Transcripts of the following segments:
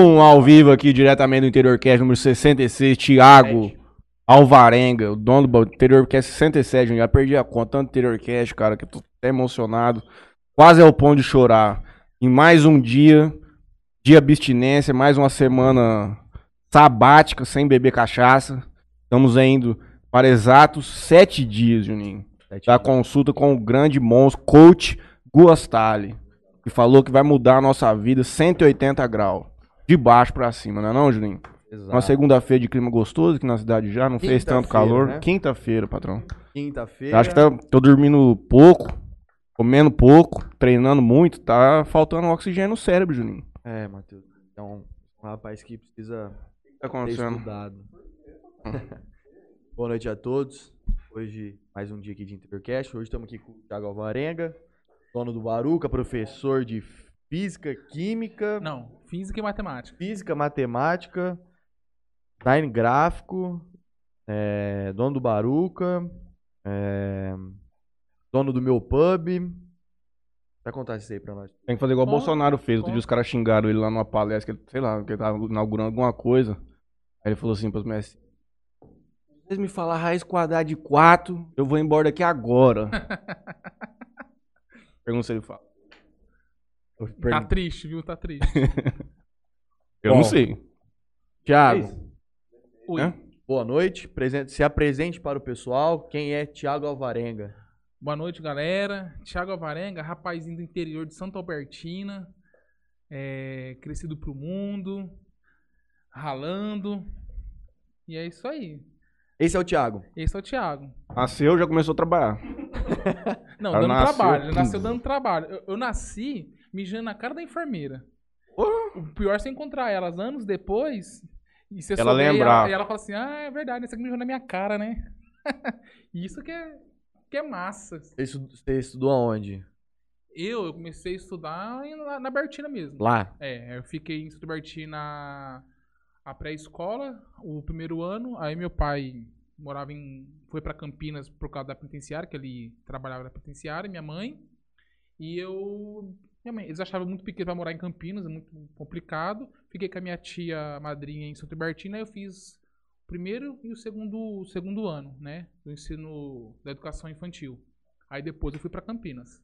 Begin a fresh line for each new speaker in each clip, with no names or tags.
Um ao vivo aqui, diretamente do Interior Cast, número 66, Thiago Alvarenga, o dono do Interior Cast 67, já perdi a conta, tanto Interior Cast, cara, que eu tô até emocionado, quase ao ponto de chorar. Em mais um dia de abstinência, mais uma semana sabática, sem beber cachaça. Estamos indo para exatos sete dias, Juninho, da consulta com o grande monstro, coach Guastali, que falou que vai mudar a nossa vida 180 graus de baixo pra cima, não é não, Juninho?
Exato.
Uma segunda-feira de clima gostoso aqui na cidade já, não fez tanto calor.
né?
Quinta-feira, patrão.
Quinta-feira.
Acho que tá, tô dormindo pouco, comendo pouco, treinando muito, tá faltando oxigênio no cérebro, Juninho.
É, Matheus. Então, um rapaz que precisa
tá acontecendo?
estudado. Boa noite a todos. Hoje, mais um dia aqui de Intercast. Hoje estamos aqui com o Thiago Alvarenga, dono do Baruca, professor de Física, Química,
Não, física e matemática.
Física, Matemática, Design Gráfico, é, dono do Baruca, é, dono do meu pub. Vai contar isso aí pra nós.
Tem que fazer igual o
Bom,
Bolsonaro fez. Outro dia os caras xingaram ele lá numa palestra, que ele, sei lá, que ele tava inaugurando alguma coisa. Aí ele falou assim pros mestres. Se vocês me falar raiz quadrada de 4, eu vou embora daqui agora. Pergunta se ele fala.
Tá triste, viu? Tá triste.
Eu
Bom.
não sei.
Thiago,
Oi.
Boa noite. Presente, se apresente para o pessoal. Quem é Thiago Alvarenga?
Boa noite, galera. Thiago Alvarenga, rapazinho do interior de Santa Albertina. É, crescido pro mundo. Ralando. E é isso aí.
Esse é o Thiago.
Esse é o Thiago.
Nasceu, já começou a trabalhar.
Não,
Cara,
dando
nasceu
trabalho. Ele
tudo.
nasceu dando trabalho. Eu, eu nasci mijando na cara da enfermeira. O pior é você encontrar elas anos depois. E você
Ela
souber, e
lembrar.
ela, ela fala assim: Ah, é verdade, aqui mijou na minha cara, né? Isso que é, que é massa.
Você estu- Você estudou aonde?
Eu, eu comecei a estudar na, na Bertina mesmo.
Lá.
É, eu fiquei em Bertina a pré-escola, o primeiro ano. Aí meu pai morava em. foi pra Campinas por causa da penitenciária, que ele trabalhava na penitenciária, minha mãe. E eu. Minha eles achavam muito pequeno pra morar em Campinas, é muito complicado. Fiquei com a minha tia madrinha em Santa Bertina e eu fiz o primeiro e o segundo, o segundo ano, né? Do ensino da educação infantil. Aí depois eu fui pra Campinas.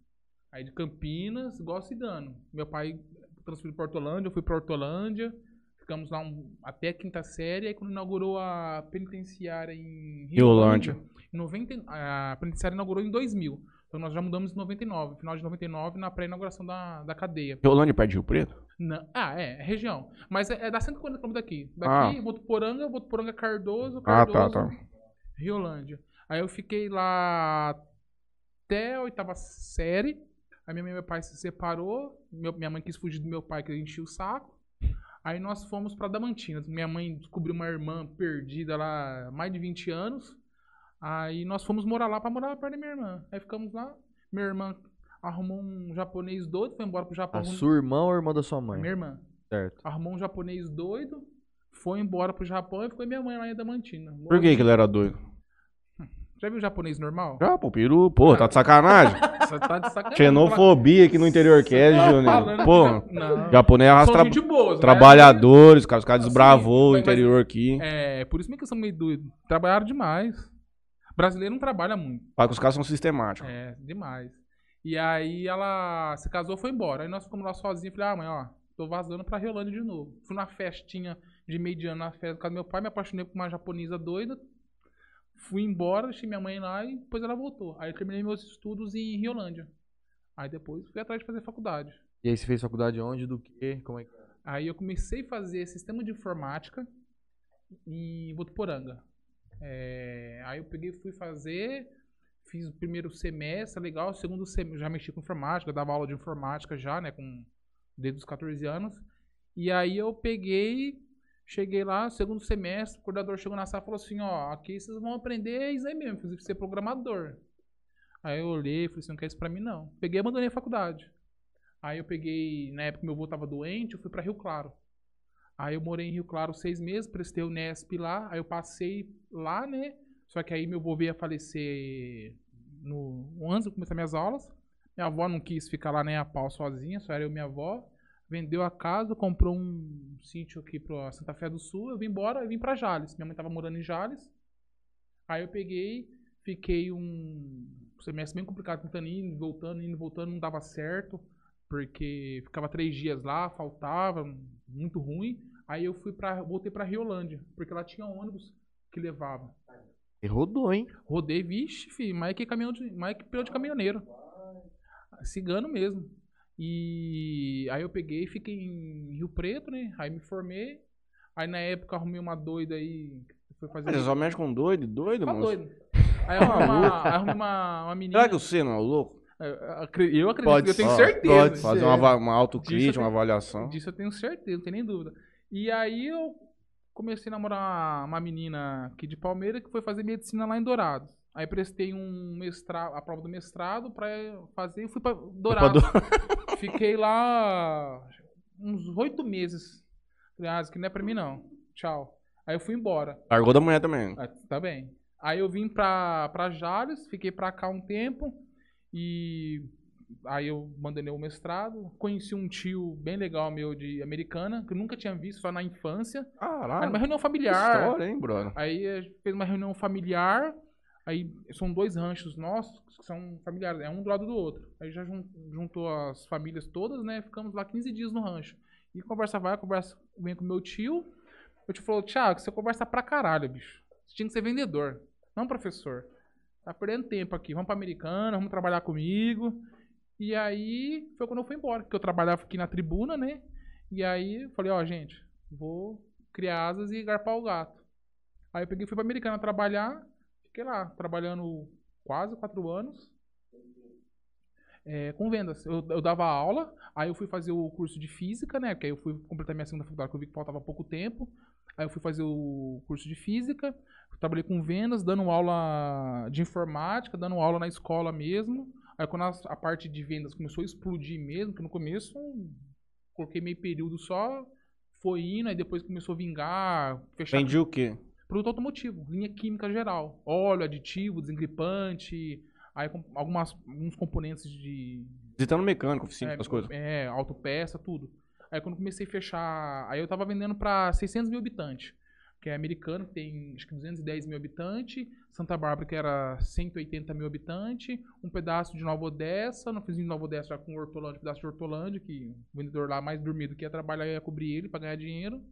Aí de Campinas, igual Cigano. Meu pai transferiu para Hortolândia, eu fui para Hortolândia. Ficamos lá um- até a quinta série. Aí quando inaugurou a penitenciária em
Riolândia.
em 90, a penitenciária inaugurou em 2000. Então nós já mudamos em 99. Final de 99, na pré-inauguração da, da cadeia.
Rolândia perto de Rio Preto?
Não- ah, é, é região. Mas é, é dá 140 km daqui. Daqui,
Ah.
Votuporanga, Votuporanga Cardoso,
Ah, tá,
Cardoso,
tá.
Riolândia. Aí eu fiquei lá até a oitava série. Aí minha mãe e meu pai se separou. Meu- minha mãe quis fugir do meu pai, que ele enchia o saco. Aí nós fomos pra Damantinas. Minha mãe descobriu uma irmã perdida lá há mais de 20 anos. Aí nós fomos morar lá pra morar perto da minha irmã. Aí ficamos lá. Minha irmã arrumou um japonês doido, foi embora pro Japão.
A sua irmã ou a irmã da sua mãe?
Minha irmã
Certo.
arrumou um japonês doido, foi embora pro Japão e ficou minha mãe lá em Adamantina.
Por que, que ele era doido?
Já viu japonês normal?
Já, pô, peru, pô, tá de sacanagem.
Você tá de sacanagem.
Xenofobia aqui no interior cast,
Tá
Juninho. Pô,
não.
japonês arrasta
gente boas, né?
trabalhadores, cara, os caras
Assim,
desbravou o
mas-
interior aqui.
É, por isso mesmo que eu sou meio doido. Trabalharam demais. Brasileiro não trabalha muito.
Fala que os caras são sistemáticos.
É, demais. E aí ela se casou e foi embora. Aí nós ficamos lá sozinhos. Falei, ah, mãe, ó, tô vazando pra Riolândia de novo. Fui numa festinha de meio de ano na festa do meu pai, me apaixonei por uma japonesa doida. Fui embora, deixei minha mãe lá e depois ela voltou. Aí eu terminei meus estudos em Riolândia. Aí depois fui atrás de fazer faculdade.
E aí você fez faculdade onde, do quê? Como é que...
Aí eu comecei a fazer sistema de informática em Votuporanga. É, aí eu peguei fui fazer, fiz o primeiro semestre, legal, o segundo semestre, já mexi com informática, dava aula de informática já, né, com, desde os 14 anos. E aí eu peguei, cheguei lá, segundo semestre, o coordenador chegou na sala e falou assim, ó, aqui vocês vão aprender isso aí mesmo, inclusive ser programador. Aí eu olhei e falei assim, não quer isso pra mim não. Peguei e abandonei a faculdade. Aí eu peguei, na época meu avô tava doente, eu fui pra Rio Claro. Aí eu morei em Rio Claro seis meses, prestei o Nesp lá, aí eu passei lá, né? Só que aí meu avô veio a falecer no, antes de começar minhas aulas. Minha avó não quis ficar lá nem a pau sozinha, só era eu e minha avó. Vendeu a casa, comprou um, um sítio aqui pra Santa Fé do Sul, eu vim embora e vim pra Jales. Minha mãe tava morando em Jales. Aí eu peguei, fiquei um semestre bem complicado, tentando ir, voltando, indo, voltando, não dava certo, porque ficava três dias lá, faltava, muito ruim. Aí eu fui para voltei pra Riolândia, porque lá tinha ônibus que levava.
E rodou, hein?
Rodei, vixe, filho, mais que caminhão de, mais que pneu de caminhoneiro. Cigano mesmo. E aí eu peguei e fiquei em Rio Preto, né? Aí me formei. Aí na época arrumei uma doida aí. que Foi fazer.
Você só mexe com doido, doido,
Tá
moço?
doido. Aí arrumei uma, arrumei uma, uma menina.
Será que você não é o louco?
Eu acre- eu acredito,
Pode
eu tenho certeza.
pode
Fazer uma, uma autocrítica, uma
tenho-
avaliação.
Disso eu tenho certeza, não tem nem dúvida. E aí eu comecei a namorar uma menina aqui de Palmeiras que foi fazer medicina lá em Dourados. Aí prestei um mestrado, a prova do mestrado pra fazer e fui pra Dourados. Fiquei lá uns oito meses. Falei, ah, aqui não é pra mim não. Tchau. Aí eu fui embora.
Largou da mulher também.
Ah, tá bem. Aí eu vim pra, pra Jales, fiquei pra cá um tempo e aí eu abandonei o mestrado. Conheci um tio bem legal meu de americana, que eu nunca tinha visto, só na infância. Era
Caralho.
uma reunião familiar.
história, hein, brother?
Aí a gente fez uma reunião familiar. Aí são dois ranchos nossos que são familiares, é um do lado do outro. Aí já jun- juntou as famílias todas, né? Ficamos lá 15 dias no rancho. E conversa vai, conversa vem com meu tio. Meu tio falou: Thiago, você conversa pra caralho, bicho. Você tinha que ser vendedor, não professor. Tá perdendo tempo aqui. Vamos pra Americana, vamos trabalhar comigo. E aí foi quando eu fui embora, porque eu trabalhava aqui na tribuna, né? E aí eu falei: Ó, gente, vou criar asas e garpar o gato. Aí eu peguei fui pra Americana trabalhar. Fiquei lá, trabalhando quase quatro anos. é, com vendas. Eu, eu dava aula, aí eu fui fazer o curso de física, né? Porque aí eu fui completar minha segunda faculdade, que eu vi que faltava pouco tempo. Aí eu fui fazer o curso de física, trabalhei com vendas, dando aula de informática, dando aula na escola mesmo. Aí quando a, a parte de vendas começou a explodir mesmo, que no começo coloquei meio período só, foi indo, aí depois começou a vingar, fechar
Vendi o quê?
produto automotivo, linha química geral, óleo, aditivo, desengripante, aí algumas, alguns componentes de
Visitando mecânico, oficina,
é,
essas coisas.
é, autopeça, tudo. Aí quando comecei a fechar, aí eu tava vendendo pra 600 mil habitantes, que é americano, que tem acho que 210 mil habitantes, Santa Bárbara que era 180 mil habitantes, um pedaço de Nova Odessa, no finzinho de Nova Odessa já com Hortolândia, um pedaço de Hortolândia, que o vendedor lá mais dormido que ia trabalhar ia cobrir ele pra ganhar dinheiro.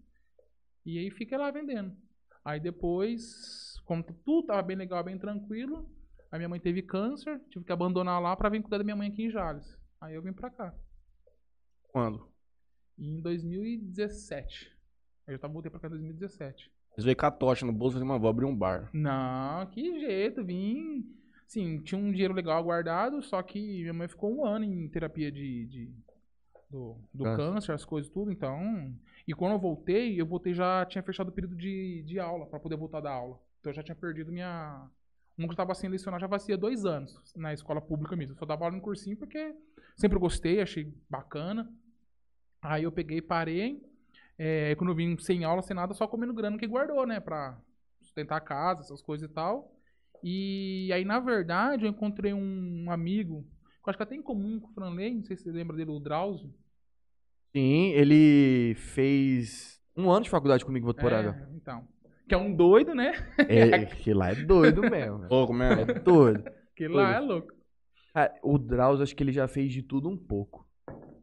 E aí fiquei lá vendendo. Aí depois, como tudo tava bem legal, bem tranquilo, a minha mãe teve câncer, tive que abandonar lá pra vir cuidar da minha mãe aqui em Jales. Aí eu vim pra cá.
Quando?
Em 2017. Aí eu já voltei pra cá em 2017.
Eles veio com a tocha no bolso e falaram, mano, vou abrir um bar.
Não, que jeito, vim. Sim, tinha um dinheiro legal guardado, só que minha mãe ficou um ano em terapia de, de- do, do
Câncer.
câncer. as coisas tudo, então. E quando eu voltei, eu voltei já tinha fechado o período de, de aula, pra poder voltar da aula. Então eu já tinha perdido minha. Nunca estava sem lecionar, já fazia dois anos na escola pública mesmo. Eu só dava aula no cursinho porque sempre gostei, achei bacana. Aí eu peguei e parei. É, quando eu vim sem aula, sem nada, só comendo grana que guardou, né? Pra sustentar a casa, essas coisas e tal. E aí, na verdade, eu encontrei um amigo, que eu acho que até em comum com o Franley, não sei se você lembra dele, o Drauzio.
Sim, ele fez um ano de faculdade comigo em Votuporanga.
É, então. Que é um doido, né?
É, que lá é doido mesmo.
Louco mesmo.
É doido.
Que lá é louco.
Cara, o Drauzio, acho que ele já fez de tudo um pouco.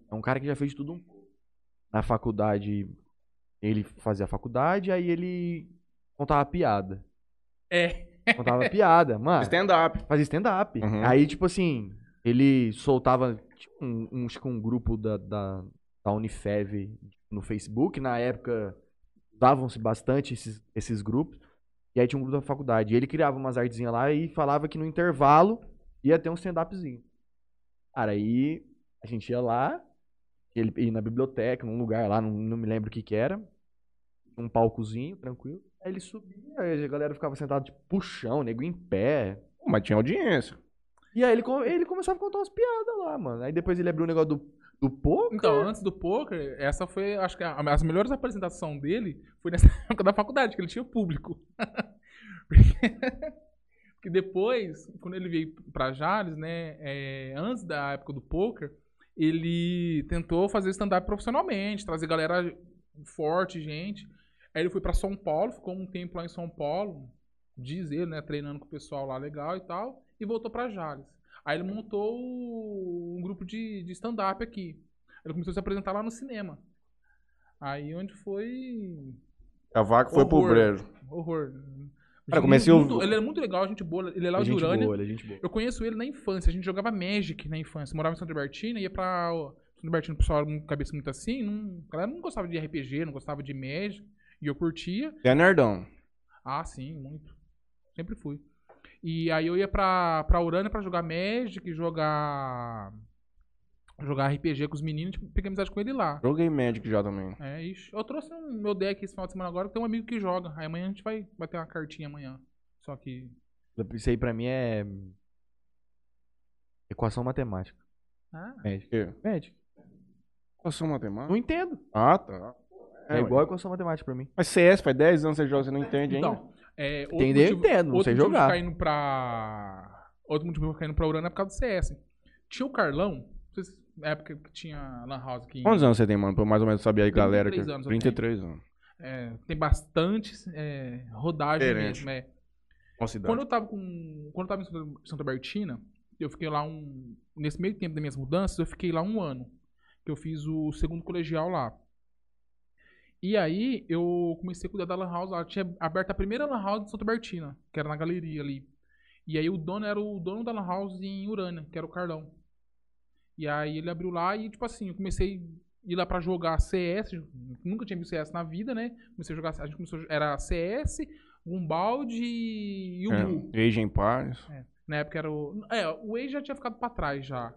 É um cara que já fez de tudo um pouco. Na faculdade, ele fazia faculdade, aí ele contava piada.
É.
Contava piada, mano.
Stand-up.
Fazia stand-up.
Uhum.
Aí, tipo assim, ele soltava tipo, um, um, um grupo da, da, da Unifev no Facebook. Na época, usavam-se bastante esses, esses grupos. E aí tinha um grupo da faculdade. E ele criava umas artezinhas lá e falava que no intervalo ia ter um stand-upzinho. Cara, aí a gente ia lá, ele ia na biblioteca, num lugar lá, não, não me lembro o que que era. Um palcozinho, tranquilo. Aí ele subia, aí a galera ficava sentada, tipo, puxão, nego em pé.
Pô, Mas tinha audiência.
E aí ele, co- ele começava a contar umas piadas lá, mano. Aí depois ele abriu o negócio do, do poker.
Então, antes do poker, essa foi, acho que a- as melhores apresentações dele foi nessa época da faculdade, que ele tinha público. Porque, porque depois, quando ele veio pra Jales, né, é, antes da época do poker, ele tentou fazer stand-up profissionalmente, trazer galera forte, gente. Aí ele foi pra São Paulo, ficou um tempo lá em São Paulo, diz ele, né, treinando com o pessoal lá legal e tal, e voltou pra Jales. Aí ele montou um grupo de, de stand-up aqui. Ele começou a se apresentar lá no cinema. Aí onde foi
A vaca foi pro
Horror.
brejo.
horror.
Cara, comecei
Muito-
ouvir-
Ele é muito legal, gente boa. Ele é lá
é
de Urânia.
boa, é gente boa.
Eu conheço ele na infância. A gente jogava Magic na infância. Morava em Santa Bertina, ia pra. Santa Bertina, o pessoal era cabeça muito assim. Não, a galera não gostava de RPG, não gostava de Magic. E eu curtia.
É nerdão.
Ah, sim, muito. Sempre fui. E aí eu ia pra, pra Urânia pra jogar Magic, jogar. Jogar RPG com os meninos. Tipo, peguei amizade com ele lá.
Joguei Magic já também.
É, ixi. Eu trouxe um, meu deck esse final de semana agora, que tem um amigo que joga. Aí amanhã a gente vai bater uma cartinha amanhã. Só que.
Isso aí pra mim é. Equação matemática.
Ah,
Magic.
Que?
Magic.
Equação matemática?
Não entendo.
Ah, tá.
É,
ué.
igual equação matemática pra mim.
Mas CS faz 10 anos que você joga, você não entende ainda?
Então, é,
Entender, eu
motivo-
entendo, não
outro
sei jogar.
ficar indo pra... Outro motivo de ficar indo pra Urana é por causa do CS. Tinha o Carlão, não sei se- na época que tinha Lan House aqui. em-
Quantos anos você tem, mano? Pra eu mais ou menos saber aí, galera.
33
que-
anos eu
33 anos.
É, tem bastante é, rodagem
Diferente.
mesmo. É. Quando eu tava com. Quando eu tava em Santa- Santa Bertina, eu fiquei lá um. Nesse meio tempo das minhas mudanças, eu fiquei lá um ano. Que eu fiz o segundo colegial lá. E aí eu comecei a cuidar da Lan House. Ela tinha aberto a primeira Lan House de Santa Bertina, que era na galeria ali. E aí o dono era o dono da Lan House em Urânia, que era o Carlão. E aí ele abriu lá e, tipo assim, eu comecei a ir lá pra jogar CS. Nunca tinha visto CS na vida, né? Comecei a jogar. A gente começou. a- Era CS, Gumbaldi e o Blue.
É, Age Empires.
Na época era o. É, o Age já tinha ficado pra trás já.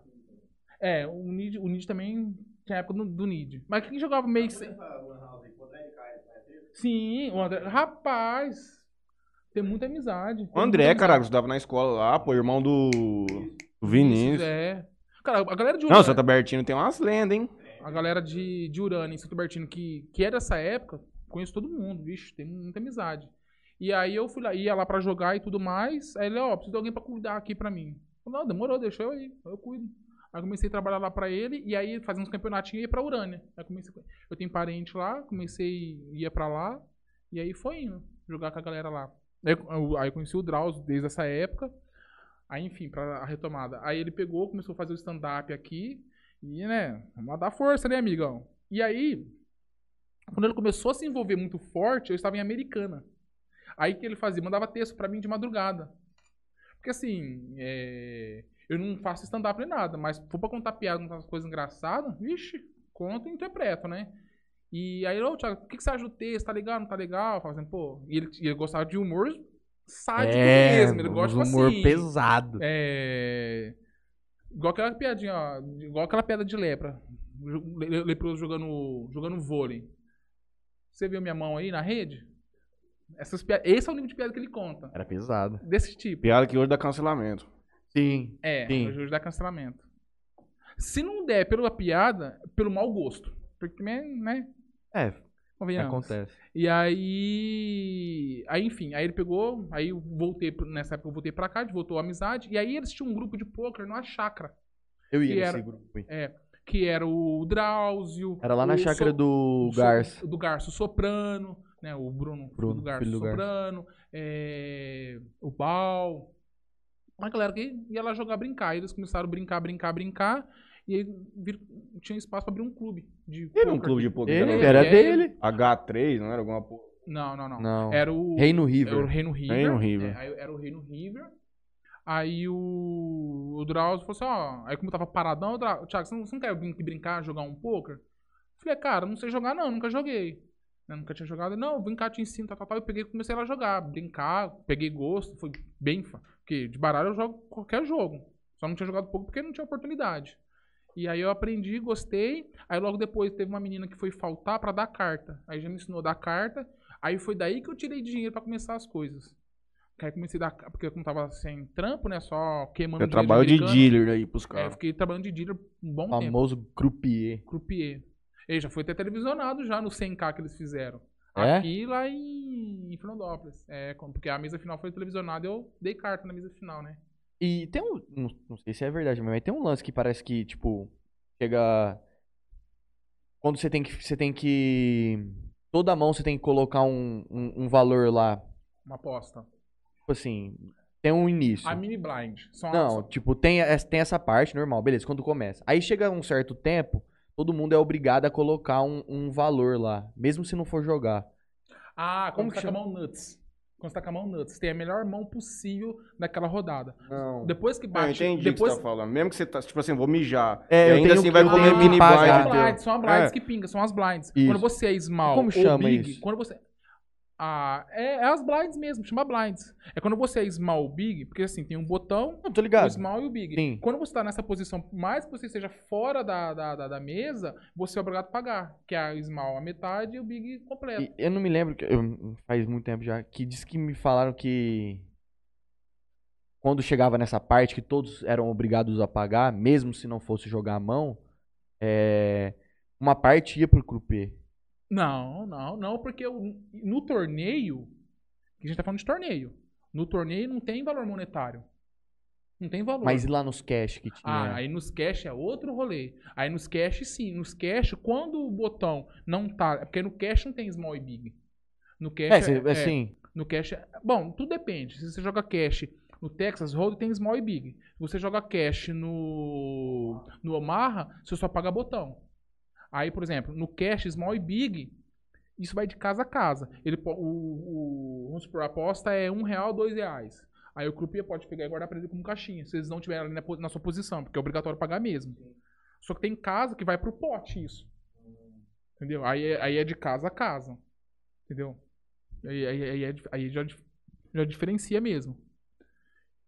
É, o Nid, o Nid também tinha a época do, do Nid. Mas quem jogava meio que. sem- Sim, o André. Rapaz! Tem muita amizade.
O André, cara, estudava na escola lá, pô, irmão do, do Vinícius.
É. Cara, a galera de
Não,
Urânia,
Santa Bertino tem umas lendas, hein?
a galera de, de Urânia em Santo Bertino, que, que é dessa época, conheço todo mundo, vixe, tem muita amizade. E aí eu fui lá, ia lá pra jogar e tudo mais. Aí ele, ó, preciso de alguém pra cuidar aqui pra mim. Eu, não, demorou, deixa eu aí, eu cuido. Aí comecei a trabalhar lá pra ele e aí fazer uns campeonatinhos e ia pra Urânia. Aí comecei, eu tenho parente lá, comecei, ia pra lá e aí foi indo, jogar com a galera lá. Aí eu- aí eu conheci o Drauzio desde essa época. Aí, enfim, pra a retomada. Aí ele pegou, começou a fazer o stand-up aqui. E, né, vamos dar força, né, amigão? E aí, quando ele começou a se envolver muito forte, eu estava em Americana. Aí que ele fazia? Mandava texto pra mim de madrugada. Porque assim, é, eu não faço stand-up nem nada, mas for pra contar piada, contar coisas engraçadas, vixe, conto e interpreto, né? E aí, ô, Thiago, o que, que você acha do texto? Tá legal, não tá legal? Falava assim, pô, e ele, ele gostava de humor sádico mesmo. Ele gosta,
um
tipo
humor
assim,
pesado.
é. Igual aquela piadinha, ó. Igual aquela piada de lepra. Leproso jogando, jogando vôlei. Você viu minha mão aí na rede? Essas pia- Esse é o nível de piada que ele conta.
Era pesado.
Desse tipo.
Piada que hoje dá cancelamento.
Sim.
É,
Sim.
hoje dá cancelamento. Se não der pela piada, pelo mau gosto. Porque, né? né,
É,
Convenhamos.
acontece.
E aí. Aí, enfim, aí ele pegou. Aí eu voltei. Nessa época eu voltei pra cá, voltou a amizade. E aí eles tinham um grupo de pôquer numa chácara.
Eu ia
Que
nesse
era-
grupo. aí.
Que era o Drauzio.
Era lá na chácara
So-
do
o So-
Garça.
Do Garça, o Soprano, né? O Bruno,
Bruno,
do Garça,
filho do.
Soprano. é, o Bal. Uma galera que ia lá jogar brincar. E eles começaram a brincar, brincar, brincar. E aí vir- tinha espaço pra abrir um clube. De
Teve um
poker.
clube de poker.
Ele, era dele.
H3, não era alguma porra?
Não, não, não.
Não.
Era o.
Reino
Era o
River.
Reino River.
Reino River.
É, aí era o Reino River. Aí o, o Drauzio falou assim, ó. Aí como eu tava paradão, o Drauzio, Thiago, você não, você não quer vir aqui brincar, jogar um poker? Falei, cara, não sei jogar não, nunca joguei. Eu nunca tinha jogado. Não, vem cá, te ensino, tal, tal, tal. Eu peguei e comecei lá a jogar, brincar, peguei gosto, foi bem. Porque de baralho eu jogo qualquer jogo. Só não tinha jogado pouco porque não tinha oportunidade. E aí eu aprendi, gostei. Aí logo depois teve uma menina que foi faltar pra dar carta. Aí já me ensinou a dar carta. Aí foi daí que eu tirei dinheiro pra começar as coisas. Aí comecei a dar, porque eu não tava sem trampo, né? Só queimando
Eu trabalho de dealer aí pros
É, eu
caras.
fiquei trabalhando de dealer um bom tempo.
Famoso croupier.
Croupier. Ele já foi até televisionado já no 100k que eles fizeram.
É?
Aqui lá em, em Fernandópolis. É, porque a mesa final foi televisionada e eu dei carta na mesa final, né?
E tem um. Não, não sei se é verdade, mas tem um lance que parece que, tipo, chega. quando você tem que. Você tem que. Toda mão você tem que colocar um, um, um valor lá.
Uma aposta.
Tipo assim. Tem um início.
A mini blind.
Não,
as-
tipo, tem, essa- tem essa parte normal, beleza, quando começa. Aí chega um certo tempo, todo mundo é obrigado a colocar um, um valor lá, mesmo se não for jogar.
Ah,
Como
quando
que
você com a mão nuts. Quando você tá com a mão nuts. Você tem a melhor mão possível naquela rodada.
Não.
Depois que
Não, eu
bate.
entendi o
depois,
que você tá falando. Mesmo que você tá, tipo assim, vou mijar.
É,
e
eu
ainda assim
que-
vai comer mini.
São
blind.
as
teu.
blinds, são as blinds
É.
que pingam, são as blinds.
Isso.
Quando você é small
Como
ou
chama
big,
isso?
quando você. Ah, é, é as blinds mesmo, chama blinds. É quando você é small ou big, porque assim, tem um botão,
Não, tô
o
ligado.
small e o big.
Sim.
Quando você tá nessa posição, por mais que você esteja fora da, da, da, da mesa, você é obrigado a pagar. Que é a small a metade e o big completo.
E eu não me lembro, que- eu- faz muito tempo já, que disse que me falaram que quando chegava nessa parte que todos eram obrigados a pagar, mesmo se não fosse jogar a mão, é, uma parte ia pro croupier.
Não, não, não, porque o- no torneio, que a gente tá falando de torneio, no torneio não tem valor monetário. Não tem valor.
Mas e lá nos cash que tinha?
Ah, aí nos cash é outro rolê. Aí nos cash, sim. Nos cash, quando o botão não tá. é Porque no cash não tem small e big. No cash
é, cê- assim,
no cash. é- Bom, tudo depende. Se você joga cash no Texas Hold'em, tem small e big. Se você joga cash no. No Omaha, você só paga botão. Aí, por exemplo, no cash, small e big, isso vai de casa a casa. Ele, o, o, vamos supor, a aposta é um real, dois reais. Aí o croupier pode pegar e guardar pra ele como caixinha, se eles não tiverem ali na, na sua posição, porque é obrigatório pagar mesmo. Só que tem casa que vai pro pote isso. Entendeu? Aí, é- aí é de casa a casa. Entendeu? Aí, aí, aí, é aí já, já diferencia mesmo.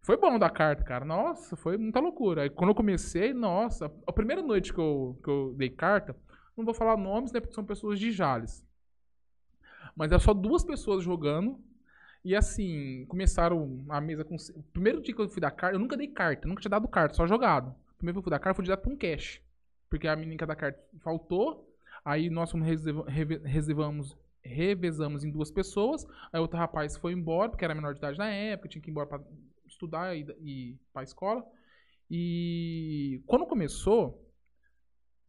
Foi bom da carta, cara. Nossa, foi muita loucura. Aí quando eu comecei, nossa, a primeira noite que eu, que eu dei carta, não vou falar nomes, né? Porque são pessoas de Jales. Mas é só duas pessoas jogando. E assim, começaram a mesa com. O primeiro dia que eu fui dar carta, eu nunca dei carta, nunca tinha dado carta, só jogado. O primeiro que eu fui dar carta foi direto pra um cash. Porque a menina da carta faltou. Aí nós reservamos, revezamos em duas pessoas. Aí outro rapaz foi embora, porque era menor de idade na época, tinha que ir embora pra estudar e, e pra escola. E quando começou,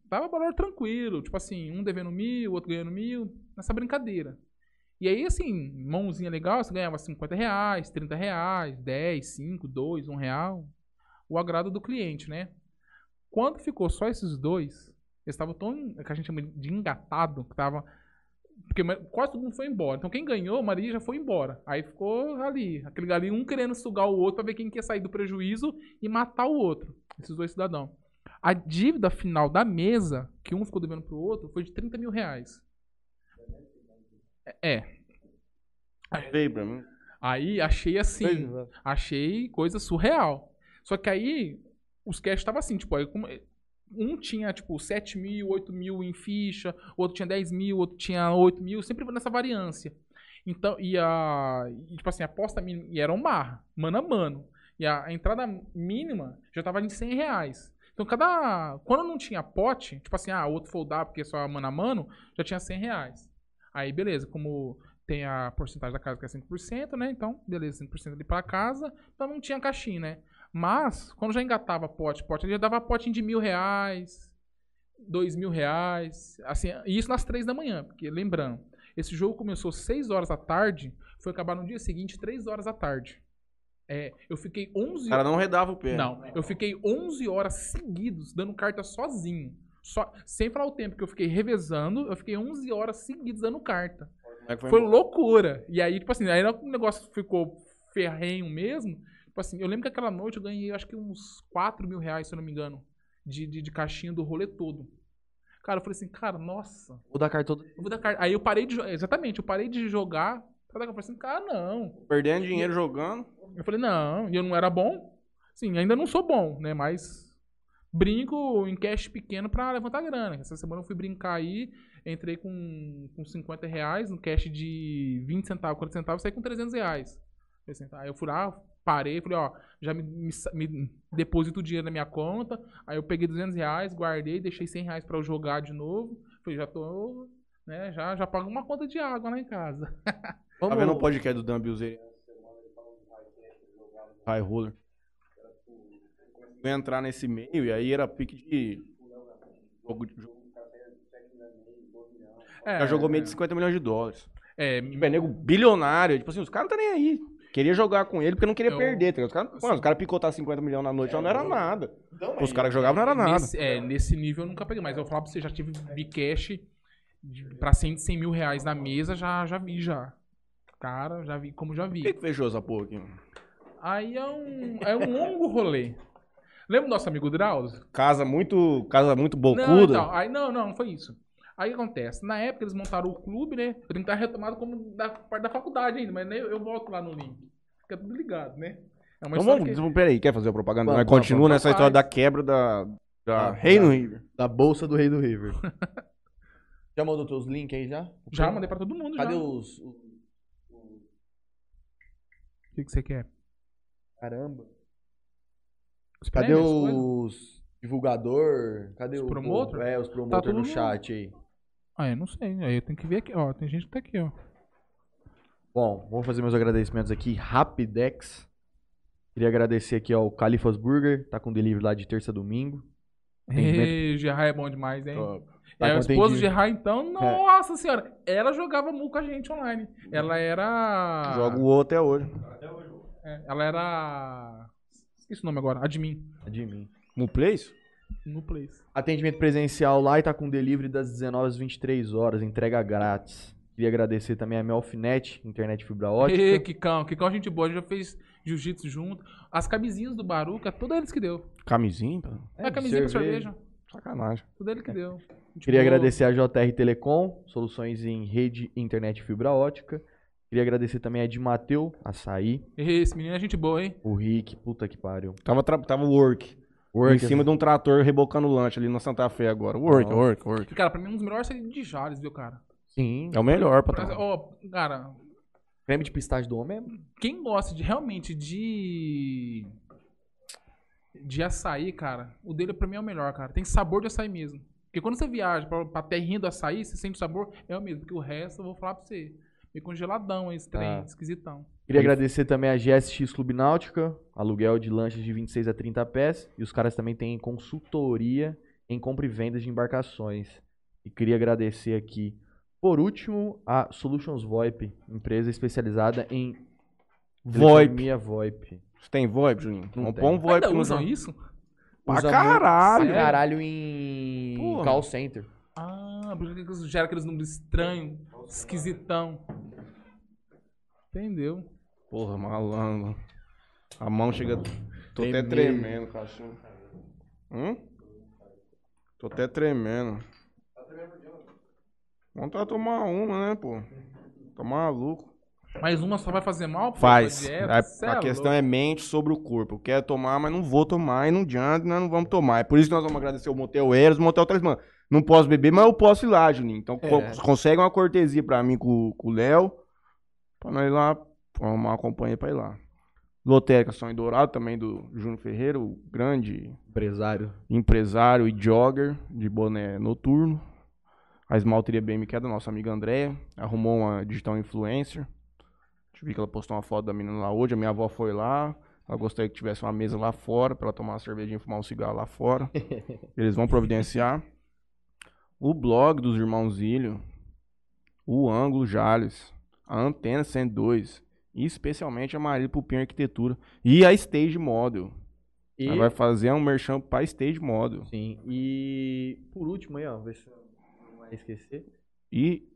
tava valor tranquilo. Tipo assim, um devendo mil, outro ganhando mil, nessa brincadeira. E aí, assim, mãozinha legal, você ganhava 50 reais, 30 reais, 10, 5, 2, 1 real. O agrado do cliente, né? Quando ficou só esses dois, eles estavam tão, que a gente chama de engatado, que tava... Porque quase todo mundo foi embora. Então quem ganhou, Maria já foi embora. Aí ficou ali, aquele galinho, um querendo sugar o outro pra ver quem quer sair do prejuízo e matar o outro. Esses dois cidadãos. A dívida final da mesa, que um ficou devendo pro outro, foi de 30 mil reais. É. Aí achei assim, achei coisa surreal. Só que aí os cash estavam assim, tipo, aí um tinha tipo 7 mil, 8 mil em ficha, outro tinha 10 mil, outro tinha 8 mil, sempre nessa variância. Então, e a. E, tipo assim, a aposta mínima. E era um mar, mano a mano. E a, a entrada mínima já tava em 100 reais. Então, cada. Quando não tinha pote, tipo assim, ah, outro foldar porque é só mano a mano, já tinha 100 reais. Aí, beleza, como tem a porcentagem da casa que é 5%, né? Então, beleza, 5% ali pra casa. Então não tinha caixinha, né? Mas, quando já engatava pote, pote, ele já dava pote de mil reais, dois mil reais. Assim, e isso nas três da manhã, porque lembrando, esse jogo começou 6 horas da tarde, foi acabar no dia seguinte, 3 horas da tarde. É, eu fiquei 11
O cara não redava o pé.
não, eu fiquei 11 horas seguidos dando carta sozinho. Só, sem falar o tempo que eu fiquei revezando, eu fiquei 11 horas seguidas dando carta.
É foi
Foi loucura. E aí, tipo assim, aí o negócio ficou ferrenho mesmo. Tipo assim, eu lembro que aquela noite eu ganhei acho que uns 4 mil reais, se eu não me engano, de, de, de caixinha do rolê todo. Cara, eu falei assim, cara, nossa,
Vou dar carta todo.
vou dar carta. Aí eu parei de jogar. Exatamente, eu parei de jogar. Dar carta. Eu falei assim, cara, não.
Perdendo dinheiro jogando.
Eu falei, não, e eu não era bom. Sim, ainda não sou bom, né? Mas brinco em cash pequeno pra levantar grana. Essa semana eu fui brincar aí, entrei com, com 50 reais no cash de 20 centavos, 40 centavos, saí com 300 reais. Tá, Aí eu fui lá, parei, falei, ó, já me, me, me deposito o dinheiro na minha conta. Aí eu peguei 200 reais, guardei, deixei 100 reais pra eu jogar de novo. Falei, já tô, né, já, já pago uma conta de água lá em casa.
Tá vendo o podcast do Dan Bilzeri? High Roller. Eu entrar nesse meio e aí era pique de. Jogo de jogo.
É,
Já jogou meio de 50 milhões de dólares.
É,
Tipo, é nego bilionário. Tipo assim, os caras não tá nem aí. Queria jogar com ele porque não queria
Eu-
perder. Tá? Os caras, mano, os caras picotar 50 milhões na noite já não era nada. Os caras que jogavam não era nada.
Nesse, é, nesse nível eu nunca peguei, mas eu falar pra você, já tive Bcash pra 100, 100 mil reais na mesa, já, já vi já. Cara, já vi, como já
Por que,
vi.
que fechou essa porra aqui?
Aí é um, é um longo rolê. Lembra do nosso amigo Drauzio?
Casa muito, casa muito
Não,
bocuda.
então, aí não, não, não foi isso. Aí o que acontece? Na época eles montaram o clube, né? Eu tenho que estar retomado como da parte da faculdade ainda, mas né, eu volto lá no link. Fica tudo ligado, né? É uma
então
história
vamos,
que...
peraí, quer fazer a propaganda?
Vamos,
continua
vamos.
nessa história da quebra da, da
Ah,
Reino
tá.
River.
Da bolsa do rei do River. já mandou teus links aí já?
Já mandei pra todo mundo,
Cadê
já.
os. os-
O que, que você quer?
Caramba.
Os
Cadê
prêmios,
os divulgador? Cadê
Os
o
promotor?
É, os
Tá
promotores
todo
no
mundo.
chat aí.
Ah, eu não sei. Aí eu tenho que ver aqui, ó. Tem gente que tá aqui, ó.
Bom, vou fazer meus agradecimentos aqui. Rapidex. Queria agradecer aqui ao Califas Burger, tá com delivery lá de terça a domingo.
Ei, Gerard é bom demais, hein?
Tá
é, a esposa do
atendimento.
Gerard, então, nossa senhora. Ela jogava mu com a gente online. Ela era.
Joga o outro até hoje.
É, ela era. Esqueci o nome agora. Admin.
Mim.
No Place?
No Place.
Atendimento presencial lá e tá com delivery das 19 às 23 horas, entrega grátis. Queria agradecer também a Melfinet, internet fibra ótica.
Ê, Kikão. Kikão, gente boa. A gente já fez jiu-jitsu junto. As camisinhas do Baruca, tudo eles que deu.
Camisinha?
É, a camisinha pra cerveja.
Sacanagem.
Tudo ele que deu. Gente
Queria
boa.
agradecer a JR Telecom, soluções em rede, internet fibra ótica. Queria agradecer também a de Mateu, Açaí,
Esse menino é gente boa, hein?
o Rick, puta que pariu.
Tava, tra- tava work.
Work,
em cima de um trator rebocando lanche ali na Santa Fé agora. Work,
Nossa.
work, work.
Cara, pra mim, um dos melhores seria de Jales, viu, cara?
Sim.
É o melhor,
Pra-
patrão.
Ó, cara,
Creme de pistache do homem é
quem gosta de realmente de. De açaí, cara, o dele pra mim é o melhor, cara. Tem sabor de açaí mesmo. Porque quando você viaja pra, pra terrinha do açaí, você sente o sabor, é o mesmo. Porque o resto eu vou falar pra você. Meio congeladão esse trem,
Ah.
esquisitão.
Queria agradecer também a GSX Clube Náutica, aluguel de lanches de 26 a 30 pés. E os caras também têm consultoria em compra e venda de embarcações. E queria agradecer aqui, por último, a Solutions VoIP, empresa especializada em
VoIP.
VoIP.
Você tem VoIP, Juninho?
Não tem.
pôr um VoIP
Ainda usam isso?
Pra
Usa
caralho.
Pra caralho em
Porra.
call center.
Ah, porque que gera aqueles números estranhos, esquisitão. Entendeu?
Porra, malandro. A mão chega. Tô
Tem
até
medo.
tremendo, cachorro. Hum? Tô até tremendo. Vontade de tomar uma, né, pô? Tá maluco.
Mas uma só vai fazer mal? pô,
Faz.
dieta?
A, a
é
questão
louco.
é mente sobre o corpo. Eu quero tomar, mas não vou tomar e não adianta, nós não vamos tomar. É por isso que nós vamos agradecer o Motel Eros, o Motel Talismã. Não posso beber, mas eu posso ir lá, Juninho. Então
É.
consegue uma cortesia pra mim com, com o Léo, pra nós ir lá, arrumar uma companhia pra ir lá. Lotérica São Dourado, também do Júnior Ferreira, o grande
Empresário.
empresário e jogger de boné noturno. A esmalteria BM, que é da nossa amiga Andréia, arrumou uma digital influencer. A gente viu que ela postou uma foto da menina lá hoje, a minha avó foi lá. Ela gostaria que tivesse uma mesa lá fora, pra ela tomar uma cervejinha e fumar um cigarro lá fora. Eles vão providenciar. O blog dos irmãos Ilho, o ângulo Jales, a antena 102, e especialmente a Marília Pupim Arquitetura e a Stage Model.
E,
Ela vai fazer um merchan pra Stage Model.
sim, e por último aí, ó, ver se não vai esquecer.
E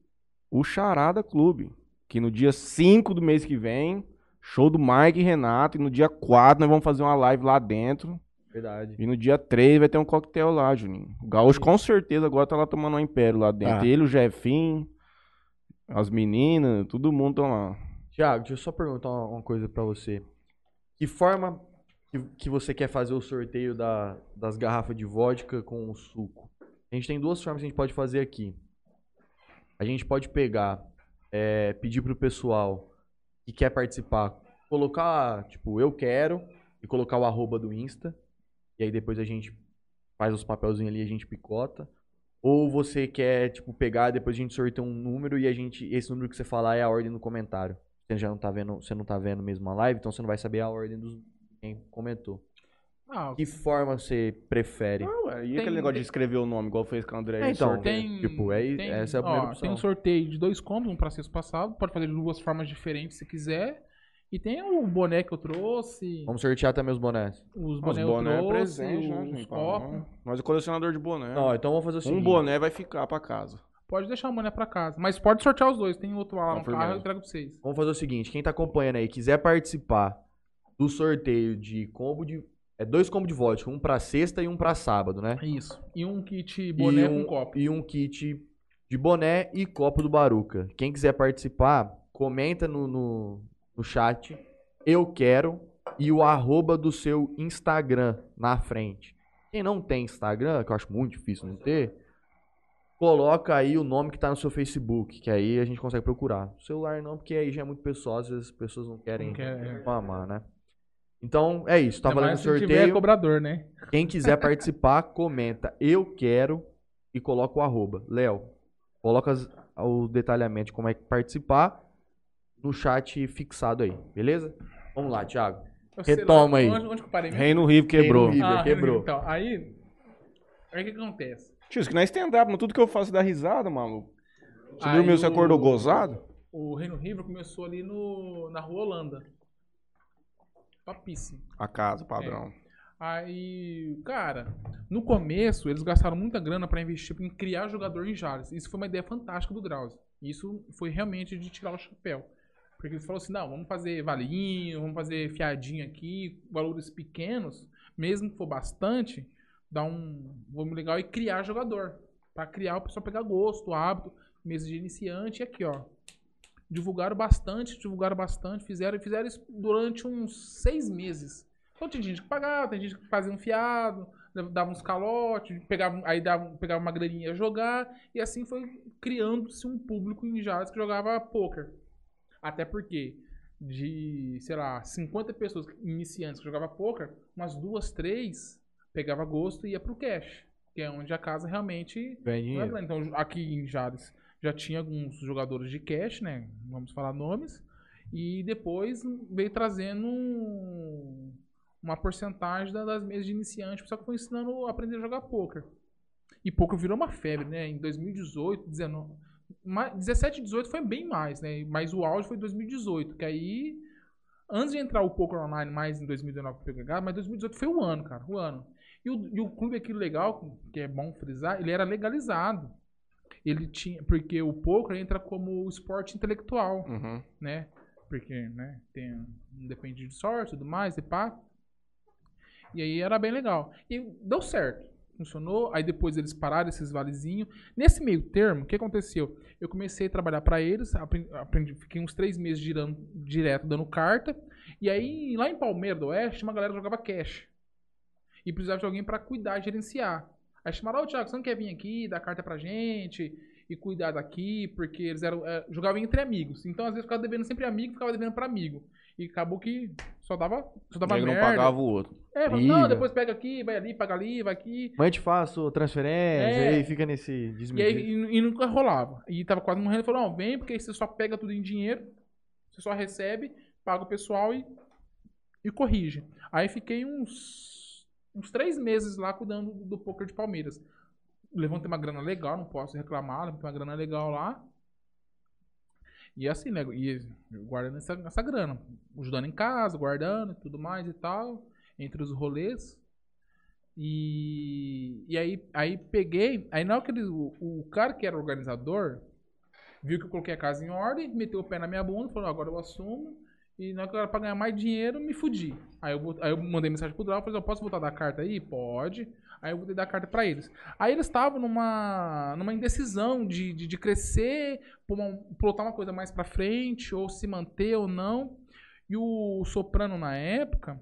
o Charada Clube, que no dia 5 do mês que vem, show do Mike e Renato, e no dia 4 nós vamos fazer uma live lá dentro.
Verdade.
E no dia 3 vai ter um coquetel lá, Juninho. O Gaúcho com certeza agora tá lá tomando um império lá dentro.
Ah.
Ele, o Jefinho, as meninas, todo mundo estão lá.
Tiago, deixa eu só perguntar uma coisa pra você. Que forma que, que você quer fazer o sorteio da- das garrafas de vodka com o suco? A gente tem duas formas que a gente pode fazer aqui. A gente pode pegar, é, pedir pro pessoal que quer participar, colocar, tipo, eu quero, e colocar o arroba do Insta. E aí depois a gente faz os papelzinhos ali e a gente picota. Ou você quer, tipo, pegar, depois a gente sorteia um número e a gente. Esse número que você falar é a ordem no comentário. Você já não tá vendo, você não tá vendo mesmo a live, então você não vai saber a ordem dos quem comentou.
Ah,
Que forma você prefere?
Ah, ué, e
Tem-
aquele negócio de
tem-
escrever o nome, igual fez com o André?
É, então,
tem,
Tipo, é-
tem-
essa é a primeira
ó,
opção.
Tem um sorteio de dois combos, um pra sexto passado. Pode fazer de duas formas diferentes se quiser. E tem o boné que eu trouxe.
Vamos sortear também os bonés.
Os
Os boné é
trouxe,
presente, né,
os
gente?
copos.
Nós é colecionador de boné.
Não, então vamos fazer o seguinte.
um boné vai ficar pra casa.
Pode deixar o boné pra casa. Mas pode sortear os dois. Tem outro lá
Então,
no carro, eu entrego pra vocês.
Vamos fazer o seguinte, quem tá acompanhando aí, quiser participar do sorteio de combo de... É dois combos de vodka, um pra sexta e um pra sábado, né?
Isso. E um kit boné
e um,
com copo.
E um kit de boné e copo do Baruca. Quem quiser participar, comenta no, no, no chat, eu quero, e o arroba do seu Instagram na frente. Quem não tem Instagram, que eu acho muito difícil não ter, coloca aí o nome que tá no seu Facebook, que aí a gente consegue procurar. O celular não, porque aí já é muito pessoal, às vezes as pessoas não querem
Não quer, é.
spamar, né? Então, é isso. Tá
Ainda
valendo o
se tiver
sorteio.
cobrador, né?
Quem quiser participar, comenta eu quero e coloca o arroba. Léo, coloca as- o detalhamento de como é que participar no chat fixado aí, beleza? Vamos lá, Thiago.
Eu sei lá,
Retoma aí.
Onde, onde que eu parei mesmo?
Reino Rivo quebrou.
Reino Rivo. quebrou.
Então, aí... Aí o que que acontece?
Tio, isso que não é stand-up, mas tudo que eu faço dá risada, maluco. Você
Aí
dormiu, você
o-
acordou gozado?
O Reino River começou ali no, na Rua Holanda. Papíssimo.
A casa, padrão.
Aí, cara, no começo eles gastaram muita grana pra investir em criar jogador em Jales. Isso foi uma ideia fantástica do Drauzio. Isso foi realmente de tirar o chapéu. Porque eles falaram assim: não, vamos fazer valinho, vamos fazer fiadinho aqui, valores pequenos, mesmo que for bastante, dar um volume legal e criar jogador. Pra criar o pessoal pegar gosto, hábito, mesa de iniciante e aqui, ó. Divulgaram bastante, divulgaram bastante, fizeram, fizeram isso durante uns seis meses. Então tinha gente que pagava, tem gente que fazia um fiado, dava uns calotes, pegava, aí dava, pegava uma graninha ia jogar, e assim foi criando-se um público em Jales que jogava poker. Até porque de, sei lá, 50 pessoas iniciantes que jogavam poker, umas duas, três pegava gosto e ia pro cash, que é onde a casa realmente
Ganha dinheiro.
então, aqui em Jales já tinha alguns jogadores de cash, né? Vamos falar nomes. E depois veio trazendo um- uma porcentagem da- das mesas de iniciante, só que foi ensinando a aprender a jogar poker. E poker virou uma febre, né? Em 2018, 19, ma- 17 e 18 foi bem mais, né? Mas o auge foi 2018, que aí antes de entrar o poker online mais em 2019 que eu peguei, mas 2018 foi o ano, cara, o ano. E o, e o clube aqui legal, que é bom frisar, ele era legalizado. Ele tinha, porque o poker entra como esporte intelectual,
Uhum.
né? Porque, né, tem, não depende de sorte e tudo mais, e pá. E aí era bem legal. E deu certo. Funcionou. Aí depois eles pararam esses valezinhos. Nesse meio termo, o que aconteceu? Eu comecei a trabalhar para eles, aprendi, fiquei uns três meses girando, direto dando carta. E aí, lá em Palmeira do Oeste, uma galera jogava cash. E precisava de alguém para cuidar, gerenciar. Aí chamaram, ô Thiago, você não quer vir aqui, dar carta pra gente e cuidar daqui? Porque eles eram, eh, jogavam entre amigos. Então, às vezes, ficava devendo sempre amigo, ficava devendo pra amigo. E acabou que só dava, só dava
Ele não
merda.
pagava o outro.
É, falou,
Ih,
não, depois pega aqui, vai ali, paga ali, vai aqui.
Mãe te faço transferência,
É.
aí fica nesse
E, aí,
desmedido.
e, e nunca rolava. E tava quase morrendo. Falou, não, vem, porque aí você só pega tudo em dinheiro, você só recebe, paga o pessoal e, e corrige. Aí fiquei uns, uns três meses lá cuidando do, do poker de Palmeiras. Levantei uma grana legal, não posso reclamar, levantei uma grana legal lá. E assim, né? E guardando essa, essa grana. Ajudando em casa, guardando e tudo mais e tal. Entre os rolês. E, e aí, aí peguei. Aí na hora que ele, o, o cara que era organizador viu que eu coloquei a casa em ordem, meteu o pé na minha bunda, falou: agora eu assumo. E na hora que era pra ganhar mais dinheiro, me fudi. Aí eu, aí eu mandei mensagem pro Drauzio, falei: eu posso voltar a dar carta aí? Pode. Aí eu vou dar carta pra eles. Aí eles estavam numa, numa indecisão de, de, de crescer, plotar uma coisa mais pra frente, ou se manter ou não. E o Soprano, na época,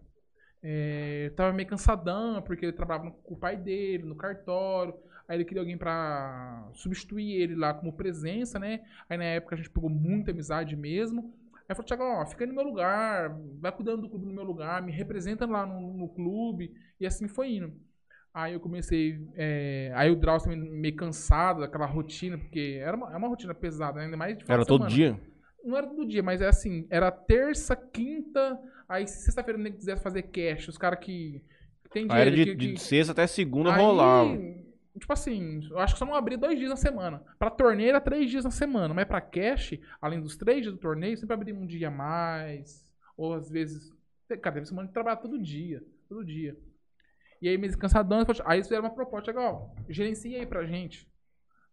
é, tava meio cansadão, porque ele trabalhava com o pai dele, no cartório. Aí ele queria alguém pra substituir ele lá como presença, né? Aí na época a gente pegou muita amizade mesmo. Aí falou, Thiago, ó, fica aí no meu lugar, vai cuidando do clube no meu lugar, me representa lá no, no clube. E assim foi indo. Aí eu comecei. é, aí o Drauzio também meio cansado daquela rotina, porque era uma, é uma rotina pesada, né? ainda mais de
Era
de
todo
semana.
dia?
Não era todo dia, mas é assim, era terça, quinta, aí se sexta-feira nem quisesse fazer cash, os caras que Tem
Aí era
dinheiro
de,
que- que-
de sexta até segunda
Aí,
rolava.
Tipo assim, eu acho que só não abria dois dias na semana. Pra torneio era três dias na semana, mas pra cash, além dos três dias do torneio, sempre abria um dia a mais. Ou às vezes. Cara, teve semana que trabalhava todo dia. Todo dia. E aí, meio cansadão, aí eles fizeram uma proposta, legal, gerencia aí pra gente.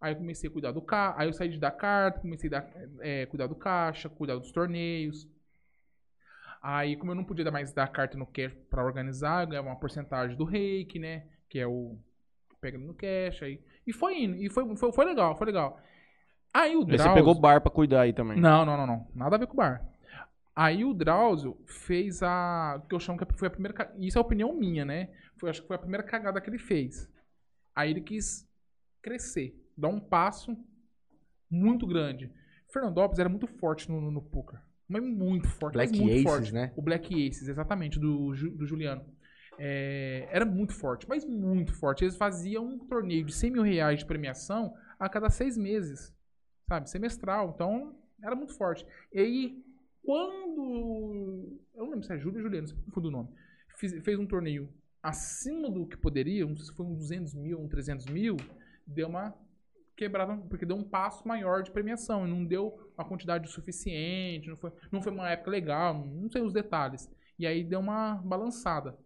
Aí eu comecei a cuidar do caixa, aí eu saí de dar carta, comecei a dar, é, cuidar do caixa, cuidar dos torneios. Aí, como eu não podia dar mais dar carta no cash pra organizar, eu ganhava uma porcentagem do reiki, né? Que é o pega no cash aí. E foi indo, e foi, foi, foi legal, foi legal. Aí o Drauzio...
você pegou bar pra cuidar aí também.
Não, não, não, não. Nada a ver com o bar. Aí o Drauzio fez a. que eu chamo que foi a primeira. Isso é opinião minha, né? Foi, acho que foi a primeira cagada que ele fez. Aí ele quis crescer, dar um passo muito grande. Fernandópolis era muito forte no, no, no poker. Mas muito forte.
Black
muito
Aces,
forte.
né?
O Black Aces, exatamente, do, do Juliano. É, era muito forte, mas muito forte. Eles faziam um torneio de 100 mil reais de premiação a cada seis meses, sabe? Semestral. Então, era muito forte. E aí, quando. Eu não lembro se é Júlio ou Juliano, se for do nome. Fiz- fez um torneio acima do que poderia, não sei se foi um 200 mil, um 300 mil, deu uma quebrada, porque deu um passo maior de premiação e não deu uma quantidade suficiente, não foi, não foi uma época legal, não sei os detalhes. E aí deu uma balançada.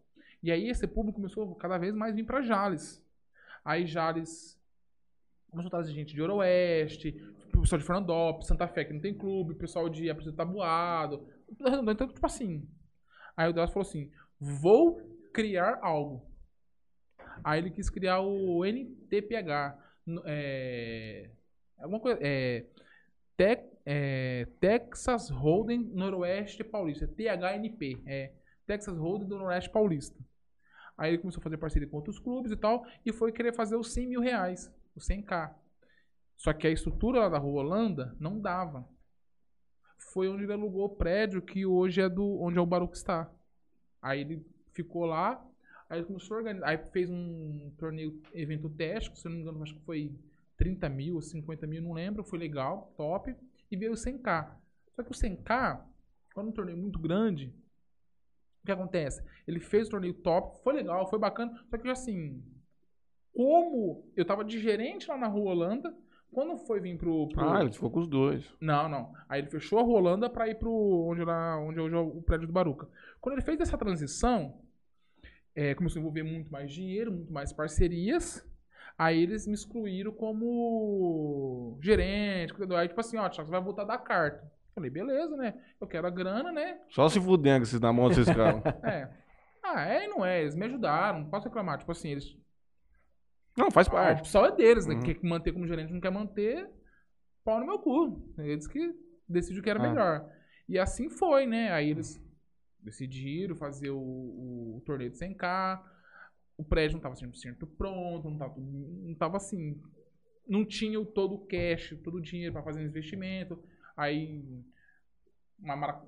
E aí esse público começou cada vez mais vir para Jales. Aí Jales a trazer gente de Oroeste, pessoal de Fernandópolis, Santa Fé, que não tem clube, pessoal de Aparecido Tabuado. Então, tipo assim. Aí o Deus falou assim: vou criar algo. Aí ele quis criar o NTPH. É, alguma coisa. É, é, Texas Hold'em Noroeste Paulista. THNP. É Texas Hold'em do Noroeste Paulista. Aí ele começou a fazer parceria com outros clubes e tal. E foi querer fazer os 100 mil reais. Os 100k. Só que a estrutura lá da Rua Holanda não dava. Foi onde ele alugou o prédio que hoje é do onde é o Baruch está. Aí ele ficou lá, aí começou a organizar. Aí fez um torneio, evento teste, se não me engano, acho que foi 30 mil ou 50 mil, não lembro. Foi legal, top. E veio o 100k. Só que o 100k, quando um torneio muito grande, o que acontece? Ele fez o torneio top, foi legal, foi bacana. Só que assim, como eu tava de gerente lá na Rua Holanda, quando foi vir pro. pro-
Ah, ele ficou com os dois.
não, não. Aí ele fechou a Rua Holanda pra ir pro onde, lá, onde hoje é o prédio do Baruca. Quando ele fez essa transição, é, começou a envolver muito mais dinheiro, muito mais parcerias. Aí eles me excluíram como gerente, cuidador. Aí, tipo assim, ó, Thiago, você vai voltar da carta. Falei, beleza, né? Eu quero a grana, né?
Só se fudendo com esses na mão desses caras.
É. Ah, é e não é. Eles me ajudaram, não posso reclamar. Tipo assim, eles.
Não, faz
A
parte.
opção é deles, né?
Uhum.
Quer manter como gerente, não quer manter, pau no meu cu. Eles que decidiram o que era
Ah.
melhor. E assim foi, né? Aí eles decidiram fazer o, o torneio de 100k. O prédio não tava 100% pronto, não tava, não tava assim. Não tinha o todo o cash, todo o dinheiro para fazer investimento. Aí. Uma.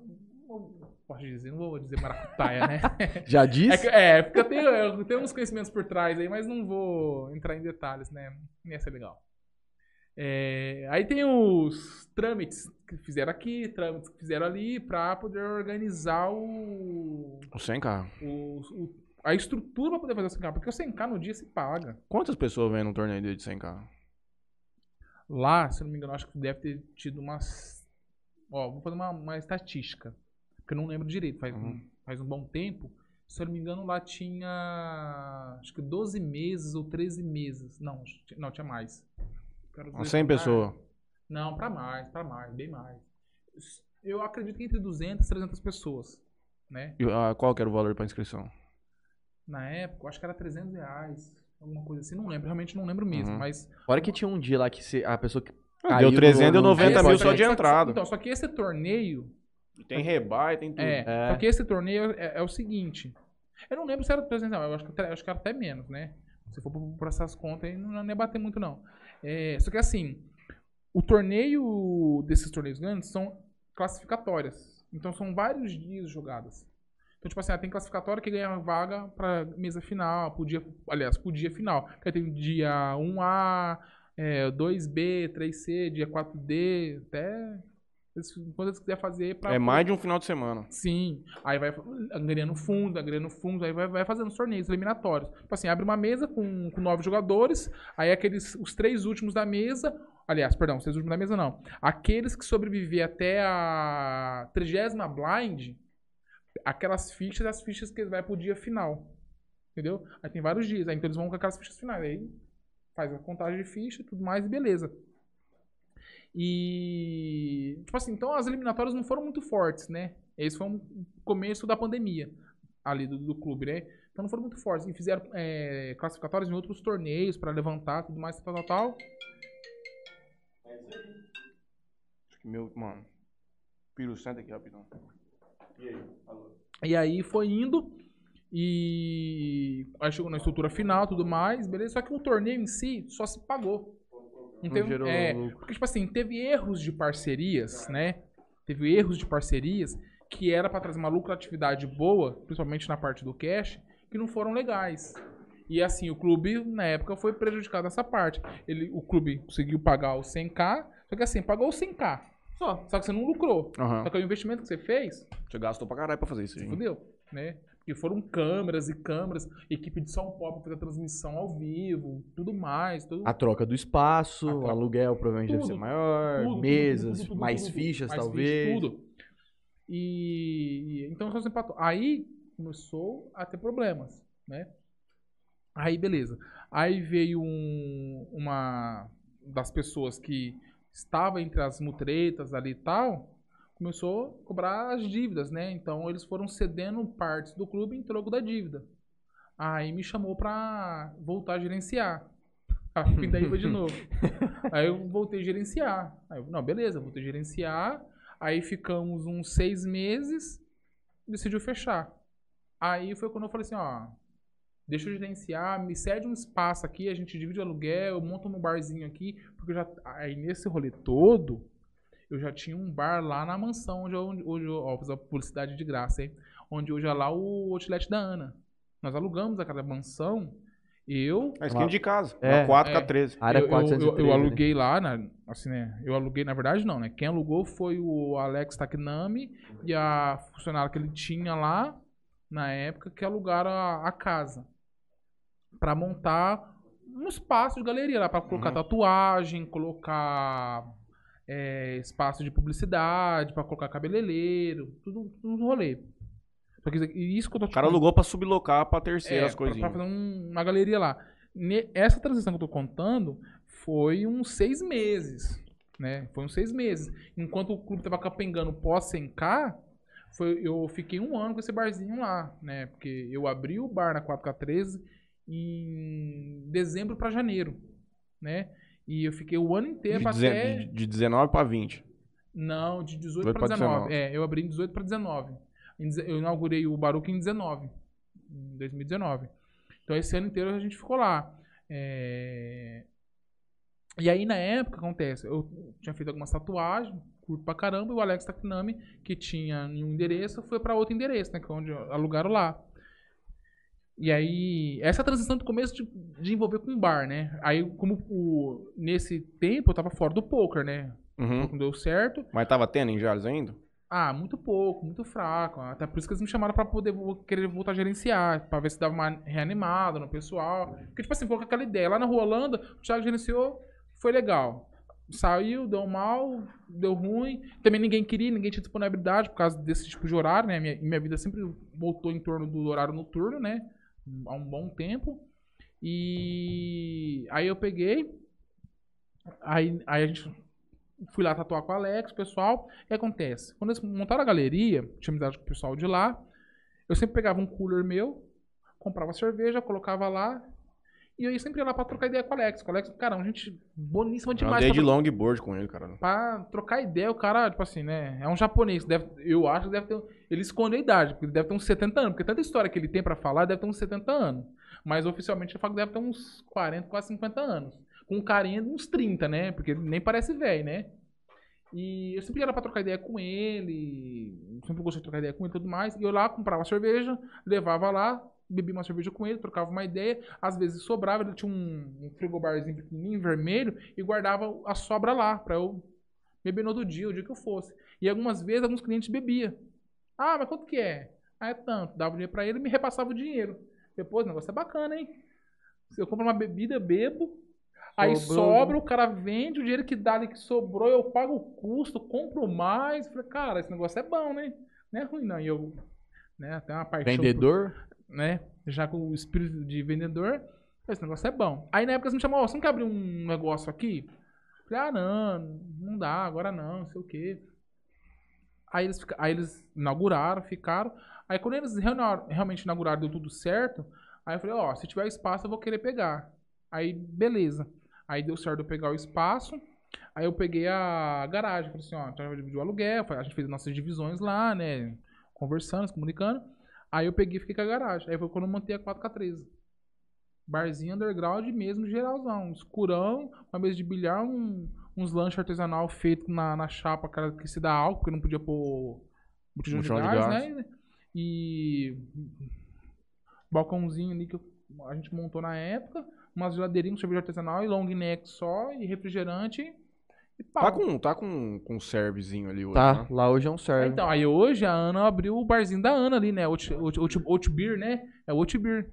Posso dizer, não vou dizer maracutaia, né?
Já
É,
disse?
que- é, porque eu tenho, eu tenho uns conhecimentos por trás aí, mas não vou entrar em detalhes, né? Ia ser legal. É, aí tem os trâmites que fizeram aqui, trâmites que fizeram ali, pra poder organizar o,
O 100k.
o- o- a estrutura pra poder fazer o 100k. Porque o 100k no dia se paga.
Quantas pessoas vêm num torneio de 100k?
Lá, se não me engano, acho que deve ter tido umas. Ó, vou fazer uma, uma estatística. Porque eu não lembro direito, faz, um,
Uhum.
faz um bom tempo. Se eu não me engano, lá tinha. Acho que 12 meses ou 13 meses. Não, que não, tinha mais. Quero
Umas
dizer
100
pra-
pessoas.
Não, pra mais, pra mais, bem mais. Eu acredito que entre 200 e 300 pessoas. Né?
E, ah, qual que era o valor pra inscrição?
Na época, eu acho que era 300 reais. Alguma coisa assim, não lembro, realmente não lembro mesmo.
Uhum.
Mas
Fora que tinha um dia lá que se- a pessoa que.
Ah, Deu
no-
390
no-
mil só de
só que-
entrada.
Então, só que esse torneio,
Tem rebai, tem tudo.
É,
É.
só que esse torneio é, é o seguinte. Eu não lembro se era 300 reais, eu acho que, eu acho que era até menos, né? Se for por, essas contas aí, não, ia bater muito, não. É, só que assim, o torneio desses torneios grandes são classificatórias. Então são vários dias jogadas. Então, tipo assim, ah, tem classificatória que ganha vaga pra mesa final, pro dia, aliás, pro dia final. Que aí tem dia 1A, é, 2B, 3C, dia 4D, até quando eles quiserem fazer pra
É mais de um final de semana.
Sim. Aí vai angariando fundo, angariando fundo, aí vai, vai fazendo os torneios eliminatórios. Tipo assim, abre uma mesa com, com nove jogadores, aí aqueles, os três últimos da mesa. Aliás, perdão, os três últimos da mesa não. Aqueles que sobreviver até a trigésima blind, aquelas fichas, as fichas que vai pro dia final. Entendeu? Aí tem vários dias. Aí então eles vão com aquelas fichas finais. Aí faz a contagem de ficha e tudo mais, e beleza. E. Tipo assim, então as eliminatórias não foram muito fortes, né? Esse foi um começo da pandemia ali do, do clube, né? Então não foram muito fortes. E fizeram é, classificatórios em outros torneios para levantar tudo mais, tal, tal, tal.
Meu, mano. Piro, senta aqui rapidão. E aí?
E aí foi indo. E aí chegou na estrutura final tudo mais, beleza? Só que o torneio em si só se pagou. Não
Não
teve,
gerou
é,
lucro.
porque, tipo assim, teve erros de parcerias, né? Teve erros de parcerias que era pra trazer uma lucratividade boa, principalmente na parte do cash, que não foram legais. E assim, o clube, na época, foi prejudicado nessa parte. Ele, o clube conseguiu pagar os 100k, só que assim, pagou os 100k. Só. Só que você não lucrou.
Aham.
Só que o investimento que você fez,
Você gastou pra caralho pra fazer isso, gente.
fudeu, né? Porque foram câmeras e câmeras, equipe de São Paulo pra fazer a transmissão ao vivo, tudo mais, tudo.
A troca do espaço,
troca-
aluguel provavelmente deve
Tudo,
ser maior,
Tudo,
mesas, mais fichas
mais
talvez.
fichas, tudo. E então só se empatou. Aí começou a ter problemas, né? Aí beleza. Aí veio um- uma das pessoas que estava entre as mutretas ali e tal, começou a cobrar as dívidas, né? Então eles foram cedendo partes do clube em troco da dívida. Aí me chamou pra voltar a gerenciar. A pindaíba de novo. Aí eu voltei a gerenciar. Aí eu, não, beleza, voltei a gerenciar. Aí ficamos uns seis meses, decidiu fechar. Aí foi quando eu falei assim, ó, deixa eu gerenciar, me cede um espaço aqui, a gente divide o aluguel, eu monto um barzinho aqui, porque já, aí nesse rolê todo, eu já tinha um bar lá na mansão, onde, eu- hoje, eu- ó, vou fazer uma publicidade de graça, hein? Onde hoje é lá o outlet da Ana. Nós alugamos aquela mansão, eu,
A esquina de casa.
É,
É, 4
é.
k 13.
Área
eu, eu-
413.
eu, eu
né?
aluguei lá, na, assim, né? Eu aluguei, na verdade, não, né? Quem alugou foi o Alex Taknami e a funcionária que ele tinha lá, na época, que alugaram a, a casa. Pra montar um espaço de galeria lá, pra colocar
Uhum.
tatuagem, colocar é, espaço de publicidade, pra colocar cabeleireiro, tudo, tudo um rolê. Só que isso- que eu tô
O
te
cara
falando-
alugou pra sublocar pra terceira
é,
as
pra-
coisinhas.
Pra, fazer um- uma galeria lá. Ne- essa transição que eu tô contando foi uns seis meses, né? Foi uns seis meses. Enquanto o clube tava capengando pós 100k, foi, eu fiquei um ano com esse barzinho lá, né? Porque eu abri o bar na 4K13 em dezembro pra janeiro, né? E eu fiquei o ano inteiro
De,
até...
de, de 19 pra 20.
Não, de 18
18
para
pra
19.
19.
É, eu abri em 18 para 19. Em deze- Eu inaugurei o Baruch em 19. Em 2019. Então esse ano inteiro a gente ficou lá. É, E aí na época acontece, eu tinha feito algumas tatuagens, curto pra caramba, e o Alex Taknami, que tinha um endereço, foi pra outro endereço, né? Que é onde alugaram lá. E aí, essa transição do começo de, de envolver com bar, né? Aí, como o, nesse tempo eu tava fora do poker, né?
Uhum.
Não deu certo.
Mas tava tendo em Jales ainda?
Ah, muito pouco, muito fraco. Até por isso que eles me chamaram pra poder querer voltar a gerenciar, pra ver se dava uma reanimada no pessoal. Porque, tipo assim, foi com aquela ideia. Lá na Rua Holanda, o Thiago gerenciou, foi legal. Saiu, deu mal, deu ruim. Também ninguém queria, ninguém tinha disponibilidade por causa desse tipo de horário, né? Minha, minha vida sempre voltou em torno do horário noturno, né? Há um bom tempo. E aí eu peguei. Aí, aí a gente fui lá tatuar com o Alex, o pessoal. O que acontece? Quando eles montaram a galeria, tinha amizade com o pessoal de lá, eu sempre pegava um cooler meu, comprava cerveja, colocava lá, e eu ia sempre ia lá pra trocar ideia com o Alex. Com o Alex, cara, uma gente boníssima
Eu
demais.
andei de
pra-
longboard com ele, cara.
Pra trocar ideia, o cara, tipo assim, né? É um japonês. Deve, eu acho que deve ter. Ele esconde a idade, porque ele deve ter uns 70 anos. Porque tanta história que ele tem pra falar, deve ter uns 70 anos. Mas oficialmente eu falo que deve ter uns 40, quase 50 anos. Com carinha de uns 30, né? Porque ele nem parece velho, né? E eu sempre ia lá pra trocar ideia com ele. Sempre gostei de trocar ideia com ele e tudo mais. E eu lá comprava cerveja, levava lá, bebia uma cerveja com ele, trocava uma ideia. Às vezes sobrava, ele tinha um, um frigobarzinho pequenininho, vermelho, e guardava a sobra lá pra eu beber no outro dia, o dia que eu fosse. E algumas vezes, alguns clientes bebiam. Ah, mas quanto que é? Ah, é tanto. Dava o dinheiro pra ele e me repassava o dinheiro. Depois, o negócio é bacana, hein? Se eu compro uma bebida, bebo. Aí
Sobrou.
sobra, o cara vende, o dinheiro que dá ali que sobrou, eu pago o custo, compro mais. Falei, cara, esse negócio é bom, né? Não é ruim, não. E eu, né, tem uma paixão. por-
Vendedor?
Né? Já com o espírito de vendedor. Esse negócio é bom. Aí na época você me chamou, "Ó, você não quer abrir um negócio aqui? Falei, ah, não, não dá, agora não, não sei o quê. Aí eles, aí eles inauguraram, ficaram. Aí quando eles realmente inauguraram, deu tudo certo. Aí eu falei, ó, se tiver espaço eu vou querer pegar. Aí, beleza. Aí deu certo eu pegar o espaço. Aí eu peguei a garagem. Falei assim, ó, a gente vai dividir o aluguel. A gente fez nossas divisões lá, né? Conversando, se comunicando. Aí eu peguei e fiquei com a garagem. Aí foi quando eu montei a 4K13. Barzinho underground mesmo, geralzão. Escurão, uma mesa de bilhar, um- uns lanches artesanal feito na, na chapa cara, que se dá álcool, porque não podia pôr botijão de,
de
gás, né? E balcãozinho ali que a gente montou na época. Umas geladeirinhas com cerveja artesanal e long neck só, e refrigerante.
Tá com, tá com, com um servezinho ali hoje,
Tá,
né?
lá hoje é um serve.
Então, aí hoje a Ana abriu o barzinho da Ana ali, né? Oat Beer, né? É Oat Beer.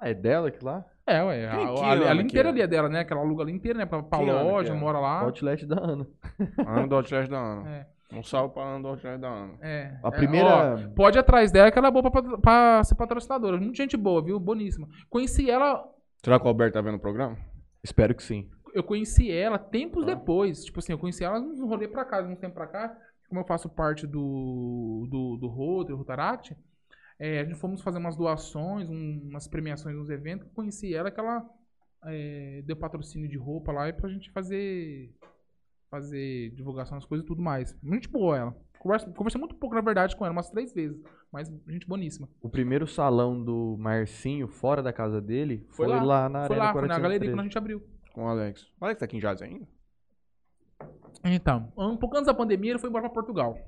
Ah, é dela que lá?
É, ué. A,
Quem que
a, a,
Ana
ali
que
inteira
é?
ali é dela, né? Que ela aluga ali inteira, né? Pra, pra
Que Ana que
loja,
é?
mora lá.
Outlet da Ana.
Ana do Outlet da Ana.
É.
Um salve pra Ana do Outlet da Ana.
É.
A
É,
primeira-
ó, pode ir atrás dela, que ela é boa pra, pra ser patrocinadora. Muita gente boa, viu? Boníssima. Conheci ela.
Será que o Alberto tá vendo o programa?
Espero que sim.
Eu conheci ela tempos
Ah.
depois. Tipo assim, eu conheci ela num rolê pra cá, uns tempo pra cá. Como eu faço parte do, do, do Rotary, Rotaract, é, a gente fomos fazer umas doações, um- umas premiações nos eventos. Conheci ela que ela é, deu patrocínio de roupa lá e pra gente fazer fazer divulgação das coisas e tudo mais. Gente boa ela. Conversa, conversei muito pouco, na verdade, com ela, umas três vezes. Mas gente boníssima.
O primeiro salão do Marcinho, fora da casa dele, foi,
Foi lá.
lá. na
Foi
Arena
lá, foi na
413.
galeria quando a gente abriu.
Com o Alex. O Alex tá aqui em Jazz ainda?
Então, um pouco antes da pandemia, ele foi embora pra Portugal.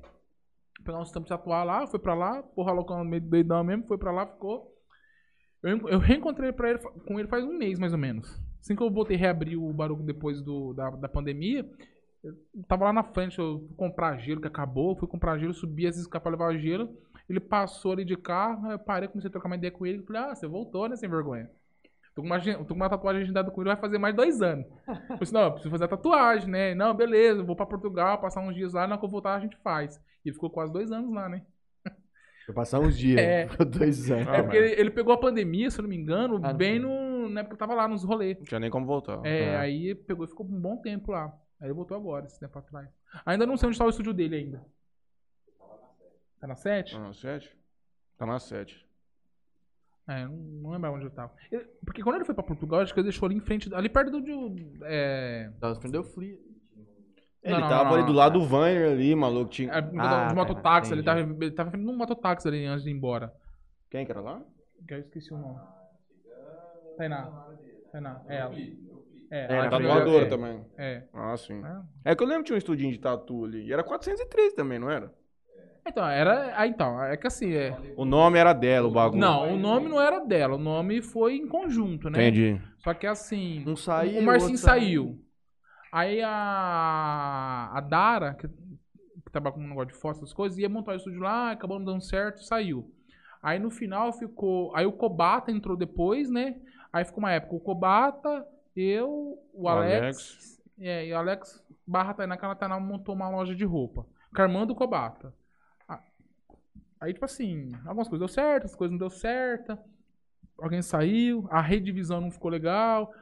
Pegar uns tempos de atuar lá, foi pra lá, porra loucão meio doidão mesmo, foi pra lá, ficou. Eu, eu reencontrei pra ele, com ele faz um mês, mais ou menos. Assim que eu voltei reabrir o barulho depois do, da, da pandemia, eu tava lá na frente, eu fui comprar gelo, que acabou, fui comprar gelo, subi as escadas pra levar gelo. Ele passou ali de carro, eu parei, comecei a trocar uma ideia com ele. Falei, ah, você voltou, né, sem vergonha. Tô com uma, tô com uma tatuagem agendada com ele, vai fazer mais de dois anos. Eu falei assim, não, eu preciso fazer a tatuagem, né? Não, beleza, vou pra Portugal, passar uns dias lá, na que eu voltar a gente faz. E ele ficou quase dois anos lá, né?
Foi passar uns dias.
É.
Ficou dois anos.
Ah,
é porque ele, ele pegou a pandemia, se eu não me engano,
Ah, não
bem no, na época que eu tava lá nos rolês.
Não tinha nem como voltar.
É,
É.
aí pegou e ficou um bom tempo lá. Aí ele voltou agora, esse tempo atrás. Ainda não sei onde tá o estúdio dele ainda. Tá na 7?
Tá na 7? Tá na 7.
É, não, não lembro onde eu tava. Ele- porque quando ele foi pra Portugal, acho que ele deixou ali em frente, ali perto do. de- É,
Tava prendeu Flea.
Ele
Não, não,
tava
não,
ali
não.
do lado do Vanner ali, maluco. Tinha...
é,
Ah,
de
tá,
mototáxi, ele
entendi.
tava, ele tava num mototáxi ali antes de ir embora.
Quem que era lá?
Que eu esqueci o nome. Tainá. Tainá, é ela. É,
É,
ela
na
Tatuadora
é,
também.
É.
Ah, sim.
É.
É que eu lembro que tinha um estudinho de tatu ali. E era 413 também, não era?
Então, era. Ah, então, é que assim, é.
O nome era dela, o bagulho.
Não, o nome não era dela, o nome foi em conjunto, né?
Entendi.
Só que assim.
Um saiu,
o Marcinho
outro
saiu. Aí a. A Dara, que, que trabalha com um negócio de foto, essas coisas, ia montar o estúdio lá, acabou não dando certo, saiu. Aí no final ficou. Aí o Kobata entrou depois, né? Aí ficou uma época o Kobata, eu, o,
O
Alex.
Alex.
É, e o Alex barra Tainá, que ela Tainá montou uma loja de roupa. Carmando Kobata. Ah, Aí, tipo assim, algumas coisas deu certo, as coisas não deu certo. Alguém saiu, a redivisão não ficou legal.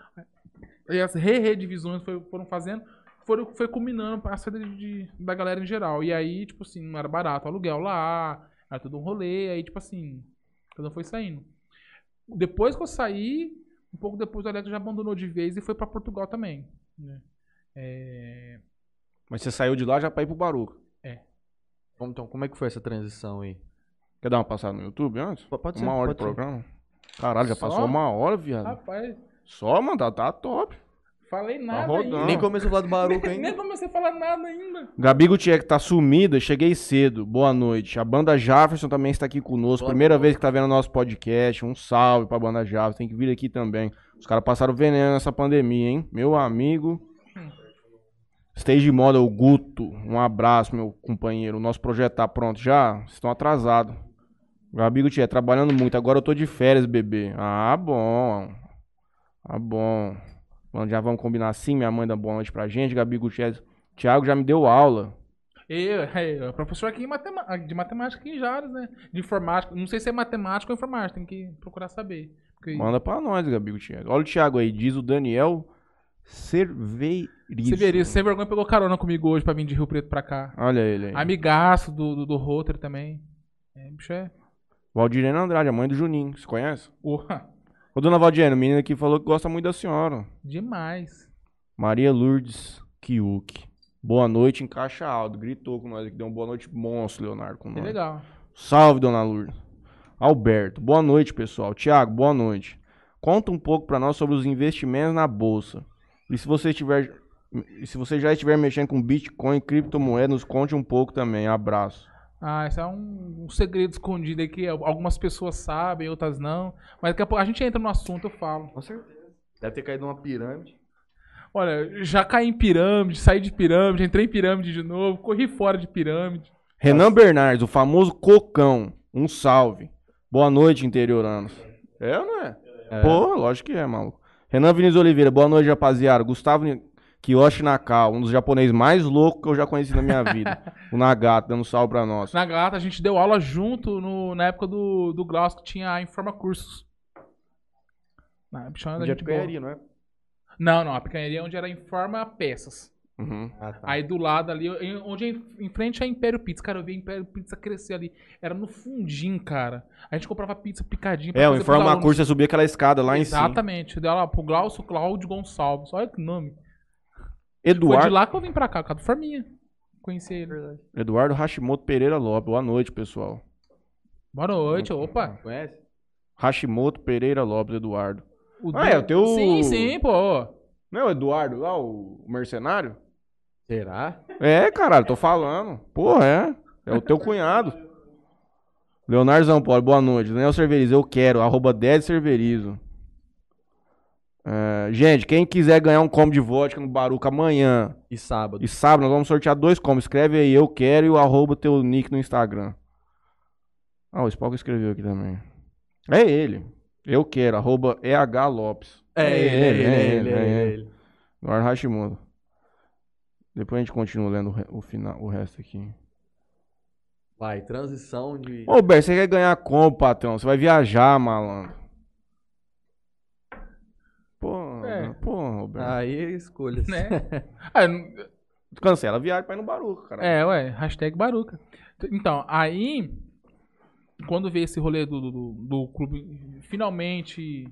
E as re-redivisões foram fazendo, foram, foi culminando a saída de, da galera em geral. E aí, tipo assim, não era barato o aluguel lá, era tudo um rolê, aí, tipo assim, cada um foi saindo. Depois que eu saí, um pouco depois o Alex já abandonou de vez e foi pra Portugal também. né? É,
Mas você saiu de lá já pra ir pro Baruca.
Como- Então, como é que foi essa transição aí?
Quer dar uma passada no YouTube antes?
Pode ser.
uma hora de
ser.
programa? Caralho, já
Só?
passou uma hora, viado.
Rapaz,
Só, mano, tá, tá top.
falei nada
rodando.
ainda.
Nem começou a falar do Baruco
Nem
ainda.
comecei a falar nada ainda.
Gabi Gutierrez tá sumida, cheguei cedo. Boa noite. A banda Jefferson também está aqui conosco.
Boa
Primeira
noite.
vez que tá vendo nosso podcast. Um salve pra banda Jefferson. Tem que vir aqui também. Os caras passaram veneno nessa pandemia, hein? Meu amigo. Stage Model, o Guto, um abraço, meu companheiro. O nosso projeto tá pronto já? Vocês estão atrasados. Gabi Gutierrez, trabalhando muito. Agora eu tô de férias, bebê. Ah, bom. Ah, bom. Bom, já vamos combinar assim. Minha mãe dá boa noite pra gente. Gabi Gutierrez. Thiago já me deu aula.
Eu, eu, professor aqui em matema- de matemática aqui em Jales, né? De informática. Não sei se é matemática ou informática, tem que procurar saber. Porque
Manda pra nós, Gabi Gutierrez. Olha o Thiago aí, diz o Daniel Cerveirizo.
Severizo, sem vergonha, pegou carona comigo hoje pra vir de Rio Preto pra cá.
Olha ele aí.
Amigaço do, do, do Rotary também. É, bicho é.
Valdirene Andrade, a mãe do Juninho. Você conhece?
Porra,
Ô, dona Valdirene, o menino aqui falou que gosta muito da senhora.
demais.
Maria Lourdes Kiuk. Boa noite em caixa alto. Gritou com nós aqui. Deu uma boa noite monstro, Leonardo, com
Que
nós.
legal.
Salve, dona Lourdes. Alberto, boa noite, pessoal. Tiago, boa noite. Conta um pouco pra nós sobre os investimentos na bolsa. E se você estiver e se você já estiver mexendo com Bitcoin, criptomoedas, nos conte um pouco também. Abraço.
Ah, isso é um, um segredo escondido aí que algumas pessoas sabem, outras não. Mas daqui a pouco a gente entra no assunto, eu falo.
Com certeza. Deve ter caído numa pirâmide.
Olha, já caí em pirâmide, saí de pirâmide, entrei em pirâmide de novo, corri fora de pirâmide.
Renan Bernardes, o famoso Cocão. Um salve. Boa noite, interioranos. É ou não é? Pô, lógico que é, maluco. Renan Vinícius Oliveira, boa noite, rapaziada. Gustavo Kiyoshi Nakao, um dos japoneses mais loucos que eu já conheci na minha vida. o Nagato, dando salve pra nós.
Na Gata, a gente deu aula junto no- na época do, do Glaucio, que tinha a Informa Cursos. Na, bichona da
De
gente boa.
picanharia, não é?
Não, não, a picanharia é onde era Informa Peças.
Uhum.
Ah, tá.
Aí do lado ali, em- onde é em, em frente é Império Pizza. Cara, eu vi a Império Pizza crescer ali. Era no fundinho, cara. A gente comprava pizza picadinha pra
É, o Informa
alunos.
Curso, você subia aquela escada lá em cima.
Exatamente. Deu lá pro Glaucio Cláudio Gonçalves. Olha que nome. Foi de
Eduardo,
lá que eu vim pra cá, por causa do Forminha. Conheci ele.
Eduardo Hashimoto Pereira Lopes, boa noite, pessoal.
Boa noite, opa.
Conhece?
Hashimoto Pereira Lopes, Eduardo.
O
Ah, é, o teu-
Sim, sim, pô.
Não é o Eduardo lá, o mercenário?
Será?
É, caralho, tô falando. Porra, é. É o teu cunhado. Leonardo Zampoli, boa noite. Daniel Cerverizo, eu quero. Arroba 10 Cerverizo. É, gente, quem quiser ganhar um combo de vodka no Baruca amanhã
E sábado.
e sábado, nós vamos sortear dois combos. Escreve aí, eu quero, e o arroba teu nick no Instagram. Ah, o Spock escreveu aqui também. É ele. Eu quero, arroba EH Lopes.
É ele, é ele, é ele, é
é
ele.
Eduardo Hashimoto. Depois a gente continua lendo o, re- o final, o resto aqui.
Vai, transição de.
Ô, Ber, você quer ganhar como, patrão? Você vai viajar, malandro. Pô,
É.
Aí é escolhas.
Né? Ah,
Cancela a viagem pra ir no Baruca, cara.
é, ué, hashtag Baruca. Então, aí, quando veio esse rolê do, do, do- clube finalmente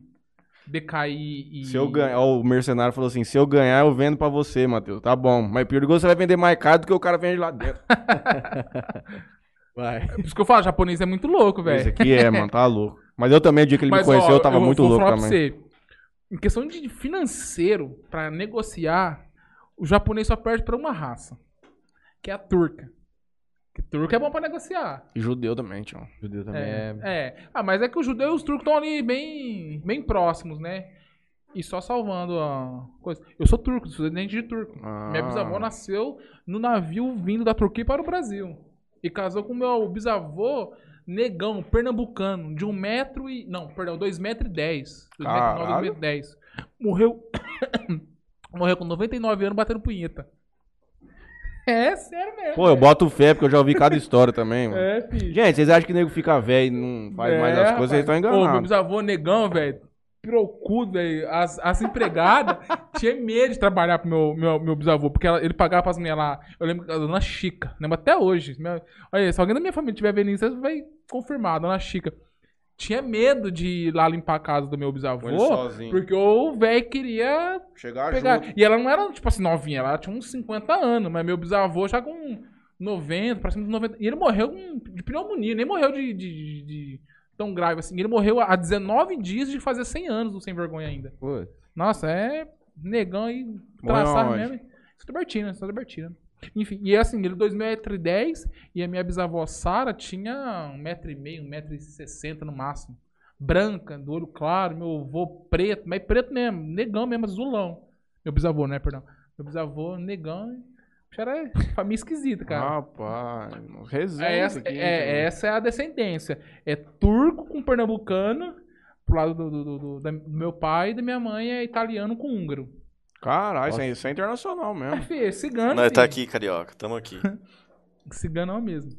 decair e.
Se eu ganhar, ó, o mercenário falou assim: se eu ganhar, eu vendo pra você, Matheus. Tá bom. Mas perigoso você vai vender mais caro do que o cara vende lá dentro.
Vai.
Por isso que eu falo, japonês é muito louco,
Esse
velho.
aqui é, mano, tá louco. Mas eu também, o dia que ele
Mas,
me conheceu,
ó,
eu tava muito
vou
louco também.
Pra você, em questão de financeiro, pra negociar, o japonês só perde pra uma raça, que é a turca. Que turca é bom pra negociar.
E judeu também, tio.
Judeu também
É,
é.
é. Ah, mas é que os judeus e os turcos estão ali bem, bem próximos, né? E só salvando a coisa. Eu sou turco, sou descendente de turco.
Ah.
Minha bisavó nasceu no navio vindo da Turquia para o Brasil. E casou com meu bisavô negão, pernambucano, de um metro e... Não, perdão, dois metros e dez. Dois metros e nove, dois
Caralho.
metros e dez. Morreu... Morreu com 99 anos batendo punheta. É sério mesmo.
Pô, eu boto fé, porque eu já ouvi cada história também, mano.
É, filho.
Gente, vocês acham que o nego fica velho e não faz mais as coisas? Vocês estão
Ô, meu
enganados.
bisavô negão, velho, velho. As, as empregadas tinham medo de trabalhar pro meu, meu, meu bisavô, porque ela- ele pagava pras mulheres lá. Eu lembro que a dona Chica, lembro até hoje. Minha- olha, se alguém da minha família tiver vendo isso, você vai confirmar, a dona Chica. Tinha medo de ir lá limpar a casa do meu bisavô, porque o velho queria
Chegar
pegar.
junto.
E ela não era, tipo assim, novinha, ela tinha uns 50 anos, mas meu bisavô já com 90, pra cima de 90. E ele morreu de pneumonia, nem morreu de- de- de tão grave assim. Ele morreu há 19 dias de fazer 100 anos do sem vergonha ainda. Nossa, é negão traçar
aonde?
mesmo. Santa Bertina, Santa Bertina. Enfim, e assim, ele 2,10m e a minha bisavó Sara tinha 1,5m, 1,60m no máximo. Branca, do olho claro, meu avô preto, mas preto mesmo, negão mesmo, azulão. Meu bisavô, né, perdão. Meu bisavô, negão. Era família esquisita, cara.
Rapaz, resenha.
É essa,
aqui,
é, essa é a descendência. É turco com pernambucano, pro lado do, do- do- do- do meu pai, e da minha mãe é italiano com húngaro.
Caralho, isso é, isso é internacional
É,
mesmo.
filho, é cigano.
Nós tá aqui, carioca. Tamo aqui.
Ciganão mesmo.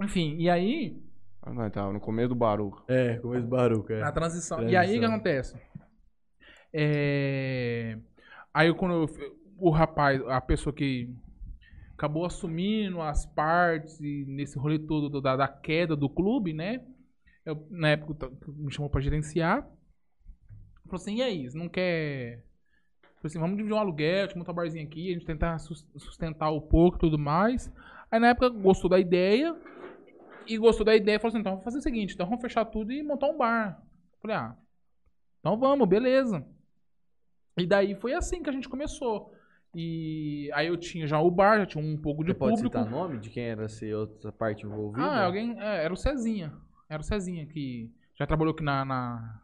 Enfim, e aí,
Ah, Nós tava no começo do barulho.
É, com esse barulho, é.
na transição. E
Transição.
aí, o que acontece? É... Aí, quando eu- o rapaz, a pessoa que acabou assumindo as partes nesse rolê todo do- da, da queda do clube, né? Eu, na época me chamou pra gerenciar. Falou assim, e aí, você não quer... Falei assim, vamos dividir um aluguel, te montar um barzinho aqui, a gente tentar sus- sustentar o pouco e tudo mais. Aí na época gostou da ideia. E gostou da ideia, falou assim, então vamos fazer o seguinte, então vamos fechar tudo e montar um bar. Falei, ah, então vamos, beleza. E daí foi assim que a gente começou. E aí eu tinha já o bar, já tinha um pouco de
Você pode
público.
citar nome de quem era ser outra parte envolvida?
Ah, alguém. é, era o Cezinha. Era o Cezinha que já trabalhou aqui na, na,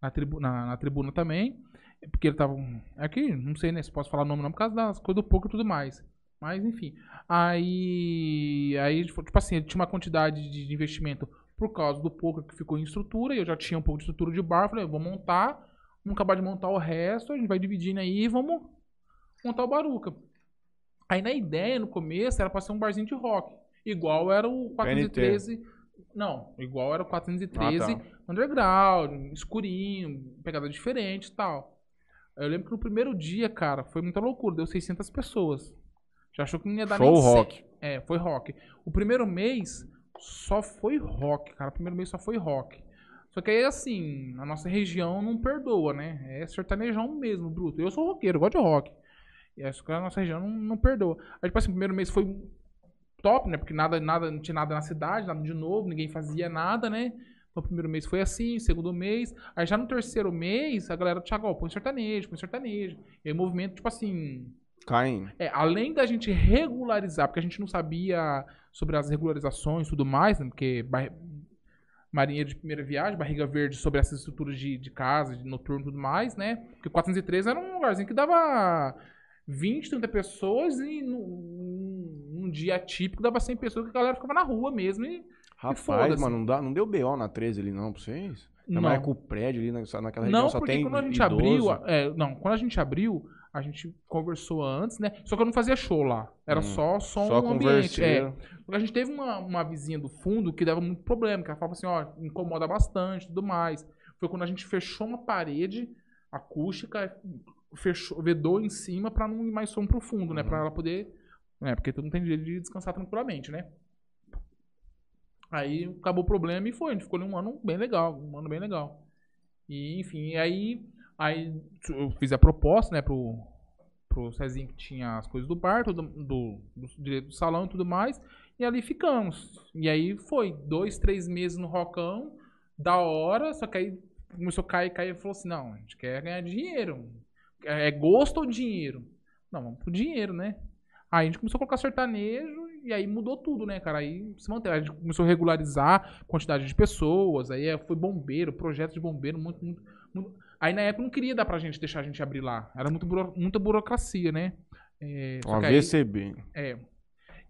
na, tribu- na- na tribuna também. Porque ele tava. Aqui, não sei né, se posso falar o nome não, por causa das coisas do pouco e tudo mais. Mas enfim. Aí. Aí, tipo assim, ele tinha uma quantidade de investimento por causa do pouco que ficou em estrutura. E eu já tinha um pouco de estrutura de bar. Falei, vou montar. Vamos acabar de montar o resto. A gente vai dividindo aí e vamos montar o Baruca. Aí na ideia, no começo, era pra ser um barzinho de rock. Igual era o 413. Não, igual era o 413
Ah, tá.
underground, escurinho, pegada diferente e tal. Eu lembro que no primeiro dia, cara, foi muita loucura. Deu 600 pessoas. Já achou que não ia dar
Show
nem
rock.
É, foi rock. O primeiro mês só foi rock, cara. O primeiro mês só foi rock. Só que aí, assim, a nossa região não perdoa, né? É sertanejão mesmo, bruto. Eu sou roqueiro, gosto de rock. E acho que a nossa região não, não perdoa. Aí, tipo assim, o primeiro mês foi top, né? Porque nada, nada, não tinha nada na cidade, nada de novo, ninguém fazia nada, né? Então, o primeiro mês foi assim, segundo mês. Aí já no terceiro mês, a galera, Thiago, ó, põe sertanejo, põe sertanejo. E aí o movimento, tipo assim,
Caindo.
é, além da gente regularizar, porque a gente não sabia sobre as regularizações e tudo mais, né? Porque bar- marinheiro de primeira viagem, barriga verde sobre essas estruturas de, de casa, de noturno e tudo mais, né? Porque 403 era um lugarzinho que dava 20, 30 pessoas e num, num dia típico dava 100 pessoas que a galera ficava na rua mesmo e
Rapaz,
foda-se.
mano, não, dá, não deu BO na 13 ali não pra vocês? Não. Mas com o prédio ali na- naquela região
Não,
só
porque
tem
quando a gente
idoso.
abriu. é, não, quando a gente abriu, a gente conversou antes, né? Só que eu não fazia show lá. Era
Hum,
só som
Só
ambiente. É. a gente teve uma, uma vizinha do fundo que dava muito problema, que ela falava assim, ó, incomoda bastante e tudo mais. Foi quando a gente fechou uma parede acústica, fechou, vedou em cima pra não ir mais som pro fundo, né?
Uhum.
Pra ela poder. Né, porque todo mundo tem direito de descansar tranquilamente, né? Aí acabou o problema e foi. A gente ficou ali um ano bem legal, um ano bem legal. E, enfim, aí, aí eu fiz a proposta, né, pro, pro Cezinho que tinha as coisas do bar, tudo, do, do direito do salão e tudo mais. E ali ficamos. E aí foi dois, três meses no Rocão, da hora, só que aí começou a cair, cair e falou assim, não, a gente quer ganhar dinheiro. É gosto ou dinheiro? Não, vamos pro dinheiro, né? Aí a gente começou a colocar sertanejo e aí mudou tudo, né, cara? Aí se manteve. A gente começou a regularizar a quantidade de pessoas, aí é, foi bombeiro, projeto de bombeiro, muito, muito, muito- Aí na época não queria dar pra gente deixar a gente abrir lá. Era muito buro- muita burocracia, né? É,
Uma
que aí- é.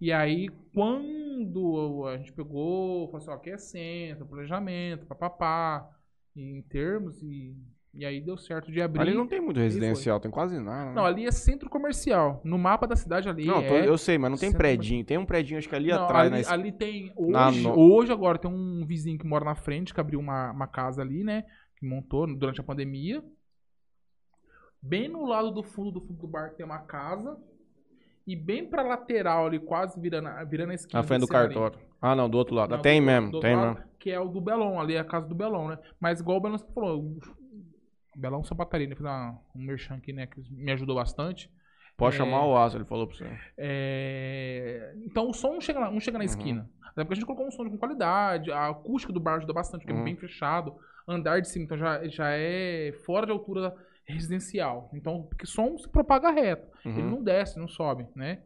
E aí, quando a gente pegou, falou assim, ó, aqui é centro, planejamento, papapá, em termos, e, e aí deu certo de abrir.
Ali não tem muito residencial, tem quase nada. né?
Não, ali é centro comercial. No mapa da cidade ali
Não, tô-
é...
eu sei, mas não tem predinho. Tem um predinho, acho que ali
Não,
atrás.
ali,
na
ali tem. Hoje, hoje, agora, tem um vizinho que mora na frente, que abriu uma, uma casa ali, né? Que montou durante a pandemia. Bem no lado do fundo do fundo do bar tem uma casa. E bem pra lateral ali, quase virando, a- virando a esquina.
Na frente do
ali.
cartório. Ah, não, do outro lado.
Não,
tem
do-
mesmo,
do
tem
lado,
mesmo.
Que é o do Belon, ali é a casa do Belon, né? Mas igual o Belon falou, o Belon Sapataria, né? Fiz uma- um merchan aqui, né? Que me ajudou bastante.
Pode
É.
chamar o Asa, ele falou pra você.
É, Então o som não chega, na- não chega na
Uhum.
esquina. Até porque a gente colocou um som com qualidade, a acústica do bar ajuda bastante, porque
Uhum.
é bem fechado. Andar de cima, então já, já é fora de altura residencial. Então, porque som se propaga reto. Ele
Uhum.
não desce, não sobe, né?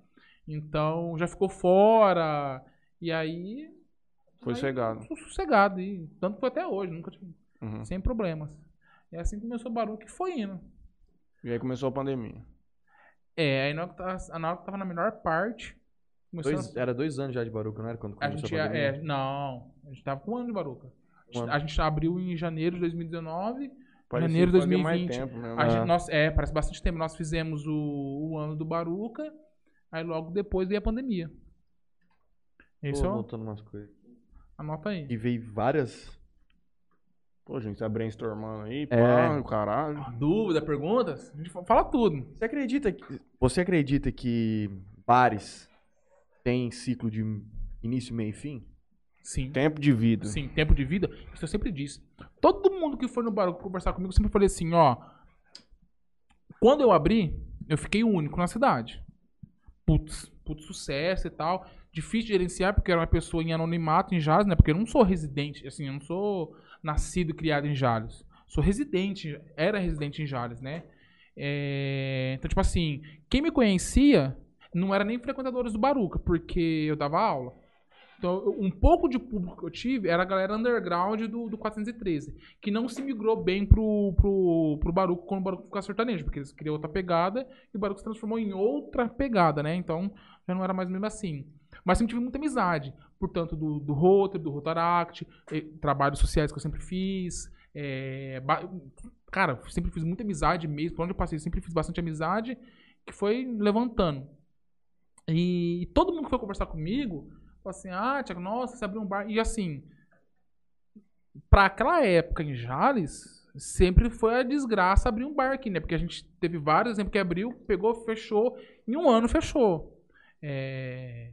Então já ficou fora. E aí.
Foi
aí,
cegado.
sou Sossegado. E tanto que foi até hoje, nunca tive.
Uhum.
Sem problemas. É assim que começou o barulho que foi indo.
E aí começou a pandemia.
É, aí na hora que tava, na, tava na menor parte.
Dois-
a-
era dois anos já de Baruca, não era? Quando
a
começou
gente
a
ia-
pandemia?
é, não, a gente tava com um ano de Baruca.
Um ano.
A gente abriu em janeiro de 2019.
Parecia
Janeiro de
fazia mais
2020.
tempo mesmo.
A
Ah.
gente, nós, é, parece bastante tempo. Nós fizemos o, o ano do Baruca, aí logo depois veio a pandemia. Isso,
Tô
ó,
anotando umas coisas.
anota aí.
E veio várias.
Pô, gente, tá brainstormando aí,
É.
pá, caralho.
Dúvida, perguntas? A gente fa- fala tudo.
Você acredita que, você acredita que bares têm ciclo de início, meio e fim?
Sim.
Tempo de vida.
Sim, tempo de vida. Isso eu sempre disse. Todo mundo que foi no Baruca conversar comigo, eu sempre falei assim, ó. Quando eu abri, eu fiquei o único na cidade. Putz, putz sucesso e tal. Difícil de gerenciar, porque eu era uma pessoa em anonimato em Jales, né? Porque eu não sou residente, assim, eu não sou nascido e criado em Jales. Sou residente, era residente em Jales, né? É, Então, tipo assim, quem me conhecia não era nem frequentadores do Baruca, porque eu dava aula. Então, um pouco de público que eu tive era a galera underground do, do 413, que não se migrou bem pro, pro, pro Baruco quando o Baruco ficou sertanejo, porque eles queriam outra pegada e o Baruco se transformou em outra pegada, né? Então, já não era mais mesmo assim. Mas sempre tive muita amizade, portanto, do, do Rotary, do Rotaract, trabalhos sociais que eu sempre fiz. ba- cara, sempre fiz muita amizade mesmo, por onde eu passei, sempre fiz bastante amizade, que foi levantando. E todo mundo que foi conversar comigo falou assim: ah, Tiago, nossa, você abriu um bar. E assim, pra aquela época em Jales, sempre foi a desgraça abrir um bar aqui, né? Porque a gente teve vários exemplos que abriu, pegou, fechou, em um ano fechou. É,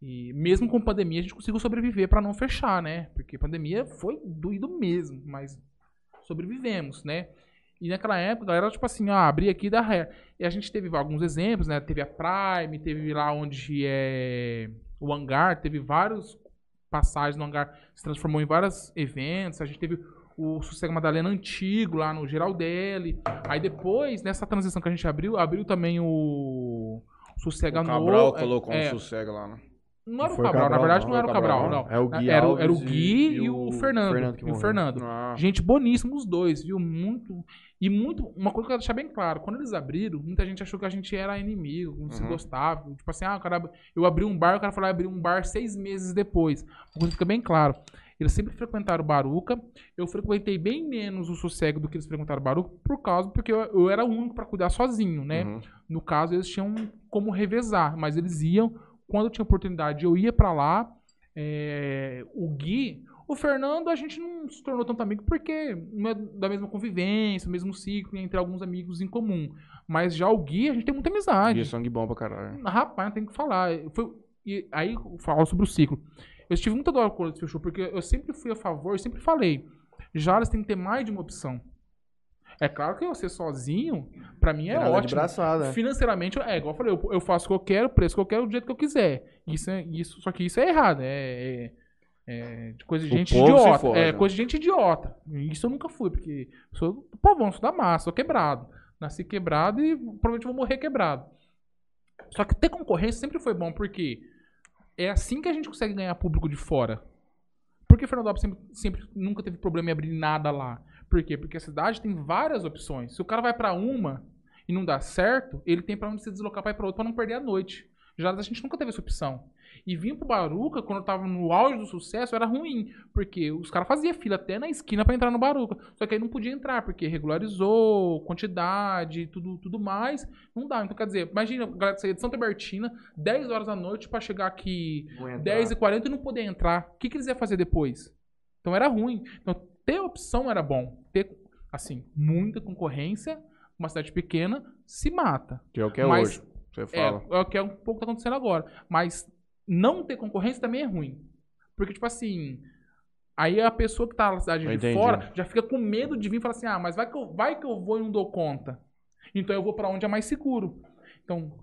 E mesmo com pandemia, a gente conseguiu sobreviver pra não fechar, né? Porque pandemia foi doído mesmo, mas sobrevivemos, né? E naquela época, a galera, tipo assim, ah, abri aqui da ré. E a gente teve alguns exemplos, né? Teve a Prime, teve lá onde é o hangar, teve vários passagens no hangar, se transformou em vários eventos. A gente teve o Sossego Madalena antigo lá no Geraldelli. Aí depois, nessa transição que a gente abriu, abriu também o Sossega
O. Cabral
é,
colocou
é,
um sossego lá, né?
Não era o
o
Cabral, na
Cabral,
verdade
não,
não era o Cabral, não.
É o Gui
era, o- era o
Alves
Gui
e-
e, o Fernando.
Fernando
e o. Fernando.
Ah,
Gente boníssima os dois, viu? Muito. E muito. Uma coisa que eu quero deixar bem claro: quando eles abriram, muita gente achou que a gente era inimigo, não se
Uhum.
gostava. Tipo assim, ah, o cara, eu abri um bar, o cara falou, abri um bar seis meses depois. Uma coisa que fica bem claro. Eles sempre frequentaram o Baruca. Eu frequentei bem menos o sossego do que eles frequentaram o Baruca, por causa, porque eu, eu era o único pra cuidar sozinho, né?
uhum.
No caso, eles tinham como revezar, mas eles iam, quando eu tinha oportunidade, eu ia pra lá. É, o Gui, o Fernando, a gente não se tornou tanto amigo porque não é da mesma convivência, mesmo ciclo entre alguns amigos em comum. Mas já o Gui, a gente tem muita amizade.
E sangue bom pra caralho.
Rapaz, não tem o que falar. Foi, e aí eu falo sobre o ciclo. Eu tive muita dor quando ele fechou, porque eu sempre fui a favor, eu sempre falei. Jales tem que ter mais de uma opção. É claro que eu ser sozinho, pra mim é
Nada
ótimo.
braçada.
Financeiramente, é igual eu falei, eu, eu faço o que eu quero, o preço que eu quero, do jeito que eu quiser. Isso é, isso, só que isso é errado, é, é- é de coisa de
O
gente idiota. É
né?
coisa de gente idiota. Isso eu nunca fui, porque sou do povão, sou da massa, sou quebrado. Nasci quebrado e provavelmente vou morrer quebrado. Só que ter concorrência sempre foi bom, porque é assim que a gente consegue ganhar público de fora. Por que Fernandópolis sempre, sempre nunca teve problema em abrir nada lá? Por quê? Porque a cidade tem várias opções. Se o cara vai pra uma e não dá certo, ele tem pra onde se deslocar pra ir pra outra pra não perder a noite. Já a gente nunca teve essa opção. E vir pro Baruca, quando eu tava no auge do sucesso, era ruim. Porque os caras faziam fila até na esquina pra entrar no Baruca. Só que aí não podia entrar, porque regularizou, quantidade, tudo, tudo mais. Não dá. Então, quer dizer, imagina a galera que saía de Santa Bertina, 10 horas da noite pra chegar aqui 10h40 e não poder entrar. O que, que eles iam fazer depois? Então era ruim. Então ter opção era bom. Ter, assim, muita concorrência, uma cidade pequena, se mata.
Que é o que é
Mas-
hoje. Você
É,
fala.
é o que é um pouco que tá acontecendo agora. Mas não ter concorrência também é ruim. Porque, tipo assim. Aí a pessoa que tá na cidade
Eu
de
entendi.
fora já fica com medo de vir e falar assim: ah, mas vai que, eu, vai que eu vou e não dou conta. Então eu vou pra onde é mais seguro. Então,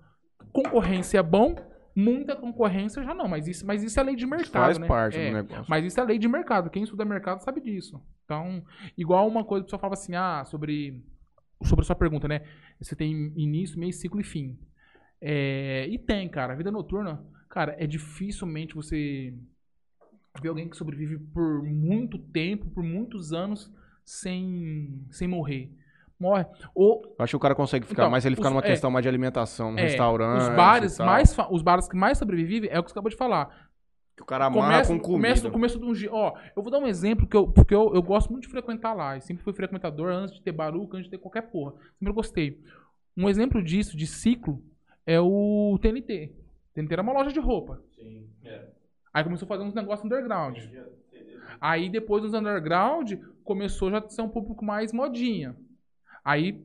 concorrência é bom, muita concorrência já não. Mas isso, mas isso é lei de mercado.
Faz
né?
parte
É,
do negócio.
Mas isso é lei de mercado. Quem estuda mercado sabe disso. Então, igual uma coisa que o pessoal falava assim, ah, sobre, sobre a sua pergunta, né? Você tem início, meio, ciclo e fim. É, e tem, cara. A vida noturna, cara, é dificilmente você ver alguém que sobrevive por muito tempo, por muitos anos, sem, sem morrer. Morre. Ou,
Eu acho que o cara consegue ficar
Então,
mais se ele ficar
os-
numa
é,
questão mais de alimentação, no
é,
restaurante.
os bares mais os bares que mais sobrevivem é o que você acabou de falar.
Que o cara amarra com comida.
começa, começo de um dia. Ó, eu vou dar um exemplo que eu, porque eu, eu gosto muito de frequentar lá. Eu sempre fui frequentador antes de ter baruca, antes de ter qualquer porra. Sempre gostei. Um exemplo disso, de ciclo, é o TNT. TNT era uma loja de roupa. Aí começou a fazer uns negócios underground. Aí depois dos underground, começou já a ser um público mais modinha. Aí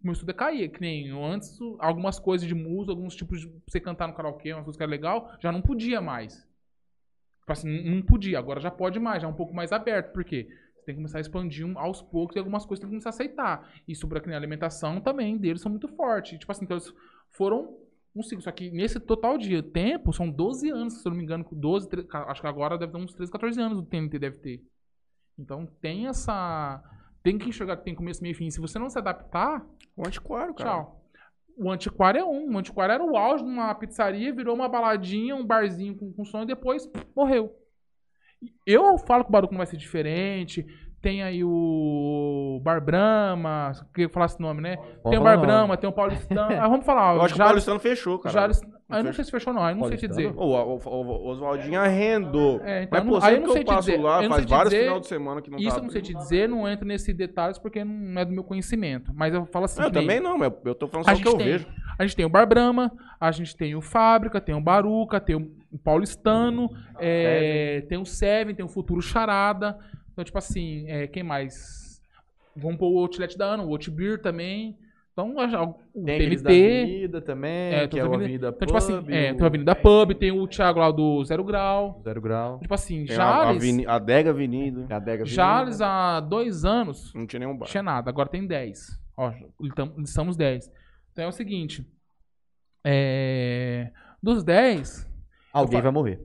começou a decair, que nem antes, algumas coisas de música, alguns tipos de você cantar no karaokê, uma música legal, já não podia mais. Tipo assim, não- podia, agora já pode mais, já é um pouco mais aberto, por quê? Você tem que começar a expandir um- aos poucos e algumas coisas tem que começar a aceitar. E sobre a que nem a alimentação também deles são muito fortes. Tipo assim, então eles foram um ciclo. Só que nesse total de tempo, são 12 anos, se eu não me engano, 12, 13, acho que agora deve ter uns 13, 14 anos o TNT deve ter. Então tem essa. Tem que enxergar que tem começo, meio e fim. Se você não se adaptar,
O antiquário, cara.
Tchau. O antiquário é um. O antiquário era o auge de uma pizzaria, virou uma baladinha, um barzinho com, com som e depois pff, morreu. Eu falo que o Baruco não vai ser diferente. Tem aí o Bar Brahma, queria falar esse nome, né? tem o Bar Brahma, tem o Paulistano. ah, vamos falar.
Eu acho que o Paulistano fechou, cara.
Jales- ah, eu não sei se fechou, não. Eu não sei te dizer.
O, o, o Oswaldinho arrendou.
É, então,
Mas, pô,
aí eu não
que
sei
eu
te dizer.
lá,
Eu
faz vários
dizer.
final de semana que não
Isso
tá
eu não sei te dizer, não entro nesse detalhes porque não é do meu conhecimento. Mas eu falo assim.
Não, eu também não, mas eu tô falando só o que eu
tem,
vejo.
a gente tem o Bar Brahma, a gente tem o Fábrica, tem o Baruca, tem o Paulistano, é, tem o Seven, tem o Futuro Charada. Então, tipo assim, é, quem mais? Vamos pôr o Outlet da Ana, o Outbeer também. Então, a- o
Tem da
TNT.
Avenida também,
É,
que
tem
é o
Avenida-
Avenida
Então, tipo assim,
Pub,
é,
o
tem a Avenida Pub, tem o Thiago lá do Zero Grau.
Zero Grau.
Tipo assim,
Tem a,
Jales,
aveni- a Dega Avenida.
A Adega
Jales há dois anos
Não tinha nenhum bar.
Não tinha nada, agora tem 10. Ó, então, estamos 10. Então é o seguinte. É... Dos 10,
Alguém vai morrer.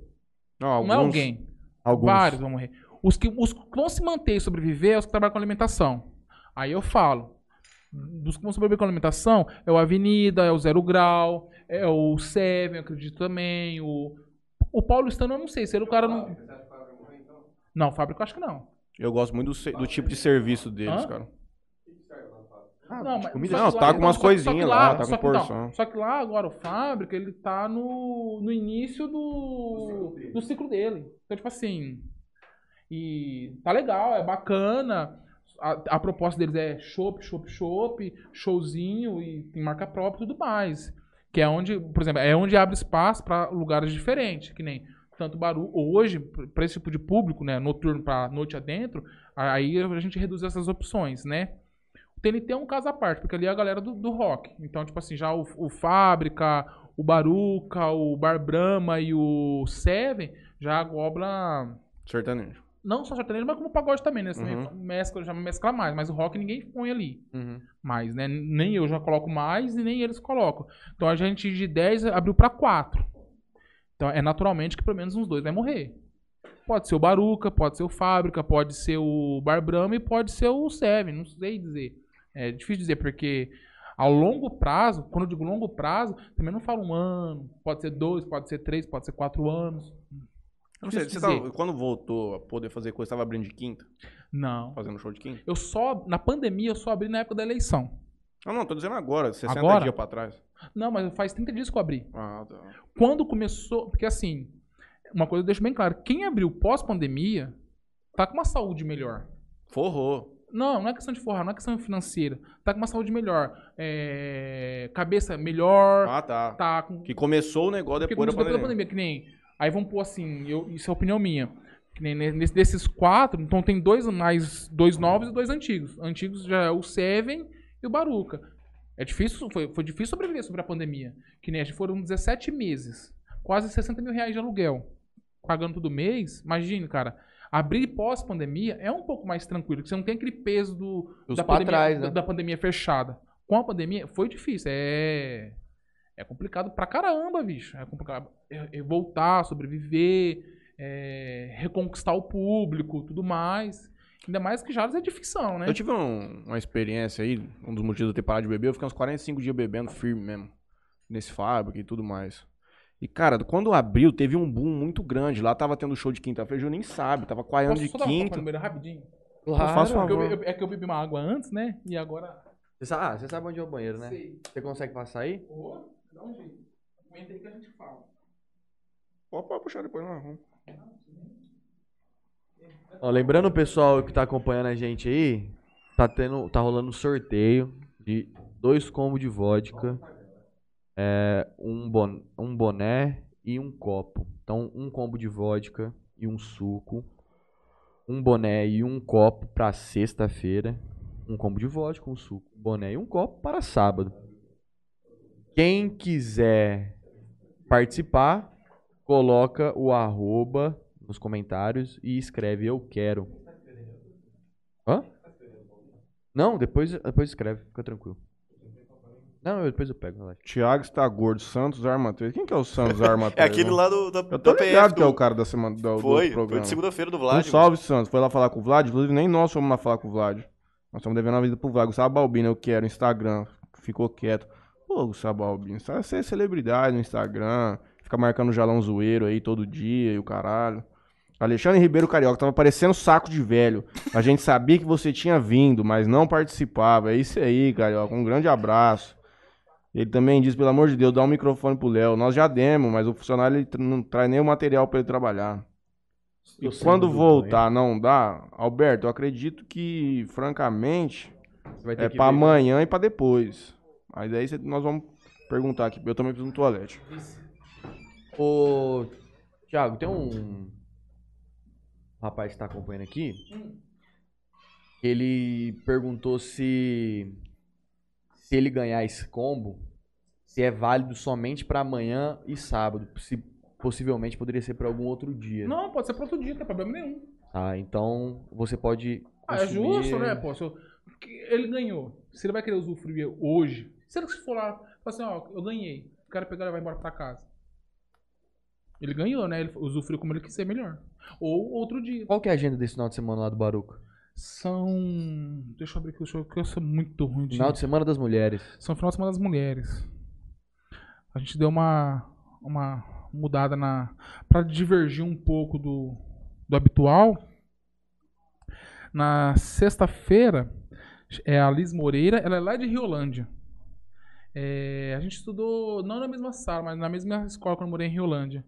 Não,
não é
alguns-
alguém.
Alguns.
Vários vão morrer. Os que, os que vão se manter e sobreviver é os que trabalham com alimentação. Aí eu falo. Dos que vão sobreviver com alimentação, é o Avenida, é o Zero Grau, é o Seven, eu acredito também. O, o Paulistano eu não sei, se ele o cara não. Não, fábrica eu acho que não.
Eu gosto muito do, do tipo de serviço deles,
Hã?
cara.
Não, mas
comida-
Não, tá
lá-
com umas coisinhas lá, tá com
que-
porção.
não, só que lá agora o fábrica, ele tá no, no início do, do ciclo dele. Então, tipo assim. E tá legal, é bacana. A, a proposta deles é chopp, chopp, chopp, showzinho e tem marca própria e tudo mais. Que é onde, por exemplo, é onde abre espaço para lugares diferentes, que nem tanto Baru. Hoje, para esse tipo de público, né, noturno para noite adentro, aí a gente reduz essas opções, né? O TNT é um caso à parte, porque ali é a galera do, do rock. Então, tipo assim, já o, o Fábrica, o Baruca, o Bar Brahma e o Seven já engloba
Sertanejo.
Não só sertanejo, mas como pagode também, né? Você
Uhum.
mescla, já mescla mais, mas o rock ninguém põe ali
Uhum.
mais, né? Nem eu já coloco mais e nem eles colocam. Então a gente de 10 abriu pra 4. Então é naturalmente que pelo menos uns dois vai morrer. Pode ser o Baruca, pode ser o Fábrica, pode ser o Bar Brahma e pode ser o Seven, não sei dizer. É difícil dizer porque ao longo prazo, quando eu digo longo prazo, também não falo um ano, pode ser dois, pode ser três, pode ser quatro anos.
Não sei, você tava- quando voltou a poder fazer coisa, tava abrindo de quinta?
Não.
Fazendo show de quinta?
Eu só, na pandemia, eu só abri na época da eleição.
Não, não, tô dizendo agora, 60
Agora?
dias pra trás.
Não, mas faz 30 dias que eu abri.
Ah, tá.
Quando começou. Porque assim, uma coisa eu deixo bem claro: quem abriu pós-pandemia tá com uma saúde melhor.
Forrou.
Não, não é questão de forrar, não é questão financeira. Tá com uma saúde melhor. É, Cabeça melhor.
Ah, tá.
Tá com.
Que começou o negócio depois da pandemia.
pela pandemia, que nem. Aí vamos pôr assim, eu, isso é opinião minha. Nesse, desses quatro, então tem dois mais dois novos e dois antigos. Antigos já é o Seven e o Baruca. É difícil, foi, foi difícil sobreviver sobre a pandemia. Que nem foram 17 meses, quase 60 mil reais de aluguel, pagando todo mês. Imagine, cara, abrir pós-pandemia é um pouco mais tranquilo, porque você não tem aquele peso do, da, pandemia,
trás,
da-
né?
da pandemia fechada. Com a pandemia foi difícil, é é complicado pra caramba, bicho. É complicado é- é voltar, sobreviver, é, reconquistar o público, tudo mais. Ainda mais que Jales é de ficção, né?
Eu tive um- uma experiência aí, um dos motivos de eu ter parado de beber, eu fiquei uns 45 dias bebendo firme mesmo. Nesse fábrica e tudo mais. E, cara, quando abriu, teve um boom muito grande. Lá tava tendo show de quinta-feira, Ju nem sabe. Tava quaiando
Posso
de quinta.
banheiro rapidinho?
Claro.
faço
eu- eu- é que eu bebi uma água antes, né? E agora.
Você sabe, ah, você sabe onde é o banheiro, né?
Sei.
Você consegue passar aí?
Ô, dá um jeito. Comenta aí que a gente fala.
Pode, pode puxar depois, não.
Ó, lembrando o pessoal que tá acompanhando a gente aí, tá tendo, tá rolando um sorteio de dois combos de vodka, é, um, bon, um boné e um copo. Então, um combo de vodka e um suco, um boné e um copo para sexta-feira, um combo de vodka, um suco, um boné e um copo para sábado. Quem quiser participar, coloca o arroba nos comentários e escreve eu quero. Hã? Não, depois, depois escreve, fica tranquilo. Não, eu- depois eu pego, relaxa.
Thiago está gordo, Santos Arma 3. Quem que é o Santos Arma 3?
É aquele lá do, da,
Eu tô
da PF
ligado que é
do-
o cara da semana do, do
Foi, foi
programa.
de segunda-feira do
Um
Vlad.
salve, Santos. Foi lá falar com o Vlad. Inclusive, nem nós fomos lá falar com o Vlad. Nós estamos devendo a vida pro Vlad. Gustavo Balbino, eu quero. Instagram. Ficou quieto. Pô, Gustavo Balbino, você ser celebridade no Instagram. Fica marcando jalão zoeiro aí todo dia e o caralho. Alexandre Ribeiro Carioca, tava parecendo saco de velho. A gente sabia que você tinha vindo, mas não participava. É isso aí, Carioca. Um grande abraço. Ele também diz, pelo amor de Deus, dá um microfone pro Léo. Nós já demos, mas o funcionário ele não traz nem o material pra ele trabalhar. E quando voltar não dá, Alberto, eu acredito que, francamente, é pra
ver.
amanhã e pra depois. Mas aí cê- nós vamos perguntar aqui. Eu também preciso no toalete.
Ô, Thiago, tem um rapaz que tá acompanhando aqui. Ele perguntou se se ele ganhar esse combo, se é válido somente pra amanhã e sábado, se possivelmente poderia ser pra algum outro dia.
Não, pode ser pro outro dia, não tem problema nenhum.
Tá, então você pode
Ah, é
consumir-
justo, né, pô? Se eu- ele ganhou. Se ele vai querer usufruir hoje, se ele for lá, fala assim, ó, eu ganhei. O cara pegar e vai embora pra casa. Ele ganhou, né? Ele usufruiu como ele quiser melhor. Ou outro dia.
Qual que é a agenda desse final de semana lá do Baruca?
São. Deixa eu abrir aqui, deixa eu- que eu sou muito ruim de.
Final de semana das mulheres.
São final de semana das mulheres. A gente deu uma, uma mudada na. Pra divergir um pouco do, do habitual. Na sexta-feira, é a Liz Moreira, ela é lá de Riolândia. É, a gente estudou, não na mesma sala, mas na mesma escola quando eu morei em Riolândia.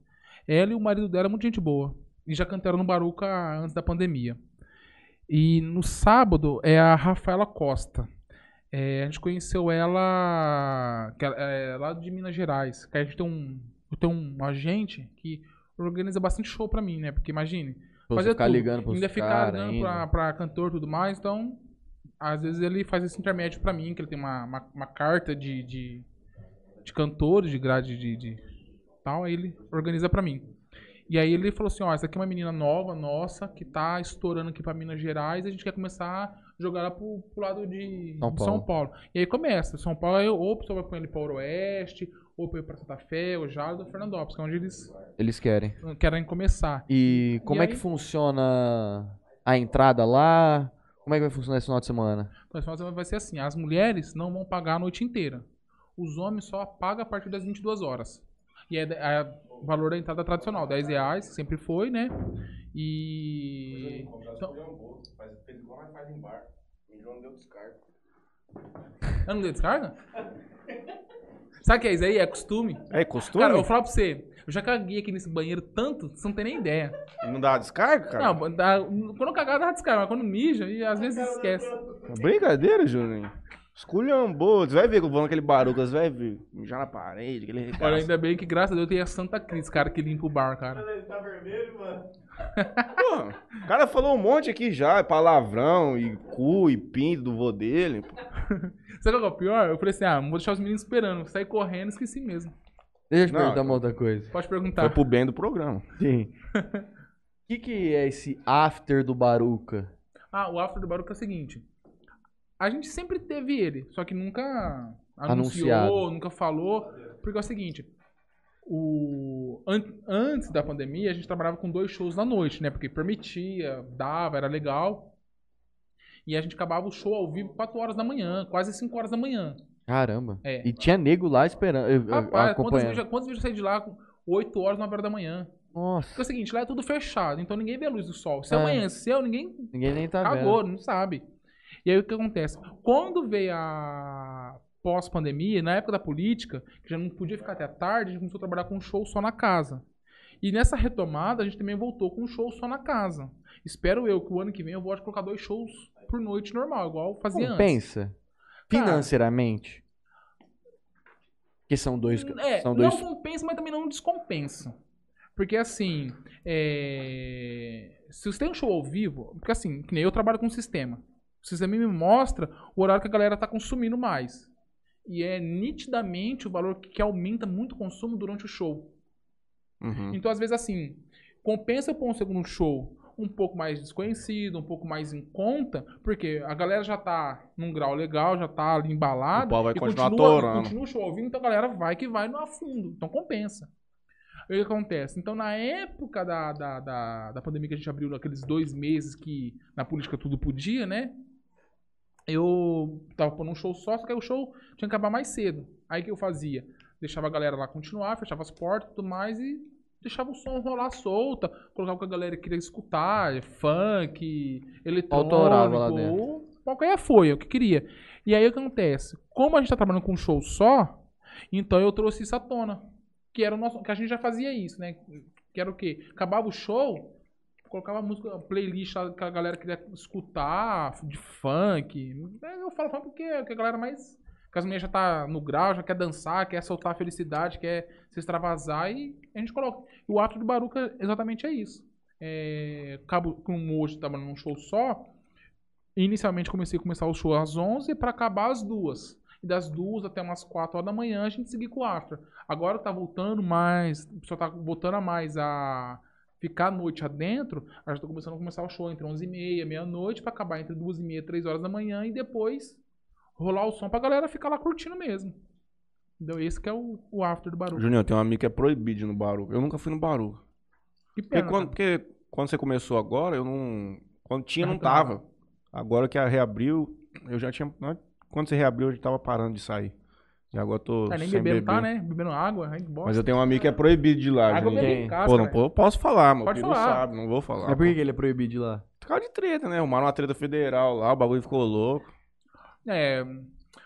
Ela e o marido dela, muito gente boa. E já cantaram no Baruca antes da pandemia. E no sábado é a Rafaela Costa. É, a gente conheceu ela, que ela é lá de Minas Gerais. Que a gente tem um, tenho um agente que organiza bastante show pra mim, né? Porque imagine,
Pra
fazer
ficar
tudo.
ligando pros
ainda ficar ligando pra, pra cantor e tudo mais, então às vezes ele faz esse intermédio pra mim, que ele tem uma, uma, uma carta de, de, de cantores, de grade de, de tal, aí ele organiza pra mim. E aí ele falou assim, ó, essa aqui é uma menina nova, nossa, que tá estourando aqui pra Minas Gerais, a gente quer começar a jogar ela pro, pro lado de
São
de
Paulo.
São Paulo. E aí começa, São Paulo, aí ou o pessoal vai pôr ele pra Oeste, ou pra Santa Fé, ou Jales, ou Fernandópolis, que é onde eles
Eles querem.
querem começar.
E como
E
é que
aí?
funciona a entrada lá? Como é que vai funcionar esse final de semana?
Então, esse final de semana vai ser assim: as mulheres não vão pagar a noite inteira. Os homens só pagam a partir das 22 horas. E é, é o valor da entrada tradicional, 10 reais, sempre foi, né? E. Então, eu não dei descarga? Sabe o que é isso aí? É costume.
É costume?
Cara, eu vou falar pra você. Eu já caguei aqui nesse banheiro tanto, você não tem nem ideia.
Não dá descarga, cara?
Não, dá- quando eu cagar, dá descarga, mas quando mija, e às vezes esquece.
Brincadeira, Juninho. Esculhambou. Você vai ver que eu vou naquele barulho, você vai ver. Mijar na parede, aquele
Olha,
regaço.
ainda bem que, graças a Deus, tem a Santa Cris, cara, que limpa o bar, cara.
Pô, o cara falou um monte aqui já, palavrão, e cu, e pinto do vô dele. Pô.
Sabe qual é o pior? Eu falei assim, ah, vou deixar os meninos esperando. Saí correndo, esqueci mesmo.
Deixa eu
Não,
perguntar uma outra coisa.
Pode
Foi
perguntar.
pro bem do programa.
Sim. O que, que é esse after do Baruca?
Ah, o after do Baruca é o seguinte. A gente sempre teve ele, só que nunca anunciou,
Anunciado.
nunca falou. Porque é o seguinte, o... an- antes da pandemia, a gente trabalhava com dois shows na noite, né? Porque permitia, dava, era legal. E a gente acabava o show ao vivo 4 horas da manhã, quase 5 horas da manhã.
Caramba.
É.
E tinha nego lá esperando,
Rapaz, quantos vídeos, quantos vídeos eu saí de lá com 8 horas, 9 horas da manhã? Porque é
Nossa,
o seguinte, lá é tudo fechado, então ninguém vê a luz do sol. Se
É.
amanheceu, ninguém
ninguém nem tá
cagou,
vendo.
não sabe. E aí o que acontece? Quando veio a pós-pandemia, na época da política, que já não podia ficar até tarde, a gente começou a trabalhar com um show só na casa. E nessa retomada, a gente também voltou com um show só na casa. Espero eu que o ano que vem eu volte a colocar dois shows por noite normal, igual fazia antes.
Compensa? Financeiramente? Porque são dois.
É,
são
não
dois.
compensa, mas também não descompensa. Porque assim, é, se você tem um show ao vivo, porque assim, que nem eu trabalho com um sistema. O sistema me mostra o horário que a galera tá consumindo mais. E é nitidamente o valor que, que aumenta muito o consumo durante o show.
Uhum.
Então, às vezes, assim, compensa pôr um segundo show um pouco mais desconhecido, um pouco mais em conta, porque a galera já tá num grau legal, já tá ali embalada.
O pau vai continuar
continua, continua o show ao vivo, então a galera vai que vai no afundo. Então compensa. O que acontece? Então, na época da, da, da, da pandemia que a gente abriu, aqueles dois meses que na política tudo podia, né? Eu tava pondo um show só, só que aí o show tinha que acabar mais cedo. Aí o que eu fazia? Deixava a galera lá continuar, fechava as portas e tudo mais e deixava o som rolar solta, colocava o que a galera queria escutar, funk,
Autorava lá
eletrônico,
dentro.
ou qualquer foi, é o que queria. E aí o que acontece? Como a gente tá trabalhando com um show só, então eu trouxe isso à tona. Que era o nosso. Que a gente já fazia isso, né? Que era o quê? Acabava o show, colocava a música, playlist lá que a galera queria escutar, de funk. Eu falo funk porque é o que a galera mais. Que as mulheres já tá no grau, já quer dançar, quer soltar a felicidade, quer se extravasar e a gente coloca. E o ato de Baruca exatamente é isso. É, cabo, como hoje trabalhando num show só, inicialmente comecei a começar o show às 11 para acabar às 2. E das 2 até umas 4 horas da manhã a gente seguir com o after. Agora tá voltando mais, o pessoal tá voltando a mais a ficar a noite adentro. A gente tá começando a começar o show entre 11 e meia, meia-noite, para acabar entre 2 e meia, 3 horas da manhã e depois rolar o som pra galera ficar lá curtindo mesmo. Entendeu? Esse que é o, o after do barulho.
Juninho, tem um amigo que é proibido no Baru. Eu nunca fui no Baru.
Que
Porque
pena,
quando,
cara.
porque quando você começou agora, eu não. Quando tinha, não
Ah, tá.
tava. Agora que a reabriu, eu já tinha. né? Quando você reabriu, eu já tava parando de sair. E agora eu tô.
Ah, nem bebendo
beber.
tá, né? Bebendo água, que bosta.
Mas eu tenho um amigo que é proibido de ir lá,
Água
Quem?
casa,
Pô, não po- posso falar, meu
Pode falar.
sabe, não vou falar.
Mas por que ele é proibido de ir lá?
Por causa de treta, né? Arrumaram uma treta federal lá, o bagulho ficou louco.
É.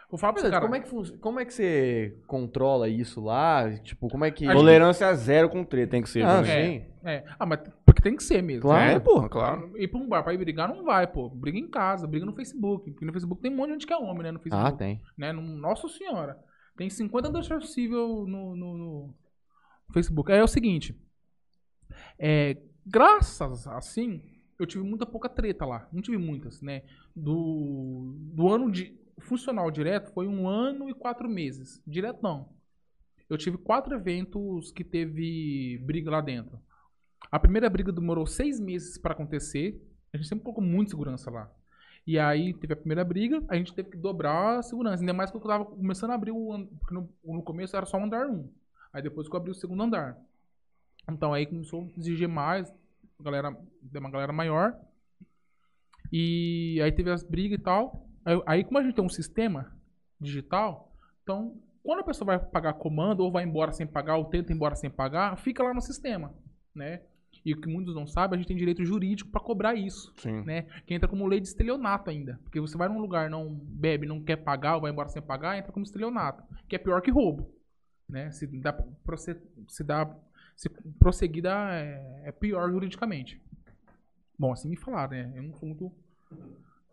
Vou falar pra você, cara.
como, é que fun- como é que você controla isso lá? Tipo, como é que.
A gente-
Tolerância zero com treta tem que ser.
Ah,
Juninho.
É,
sim.
é. Ah, mas porque tem que ser mesmo.
Claro.
É, porra, claro.
Ir pra um bar pra ir brigar não vai, pô. Briga em casa, briga no Facebook. Porque no Facebook tem um monte de gente que é homem, né? No Facebook.
Ah, tem.
Né? No, Nossa senhora. Tem 50 danças possível no, no, no Facebook. É, o seguinte. É, graças assim, eu tive muita pouca treta lá. Não tive muitas, né? Do, do ano de funcional direto foi um ano e quatro meses. Direto não. Eu tive quatro eventos que teve briga lá dentro. A primeira briga demorou seis meses para acontecer. A gente sempre colocou muita segurança lá. E aí teve a primeira briga, a gente teve que dobrar a segurança. Ainda mais que eu tava começando a abrir o. Porque no, no começo era só o andar 1. Aí depois que eu abri o segundo andar. Então aí começou a exigir mais, galera, uma galera maior. E aí teve as brigas e tal. Aí, aí como a gente tem um sistema digital, então quando a pessoa vai pagar comando, ou vai embora sem pagar, ou tenta ir embora sem pagar, fica lá no sistema, né? E o que muitos não sabem, a gente tem direito jurídico para cobrar isso
Sim.
né? Que entra como lei de estelionato ainda. Porque você vai num lugar, não bebe, não quer pagar, ou vai embora sem pagar, entra como estelionato. Que é pior que roubo. Né? Se dá, se dá se prosseguir, dá, é, é pior juridicamente. Bom, assim me falaram, né? Eu não sou muito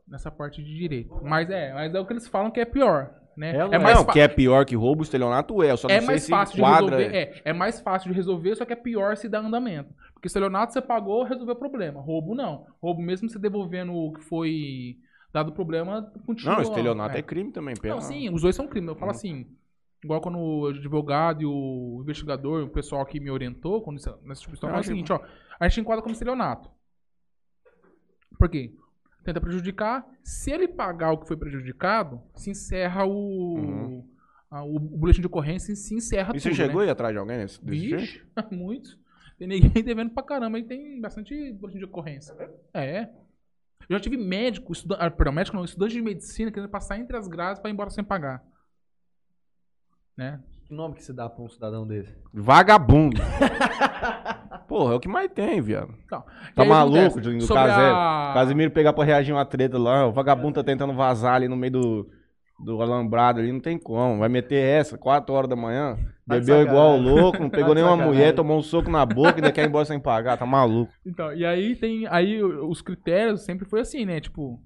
nessa parte de direito. Mas é, mas é o que eles falam que é pior. Né?
É,
é
é?
mais
não,
fa-
que é pior que roubo, estelionato é. Eu só não
é
sei
mais
se
fácil de
enquadra-
resolver. É, é mais fácil de resolver, só que é pior se dá andamento. Porque estelionato você pagou, resolveu o problema. Roubo não. Roubo, mesmo você devolvendo o que foi dado o problema, continua.
Não, estelionato é,
é.
crime também, pena.
Não, sim, os dois são crimes. Eu falo
Uhum.
assim, igual quando o advogado e o investigador, o pessoal que me orientou, quando isso, nessa tipo de história, é o seguinte, ó, a gente enquadra como estelionato. Por quê? Tenta prejudicar. Se ele pagar o que foi prejudicado, se encerra o.
Uhum.
a- o, o boletim de ocorrência e se encerra
E
tudo.
você
né?
chegou aí atrás de alguém nesse desse jeito?
Vixe, muitos. Tem ninguém devendo pra caramba, e tem bastante boletim de ocorrência. É. Eu já tive médico, estuda... ah, perdão, médico não, estudante de medicina querendo passar entre as grades pra ir embora sem pagar. Né?
Que nome que você dá pra um cidadão desse?
Vagabundo. Porra, é o que mais tem, viado.
Então,
Tá maluco? Julinho, do
Sobre
Casé?
a-
Casimiro pegar pra reagir uma treta lá, o vagabundo tá tentando vazar ali no meio do, do alambrado ali, não tem como. Vai meter essa, 4 horas da manhã,
Tá de
bebeu igual louco, não pegou
Tá de
nenhuma mulher, tomou um soco na boca e ainda quer ir embora sem pagar, tá maluco.
Então, e aí tem. Aí o- os critérios sempre foi assim, né? Tipo,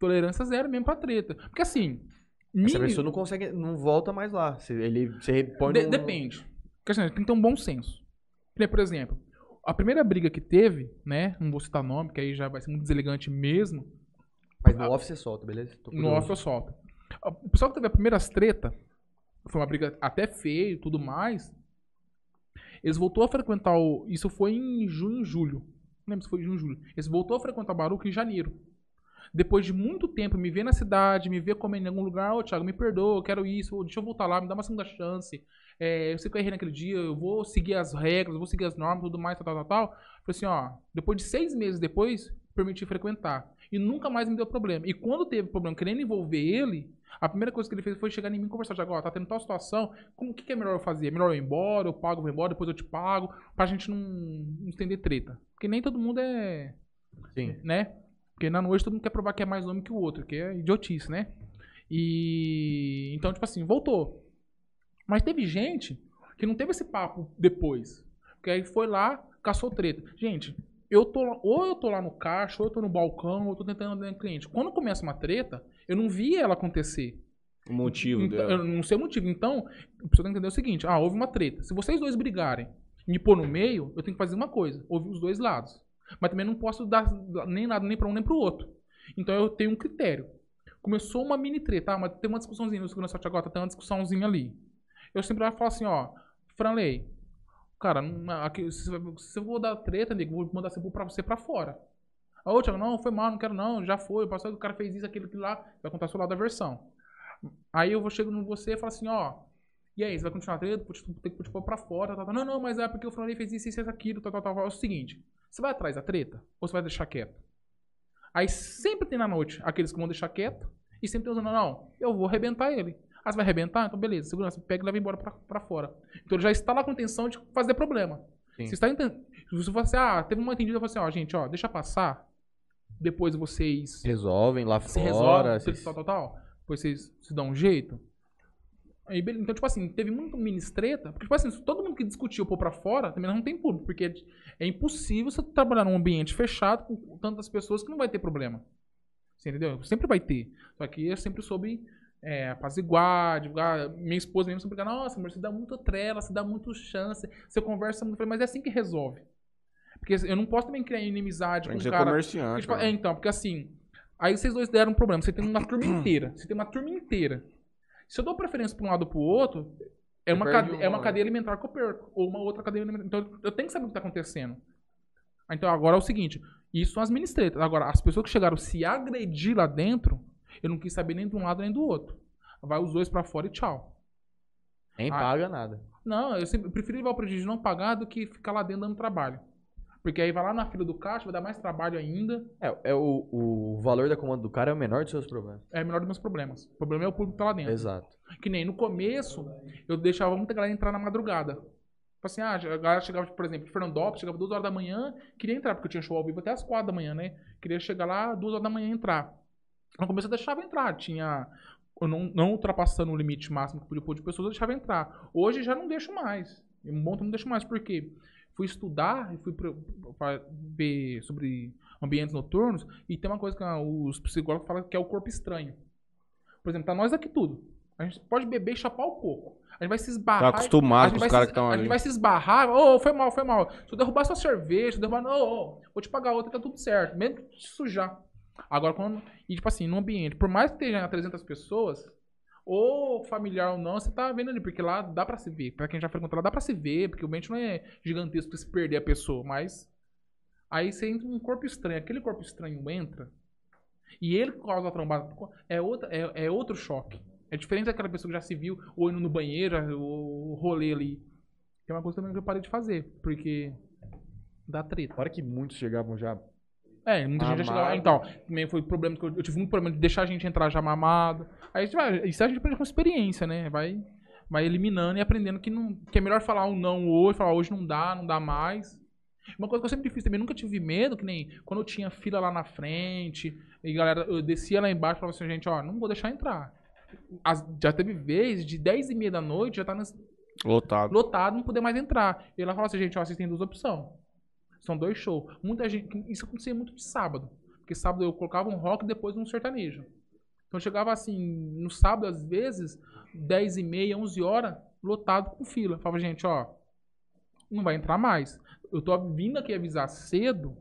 tolerância zero mesmo pra treta. Porque assim.
Essa
mini-
pessoa não consegue, não volta mais lá. Ele se põe
de- Depende. Porque assim, tem que ter um bom senso. Por exemplo, a primeira briga que teve, né? Não vou citar nome, que aí já vai ser muito deselegante mesmo.
Mas no off você solta, beleza?
No off eu solto. O pessoal que teve a primeira treta, foi uma briga até feia e tudo mais. Eles voltou a frequentar o. Isso foi em junho, julho. Não lembro se foi em junho, julho. Eles voltou a frequentar o Baruca em janeiro. Depois de muito tempo, me ver na cidade, me ver comendo em algum lugar, ô Thiago, me perdoa, eu quero isso, deixa eu voltar lá, me dá uma segunda chance. É, eu sei que eu errei naquele dia, eu vou seguir as regras, vou seguir as normas, tudo mais, tal, tal, tal, tal. Falei assim, ó, depois de seis meses depois, permiti frequentar. E nunca mais me deu problema. E quando teve problema querendo envolver ele, a primeira coisa que ele fez foi chegar em mim e conversar. Tiago, ó, tá tendo tal situação, como, o que, que é melhor eu fazer? É melhor eu ir embora, eu pago, vou embora, depois eu te pago, pra gente não, não estender treta. Porque nem todo mundo é
Sim.
né? Porque na noite todo mundo quer provar que é mais homem que o outro, que é idiotice, né? E então, tipo assim, voltou. Mas teve gente que não teve esse papo depois. Porque aí foi lá, caçou treta. Gente, eu tô ou eu tô lá no caixa, ou eu tô no balcão, ou eu tô tentando atender um cliente. Quando começa uma treta, eu não vi ela acontecer.
O motivo
Então,
dela.
eu não sei o motivo. Então, pessoa tem que entender o seguinte: ah, houve uma treta. Se vocês dois brigarem e me pôr no meio, eu tenho que fazer uma coisa: ouvir os dois lados. Mas também não posso dar nem nada nem pra um nem pro outro. Então eu tenho um critério. Começou uma mini treta, ah, mas tem uma discussãozinha no segurança agora, tem uma discussãozinha ali. Eu sempre vou falar assim: ó, Franley, cara, não- aqui, se, se eu vou dar treta, nego, vou mandar você pra você pra fora. Ah, Ô, Thiago, não, foi mal, não quero não, já foi, o passado o cara fez isso, aquilo, aquilo lá, vai contar o seu lado da versão. Aí eu vou chego no você e falo assim, ó, e aí, você vai continuar a treta? Tem que pôr pra fora. Não, não, mas é porque o Franley fez isso, isso, aquilo, tal, tal, tal. É o seguinte, você vai atrás da treta ou você vai deixar quieto? Aí sempre tem na noite aqueles que vão deixar quieto e sempre tem os não, não, eu vou arrebentar ele. Ah, você vai arrebentar? Então beleza, segurança, pega e leva embora pra, pra fora. Então ele já está lá com intenção de fazer problema.
Sim.
Se está inten- se você for assim, ah, teve uma entendida, eu falo assim, ó, gente, ó, deixa passar. Depois vocês
Resolvem lá fora.
resolvem,
vocês-
tal, tal, tal. Depois vocês se dão um jeito. Aí. Então, tipo assim, teve muito ministreta. Porque, tipo assim, todo mundo que discutiu pôr pra fora, também não tem público. Porque é impossível você trabalhar num ambiente fechado com tantas pessoas que não vai ter problema. Você entendeu? Sempre vai ter. Só que eu sempre soube é, apaziguar, divulgar. Minha esposa mesmo sempre fica, nossa, amor, você dá muito trela, você dá muito chance, você conversa muito. Eu falei, mas é assim que resolve. Porque eu não posso também criar inimizade com um cara.
comerciante.
Porque, tipo,
cara.
é, então, porque assim, aí vocês dois deram um problema. Você tem uma turma inteira. Você tem uma turma inteira. Se eu dou preferência pra um lado ou pro outro, é uma, cade-
um,
é uma cadeia alimentar que eu perco. Ou uma outra cadeia alimentar. Então eu tenho que saber o que tá acontecendo. Então agora é o seguinte: isso são as ministretas. Agora, as pessoas que chegaram a se agredir lá dentro, eu não quis saber nem de um lado nem do outro. Vai os dois pra fora e tchau.
Nem
Ah.
paga nada.
Não, eu sempre prefiro levar o prejuízo não pagar do que ficar lá dentro dando trabalho. Porque aí vai lá na fila do caixa, vai dar mais trabalho ainda.
É, é o, o valor da comanda do cara é o menor dos seus problemas.
É menor dos meus problemas. O problema é o público que tá lá dentro.
Exato.
Que nem no começo, eu deixava muita galera entrar na madrugada. Tipo assim, ah, a galera chegava, por exemplo, de Fernandópolis, chegava duas horas da manhã, queria entrar, porque eu tinha show ao vivo até as quatro da manhã, né? Queria chegar lá duas horas da manhã e entrar. No começo eu deixava entrar, tinha. Eu não, não ultrapassando o limite máximo que podia pôr de pessoas, eu deixava entrar. Hoje já não deixo mais. Um bom tempo não deixo mais, por quê? Fui estudar e fui ver sobre ambientes noturnos e tem uma coisa que os psicólogos falam que é o corpo estranho. Por exemplo, tá nós aqui tudo. A gente pode beber e chapar o coco. A gente vai se esbarrar.
Tá acostumado
a
com os caras que tão
A
ali.
gente vai se esbarrar. Ô, foi mal, foi mal. Se eu derrubar sua cerveja, se eu derrubar. Não, ô, vou te pagar outra, tá tudo certo. Mesmo te sujar. Agora, quando. E, tipo assim, num ambiente, por mais que esteja 300 pessoas, ou familiar ou não, você tá vendo ali, porque lá dá pra se ver. Pra quem já frequentou lá, dá pra se ver, porque o ambiente não é gigantesco pra se perder a pessoa, mas. Aí você entra num corpo estranho. Aquele corpo estranho entra. E ele causa a trombada. É, outra, é, é outro choque. É diferente daquela pessoa que já se viu, ou indo no banheiro, o rolê ali. Que é uma coisa também que eu parei de fazer, porque dá treta.
Fora que muitos chegavam já.
É, muita gente já chegava.
Mamado.
Então, também foi problema que eu, eu tive muito problema de deixar a gente entrar já mamado. Aí a gente vai, isso a gente aprende com experiência, né? Vai, vai eliminando e aprendendo que, não, que é melhor falar um não hoje, falar hoje não dá, não dá mais. Uma coisa que eu sempre fiz também, nunca tive medo, que nem quando eu tinha fila lá na frente, e galera, eu descia lá embaixo e falava assim, gente, ó, não vou deixar entrar. As- já teve vezes de 10 e meia da noite, já tá nas,
Lotado.
lotado, não poder mais entrar. E ela falou assim, gente, ó, vocês têm duas opções. São dois shows. Muita gente. Isso acontecia muito de sábado. Porque sábado eu colocava um rock e depois um sertanejo. Então chegava assim, no sábado, às vezes, 10 e meia, 11 horas, lotado com fila. Eu Falava, gente, ó, não vai entrar mais. Eu tô vindo aqui avisar cedo,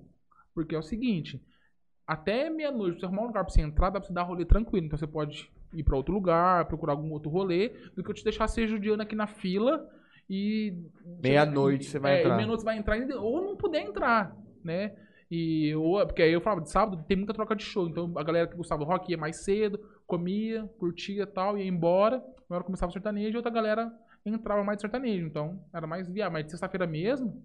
porque é o seguinte, até meia-noite, você arrumar um lugar pra você entrar, dá pra você dar rolê tranquilo. Então você pode ir pra outro lugar, procurar algum outro rolê, do que eu te deixar ser judiando aqui na fila e...
Meia-noite você vai
é,
entrar.
Meia-noite você vai entrar, ou não puder entrar, né? E, ou, porque aí eu falava, de sábado tem muita troca de show, então a galera que gostava do rock ia mais cedo, comia, curtia e tal, ia embora, na hora começava o sertanejo, e outra galera entrava mais de sertanejo, então era mais viável. Mas de sexta-feira mesmo,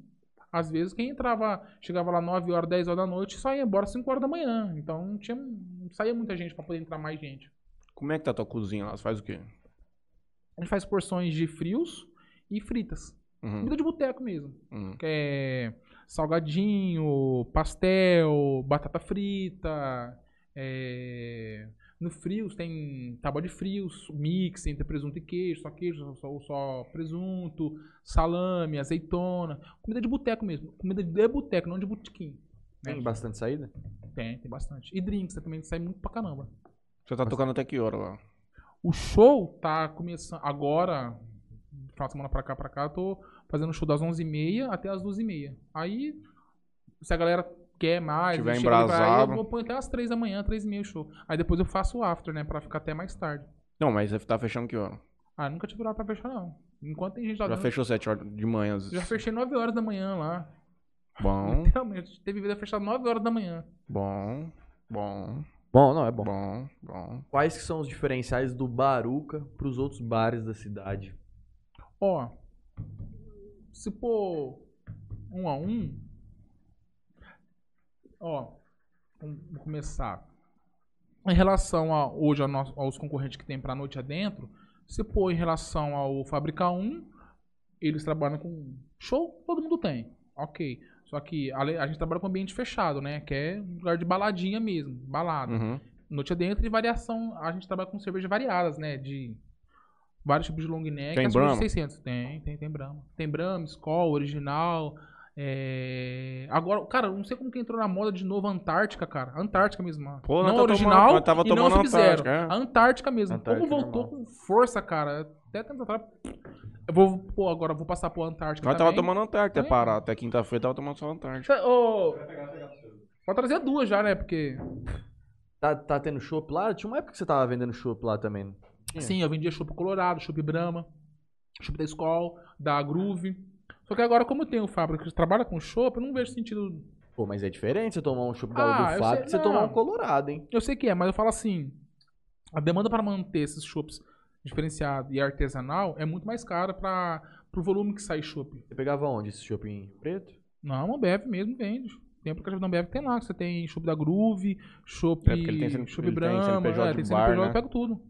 às vezes quem entrava, chegava lá 9 horas, 10 horas da noite, só ia embora 5 horas da manhã. Então não, tinha, não saía muita gente pra poder entrar mais gente.
Como é que tá a tua cozinha lá? Você faz o quê?
A gente faz porções de frios e fritas.
Uhum,
Comida de boteco mesmo.
uhum.
Que é salgadinho, pastel, batata frita. é, No frios tem tábua de frios, mix entre presunto e queijo, só queijo, só, só presunto, salame, azeitona. Comida de boteco mesmo. Comida de boteco, não de botequim. né?
Tem bastante saída?
Tem, tem bastante. E drinks também sai muito pra caramba.
Você tá tocando até que hora lá?
O show tá começando agora, final de semana pra cá, pra cá, eu tô fazendo show das 11h30 até as 12h30. Aí, se a galera quer mais,
Tiver embrasado.
aí eu pôr até as 3 da manhã, 3h30 o show. Aí depois eu faço o after, né, pra ficar até mais tarde.
Não, mas você tá fechando que hora?
Ah, nunca tive hora pra fechar, não. Enquanto tem gente lá
Já
dentro,
fechou 7 horas de manhã. às
já fechei 9 horas da manhã lá.
Bom,
Literalmente, teve vida fechada 9 horas da manhã.
bom, bom,
Bom, não, é bom.
bom, bom.
Quais que são os diferenciais do Baruca pros outros bares da cidade?
Ó, se pôr um a um, ó, vamos começar. Em relação a, hoje nosso- aos concorrentes que tem pra noite adentro, se pôr em relação ao Fábrica 1, eles trabalham com show, todo mundo tem, ok. Só que a gente trabalha com ambiente fechado, né? Que é um lugar de baladinha mesmo, balada.
Uhum.
Noite adentro e variação, a gente trabalha com cervejas variadas, né? De vários tipos de long neck.
Tem Brahma?
600. Tem, tem, tem Brahma. Tem Brahma, Skol, original. é, Agora, cara, eu não sei como que entrou na moda de novo a Antártica, cara. A Antártica mesmo.
Pô,
não
tá
original
tomando- tava
e não
tomando
Sub-Zero.
Antártica, é.
A Antártica mesmo.
Antártica
como voltou
normal.
com força, cara. Até tempo atrás. Eu vou, pô, agora eu vou passar pro Antártica
Nós tava tomando Antártica até
Também.
parar. Até quinta-feira tava tomando só Antártica.
Ô, Pode trazer duas já, né? Porque...
Tá, tá tendo chopp lá? Tinha uma época que você tava vendendo chopp lá também. Tinha?
Sim, eu vendia chopp Colorado, chopp Brahma, chopp da Skol, da Groove. Só que agora, como eu tenho fábrica que trabalha com chopp, eu não vejo sentido.
Pô, mas é diferente você tomar um chopp da
Ah,
do Fábio que você tomar um Colorado, hein?
Eu sei que é, mas eu falo assim: a demanda para manter esses chopps diferenciado e artesanal é muito mais cara para o volume que sai chopp.
Você pegava onde esse chopp em preto?
Não, a Bev mesmo vende. Tem aplicativo da que tem lá, que você tem chopp da Groove, chopp
É,
chopp
ele tem
Brahma,
CNPJ
é, tem CNPJ,
bar, né?
eu pego tudo.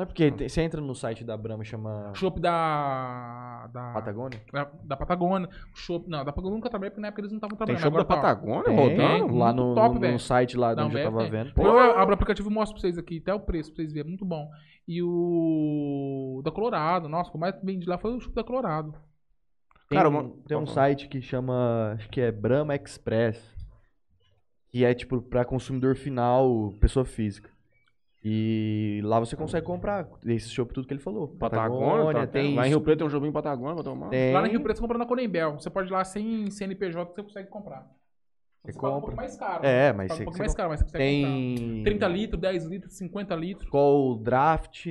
Não é porque tem- você entra no site da Brahma e chama
Chopp da da
Patagônia?
da, da Patagônia, chopp, não, da Patagônia nunca trabalhei porque na época eles não estavam
Tem
trabalhando.
show da
agora tá.
Patagônia
Tem,
rodando?
lá no,
top,
no- no site lá
Da
onde eu tava
tem.
vendo.
Eu abro o aplicativo e mostro pra vocês aqui, até o preço pra vocês verem, muito bom. E o da Colorado, nossa, o que mais vendi lá foi o chopp da Colorado.
Tem,
Cara,
um,
uma-
tem um site que chama, acho que é Brahma Express, que é tipo pra consumidor final, pessoa física. E lá você consegue comprar esse chopp tudo que ele falou.
Patagônia, tá,
tem
Lá em Rio Preto tem um joguinho Patagônia pra tomar.
tem,
Lá no Rio Preto você compra na Corembel. Você pode ir lá sem CNPJ que você consegue comprar.
Você
paga um
compra.
pouco mais caro.
É,
né?
mas você-
um pouco
você
mais caro, mas você consegue comprar.
tem
30 litros, 10 litros, 50 litros.
Skol Draft,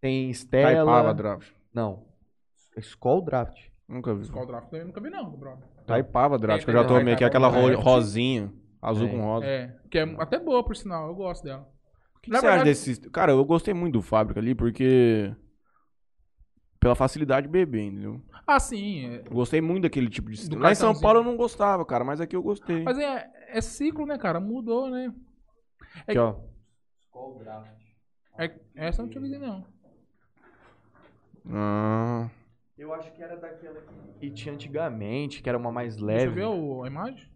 tem
Taipava
Stella,
Draft.
não, Skol Draft.
Nunca vi.
Skol Draft também nunca vi não, brother.
Taipava Draft, que eu
Tem,
já
tem,
tomei, que é
Taipava
aquela rosinha. Azul
Tem.
com rosa.
É, que é até boa por sinal, eu gosto dela.
Que, que
Na
você acha
verdade-
desse. Cara, eu gostei muito do Fábrica ali, porque. Pela facilidade de beber, entendeu?
Ah, sim. é-
Gostei muito daquele tipo de.
Do
Lá em São. Paulo eu não gostava, cara, mas aqui eu gostei.
Mas é, é ciclo, né, cara? Mudou, né?
Aqui, ó.
É, essa eu não tinha visto, não.
Ah,
Eu acho que era daquela que, tinha antigamente, que era uma mais
Deixa eu
leve.
ver o- a imagem.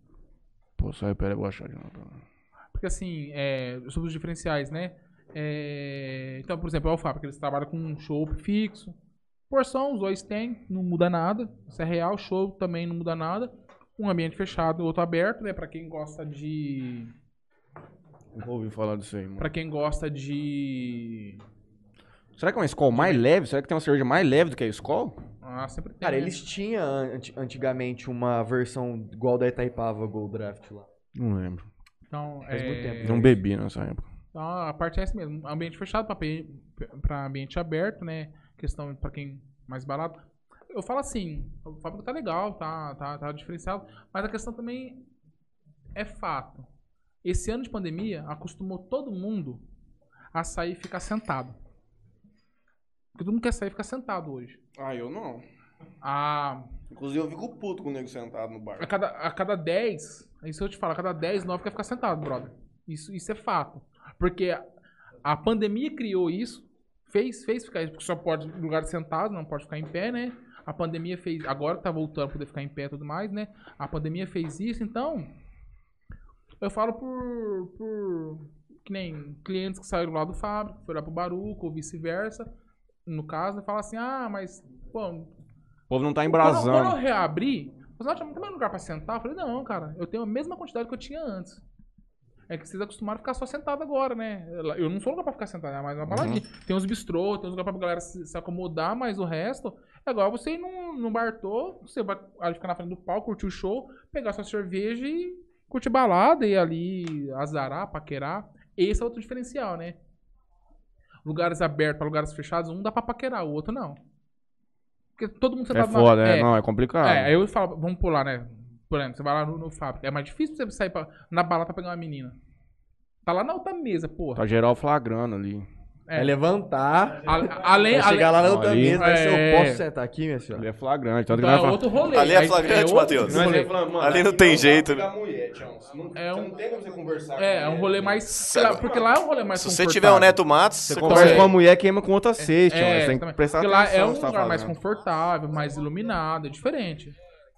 Pô, só aí, pera, eu vou achar de novo.
Porque assim, é, sobre os diferenciais, né? É, então, por exemplo, é o Fábrica, eles trabalham com um show fixo. Porção, os dois têm, não muda nada. Isso é real, show também não muda nada. Um ambiente fechado, outro aberto, né? Pra quem gosta de.
Nunca ouvi falar disso aí, mano.
Pra quem gosta de.
Será que é uma escola mais leve? Será que tem uma cerveja mais leve do que a escola?
Ah, sempre tem.
Cara,
né?
eles tinham anti- antigamente uma versão igual da Itaipava Gold Draft lá.
Não lembro.
Então,
Faz
é,
muito tempo.
Não bebi nessa época.
Então, a parte é essa mesmo. Ambiente fechado para ambiente aberto, né? Questão para quem mais barato. Eu falo assim, o fábrica tá legal, tá, tá, tá diferenciado, mas a questão também é fato. Esse ano de pandemia acostumou todo mundo a sair e ficar sentado. Porque todo mundo quer sair e ficar sentado hoje.
Ah, eu não.
A,
Inclusive eu fico puto com o nego sentado no bar.
a, cada, a cada 10, isso eu te falo, a cada 10, 9 quer ficar sentado, brother. Isso, isso é fato. Porque a, a pandemia criou isso, fez, fez ficar porque só pode lugar sentado, não pode ficar em pé, né? A pandemia fez, agora tá voltando a poder ficar em pé e tudo mais, né? A pandemia fez isso, então eu falo por, por que nem clientes que saíram lá do fábrica, foram lá pro Baruco ou vice-versa, no caso, fala assim: "Ah, mas
O povo não tá
quando, quando eu
embrasando.
reabri, você não tem mais lugar pra sentar? Eu falei, não, cara, eu tenho a mesma quantidade que eu tinha antes. É que vocês acostumaram a ficar só sentado agora, né? Eu não sou lugar pra ficar sentado, é mais uma baladinha. Tem uns bistrô, tem uns lugar pra galera se, se acomodar, mas o resto é igual você ir num, num bartô, você vai ali ficar na frente do palco, curtir o show, pegar sua cerveja e curtir balada e ali azarar, paquerar. Esse é outro diferencial, né? Lugares abertos pra lugares fechados, um dá pra paquerar, o outro não. Porque todo mundo
É
sentado
foda,
na...
é, não, é complicado.
É, aí eu falo, vamos pular, né? Por exemplo, você vai lá no, no fábrica. É mais difícil você sair pra, na balada pra pegar uma menina. Tá lá na outra mesa, porra.
Tá geral flagrando ali.
É, levantar,
A- além,
vai chegar
além-
lá na outra
Ali-
mesa, vai ser,
É.
eu posso sentar aqui, minha senhora?
Ali é flagrante. Tanto
Então é
fala-
outro rolê.
Ali é flagrante, Matheus.
É falando, mano,
Ali não tem
é um
jeito, né?
mulher, não,
É um-
não tem como você conversar
É, é um rolê mais.
Sabe-
Porque lá é um rolê mais
Se você tiver um Neto Matos,
Você
você
conversa
consegue.
com uma mulher queima com outra sede, Tião.
É,
Você tem que prestar
Porque
atenção.
lá é um
tá
lugar mais confortável, mais iluminado, é diferente.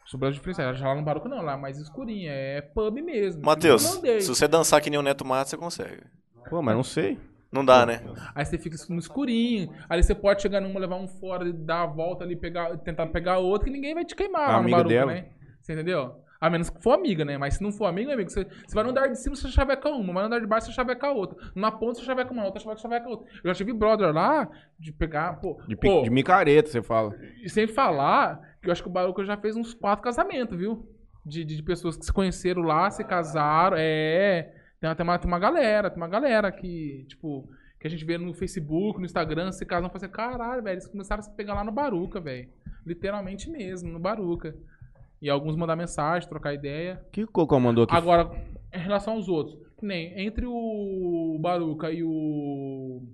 Sobre as diferenças. Já lá no Baruco não, lá é mais escurinho, é pub mesmo.
Matheus,
não
se você dançar que nem o Neto Matos, você consegue.
Pô, mas não sei.
Não dá, né?
Aí você fica no escurinho. Aí você pode chegar numa, levar um fora, e dar a volta ali, pegar, tentar pegar outro, que ninguém vai te queimar
A
lá no
amiga
Baruco,
dela?
né? Você entendeu? A menos que for amiga, né? Mas se não for amiga, amigo, você, você vai no andar de cima, você chaveca uma. Vai no andar de baixo, você chaveca outra. Na ponta, você chaveca uma outra, você chaveca outra. Eu já tive brother lá de pegar, pô.
De, pi-
pô,
de micareta, você fala.
e sem falar que eu acho que o Baruco já fez uns quatro casamentos, viu? De, de, de pessoas que se conheceram lá, se casaram. É. Tem, tem, uma, tem uma galera, tem uma galera que, tipo, que a gente vê no Facebook, no Instagram, se casam e fala assim, caralho, velho, eles começaram a se pegar lá no Baruca, velho. Literalmente mesmo, no Baruca. E alguns mandar mensagem, trocar ideia.
que Cocô mandou aqui?
Agora, em relação aos outros, nem entre o Baruca e o,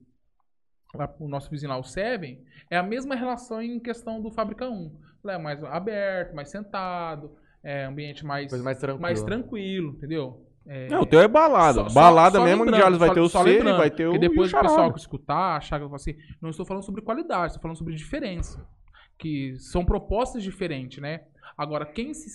o nosso vizinho lá, o Seven, é a mesma relação em questão do Fábrica 1. Lá É mais aberto, mais sentado, é ambiente mais,
Coisa mais tranquila.
mais tranquilo, entendeu? É,
Não, o teu é balada.
só-
balada
só
mesmo, em Jales vai ter o C e vai ter o
Porque depois o pessoal que escutar, achar que eu assim, não estou falando sobre qualidade, estou falando sobre diferença. Que são propostas diferentes, né? Agora, quem se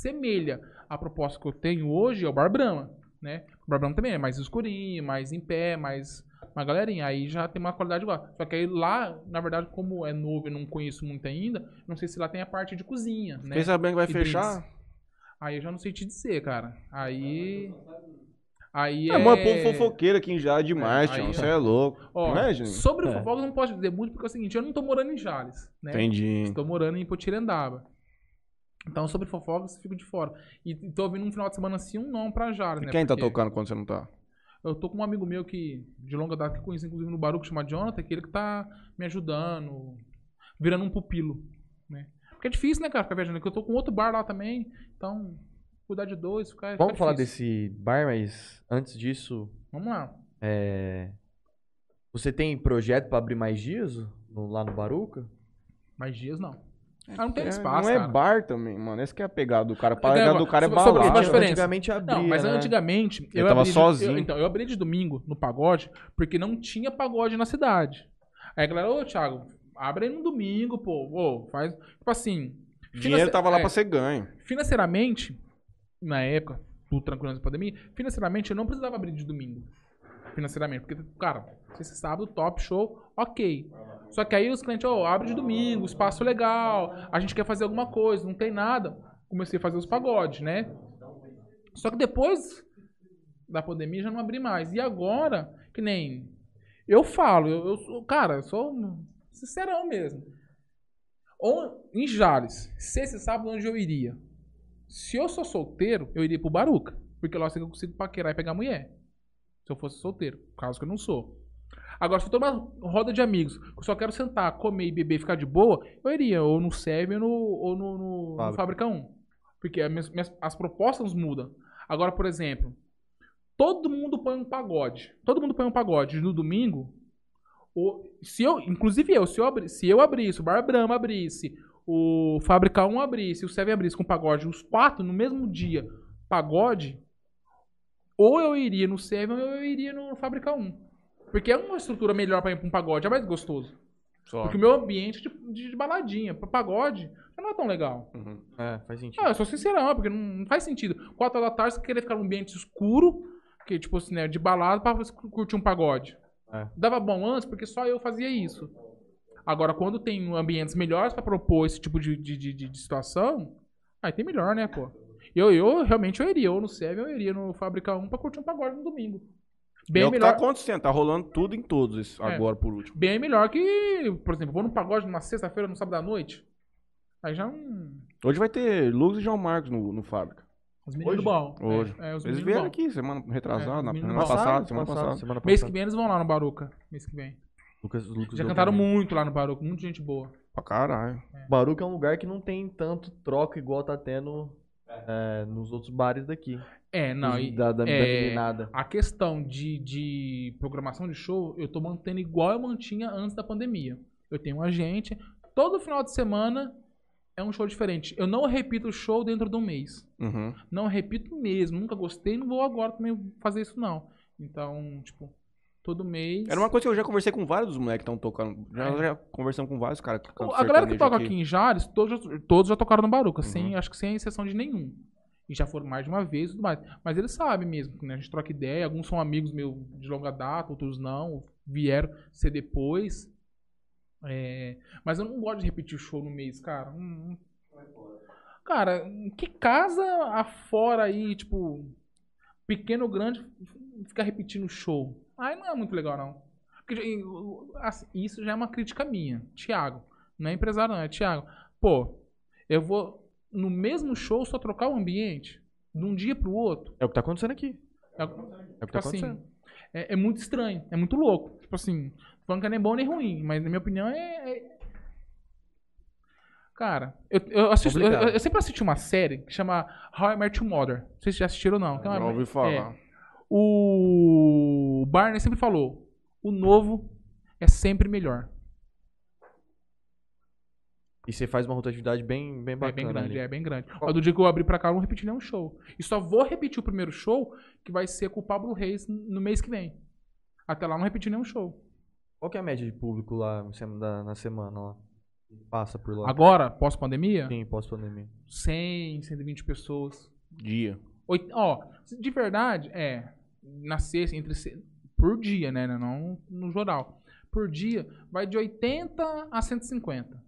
semelha à proposta que eu tenho hoje é o Bar Brahma, né? O Bar Brahma também é mais escurinho, mais em pé, mais uma galerinha. Aí já tem uma qualidade igual. Só que aí lá, na verdade, como é novo e não conheço muito ainda, não sei se lá tem a parte de cozinha, né?
Fiquei sabendo que vai
E
fechar.
Aí eu já não sei te dizer, cara. Aí. Aí
É, mano, povo fofoqueiro aqui em Jales demais,
É,
Tião.
aí-
Você é louco.
Ó,
Imagina.
sobre
É.
fofocas eu não posso dizer muito, porque é o seguinte, eu não tô morando em Jales, né?
Entendi.
Estou morando em Potirendaba. Então, sobre fofocas, eu fico de fora. E tô vindo um final de semana assim, um não pra Jales,
E
né?
quem tá
Porque
tocando quando você não tá?
Eu tô com um amigo meu que, de longa data, que eu conheci, inclusive, no Baruco, chamado Jonathan, que ele que tá me ajudando, virando um pupilo, né? Porque é difícil, né, cara, ficar viajando. Porque eu tô com outro bar lá também, então, cuidar de dois, ficar
Vamos
fica
falar
difícil.
desse bar, mas antes disso,
Vamos lá.
é... você tem projeto pra abrir mais dias no- lá no Baruca?
Mais dias, não. Ah, não tem
É,
espaço,
não é
cara.
bar também, mano. Essa que é a pegada do cara. A
É,
pegada do cara é balada.
Antigamente abria,
Não, mas
né?
antigamente.
Eu tava
abri de-
sozinho.
eu- então, eu abri de domingo no pagode, porque não tinha pagode na cidade. Aí a galera, ô Thiago, abre aí no domingo, pô. Ô, faz. Tipo assim.
O dinheiro tava lá
é,
pra ser ganho.
Financeiramente, na época, do tranquilo da pandemia, financeiramente eu não precisava abrir de domingo. Financeiramente. Porque, cara, esse sábado, top, show, ok. Só que aí os clientes, ó, abre de domingo, espaço legal, a gente quer fazer alguma coisa, não tem nada. Comecei a fazer os pagodes, né? Só que depois da pandemia já não abri mais. E agora, que nem. Eu falo, eu, eu sou, cara, eu sou sincerão mesmo. Ou, em Jales, se esse sábado onde eu iria? Se eu sou solteiro, eu iria pro Baruca. Porque lá eu sei que eu consigo paquerar e pegar mulher. Se eu fosse solteiro. Caso que eu não sou. Agora, se eu tô numa roda de amigos, que eu só quero sentar, comer e beber e ficar de boa, eu iria ou no Serve ou no, no, no-
Fábrica.
Fábrica 1. Porque as, minhas- as propostas mudam. Agora, por exemplo, todo mundo põe um pagode. Todo mundo põe um pagode no domingo. O, se eu, inclusive eu, se eu, abri, se eu abrisse, o Bar Brahma abrisse, o Fábrica 1 abrisse, o Seven abrisse com pagode, os quatro no mesmo dia, pagode, ou eu iria no Seven ou eu iria no Fábrica 1. Porque é uma estrutura melhor pra um pagode, é mais gostoso.
Só.
Porque o meu ambiente é de, de baladinha, pra pagode, não é tão legal.
Uhum.
É, faz sentido.
Ah, eu sou sincerão, porque não, não faz sentido. Quatro horas da tarde, você querer ficar num ambiente escuro, que tipo assim, né, de balada, pra você curtir um pagode.
É.
Dava bom antes, porque só eu fazia isso. Agora, quando tem ambientes melhores pra propor esse tipo de, de, de, de- situação, aí tem melhor, né, pô? Eu, eu realmente eu iria, ou no Seven, eu iria no Fábrica 1 pra curtir um pagode no domingo.
é
Bem
o que
melhor,
tá acontecendo, tá rolando tudo em todos
É.
agora por último.
bem melhor que, por exemplo, vou num pagode numa sexta-feira, no sábado à noite. Aí já não.
Hoje vai ter Luz e João Marcos no, no fábrica.
Os meninos
Hoje?
bom.
Hoje.
É, é, os
Eles
meninos
vieram
bom.
aqui semana retrasada,
É,
na semana passada, semana passada.
semana
Mês
passada.
que vem eles vão lá no Baruca. Mês que vem.
Lucas, Lucas
Já cantaram muito lá no Baruca, muita gente boa.
Pra caralho.
Baruca é um lugar que não tem tanto troca igual tá tendo é, nos outros bares daqui.
É, não, e
da, da, da
é,
meninada.
a questão de, de programação de show, eu tô mantendo igual eu mantinha antes da pandemia. Eu tenho um agente, todo final de semana é um show diferente. Eu não repito o show dentro de um mês.
Uhum.
Não repito mesmo, nunca gostei, não vou agora também fazer isso não. Então, tipo, todo mês...
Era uma coisa que eu já conversei com vários dos moleques que estão tocando. Já,
É.
já conversamos com vários caras que
A galera que toca aqui em Jales, todos, já- todos já tocaram no Baruca, sem, acho que sem exceção de nenhum. E já foram mais de uma vez e tudo mais. Mas eles sabem mesmo, né? A gente troca ideia, alguns são amigos meus de longa data, outros não, vieram ser depois. É, mas eu não gosto de repetir o show no mês, cara. Hum, hum. Cara, que casa afora aí, tipo, pequeno ou grande, ficar repetindo o show? Aí não é muito legal, não. Porque, assim, isso já é uma crítica minha. Thiago. Não é empresário, não, é Thiago. Pô, eu vou no mesmo show só trocar o ambiente? De um dia pro outro?
É o que tá acontecendo aqui.
É,
É o que
tipo
tá
assim,
acontecendo.
é, é muito estranho, é muito louco. Tipo assim, falando que nem bom nem ruim, mas na minha opinião é. é- Cara, eu, eu, assisto- eu- eu sempre assisti uma série que chama How I Met Your Mother. Não sei se já assistiram ou não. que é
Já ouvi falar.
é. O Barney sempre falou: o novo é sempre melhor.
E você faz uma rotatividade bem, bem
É
bacana.
bem grande,
ali.
é bem grande. Ó, do dia que eu abri pra cá, eu não repeti nenhum show. E só vou repetir o primeiro show, que vai ser com o Pablo Reis no mês que vem. Até lá eu não repeti nenhum show.
Qual que é a média de público lá na semana lá? Passa por lá.
Agora, pós-pandemia,
Sim, pós-pandemia.
100, 120 pessoas.
Dia.
Oit- Ó, de verdade, é. Na sexta, entre. Por dia, né? Não no geral. Por dia, vai de 80 a 150.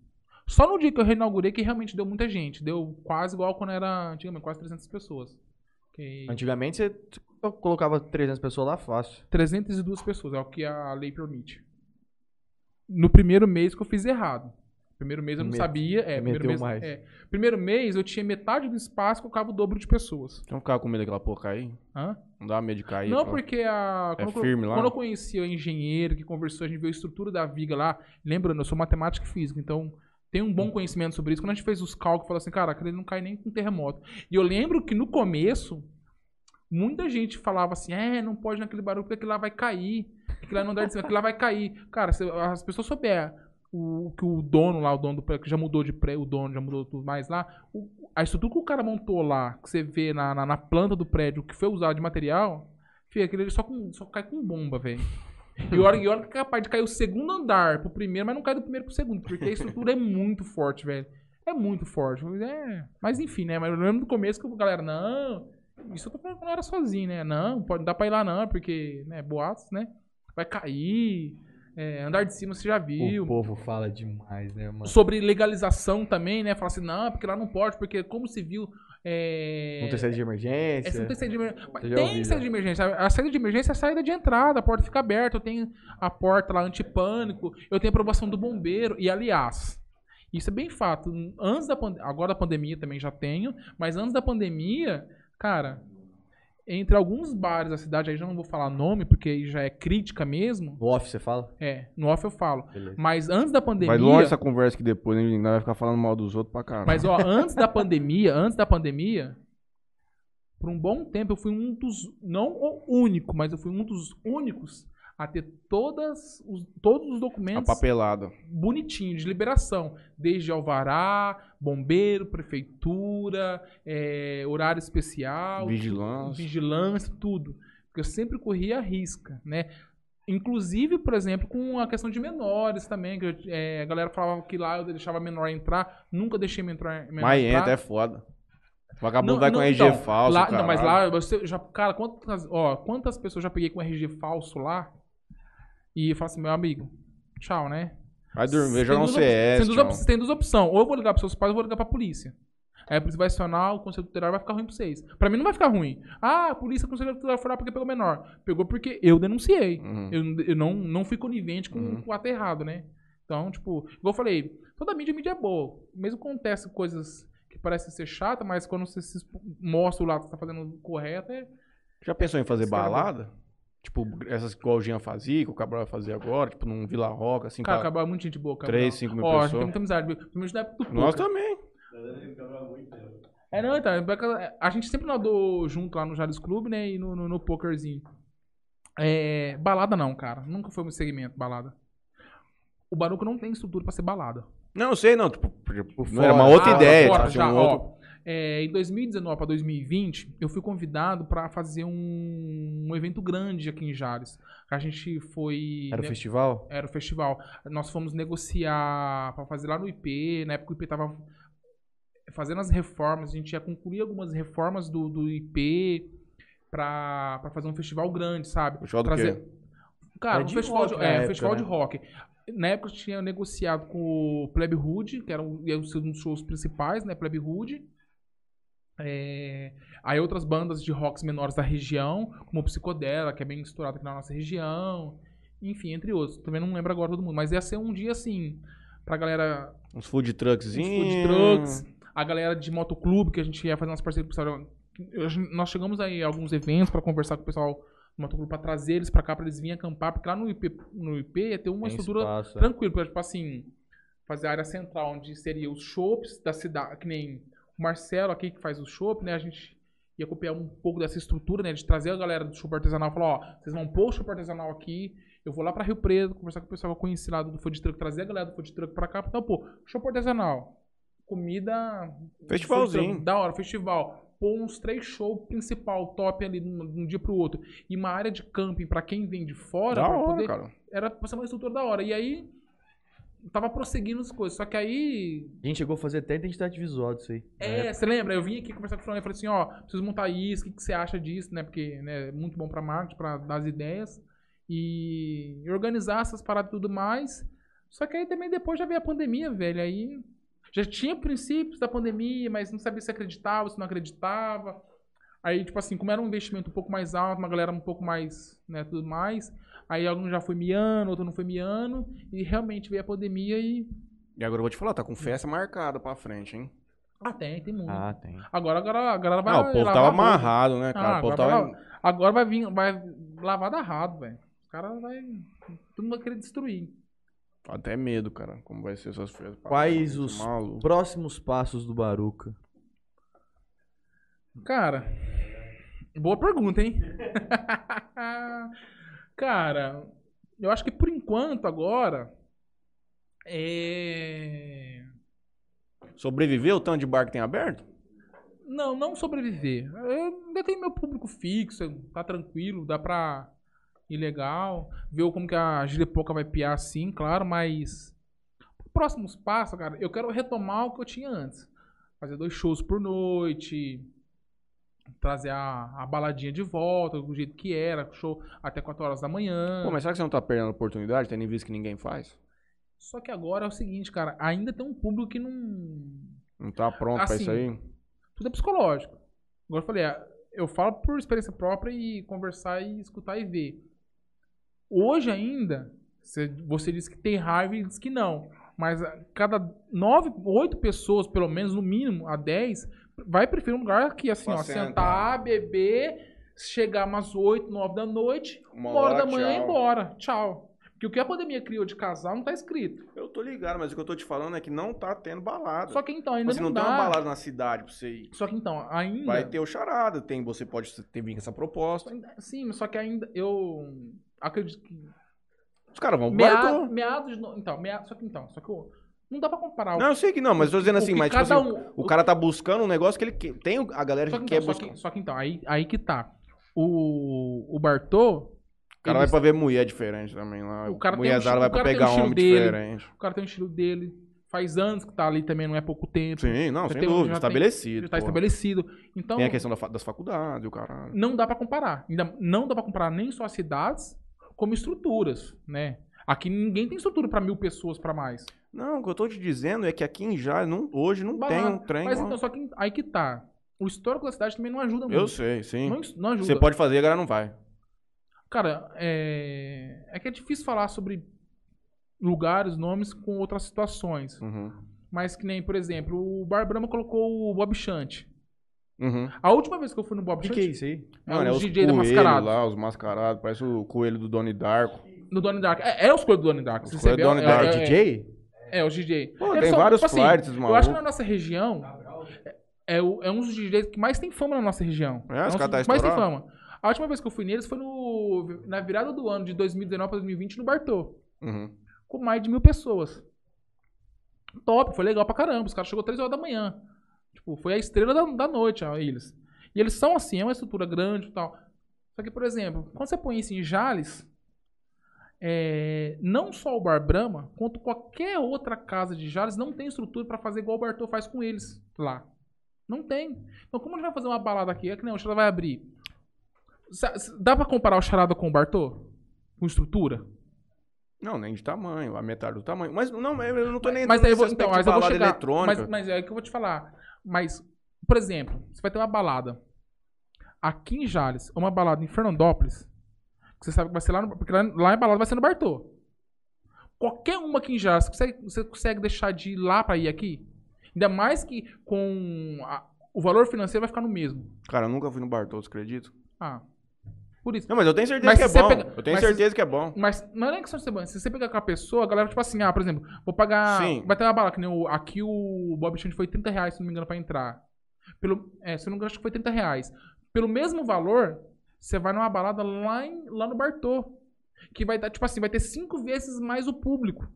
Só no dia que eu reinaugurei que realmente deu muita gente. Deu quase igual quando era antigamente, quase 300 pessoas. Que...
Antigamente você colocava 300 pessoas lá fácil.
302 pessoas, é o que a lei permite. No primeiro mês que eu fiz errado. Primeiro mês eu não
Met-
sabia. É, primeiro mês, é. primeiro mês eu tinha metade do espaço que eu colocava o dobro de pessoas.
Não ficava com medo daquela porra cair?
Hã?
Não dá medo de cair?
Não,
pô?
porque a.
É
Quando, eu-
firme lá?
quando eu conheci o engenheiro que conversou, a gente viu a estrutura da viga lá. Lembrando, eu sou matemática e física, então tenho um bom conhecimento sobre isso. Quando a gente fez os cálculos, falou assim, cara, aquele não cai nem com terremoto. E eu lembro que no começo, muita gente falava assim, é, não pode naquele barulho, porque aquilo lá vai cair. Aquilo lá não dá de cima, aquilo lá vai cair. Cara, se as pessoas souberem o que o dono lá, o dono do prédio, que já mudou de prédio, o dono já mudou tudo mais lá, o- a estrutura que o cara montou lá, que você vê na, na, na planta do prédio, que foi usado de material, filho, aquele só, com, só cai com bomba, velho. E olha, e que é capaz de cair o segundo andar pro primeiro, mas não cai do primeiro pro segundo, porque a estrutura é muito forte, velho. É muito forte. É, mas enfim, né? Mas eu lembro do começo que a galera, não. Isso eu tô falando quando eu era sozinho, né? Não, pode dar pra ir lá não, porque, né, boatos, né? Vai cair. é, andar de cima você já viu.
O povo fala demais, né, mano?
Sobre legalização também, né? Fala assim, não, porque lá não pode, porque como civil. É...
Não tem saída de
É,
emergência.
não tem saída de emergência. Mas Tem
ouvi,
saída de emergência. A saída de emergência é a saída de entrada, a porta fica aberta, eu tenho a porta lá antipânico, eu tenho aprovação do bombeiro. E aliás, isso é bem fato. Antes da pandemia, agora da pandemia também já tenho, mas antes da pandemia, cara, entre alguns bares da cidade, aí já não vou falar nome, porque aí já é crítica mesmo.
No off você fala?
É, no off eu falo.
Beleza.
Mas antes da pandemia.
Vai longe essa conversa que depois, hein? Nós vai ficar falando mal dos outros pra caralho.
Mas, ó, antes da pandemia, antes da pandemia, por um bom tempo eu fui um dos, não o único, mas eu fui um dos únicos a ter todas os, todos os documentos
papelada.
bonitinhos de liberação, desde alvará, bombeiro, prefeitura, é, horário especial,
Vigilância.
vigilância, tudo. Porque eu sempre corria a risca, né? Inclusive, por exemplo, com a questão de menores também, que eu- é, a galera falava que lá eu deixava menor entrar, nunca deixei menor, menor
Mas
entrar.
entra, é foda. Vagabundo
Não,
vai com
não,
RG
então,
falso,
lá. Não, mas lá, você já, cara, quantas, ó, quantas pessoas eu já peguei com RG falso lá e eu falo assim, meu amigo, tchau, né?
Vai dormir, sei
op-
é.
tem, duas tem duas opções. Ou eu vou ligar pros seus pais ou eu vou ligar pra polícia. Aí a polícia vai acionar, o conselho tutelar vai ficar ruim pra vocês. Pra mim não vai ficar ruim. Ah, a polícia, o conselho tutelar foi lá porque pegou menor. Pegou porque eu denunciei.
Uhum.
Eu, eu não, não fui conivente com,
Uhum.
com o ato errado, né? Então, tipo, igual eu falei, toda mídia, mídia é boa. Mesmo acontece coisas que parecem ser chatas, mas quando você se mostra o lado que você tá fazendo correto, é...
Já pensou em fazer
Esse cara
balada? Tipo, essas que o Jean fazia, que o Cabral vai fazer agora, tipo, num Vila Roca, assim,
Cara,
pra...
acabou muito gente boa, cara.
três, cinco mil
Ó,
pessoas.
tem muita amizade, viu? Principalmente na época do
Nós também.
É, não, então, a gente sempre nadou junto lá no Jales Clube, né, e no, no, no pokerzinho. É, balada não, cara. Nunca foi meu segmento, balada. O Baruco não tem estrutura pra ser balada.
Não, eu sei, não. Tipo, não
fora.
era uma outra
Ah,
ideia.
fora,
tipo,
já,
um
ó.
outro...
É, em 2019 para 2020, eu fui convidado pra fazer um, um evento grande aqui em Jales. A gente foi.
Era o
né,
festival?
Era o festival. Nós fomos negociar pra fazer lá no IP. Na época o IP tava fazendo as reformas. A gente ia concluir algumas reformas do, do IP pra, pra fazer um festival grande, sabe?
Festival do quê?
Cara,
É
um
de
festival,
rock
de,
na
é,
época,
festival
né?
de rock. Na época eu tinha negociado com o Plebe Hood, que era um, ia ser um dos shows principais, né? Plebe Hood. É, aí outras bandas de rocks menores da região, como o Psicodela, que é bem estourado aqui na nossa região. Enfim, entre outros. Também não lembro agora todo mundo. Mas ia ser um dia assim, pra galera
Uns food trucks.
os food trucks, a galera de motoclube, que a gente ia fazer umas parcerias com o pessoal. Eu- Nós chegamos aí a alguns eventos pra conversar com o pessoal do motoclube, pra trazer eles pra cá, pra eles virem acampar, porque lá no IP, no IP ia ter uma
Tem
estrutura
espaço, é.
tranquila, porque, tipo assim, fazer a área central, onde seria os shops da cidade, que nem o Marcelo aqui que faz o shopping, né, a gente ia copiar um pouco dessa estrutura, né, de trazer a galera do show artesanal, falar, ó, vocês vão pôr o show artesanal aqui, eu vou lá pra Rio Preto, conversar com o pessoal que eu conheci lá do food truck, trazer a galera do food truck pra cá, então, pô, show artesanal, comida...
Festivalzinho.
truck, Da hora, festival. Pôr uns três shows principal, top ali, de um dia pro outro. E uma área de camping pra quem vem de fora,
Da hora,
poder
cara.
era uma estrutura da hora. E aí, tava prosseguindo as coisas. Só que aí,
A gente chegou a fazer até identidade visual disso aí.
é, você lembra? Eu vim aqui conversar com o Flamengo e falei assim, ó, preciso montar isso, o que, que você acha disso, né? Porque né, é muito bom pra marketing, pra dar as ideias. E organizar essas paradas e tudo mais. Só que aí também depois já veio a pandemia, velho. Aí já tinha princípios da pandemia, mas não sabia se acreditava, se não acreditava. Aí, tipo assim, como era um investimento um pouco mais alto, uma galera um pouco mais, né, tudo mais. Aí algum já foi miando, outro não foi miando. E realmente veio a pandemia e...
E agora eu vou te falar, tá com festa marcada pra frente, hein?
Ah, tem, tem muito.
Ah, tem.
Agora, agora a galera vai
Ah, o povo tava amarrado, né, cara?
Ah,
o povo
agora,
tava...
vai, agora vai vir, vai lavar da errado, velho. Os caras vai. Todo mundo vai querer destruir.
Até medo, cara, como vai ser essas festas.
Quais
frente,
os
maluco.
próximos passos do Baruca?
Cara, boa pergunta, hein? Cara, eu acho que por enquanto agora. É.
Sobreviver o tanto de bar que tem aberto?
Não, não sobreviver. Eu ainda tenho meu público fixo, tá tranquilo, dá pra ilegal. Ver como que a Giripoca vai piar assim, claro, mas. Próximos passos, cara, eu quero retomar o que eu tinha antes. Fazer dois shows por noite. Trazer a, a baladinha de volta, do jeito que era, show até 4 horas da manhã.
Pô, mas será que você não tá perdendo a oportunidade, tendo em vista que ninguém faz?
Só que agora é o seguinte, cara, ainda tem um público que não.
Não tá pronto pra
Assim,
isso aí?
Tudo é psicológico. Agora eu falei, é, eu falo por experiência própria e conversar e escutar e ver. Hoje ainda, você, disse que tem raiva e diz que não. Mas a cada nove, oito pessoas, pelo menos, no mínimo, a dez, vai preferir um lugar que, assim,
Pra
ó,
sentar.
sentar, beber, chegar umas oito, nove da noite,
Uma
hora
hora,
da manhã e ir embora. Tchau. Porque o que a pandemia criou de casal não tá escrito.
Eu tô ligado, mas o que eu tô te falando é que não tá tendo balada.
Só que então, ainda
Você
não,
não
dá.
tem uma balada na cidade pra você ir.
Só que então, ainda.
Vai ter o charada, tem, você pode ter vindo com essa proposta.
Sim, só que ainda eu acredito que
Os caras vão pro
Mea-
Bartô.
meados então, mea- só que então, só que o- não dá pra comparar o-
Não, eu sei que não, mas eu tô dizendo
o
assim,
que
mas tipo
cada
assim,
um-
o cara tá buscando um negócio que ele quer. Tem o- a galera
só
que
que,
quer
então, só,
buscar.
que, só que então, aí, aí que tá. O, o Bartô,
O cara vai
ele-
pra ver mulher diferente também lá.
O cara tem um
Mulherzada
estilo-
vai
o
pra
cara tem
pegar
um estilo
homem
dele.
diferente.
o cara tem um estilo dele, faz anos que tá ali também, não é pouco tempo.
Sim, não,
Já
sem
tem-
dúvida.
já tem-
estabelecido.
Já tá estabelecido. Então,
Tem a questão da fa- das faculdades, o caralho.
não dá pra comparar. Ainda não dá pra comparar nem só as cidades, como estruturas, né? Aqui ninguém tem estrutura pra mil pessoas pra mais.
Não, o que eu tô te dizendo é que aqui em Jales, não, hoje não tem
Balada.
um trem.
Mas então, só que aí que tá. O histórico da cidade também não ajuda muito.
Eu sei, sim.
Não, não ajuda.
Você pode fazer, a galera não vai.
Cara, é... é que é difícil falar sobre lugares, nomes com outras situações.
Uhum.
Mas que nem, por exemplo, o Bar Brahma colocou o Bob Chante.
Uhum.
A última vez que eu fui no
O
Bob Chante,
que é isso aí?
é
Mano, é
os DJ
coelhos
Mascarado.
lá, os mascarados. Parece o coelho do Donnie Darko.
no Donnie Dark. É, é os coisas do Donnie Dark.
Os coelhos do Donnie
é,
Dark.
é,
É DJ?
É, os DJ.
Pô, tem
são,
vários
tipo assim,
flights,
Eu acho que na nossa região é, o- é um dos DJs que mais tem fama na nossa região.
É, os
um
caras tá
mais tem fama. A última vez que eu fui neles foi no, na virada do ano de 2019 para 2020 no Bartô.
Uhum.
com mais de mil pessoas. Top, foi legal pra caramba. Os caras chegou 3 horas da manhã. Tipo, foi a estrela da, da noite, ó, eles. E eles são assim, é uma estrutura grande e tal. Só que, por exemplo, quando você põe isso em Jales, é, não só o Bar Brahma, quanto qualquer outra casa de Jales não tem estrutura pra fazer igual o Bartô faz com eles lá. Não tem. Então, como a gente vai fazer uma balada aqui? É que nem o Charada vai abrir. Dá pra comparar o Charada com o Bartô? Com estrutura?
Não, nem de tamanho, a metade do tamanho. Mas não, eu não tô nem
Mas aí eu vou, então, mas eu vou chegar.
eletrônica.
Mas, mas é que eu vou te falar. Mas, por exemplo, você vai ter uma balada aqui em Jales, uma balada em Fernandópolis, você sabe que vai ser lá no, porque lá, lá em balada vai ser no Bartô. Qualquer uma aqui em Jales, você consegue, você consegue deixar de ir lá pra ir aqui? Ainda mais que com a- o valor financeiro vai ficar no mesmo.
Cara, eu nunca fui no Bartô, você acredita?
Ah, por isso.
Não, mas eu tenho certeza
Mas
que é
se
bom.
pega-
Eu tenho
mas
certeza que é bom.
Mas não é nem questão de ser bom. Se você pegar com a pessoa, a galera, tipo assim, ah, por exemplo, vou pagar.
Sim.
Vai ter uma balada, que nem o, aqui o Bob Chante foi 30 reais, se não me engano, pra entrar. Pelo, é, se eu não me engano, acho que foi 30 reais. Pelo mesmo valor, você vai numa balada lá, em, lá no Bartô. Que vai dar, tipo assim, vai ter cinco vezes mais o público.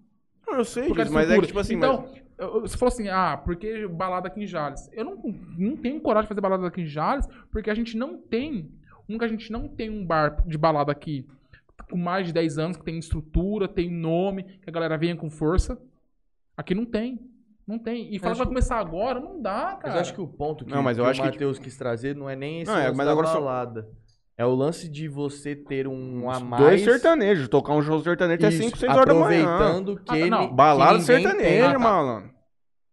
Não, eu sei disso, mas é que, tipo assim,
então,
mas...
eu- você falou assim, ah, porque balada aqui em Jales? Eu não, não tenho coragem de fazer balada aqui em Jales, porque a gente não tem, que a gente não tem um bar de balada aqui com mais de 10 anos, que tem estrutura, tem nome, que a galera venha com força. Aqui não tem. Não tem. E falar que vai
que-
começar agora, não dá, cara.
Mas eu acho que o ponto que,
Não, mas eu
que
acho
o
que,
Matheus quis trazer não é nem esse
Não, é, mas
da
agora só-
balada. É o lance de você ter um a mais...
Dois sertanejos, tocar um show sertanejo até
Isso,
5, 6 horas da manhã.
Aproveitando que,
Ah,
ele,
não,
Balada
que ninguém tem.
sertaneja,
Ah, tá.
malandro.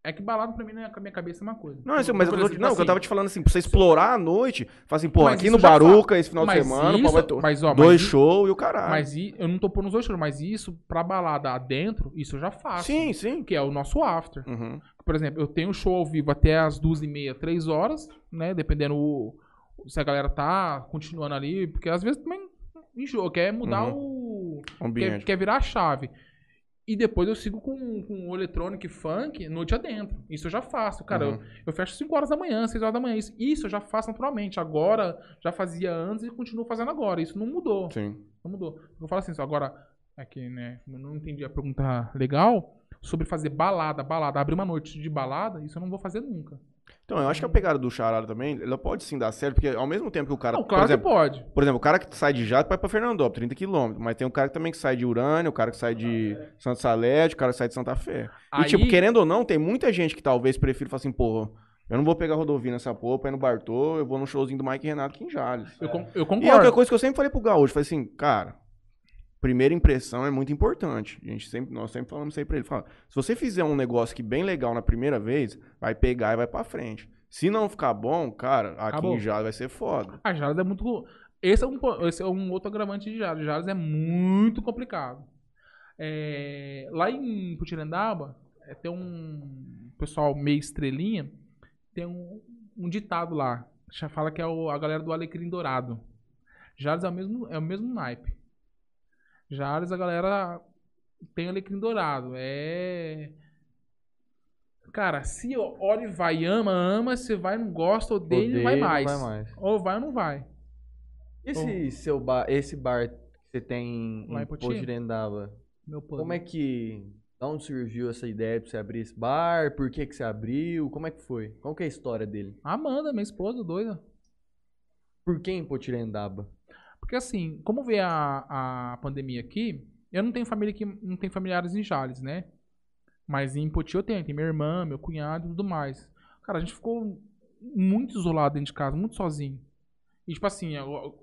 É que balada pra mim, na minha cabeça, é uma coisa.
Não, assim, mas eu
exemplo,
não, que eu
assim,
tava te falando assim, pra você explorar a noite, falar assim, pô, aqui no Baruca, esse final de
mas
semana, o
isso-
vai to-
mas, ó,
dois shows e o caralho.
Mas i- eu não tô pondo os dois shows, mas isso, pra balada adentro, isso eu já faço.
sim, sim.
Que é o nosso after.
Uhum.
Por exemplo, eu tenho um show ao vivo até as duas e meia, três horas, né? Dependendo o- se a galera tá continuando ali, porque às vezes também enjoa, quer mudar o. Quer,
Ambiente.
quer virar a chave. E depois eu sigo com, com o eletrônico e funk noite adentro. Isso eu já faço. Cara,
Uhum.
eu, eu fecho 5 horas da manhã, 6 horas da manhã. Isso, isso eu já faço naturalmente. Agora, já fazia antes e continuo fazendo agora. Isso não mudou.
Sim.
Não mudou. Eu falo assim, só agora, aqui, né? Eu não entendi a pergunta legal sobre fazer balada, balada, abrir uma noite de balada, isso eu não vou fazer nunca.
Então, eu acho que a pegada do charada também, ela pode sim dar certo, porque ao mesmo tempo que o cara,
Não,
por
claro
exemplo,
que pode.
por exemplo, o cara que sai de Jato vai pra Fernandópolis, 30 quilômetros, mas tem um cara que também que sai de Urânia, o cara que sai de Santa Salete, o cara que sai de Santa Fé. E,
Aí-
tipo, querendo ou não, tem muita gente que talvez prefira falar assim, pô, eu não vou pegar rodovia nessa porra pra ir no Bartô, eu vou no showzinho do Mike Renato aqui em Jales.
Eu, con- eu
E é
concordo.
outra coisa que eu sempre falei pro Gaúcho, falei assim, cara, primeira impressão é muito importante. A gente sempre, nós sempre falamos isso aí pra ele. Fala, se você fizer um negócio que bem legal na primeira vez, vai pegar e vai pra frente. Se não ficar bom, cara, aqui
Acabou.
em Jales vai ser foda.
A Jales é muito. Esse é um, esse é um outro agravante de Jales. Jales é muito complicado. É, lá em Putirandaba, é, tem um pessoal meio estrelinha, tem um, um ditado lá. Já fala que é o- a galera do Alecrim Dourado. Jales é o mesmo, é o mesmo naipe. Jales, a galera tem Alecrim Dourado. É. Cara, se olha e vai, ama, ama, se vai, não gosta, odeia, não vai mais.
Vai mais.
Ou vai ou não vai.
Esse seu bar, esse bar que você tem
Lá em
em
Poti?
Potirendaba, como é que... Da onde surgiu essa ideia pra você abrir esse bar? Por que que você abriu? Como é que foi? Qual que é a história dele?
Amanda, minha esposa, doida.
Por que em Potirendaba?
Porque assim, como veio a, a pandemia aqui, eu não tenho família aqui, não tenho familiares em Jales, né? Mas em Poti eu tenho, tem minha irmã, meu cunhado e tudo mais. Cara, a gente ficou muito isolado dentro de casa, muito sozinho. E tipo assim, eu-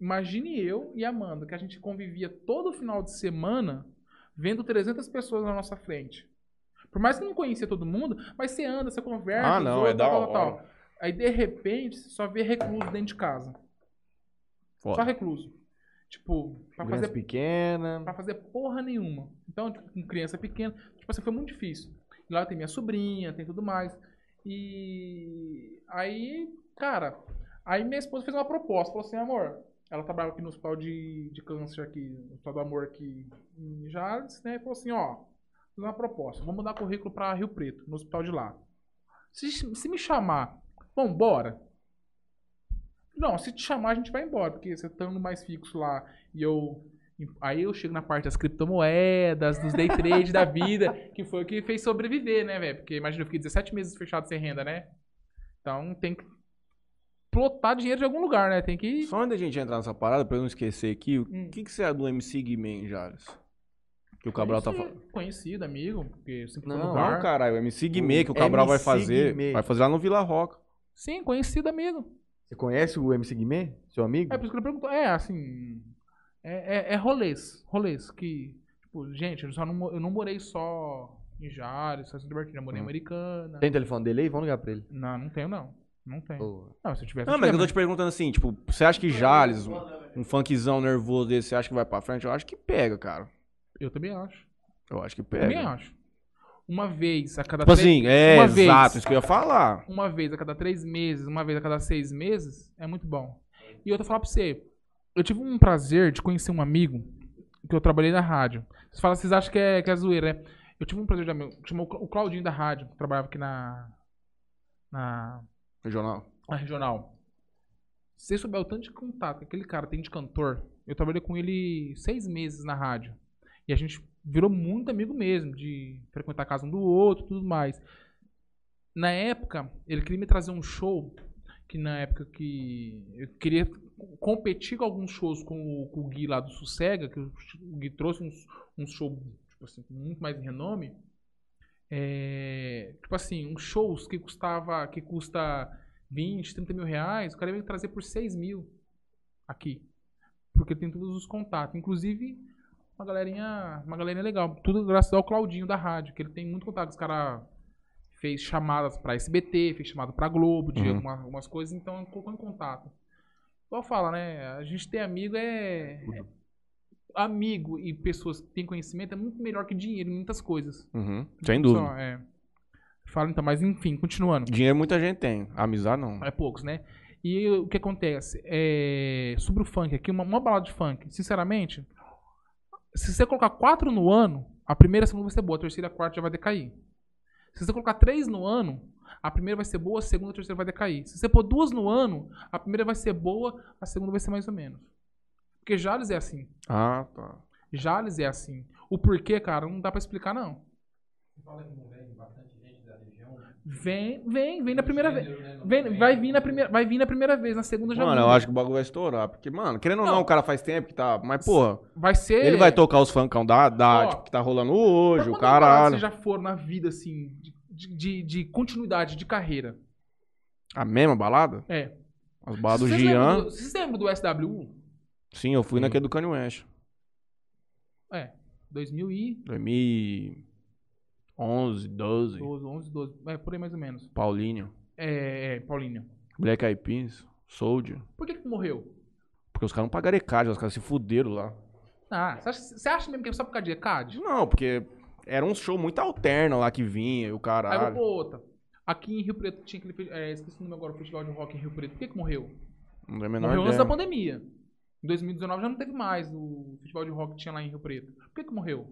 imagine eu e a Amanda, que a gente convivia todo final de semana vendo 300 pessoas na nossa frente. Por mais que não conhecia todo mundo, mas você anda, você conversa,
Ah, não,
zoa,
é da
tal, tal, tal. Aí de repente, você só vê recluso dentro de casa. Só
Foda.
recluso. Tipo, pra
Criança
fazer,
pequena.
pra fazer porra nenhuma. Então, tipo, com criança pequena, tipo assim, foi muito difícil. E lá tem minha sobrinha, tem tudo mais. E aí, cara, aí minha esposa fez uma proposta, falou assim, amor, ela trabalhava aqui no hospital de, de câncer aqui, no hospital do amor aqui em Jales, né? E falou assim, ó, fiz uma proposta, vamos mandar currículo pra Rio Preto, no hospital de lá. Se, se me chamar, vamos embora. Não, se te chamar, a gente vai embora, porque você tá indo mais fixo lá e eu. Aí eu chego na parte das criptomoedas, dos day trade da vida, que foi o que fez sobreviver, né, velho? Porque imagina, eu fiquei 17 meses fechado sem renda, né? Então tem que plotar dinheiro de algum lugar, né? Tem que.
Só antes da gente entrar nessa parada, pra eu não esquecer aqui, o
Hum.
que, que você é do MC Guimê, Jales? Que o Cabral tá falando.
Conhecido, amigo, porque sempre
Não,
Não,
bar.
caralho, o MC Guimê que o Cabral vai
MC
fazer.
Guimê.
Vai fazer lá no Vila Roca.
Sim, conhecido, amigo.
Você conhece o MC Guimê? Seu amigo?
É por isso que ele perguntou. É, assim. É, é, é rolês. Rolês. Que. Tipo, gente, eu, só não, eu não morei só em Jales, só em Libertina. Eu morei em
Hum.
Americana.
Tem telefone dele aí? Vamos ligar pra ele.
Não, não tenho, não. Não tenho. Não, se eu tivesse.
Não,
eu
mas eu tô te perguntando assim, tipo, você acha que Jales, um, um funkzão nervoso desse, você acha que vai pra frente? Eu acho que pega, cara.
Eu também acho.
Eu acho que
Também
pega.
acho. Uma vez a cada
Tipo
três-
assim, é
uma vez.
exato, isso que eu ia falar.
uma vez a cada três meses, uma vez a cada seis meses, é muito bom. E outra, falar pra você, eu tive um prazer de conhecer um amigo que eu trabalhei na rádio. Vocês falam, vocês acham que é, que é zoeira, né? Eu tive um prazer de amigo, chamou o Claudinho da rádio, que trabalhava aqui na, na,
Regional.
na regional. Se você souber o tanto de contato que aquele cara tem de cantor, eu trabalhei com ele seis meses na rádio. E a gente virou muito amigo mesmo, de frequentar a casa um do outro tudo mais. Na época, ele queria me trazer um show, que na época que eu queria competir com alguns shows com o, com o Gui lá do Sossega, que o Gui trouxe uns, uns shows tipo assim, muito mais renome. É, tipo assim, uns shows que custava, que custa 20, 30 mil reais, o cara veio trazer por 6 mil aqui. Porque tem todos os contatos. Inclusive, uma galerinha, uma galerinha legal. Tudo graças ao Claudinho da rádio, que ele tem muito contato. Os cara fez chamadas pra SBT, fez chamada pra Globo, de
Uhum.
alguma- algumas coisas, então colocou em contato. Igual fala, né? A gente ter amigo é. é- Amigo e pessoas que têm conhecimento é muito melhor que dinheiro em muitas coisas.
Uhum, sem dúvida.
Só, é. Fala então, mas enfim, continuando.
Dinheiro muita gente tem. Amizade não.
É poucos, né? E o que acontece? É, sobre o funk aqui, uma, uma balada de funk, sinceramente, se você colocar quatro no ano, a primeira e a segunda vai ser boa, a terceira e a quarta já vai decair. Se você colocar três no ano, a primeira vai ser boa, a segunda e a terceira vai decair. Se você pôr duas no ano, a primeira vai ser boa, a segunda vai ser mais ou menos. Porque Jales é assim.
Ah, tá.
Jales é assim. O porquê, cara, não dá pra explicar, não. Vem, vem, vem na primeira vez. Vem, vai vir na primeira, vai vir na primeira vez, na segunda já
Mano, eu
muda.
acho que o bagulho vai estourar. Porque, mano, querendo ou não,
Não.
o cara faz tempo que tá. Mas, porra,
vai ser
ele vai tocar os funkão da, da
Ó,
tipo, que tá rolando hoje, o caralho.
Vocês já foram na vida, assim, de, de, de continuidade de carreira?
A mesma balada?
É.
As baladas do Gian.
do- Vocês lembram do SWU?
Sim, eu fui naquele do Kanye West.
É. 2000 e
2011, 12.
12, 11, 12. É, por aí mais ou menos.
Paulinho.
É, é Paulinho.
Black Eyed Peas. Soldier.
Por que que morreu?
Porque os caras não pagaram ECAD, os caras se fuderam lá.
Ah, você acha, você acha mesmo que é só por causa de ECAD?
Não, porque era um show muito alterno lá que vinha, e o
Aí eu vou
caralho.
outra. Aqui em Rio Preto tinha aquele. É, esqueci o nome agora, o festival de rock em Rio Preto. Por que, que morreu?
Não é a menor
Morreu antes
ideia.
da pandemia. Em 2019 já não teve mais o festival de rock que tinha lá em Rio Preto. Por que, que morreu?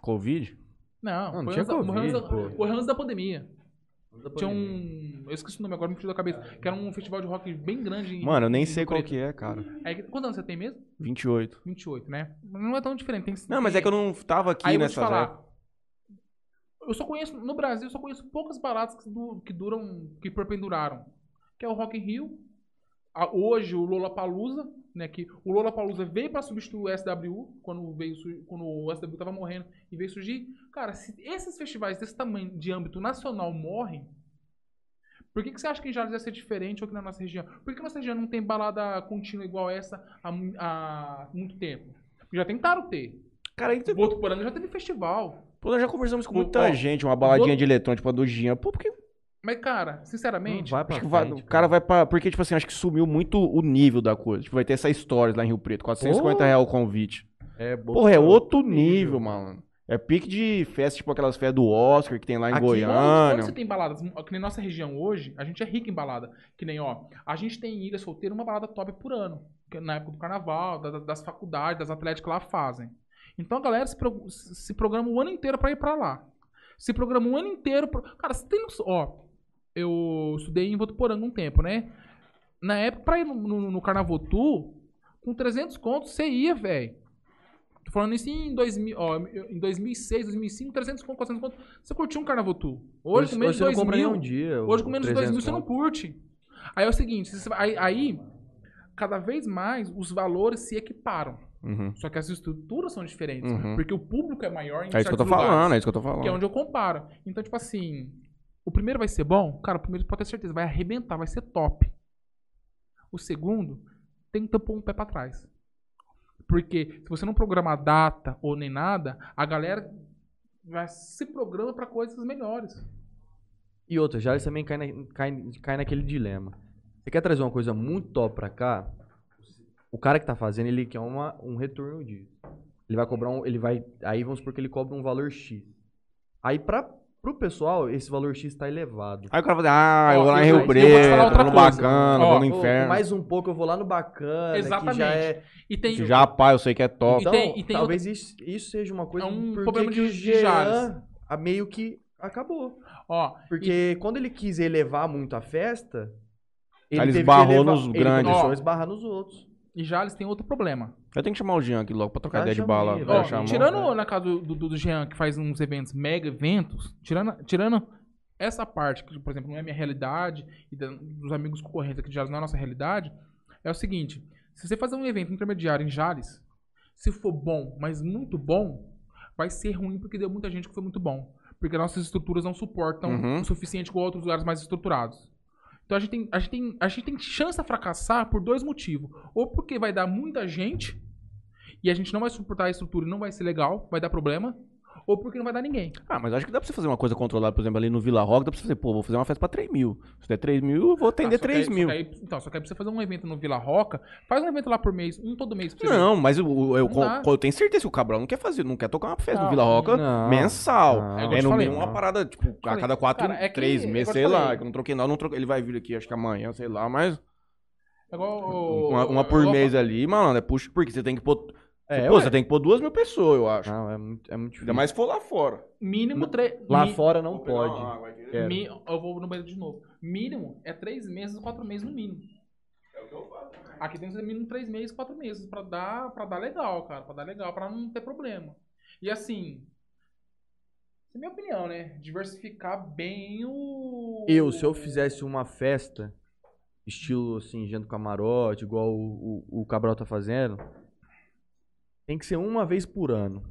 Covid?
Não,
Não, não tinha
antes da, morreu, antes da,
Covid,
morreu antes da pandemia. Tinha um. Eu esqueci o nome agora, me fugiu da cabeça. Que era um festival de rock bem grande em
Mano, eu nem
em
sei qual que é, cara.
Aí, quantos anos você tem mesmo?
28.
28, né? Não é tão diferente. Tem,
Não, mas é que eu não tava aqui
Aí eu vou te
nessa
falar. Eu só conheço, no Brasil, eu só conheço poucas baladas que, du- que duram, que perpenduraram. Que é o Rock in Rio. A- hoje, o Lollapalooza, né? Que o Lollapalooza veio pra substituir o SWU, quando, veio, quando o SWU tava morrendo e veio surgir. Cara, se esses festivais desse tamanho, de âmbito nacional, morrem, por que, que você acha que em Jales ia ser diferente ou que na nossa região? Por que que nossa região não tem balada contínua igual essa há, há muito tempo? Já tentaram ter.
Cara, aí,
O Botuporanga já teve festival.
pô, nós já conversamos com muita
ó,
gente, uma baladinha de eletrônico, tipo a do Gian. Pô, porque
Mas, cara,
Não
sinceramente,
vai pra
Acho que vai-
frente,
o cara vai pra. Porque, tipo assim, acho que sumiu muito o nível da coisa. Tipo, vai ter essa stories lá em Rio Preto, 450
Pô.
reais o convite.
É,
Porra, é outro nível, mano. É pique de festa, tipo aquelas festas do Oscar que tem lá em
Aqui,
quando, quando
Goiânia.
você tem baladas, que nem nossa região hoje, a gente é rico em balada. Que nem, ó, a gente tem em Ilha Solteira uma balada top por ano. que é Na época do carnaval, da- das faculdades, das atléticas que lá fazem. Então a galera se, pro- se programa o ano inteiro pra ir pra lá. Se programa o ano inteiro. Pro... Cara, você tem noção. Ó, eu estudei em Votuporanga um tempo, né? Na época, pra ir no, no, no Carnavotu, com 300 contos, você ia, velho. Tô falando isso em, 2000, ó, em 2006, 2005, 300 contos, 400 contos. Você curtiu um Carnavotu. Hoje, com menos de
você não
2
compra
mil,
um dia.
hoje com menos de 2
300
mil você não curte. Aí é o seguinte, você aí, aí, cada vez mais os valores se equiparam.
Uhum.
Só que as estruturas são diferentes.
Uhum.
Porque o público é maior em
É isso que eu tô
lugares,
falando, é isso que eu tô falando.
Que é onde eu comparo. Então, tipo assim, o primeiro vai ser bom? Cara, o primeiro pode ter certeza, vai arrebentar, vai ser top. O segundo, ter pôr um pé pra trás. Porque se você não programar data ou nem nada, a galera vai se programa pra coisas melhores.
E outra, já eles também cai, na- cai, cai naquele dilema. Você quer trazer uma coisa muito top pra cá? O cara que tá fazendo, ele quer uma, um retorno disso. Ele vai cobrar um. Ele vai. Aí vamos supor que ele cobra um valor X. Aí pra, pro pessoal, esse valor X tá elevado.
Aí o cara fala, ah, eu vou lá em
eu
Rio
vou- eu vou
Preto,
outra
vou no bacana,
Ó,
vou no inferno.
mais um pouco eu vou lá no bacana.
Exatamente.
Que já é,
E tem.
Que Já, pá, eu sei que é top.
então,
tem- e tem
talvez isso, isso seja uma coisa
É um problema
que
de-
o
de
Jean
Jales.
meio que acabou.
Ó,
Porque quando ele quis elevar muito a festa, ele
ele esbarrou
elevar,
nos
ele
grandes.
começou
Ó.
a esbarrar nos outros.
e já eles têm outro problema.
Eu tenho que chamar o Jean aqui logo pra trocar
Vai
ideia de bala.
Ó,
vai
chamar.
tirando na casa do, do, do Jean, que faz uns eventos, mega eventos, tirando, tirando essa parte, que, por exemplo, não é minha realidade, e da- dos amigos concorrentes aqui de Jales não é a nossa realidade, é o seguinte: se você fazer um evento intermediário em Jales, se for bom, mas muito bom, vai ser ruim porque deu muita gente que foi muito bom. Porque nossas estruturas não suportam
Uhum.
o suficiente com outros lugares mais estruturados. Então a gente, tem, a, gente tem, a gente tem chance de fracassar por dois motivos. Ou porque vai dar muita gente e a gente não vai suportar a estrutura e não vai ser legal, vai dar problema. Ou porque não vai dar ninguém.
Ah, mas acho que dá pra você fazer uma coisa controlada, por exemplo, ali no Vila Rock, dá pra você fazer, pô, vou fazer uma festa pra 3 mil. Se der 3 mil, eu vou atender
Ah, só que
3
aí-
mil.
só aí- então, só que aí pra você fazer um evento no Vila Roca, faz um evento lá por mês, um todo mês pra você ver.
Não, mas eu, eu, eu,
Não
eu tenho certeza que o Cabral não quer fazer, não quer tocar uma festa no
Não,
Vila Roca
não,
mensal.
não.
É eu
É no uma parada, tipo, a cada quatro,
cara, é que-
três
é
meses,
eu
sei lá. que eu não troquei não, não troquei. Ele vai vir aqui, acho que amanhã, sei lá, mas
É igual
uma, uma por
igual-
mês ali, mano, é puxa, porque você tem que pôr.
É,
pô,
ué.
você tem que pôr duas mil pessoas, eu acho.
Não, é muito, é muito difícil.
Ainda mais se for lá fora.
Mínimo três.
Lá
mi-
fora não
Vou pegar
pode.
uma água aqui.
É.
mi- eu vou no banheiro de novo. Mínimo é três meses, quatro meses no mínimo. Aqui tem que ser mínimo três meses, quatro meses, pra dar, pra dar legal, cara. Pra dar legal, pra não ter problema. E assim, Essa é a minha opinião, né? Diversificar bem o.
Eu, se eu fizesse uma festa, estilo assim, gente do camarote, igual o, o, o Cabral tá fazendo, tem que ser uma vez por ano.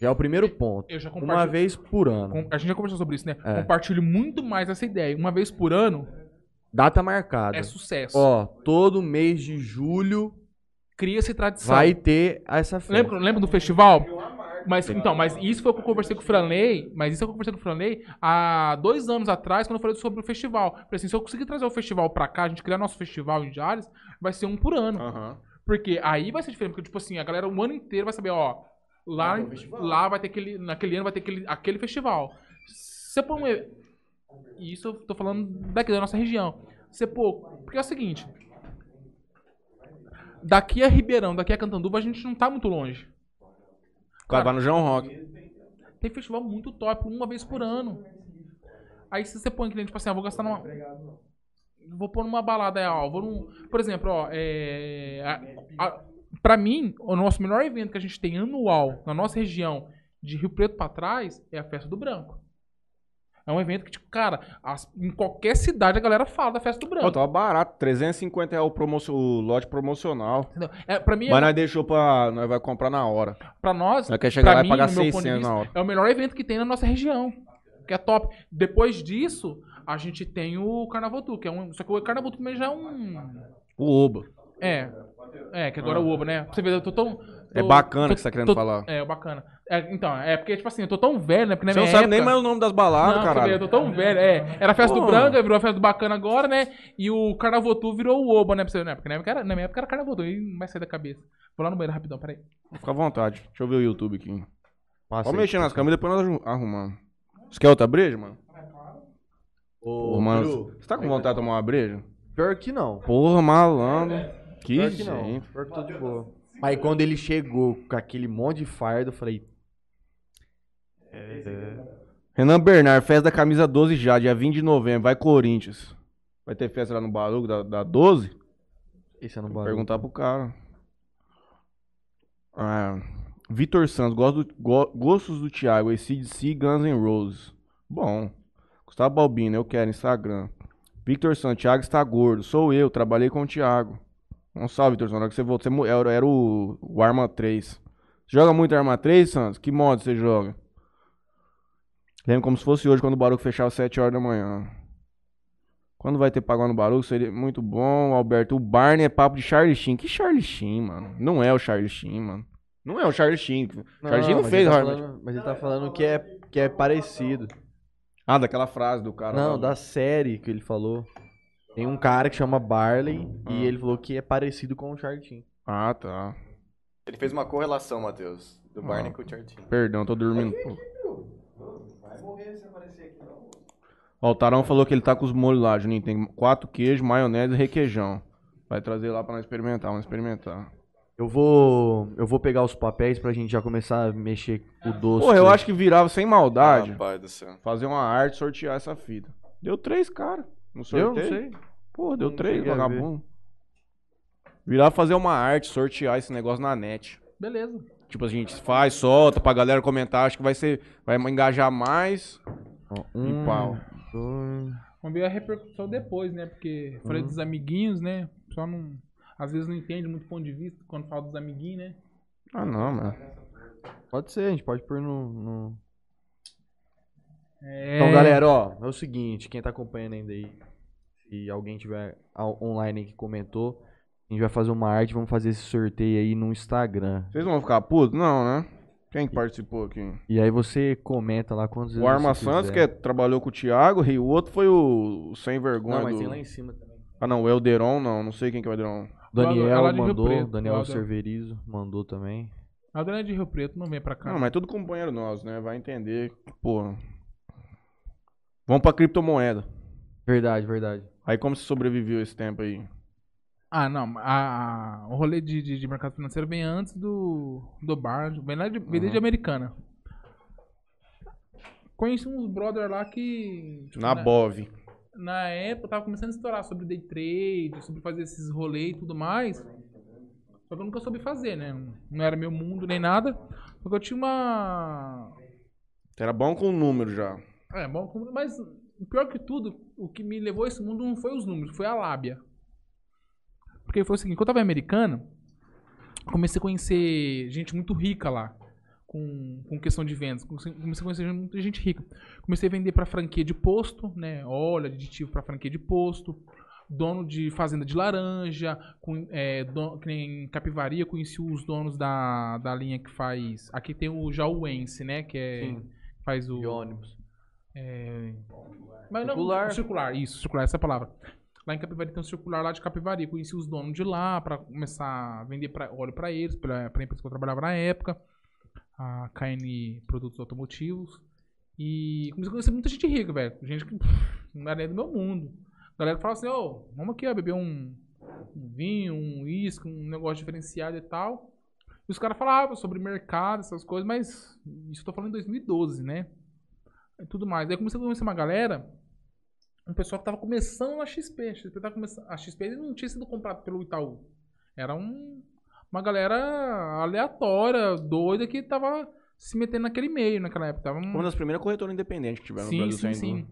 Já é o primeiro ponto.
Eu já
Uma vez por ano.
A gente já conversou sobre isso, né?
É.
Compartilho muito mais essa ideia. Uma vez por ano
Data marcada.
é sucesso.
Ó, todo mês de julho
Cria-se tradição.
vai ter essa festa.
Lembra, lembra do festival? Mas, então, mas isso foi o que eu conversei com o Franley, mas isso é o que eu conversei com o Franley há dois anos atrás, quando eu falei sobre o festival. Falei assim, se eu conseguir trazer o festival pra cá, a gente criar nosso festival em Jales, vai ser um por ano.
Aham.
Porque aí vai ser diferente, porque, tipo assim, a galera o ano inteiro vai saber, ó, lá, lá vai ter aquele, naquele ano vai ter aquele, aquele festival. Você põe um... e- Isso eu tô falando daqui da nossa região. Você pô, porque é o seguinte, daqui a Ribeirão, daqui a Cantanduva, a gente não tá muito longe.
O cara vai no João Rock.
Tem festival muito top, uma vez por ano. Aí se você põe que nem, tipo assim, ah, vou gastar numa. Vou pôr numa balada, é, ó. Vou num. Por exemplo, ó, é. A, a, pra mim, o nosso melhor evento que a gente tem anual na nossa região, de Rio Preto pra trás, é a Festa do Branco. É um evento que, tipo, cara, as- em qualquer cidade a galera fala da Festa do Branco.
Pô, tava barato. 350 reais o, promocio- o lote promocional.
Entendeu? É, pra mim,
Mas
é,
nós deixou pra. Nós vai comprar na hora.
pra nós,
Nós quer chegar lá e
mim,
pagar
ponto de
600 na
vista,
hora.
É o melhor evento que tem na nossa região. Que é top. Depois disso, a gente tem o Carnaval que é um. Só que o Carnaval também já é um.
O Oba.
É. É, que agora é o Oba, né? Pra você ver, eu tô tão.
É
tô-
bacana
tô-
que você tá querendo
tô-
falar.
É, bacana. É, então, é porque, tipo assim, eu tô tão velho, né? Porque na
Você não sabe
época,
nem mais o nome das baladas,
não,
caralho.
eu tô tão velho, é. Era a festa
Pô.
do Branca, virou a festa do Bacana agora, né? E o Carnavotu virou o Oba, né? Pra você, né? Porque na, época era, na minha época era Carnavotu, aí não vai sair da cabeça. Vou lá no banheiro rapidão, peraí.
Fica à vontade. Deixa eu ver o YouTube aqui.
Passa
Pode
aí.
mexer nas câmeras depois nós arru- arrumamos. Você quer outra breja, mano? Ô, mano,
Peru,
você tá com vontade de tomar uma breja?
Pior que não.
Porra, malandro. Que
Pior que não.
gente.
Pior que tô de boa. Aí quando ele chegou com aquele monte de fardo, eu falei,
Renan Bernard, festa da camisa 12 já, dia 20 de novembro. Vai Corinthians. Vai ter festa lá no Baruco da, da 12?
esse é no
Vou
barulho.
perguntar pro cara. Ah, Vitor Santos, gosto do- go- gostos do Thiago, ACDC, Guns N' Roses. Bom. Gustavo Balbino, eu quero, Instagram. Victor Santos, Thiago está gordo. Sou eu, trabalhei com o Thiago. Um salve, Victor que você voltou, você era, era o, o Arma 3. Você joga muito Arma 3, Santos? Que modo você joga? Lembro como se fosse hoje, quando o Baruco fechava às 7 horas da manhã. Quando vai ter pagode no Baruco, seria muito bom, Alberto. O Barney é papo de Charlie Sheen. Que Charlie Sheen, mano? Não é o Charlie Sheen, mano. Não é o Charlie Sheen. Charlie Sheen não fez
tá falando, Mas ele tá falando que é, que é parecido.
Ah, daquela frase do cara.
Não,
lá.
da série que ele falou. Tem um cara que chama Barley
Ah.
e ele falou que é parecido com o Charlie
Ah, tá.
Ele fez uma correlação, Matheus, do Barney
Ah.
com o Chartinho.
Perdão, tô dormindo. um pouco. Ó, o Tarão falou que ele tá com os molhos lá, Juninho. Tem quatro queijos, maionese e requeijão. Vai trazer lá pra nós experimentar, vamos experimentar.
Eu vou. Eu vou pegar os papéis pra gente já começar a mexer o doce.
Pô, eu acho que virava sem maldade.
Rapaz do céu.
Fazer uma arte, sortear essa fita. Deu três, cara. No
Eu não
sorteio.
sei.
Pô, deu
Não
três, vagabundo. Virar fazer uma arte, sortear esse negócio na net.
Beleza.
Tipo, a gente faz, solta pra galera comentar. Acho que vai ser. Vai engajar mais.
Ó,
E
Um,
pau.
dois.
Vamos ver a repercussão depois, né? Porque falei dos amiguinhos, né? Só não. Às vezes não entende muito ponto de vista quando fala dos amiguinhos, né?
Ah, não, mano.
Pode ser, a gente pode pôr no. no-
É...
Então, galera, ó, é o seguinte, quem tá acompanhando ainda aí, se alguém tiver online aí que comentou, a gente vai fazer uma arte, vamos fazer esse sorteio aí no Instagram.
Vocês vão ficar putos? Não, né? Quem que participou aqui?
E aí você comenta lá quantos
O Arma Santos, que é- trabalhou com o Thiago, e o outro foi o, o Sem Vergonha.
Não, mas
do...
tem lá em cima também.
Ah, não, o Elderon, não. Não sei quem que é o Elderon.
Daniel
é lá de Rio
mandou,
Preto,
Daniel Cerverizo mandou também.
A dona é de Rio Preto não vem pra cá.
Não, mas é tudo companheiro nosso, né? Vai entender. Porra. Vamos pra criptomoeda.
Verdade, verdade.
Aí como você sobreviveu esse tempo aí?
Ah, não. A, a- o rolê de, de, de mercado financeiro vem antes do, do bar. Vem lá de, vem desde Americana. Conheci uns brother lá que. tipo,
Na
né,
Bove.
Na época tava começando a estourar sobre day trade, sobre fazer esses rolês e tudo mais. Só que eu nunca soube fazer, né? Não era meu mundo nem nada. Só que eu tinha uma.
Era bom com o número já.
É, bom, como- mas o pior que tudo, o que me levou a esse mundo não foi os números, foi a lábia. Porque foi o seguinte, quando eu tava em Americana, comecei a conhecer gente muito rica lá, com, com questão de vendas. Comecei a conhecer muita gente rica. Comecei a vender pra franquia de posto, né? Óleo, aditivo pra franquia de posto. Dono de fazenda de laranja, com, é, don- que nem em Capivaria, conheci os donos da, da linha que faz. Aqui tem o Jauense, né? Que é.
Sim,
Faz o.
de ônibus.
Mas não,
Circular.
circular, isso, circular, essa é a palavra. Lá em Capivari tem um circular lá de Capivari. Conheci os donos de lá pra começar a vender pra, óleo pra eles, pra, pra empresa que eu trabalhava na época, a KN Produtos Automotivos. E comecei a conhecer muita gente rica, velho. Gente que pff, não era do meu mundo. A galera fala assim, ô, vamos aqui, ó, beber um, um vinho, um uísque, um negócio diferenciado e tal. E os caras falavam sobre mercado, essas coisas, mas isso eu tô falando em 2012, né? e tudo mais. Aí eu comecei a conhecer uma galera, um pessoal que tava começando na XP. A XP, tava começando, a XP não tinha sido comprado pelo Itaú. Era um, uma galera aleatória, doida, que tava se metendo naquele meio naquela época. Tava um-
Uma das primeiras corretoras independentes que tiveram no
sim,
Brasil.
sim, sim.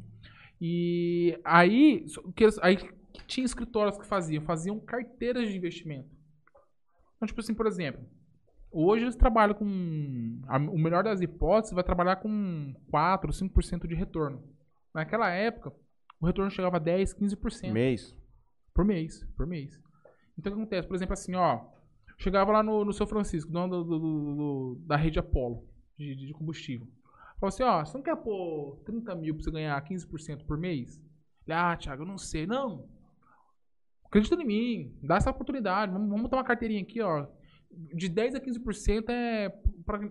E aí, que aí tinha escritórios que faziam, faziam carteiras de investimento. Então, tipo assim, por exemplo, hoje eles trabalham com. a- o melhor das hipóteses vai trabalhar com 4, 5% de retorno. Naquela época, o retorno chegava a 10, 15%
Mês.
por mês, por mês. Então o que acontece? Por exemplo, assim, ó. Chegava lá no, no seu Francisco, dono do, do- do- da rede Apollo de, de combustível. Falou assim, ó, você não quer pôr 30 mil pra você ganhar 15% por mês? Ele, ah, Thiago, eu não sei. Não. Acredita em mim, dá essa oportunidade. Vamos, vamos botar uma carteirinha aqui, ó. De 10 a 15% é pra-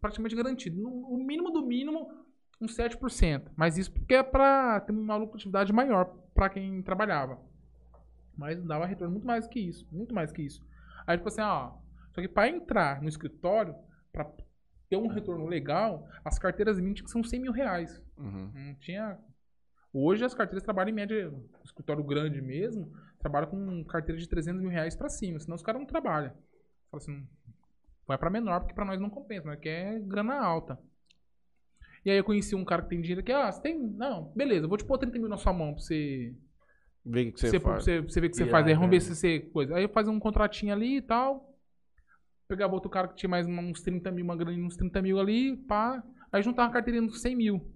praticamente garantido. No, o mínimo do mínimo, uns 7%. Mas isso porque é pra ter uma lucratividade maior pra quem trabalhava. Mas dava retorno muito mais que isso. Muito mais que isso. Aí, tipo assim, ó. Só que pra entrar no escritório, pra ter um retorno legal, as carteiras míntimas são 100 mil reais.
Uhum.
Não tinha. Hoje as carteiras trabalham em média, escritório grande mesmo, trabalha com carteira de 300 mil reais pra cima, senão os caras não trabalham. Fala assim, vai pra menor, porque pra nós não compensa, nós quer grana alta. E aí eu conheci um cara que tem dinheiro que, ah, você tem. Não, beleza, eu vou te pôr 30 mil na sua mão pra você
Vê o que,
você,
você faz.
você, você vê o que você
Virar
faz aí, vamos ver
grana.
se você coisa. Aí faz um contratinho ali e tal. Pegava outro cara que tinha mais uns 30 mil, uma grana, uns 30 mil ali, pá. Aí juntava a carteirinha dos 100 mil.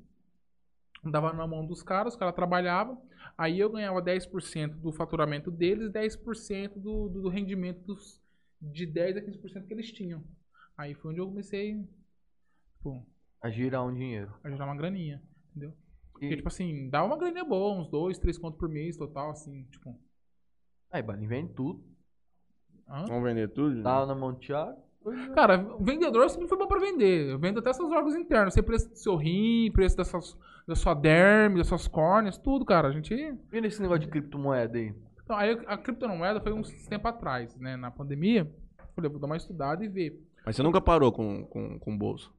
Dava na mão dos caras, os caras trabalhavam. Aí eu ganhava 10% do faturamento deles e 10% do, do, do rendimento dos, de 10 a 15% que eles tinham. Aí foi onde eu comecei pô,
A girar um dinheiro.
a gerar uma graninha, entendeu? Porque,
E,
tipo assim, dava uma graninha boa, uns 2, 3 contos por mês total, assim, tipo.
aí, Balim vende tudo.
hã?
Vamos vender tudo?
Tá na mão Thiago.
Cara, vendedor sempre foi bom pra vender. Eu vendo até seus órgãos internos. Sei preço do seu rim, preço das suas, da sua derme, das suas córneas, tudo, cara. A gente.
E nesse negócio de criptomoeda aí?
Então, aí a criptomoeda foi uns tempo atrás, né? Na pandemia. Falei, vou dar uma estudada e ver.
Mas você nunca parou com, com, com bolsa.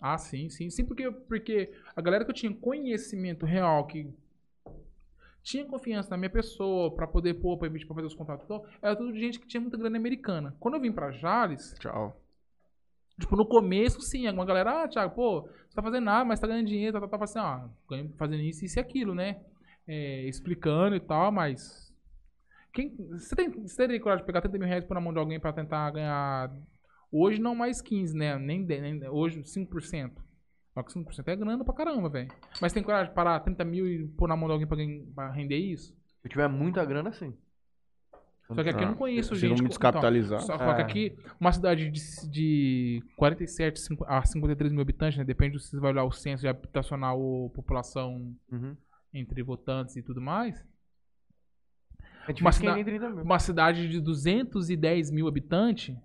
Ah, sim, sim. Sim, porque, porque a galera que eu tinha conhecimento real, que tinha confiança na minha pessoa pra poder pôr emitir, pra fazer os contratos, e tal, era tudo de gente que tinha muita grana americana. Quando eu vim pra Jales,
Tchau.
Tipo, no começo, sim, alguma galera, ah, Thiago, pô, você tá fazendo nada, mas tá ganhando dinheiro, tá, tá, tá, assim, ó, ganho- fazendo isso, isso e aquilo, né? É, explicando e tal, mas. Quem, você, tem, você teria coragem de pegar 30 mil reais por na mão de alguém pra tentar ganhar. Hoje não mais 15, né? Nem, nem hoje 5%. Só que 5% é grana pra caramba, velho. Mas tem coragem de parar 30 mil e pôr na mão de alguém pra, ganhar- pra render isso?
Se eu tiver muita grana, sim.
Só que aqui eu não
Ah,
conheço
vocês
gente.
vão me
com-
descapitalizar.
Então, só só que
É.
aqui, uma cidade de, de 47 cinco- a 53 mil habitantes, né? Depende se você vai olhar o censo de habitacional ou população
Uhum.
entre votantes e tudo mais.
É
Uma cida-
nem 30 mil.
Uma cidade de 210 mil habitantes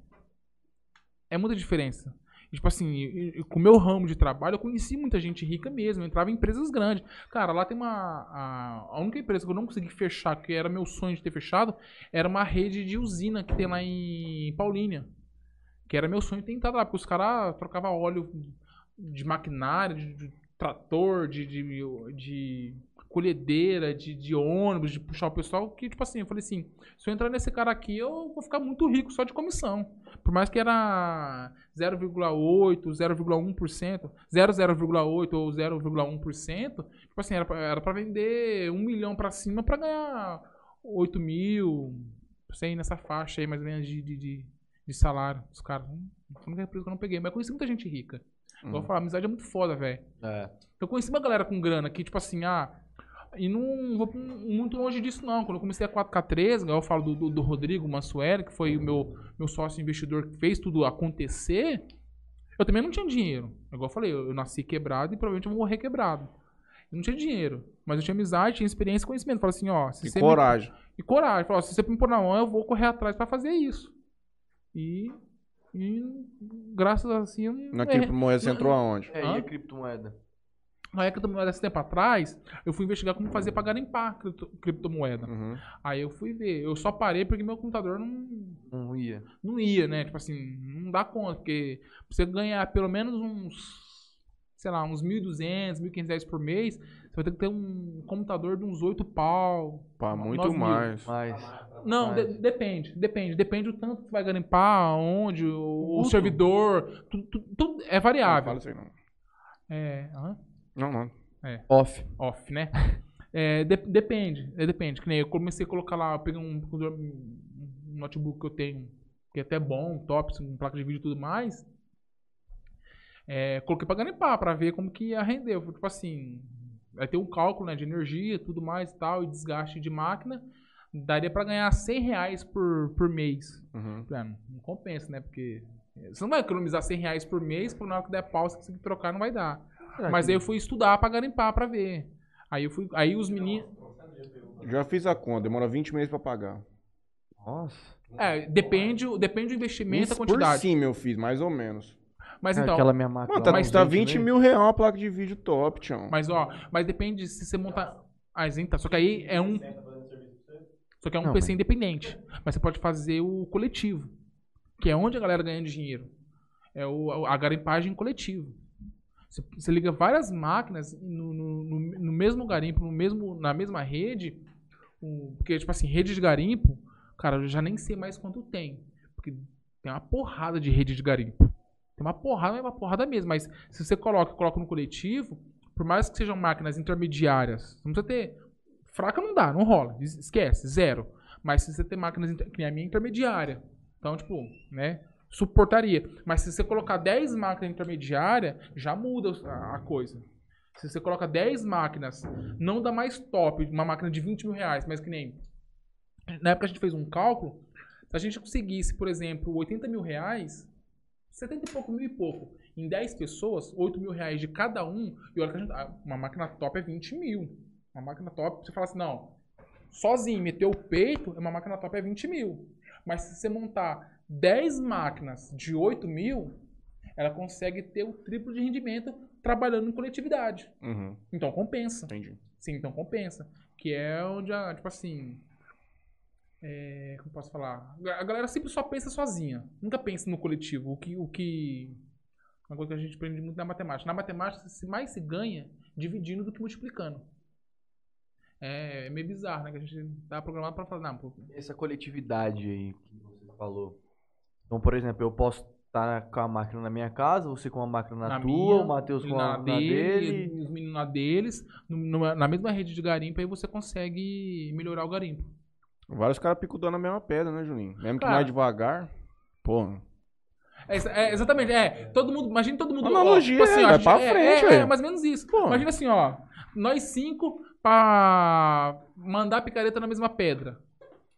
é muita diferença. E, tipo assim, e- e com o meu ramo de trabalho, eu conheci muita gente rica mesmo. Eu entrava em empresas grandes. Cara, lá tem uma. A, a única empresa que eu não consegui fechar, que era meu sonho de ter fechado, era uma rede de usina que tem lá em Paulínia. Que era meu sonho ter entrado lá, porque os caras trocavam óleo de maquinário, de, de trator, de, de, de colhedeira, de, de ônibus, de puxar o pessoal, que, tipo assim, eu falei assim, se eu entrar nesse cara aqui, eu vou ficar muito rico só de comissão. Por mais que era 0,8, 0,1%, 0,08 ou 0,1%, tipo assim, era pra, era pra vender um milhão pra cima pra ganhar 8 mil, sei, nessa faixa aí mais ou menos de, de, de, de salário dos caras. Foi a única empresa que eu não peguei, mas eu conheci muita gente rica. Igual eu falar, a amizade é muito foda, velho.
É.
Eu conheci uma galera com grana que, tipo assim, ah. E não vou muito longe disso, não. Quando eu comecei a 4K13, igual eu falo do, do, do Rodrigo Mansueli, que foi o meu, meu sócio investidor que fez tudo acontecer, eu também não tinha dinheiro. Igual eu falei, eu, eu nasci quebrado e provavelmente eu vou morrer quebrado. Eu não tinha dinheiro, mas eu tinha amizade, tinha experiência e conhecimento. Falei assim, ó. Se
E
você me-
coragem.
e coragem. Falou, se você me pôr na mão, eu vou correr atrás pra fazer isso. E, e graças a assim,
Na
errei.
criptomoeda você entrou aonde?
É, e a criptomoeda?
Na época da desse tempo atrás, eu fui investigar como fazer pra garimpar cripto- criptomoeda.
Uhum.
Aí eu fui ver. Eu só parei porque meu computador não,
Não ia.
não ia, né? Tipo assim, não dá conta. Porque pra você ganhar pelo menos uns, sei lá, uns 1.200, 1.500 reais por mês, você vai ter que ter um computador de uns 8 pau.
Pá, muito
9 mil.
mais.
Mas.
Não,
Mas-
de- depende, depende. Depende do tanto que você vai garimpar, onde, o, o servidor, tudo, tudo- tudo é
Não
variável.
fala isso aí, não.
É, hã?
Não, não.
Off.
off, né? É, de- depende, é, depende. Que nem eu comecei a colocar lá, eu peguei um, um notebook que eu tenho, que é até bom, top, com placa de vídeo e tudo mais. É, coloquei pra garimpar, pra ver como que ia render. Tipo assim, vai ter um cálculo né, de energia, tudo mais e tal, e desgaste de máquina. Daria pra ganhar 100 reais por, por mês.
Uhum.
Ah, não, compensa, né? Porque você não vai economizar 100 reais por mês, por na hora que der pau, você conseguir trocar, não vai dar. Mas aí eu fui estudar pra garimpar pra ver. Aí eu fui. Aí os meninos.
Já fiz a conta, demora 20 meses pra pagar.
Nossa.
É, depende, depende do investimento, a quantidade.
Por cima eu fiz, mais ou menos.
Mas
É,
então.
Aquela minha máquina.
Mano, tá,
mas
tá
20
20
mesmo.
mil real a placa de vídeo top, tchau.
Mas ó, mas depende se você montar. Ah, isenta. Só que aí é um. Só que é um
Não,
PC
mas-
independente. Mas você pode fazer o coletivo. Que é onde a galera ganha dinheiro. É o, a garimpagem coletiva. Você, liga várias máquinas no, no, no- no mesmo garimpo, no mesmo, na mesma rede. o- porque, tipo assim, rede de garimpo, cara, eu já nem sei mais quanto tem. Porque tem uma porrada de rede de garimpo. Tem uma porrada, é uma porrada mesmo. Mas se você coloca, coloca no coletivo, por mais que sejam máquinas intermediárias, não precisa ter. Fraca não dá, não rola. es- Esquece, zero. Mas se você tem máquinas que nem a minha intermediária. Então, tipo, né? Suportaria. Mas se você colocar 10 máquinas intermediárias, já muda a- coisa. Se você coloca 10 máquinas, não dá mais top, uma máquina de 20 mil reais, mas que nem. Na época a gente fez um cálculo. Se a gente conseguisse, por exemplo, 80 mil reais, 70 e pouco mil e pouco, em 10 pessoas, 8 mil reais de cada um, e olha que a gente, uma máquina top é 20 mil. Uma máquina top, você fala assim, não, sozinho, meter o peito, uma máquina top é 20 mil. Mas se você montar 10 máquinas de 8 mil, ela consegue ter o triplo de rendimento trabalhando em coletividade.
Uhum,
Então compensa.
entendi.
Sim, então compensa. Que é onde, a, tipo assim. É, como posso falar? A galera sempre só pensa sozinha. Nunca pensa no coletivo. O que. O que uma coisa que a gente aprende muito na matemática. Na matemática, se mais se ganha dividindo do que multiplicando. É, é meio bizarro, né? Que a gente tá programado pra falar, não, pô,
Essa coletividade aí que você falou. Então, por exemplo, eu posso estar com a máquina na minha casa, você com a máquina na,
na
tua,
minha,
o Matheus com a
na
na
dele,
dele.
os meninos na deles, numa- na mesma rede de garimpo, aí você consegue melhorar o garimpo.
Vários caras picudando na mesma pedra, né, Juninho? Mesmo que mais devagar. Porra.
É, é, exatamente, é. Todo mundo, imagina todo mundo.
Analogia,
ó, tipo
é,
ó,
vai
a gente-
pra
é,
frente,
é,
velho.
é, mais ou menos isso.
Pô.
Imagina assim, ó. Nós cinco pra mandar a picareta na mesma pedra.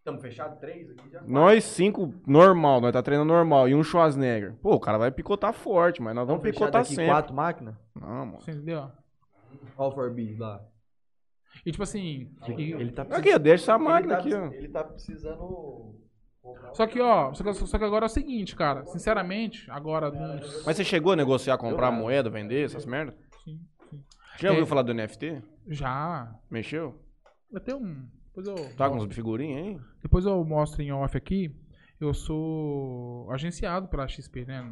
Estamos fechados? Três aqui já?
Nós cinco, normal, nós tá treinando normal. E um Schwarzenegger. Pô, o cara vai picotar forte, mas nós vamos picotar
aqui
sempre.
quatro máquinas?
Não, mano.
Você entendeu?
All for B lá.
E tipo assim. e-
Ele tá
Aqui, deixa essa
ele
máquina
tá
aqui, ó.
Ele tá precisando.
só que, ó, só que, só que agora é o seguinte, cara. Sinceramente, agora. uns-
Mas você chegou a negociar, comprar moeda, vender essas merdas?
Sim, sim.
Já ouviu
É.
falar do NFT?
Já.
Mexeu?
Eu tenho um. Depois eu.
Tá com uns figurinhas aí?
Depois eu mostro em off aqui. Eu sou agenciado pela XP, né?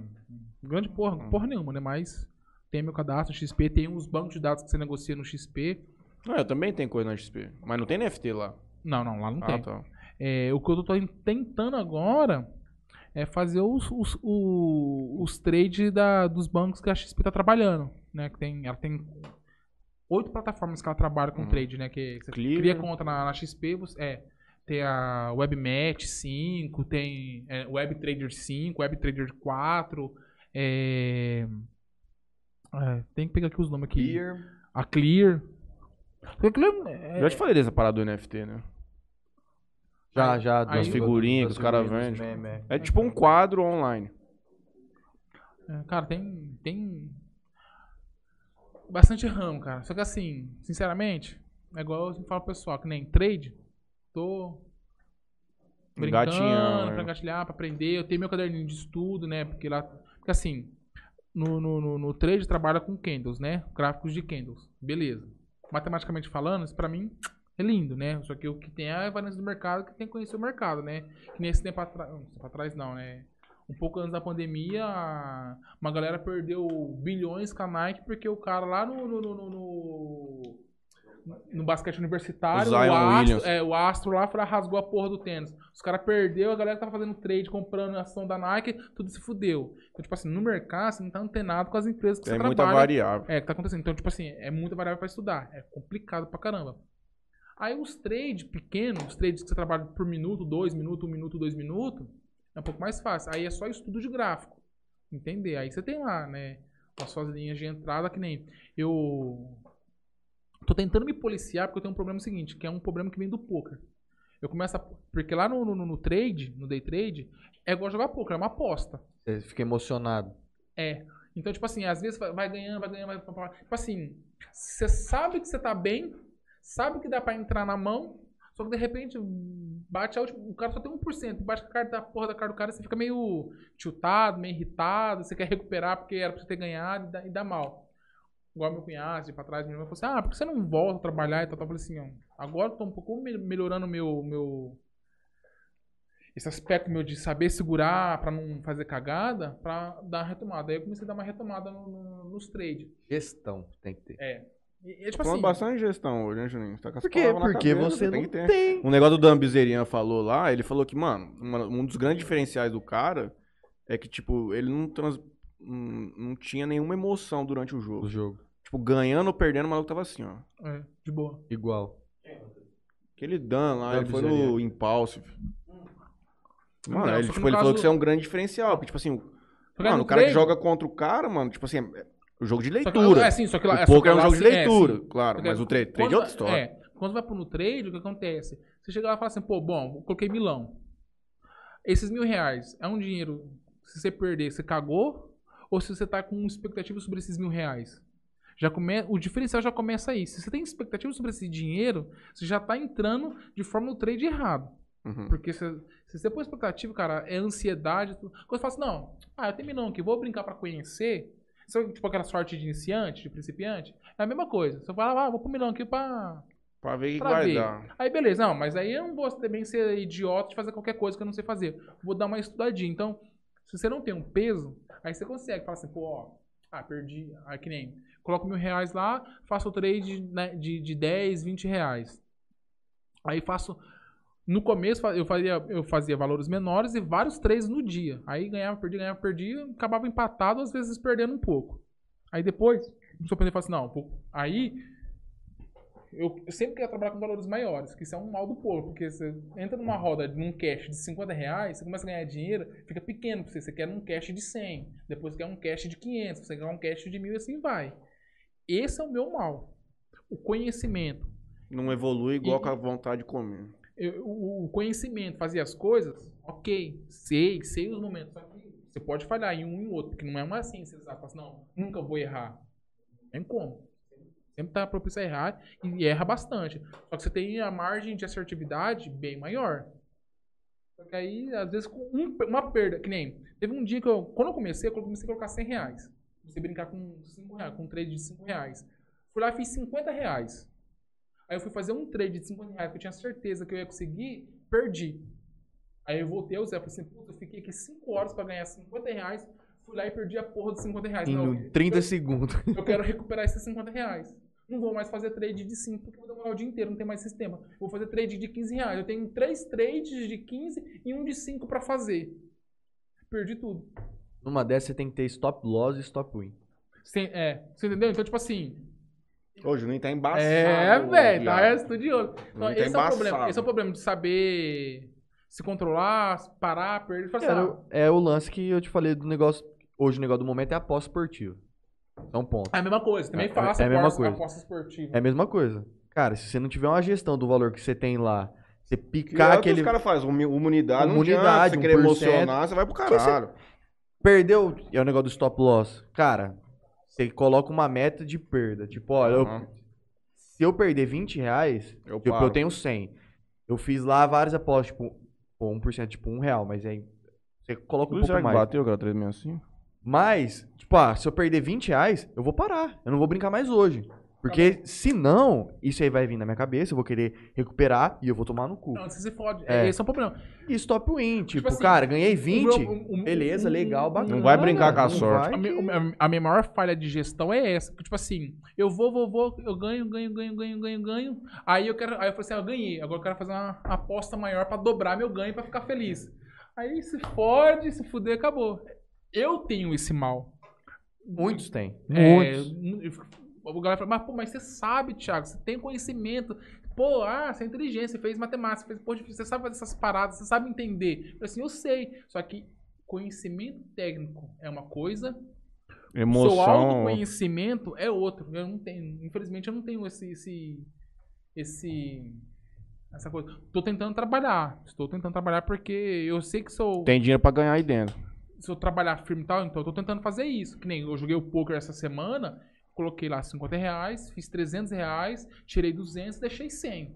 Grande porra, porra nenhuma, né? Mas tem meu cadastro XP, tem uns bancos de dados que você negocia no XP.
Não, eu também tenho coisa na XP. Mas não tem NFT lá.
Não, não, lá não
Ah,
tem.
tá.
É, o que eu tô tentando agora é fazer os, os, o- os trades da, dos bancos que a XP tá trabalhando. Né? Que tem, ela tem oito plataformas que ela trabalha com
Uhum.
trade, né? Que você
Clear.
cria conta na, na XP, você, é. Tem a WebMatch 5, tem é, WebTrader 5, WebTrader 4, é, é, tem que pegar aqui os nomes aqui.
Clear.
A Clear. A Clear é-
Já te falei dessa parada do NFT, né?
Já, já. das
figurinhas que os caras vendem.
meme,
É tipo um quadro online.
É, Cara, tem. Tem. Bastante ramo, cara. Só que assim, sinceramente, é igual eu falo pro pessoal, que nem trade, tô. Brincando,
Engatinhando,
pra
né?
engatilhar, pra aprender. Eu tenho meu caderninho de estudo, né? Porque lá. Porque assim, no, no, no, no trade trabalha com candles, né? Gráficos de candles. Beleza. Matematicamente falando, isso pra mim é lindo, né? Só que o que tem é a variância do mercado, que tem que conhecer o mercado, né? Que nesse tempo atrás. Tempo atrás não, né? Um pouco antes da pandemia, uma galera perdeu bilhões com a Nike porque o cara lá no, no, no, no- no- basquete universitário,
O
o, astro, é, o astro lá foi rasgou a porra do tênis. Os caras perdeu, a galera que tava fazendo trade, comprando ação da Nike, tudo se fudeu. Então, tipo assim, no mercado, você não tá antenado com as empresas que
Tem
você
muita
trabalha.
variável.
É, que tá acontecendo. Então, tipo assim, é muita variável pra estudar. É complicado pra caramba. Aí os trades pequenos, os trades que você trabalha por minuto, dois minutos, um minuto, dois minutos, é um pouco mais fácil. Aí é só estudo de gráfico. Entender? Aí você tem lá, né? As suas linhas de entrada, que nem. Eu. Tô tentando me policiar porque eu tenho um problema seguinte, que é um problema que vem do poker. Eu começo a. Porque lá no, no, no trade, no day trade, é igual jogar poker, é uma aposta.
Você fica emocionado.
É. Então, tipo assim, às vezes vai- ganhando, vai ganhando, vai. Tipo assim, você sabe que você tá bem, sabe que dá pra entrar na mão, só que de repente bate a última. O cara só tem 1%, bate a carta da porra da cara do cara, você fica meio chutado, meio irritado, você quer recuperar porque era pra você ter ganhado e dá, e dá mal. Igual meu cunhado, de pra trás, meu irmão falou assim: ah, por que você não volta a trabalhar e tal? tal? Eu falei assim: ó, agora eu tô um pouco me- melhorando meu. meu esse aspecto meu de saber segurar pra não fazer cagada, pra dar uma retomada. Aí eu comecei a dar uma retomada no- no- nos trades.
Gestão tem que ter.
É. E, e, tipo
Falando
assim,
bastante gestão hoje, né, Juninho? Tá com as
Por quê? Porque
cabeça,
você
tem
não
que ter.
tem.
Um negócio do Dan Bezerrian falou lá, ele falou que, mano, uma- um dos grandes diferenciais do cara é que, tipo, ele não, trans, não, não tinha nenhuma emoção durante o jogo.
O jogo.
Tipo, ganhando ou perdendo, o maluco tava assim, ó.
é, de boa.
Igual.
Aquele Dan lá,
Dan
ele foi no Impulsive. Mano,
Não,
ele, tipo, ele falou
caso-
que isso é um grande diferencial. Porque, tipo assim, mano,
no
o cara que joga contra o cara, mano, tipo assim, é o jogo de
só que-
leitura.
é, sim, só que lá,
o
só
poker é um jogo de
sim,
leitura,
sim.
claro.
Porque
Mas o trade, trade é outra história.
É, quando vai pro no trade, o que acontece? Você chega lá e fala assim, pô, bom, coloquei milão. Esses mil reais é um dinheiro, se você perder, você cagou? Ou se você tá com expectativa sobre esses mil reais? Já come... O diferencial já começa aí. Se você tem expectativa sobre esse dinheiro, você já tá entrando de forma no trade errado.
Uhum.
Porque se, se você põe expectativa, cara, é ansiedade. Quando você fala assim, não, ah, eu tenho milão aqui, vou brincar pra conhecer. Sabe, tipo aquela sorte de iniciante, de principiante? É a mesma coisa. Você fala, ah, vou pro milão aqui pra,
Pra ver
pra
vai
ver. Aí beleza, não, mas aí eu não vou também ser idiota de fazer qualquer coisa que eu não sei fazer. Vou dar uma estudadinha. Então, se você não tem um peso, aí você consegue. Fala assim, pô, ó, ah, perdi. Aí que nem. Coloco mil reais lá, faço o trade né, de, de 10, 20 reais. Aí faço. No começo eu fazia, eu fazia valores menores e vários trades no dia. Aí ganhava, perdia, ganhava, perdia, acabava empatado, às vezes perdendo um pouco. Aí depois, começou a aprender e assim, não, aí eu, eu sempre quero trabalhar com valores maiores, que isso é um mal do povo, porque você entra numa roda, num cash de 50 reais, você começa a ganhar dinheiro, fica pequeno pra você, você quer um cash de 100, depois você quer um cash de 500, você quer um cash de 1000 e assim vai. Esse é o meu mal. O conhecimento.
Não evolui igual
E-
com a vontade de comer.
Eu- o conhecimento, fazer as coisas, ok, sei, sei os momentos, só que você pode falhar em um e outro, porque não é uma ciência exata, assim, não, nunca vou errar. Não tem como. Sempre tá propício a errar e erra bastante. Só que você tem a margem de assertividade bem maior. Só que aí, às vezes, com um- uma perda, que nem. Teve um dia que eu. Quando eu comecei, eu comecei a colocar 100 reais. Comecei a brincar com 5 reais, com um trade de 5 reais. Fui lá e fiz 50 reais. Aí eu fui fazer um trade de 50 reais que eu tinha certeza que eu ia conseguir, perdi. Aí eu voltei ao Zé, falei assim, puta, eu fiquei aqui 5 horas pra ganhar 50 reais, fui lá e perdi a porra dos 50 reais. Não,
Em 30 segundos.
eu quero recuperar esses 50 reais. Não vou mais fazer trade de 5 porque eu vou demorar o dia inteiro, não tem mais sistema. Vou fazer trade de 15 reais. Eu tenho três trades de 15 e um de 5 pra fazer. Perdi tudo.
Numa dessas você tem que ter stop loss e stop win.
Sem- é, você entendeu? Então, tipo assim.
Ô, o Juninho tá embaçado.
É, velho, tá estudioso. Então,
Ele tá
esse é o problema.
embaçado.
Esse é o problema de saber se controlar, parar, perder. Assim, ah,
É, o lance que eu te falei do negócio. Hoje o negócio do momento é aposta esportiva. É um ponto.
É a mesma coisa, também
É-
faço
é a mesma
aposta,
coisa.
aposta esportiva.
É a mesma coisa. Cara, se você não tiver uma gestão do valor que você tem lá, você
Que é
picar
o que
aquele.
os caras fazem, imunidade, não
Imunidade,
adianta, você querer
1%.
emocionar, você vai pro caralho.
Perdeu. É o negócio do stop loss. Cara, você coloca uma meta de perda. Tipo, olha, eu-
Aham.
se eu perder 20 reais,
Eu
tipo, eu tenho 100. Eu fiz lá várias apostas, tipo, pô, 1%, tipo, um real, mas aí você coloca um
será
pouco mais.
bateu aquela 365?
Mas, tipo, ah, se eu perder 20 reais, eu vou parar. Eu não vou brincar mais hoje. Porque se não, isso aí vai vir na minha cabeça, eu vou querer recuperar e eu vou tomar no cu.
Não, você se fode.
É.
Esse é o problema.
E stop win, tipo,
assim,
cara, ganhei 20,
o meu- o- o-
beleza, legal, bacana.
Não vai brincar com a sorte.
A,
que-
minha maior falha de gestão é essa. Tipo assim, eu vou, vou, vou, eu ganho, ganho, ganho, ganho, ganho, ganho. Aí eu quero. Aí eu falei assim, ah, eu ganhei. Agora eu quero fazer uma aposta maior pra dobrar meu ganho pra ficar feliz. Aí se fode, se fuder, acabou. Eu tenho esse mal.
Muitos têm.
É,
Muitos.
eu a galera fala, mas, pô, mas você sabe, Thiago, você tem conhecimento. Pô, ah, você é inteligente, você fez matemática, você, fez, pô, você sabe fazer essas paradas, você sabe entender. Eu falei assim, eu sei. Só que conhecimento técnico é uma coisa, seu
Emoção.
autoconhecimento é outro. Eu não tenho, infelizmente eu não tenho esse esse esse essa coisa. Tô tentando trabalhar. Estou tentando trabalhar porque eu sei que sou
Tem dinheiro pra ganhar aí dentro.
se eu trabalhar firme e tal, então eu tô tentando fazer isso. Que nem eu joguei o poker essa semana, coloquei lá 50 reais, fiz 300 reais, tirei 200 deixei 100.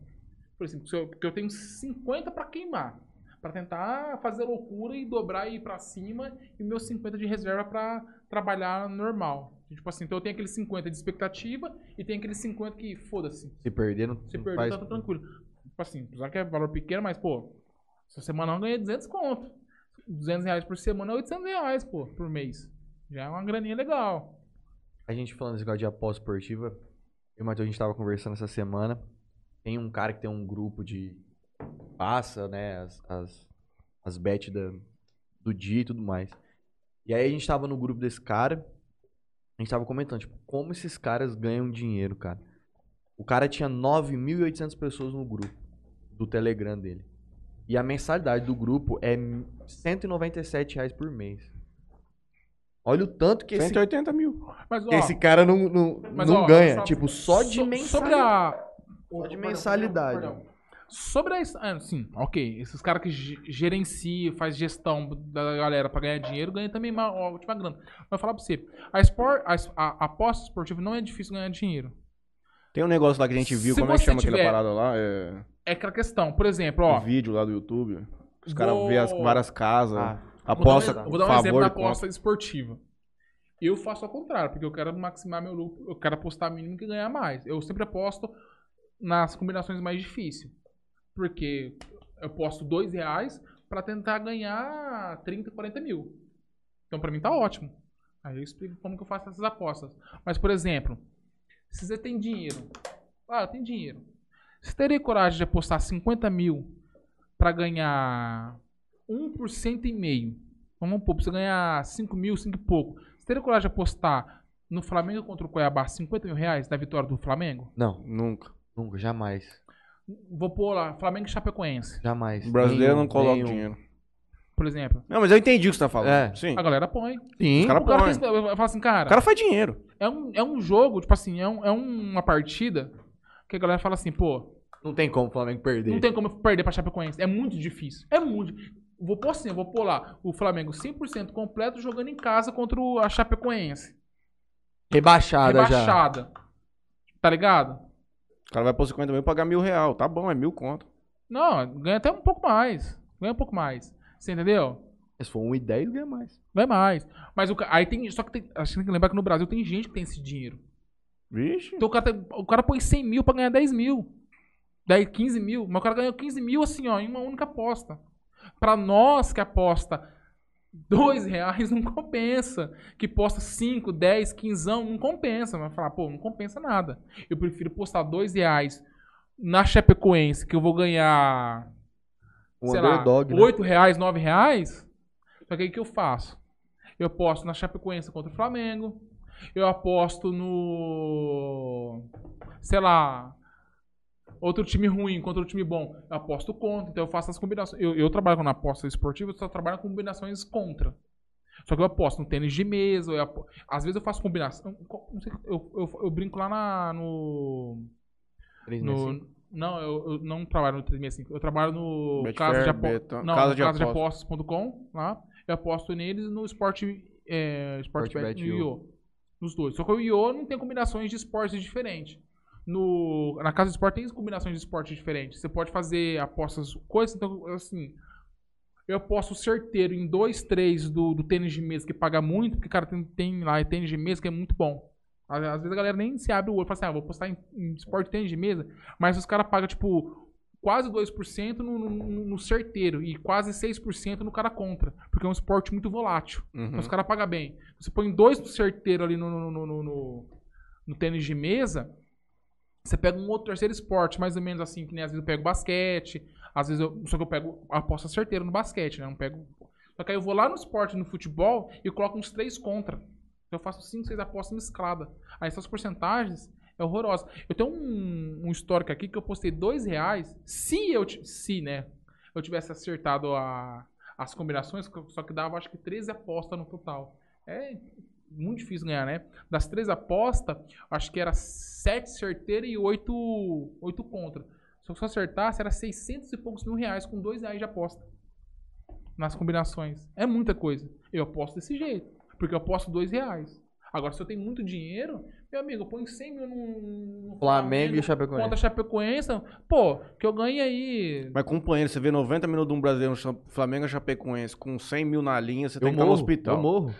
Por exemplo, eu- porque eu tenho 50 pra queimar. Pra tentar fazer loucura e dobrar e ir pra cima. E meus 50 de reserva pra trabalhar normal. Tipo assim, então eu tenho aqueles 50 de expectativa e tem aqueles 50 que foda-se.
Se perder, não,
Se perder,
faz...
tá tranquilo. Tipo assim, apesar que é valor pequeno, mas, pô, essa semana eu ganhei 200 conto. 200 reais por semana é 800 reais, pô, por mês. Já é uma graninha legal.
A gente falando desse negócio de aposta esportiva, eu e o Matheus, a gente tava conversando essa semana. Tem um cara que tem um grupo de. Passa, né? As, as, as bets do dia e tudo mais. E aí a gente tava no grupo desse cara. A gente tava comentando, tipo, como esses caras ganham dinheiro, cara. O cara tinha 9.800 pessoas no grupo do Telegram dele. E a mensalidade do grupo é 197 reais por mês. Olha o tanto que esse
180 mil.
Mas, ó,
esse cara não, não,
mas,
não
ó,
ganha.
só-
tipo, só de
so-
mensalidade.
Sobre a.
Só de mensalidade.
perdão, perdão. Sobre a. Ah, sim, ok. Esses caras que ge- gerenciam, faz gestão da galera pra ganhar dinheiro, ganham também uma ótima grana. Mas eu vou falar pra você: a, espor, a, a aposta esportiva não é difícil ganhar dinheiro.
Tem um negócio lá que a gente viu,
Se
como é que chama
tiver-
aquela parada lá? É...
É aquela questão. Por exemplo,
Um
ó.
vídeo lá do YouTube. Os caras
Vou-
vê as várias casas,
Ah,
aposta,
Vou dar um, vou dar um
favor
exemplo da aposta esportiva. Eu faço ao contrário, porque eu quero maximar meu lucro, eu quero apostar mínimo que ganhar mais. Eu sempre aposto nas combinações mais difíceis. Porque eu posto dois reais pra tentar ganhar 30, 40 mil. Então pra mim tá ótimo. Aí eu explico como que eu faço essas apostas. Mas, por exemplo, se você tem dinheiro. Ah, eu tenho dinheiro. Você teria coragem de apostar 50 mil pra ganhar 1% e meio? Vamos pôr, pra você ganhar 5 mil, 5 e pouco. Você teria coragem de apostar no Flamengo contra o Cuiabá 50 mil reais da vitória do Flamengo?
Não,
Nunca.
nunca, jamais.
Vou pôr lá, Flamengo e Chapecoense,
Jamais.
O brasileiro
Nenhum,
não coloca
nenhum.
dinheiro.
por exemplo.
Não, mas eu entendi o que você tá falando.
É.
Sim.
A galera põe.
Sim.
Os cara
O cara
põe.
tem, eu falo assim, cara,
O cara faz dinheiro.
é, um, é um jogo, tipo assim, é, um- é uma partida que a galera fala assim, pô,
Não tem como o Flamengo perder.
Não tem como eu perder pra Chapecoense. É muito difícil. É muito. Vou pôr assim, eu vou pôr lá o Flamengo 100% completo jogando em casa contra o- a Chapecoense.
Rebaixada, já.
Rebaixada. Tá ligado?
O cara vai pôr 50 mil e pagar mil real. Tá bom, é mil conto.
Não, ganha até um pouco mais. Ganha um pouco mais. Você entendeu?
Se for 1,10, ganha mais.
Ganha mais. Mas o, aí tem. Só que tem. Acho que tem que lembrar que no Brasil tem gente que tem esse dinheiro.
Vixe.
Então o cara, tem- o cara põe 100 mil pra ganhar 10 mil. Daí 15 mil. Mas o cara ganhou 15 mil assim, ó, em uma única aposta. Pra nós que aposta dois reais não compensa. Que posta 5, 10, 15, não compensa. Vai falar, pô, não compensa nada. Eu prefiro postar dois reais na Chapecoense, que eu vou ganhar,
Um
sei lá,
né?
8 reais, 9 reais. Só que aí o que eu faço? Eu aposto na Chapecoense contra o Flamengo. Eu aposto no. Sei lá. Outro time ruim contra outro time bom. Eu aposto contra. Então eu faço as combinações. Eu, eu trabalho na aposta esportiva, eu só trabalho com combinações contra. Só que eu aposto no tênis de mesa. eu apo- Às vezes eu faço combinação. sei, Eu, eu, eu brinco lá na, no. no não, eu, eu não trabalho no 365. Eu trabalho no
Betfair,
Casa de, apo... Não,
Casa de
casa de
Apostas.
apostas.com lá. Eu aposto neles no esporte, é, esporte
Sportbet
Bet no Io. Nos dois. Só que o Io não tem combinações de esportes diferentes. No, na casa de esporte tem combinações de esportes diferentes. Você pode fazer apostas, coisas, então, assim. Eu aposto certeiro em 2, 3 do, do tênis de mesa que paga muito, porque, cara, tem, tem lá tênis de mesa que é muito bom. Às, às vezes a galera nem se abre o olho e fala assim, ah, vou postar em, em esporte de tênis de mesa, mas os caras pagam, tipo, quase 2% no, no, no certeiro e quase 6% no cara contra, porque é um esporte muito volátil.
Uhum.
Então os caras pagam bem. Você põe dois no certeiro ali no, no, no, no- no tênis de mesa, você pega um outro terceiro esporte, mais ou menos assim, que nem às vezes eu pego basquete, às vezes eu. Só que eu pego aposta certeira no basquete, né? Não pego. Só que aí eu vou lá no esporte, no futebol, e coloco uns três contra. Eu faço cinco, seis apostas mescladas. Aí essas porcentagens é horrorosa. Eu tenho um, um histórico aqui que eu postei dois reais. Se eu. Se, né? Eu tivesse acertado a, as combinações, só que dava acho que 13 apostas no total. É muito difícil ganhar, né? Das três apostas, acho que era 7 certeiras e 8, 8 contra. Se eu só acertasse, era 600 e poucos mil reais com 2 reais de aposta. Nas combinações. É muita coisa. Eu aposto desse jeito. Porque eu aposto 2 reais. Agora, se eu tenho muito dinheiro, meu amigo, eu ponho 100 mil no,
Flamengo e Chapecoense.
Contra a Chapecoense. Pô, que eu ganhe aí.
Mas companheiro, você vê 90 minutos de um brasileiro no Flamengo e Chapecoense com 100 mil na linha, você
Eu
tem que estar no
morro,
hospital.
eu morro.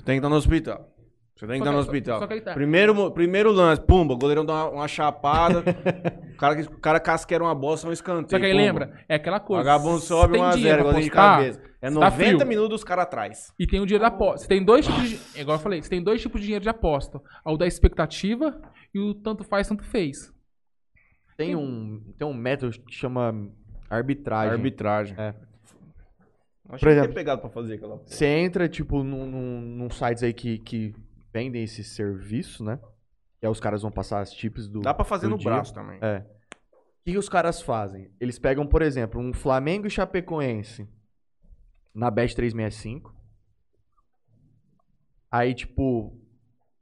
Você tem que estar no hospital. Você tem que
Só
estar no
só-
hospital.
só que aí tá.
Primeiro, primeiro lance, pumba, o goleirão dá uma, uma chapada, o cara, o cara casqueira uma bola, só um escanteio.
Só que aí
pumba.
lembra, é aquela
O
coisa.
vagabundo sobe
tem
1 a 0
dinheiro pra
igualzinho de cabeça. É
tá
90
frio.
minutos os caras atrás.
E tem o dinheiro da aposta. Você tem dois tipos de. Igual eu falei, você tem dois tipos de dinheiro de aposta. O da expectativa e o tanto faz, tanto fez.
Tem um, tem um método que chama arbitragem.
Arbitragem.
É.
Achei
Por
que
exemplo,
ter pegado pra fazer aquela.
Você entra, tipo, num, num, num sites aí que, que vendem esse serviço, né? Que aí os caras vão passar as tips do.
Dá pra fazer no
dia.
braço também.
É. O que, que os caras fazem? Eles pegam, por exemplo, um Flamengo e Chapecoense na Bet 365. Aí, tipo,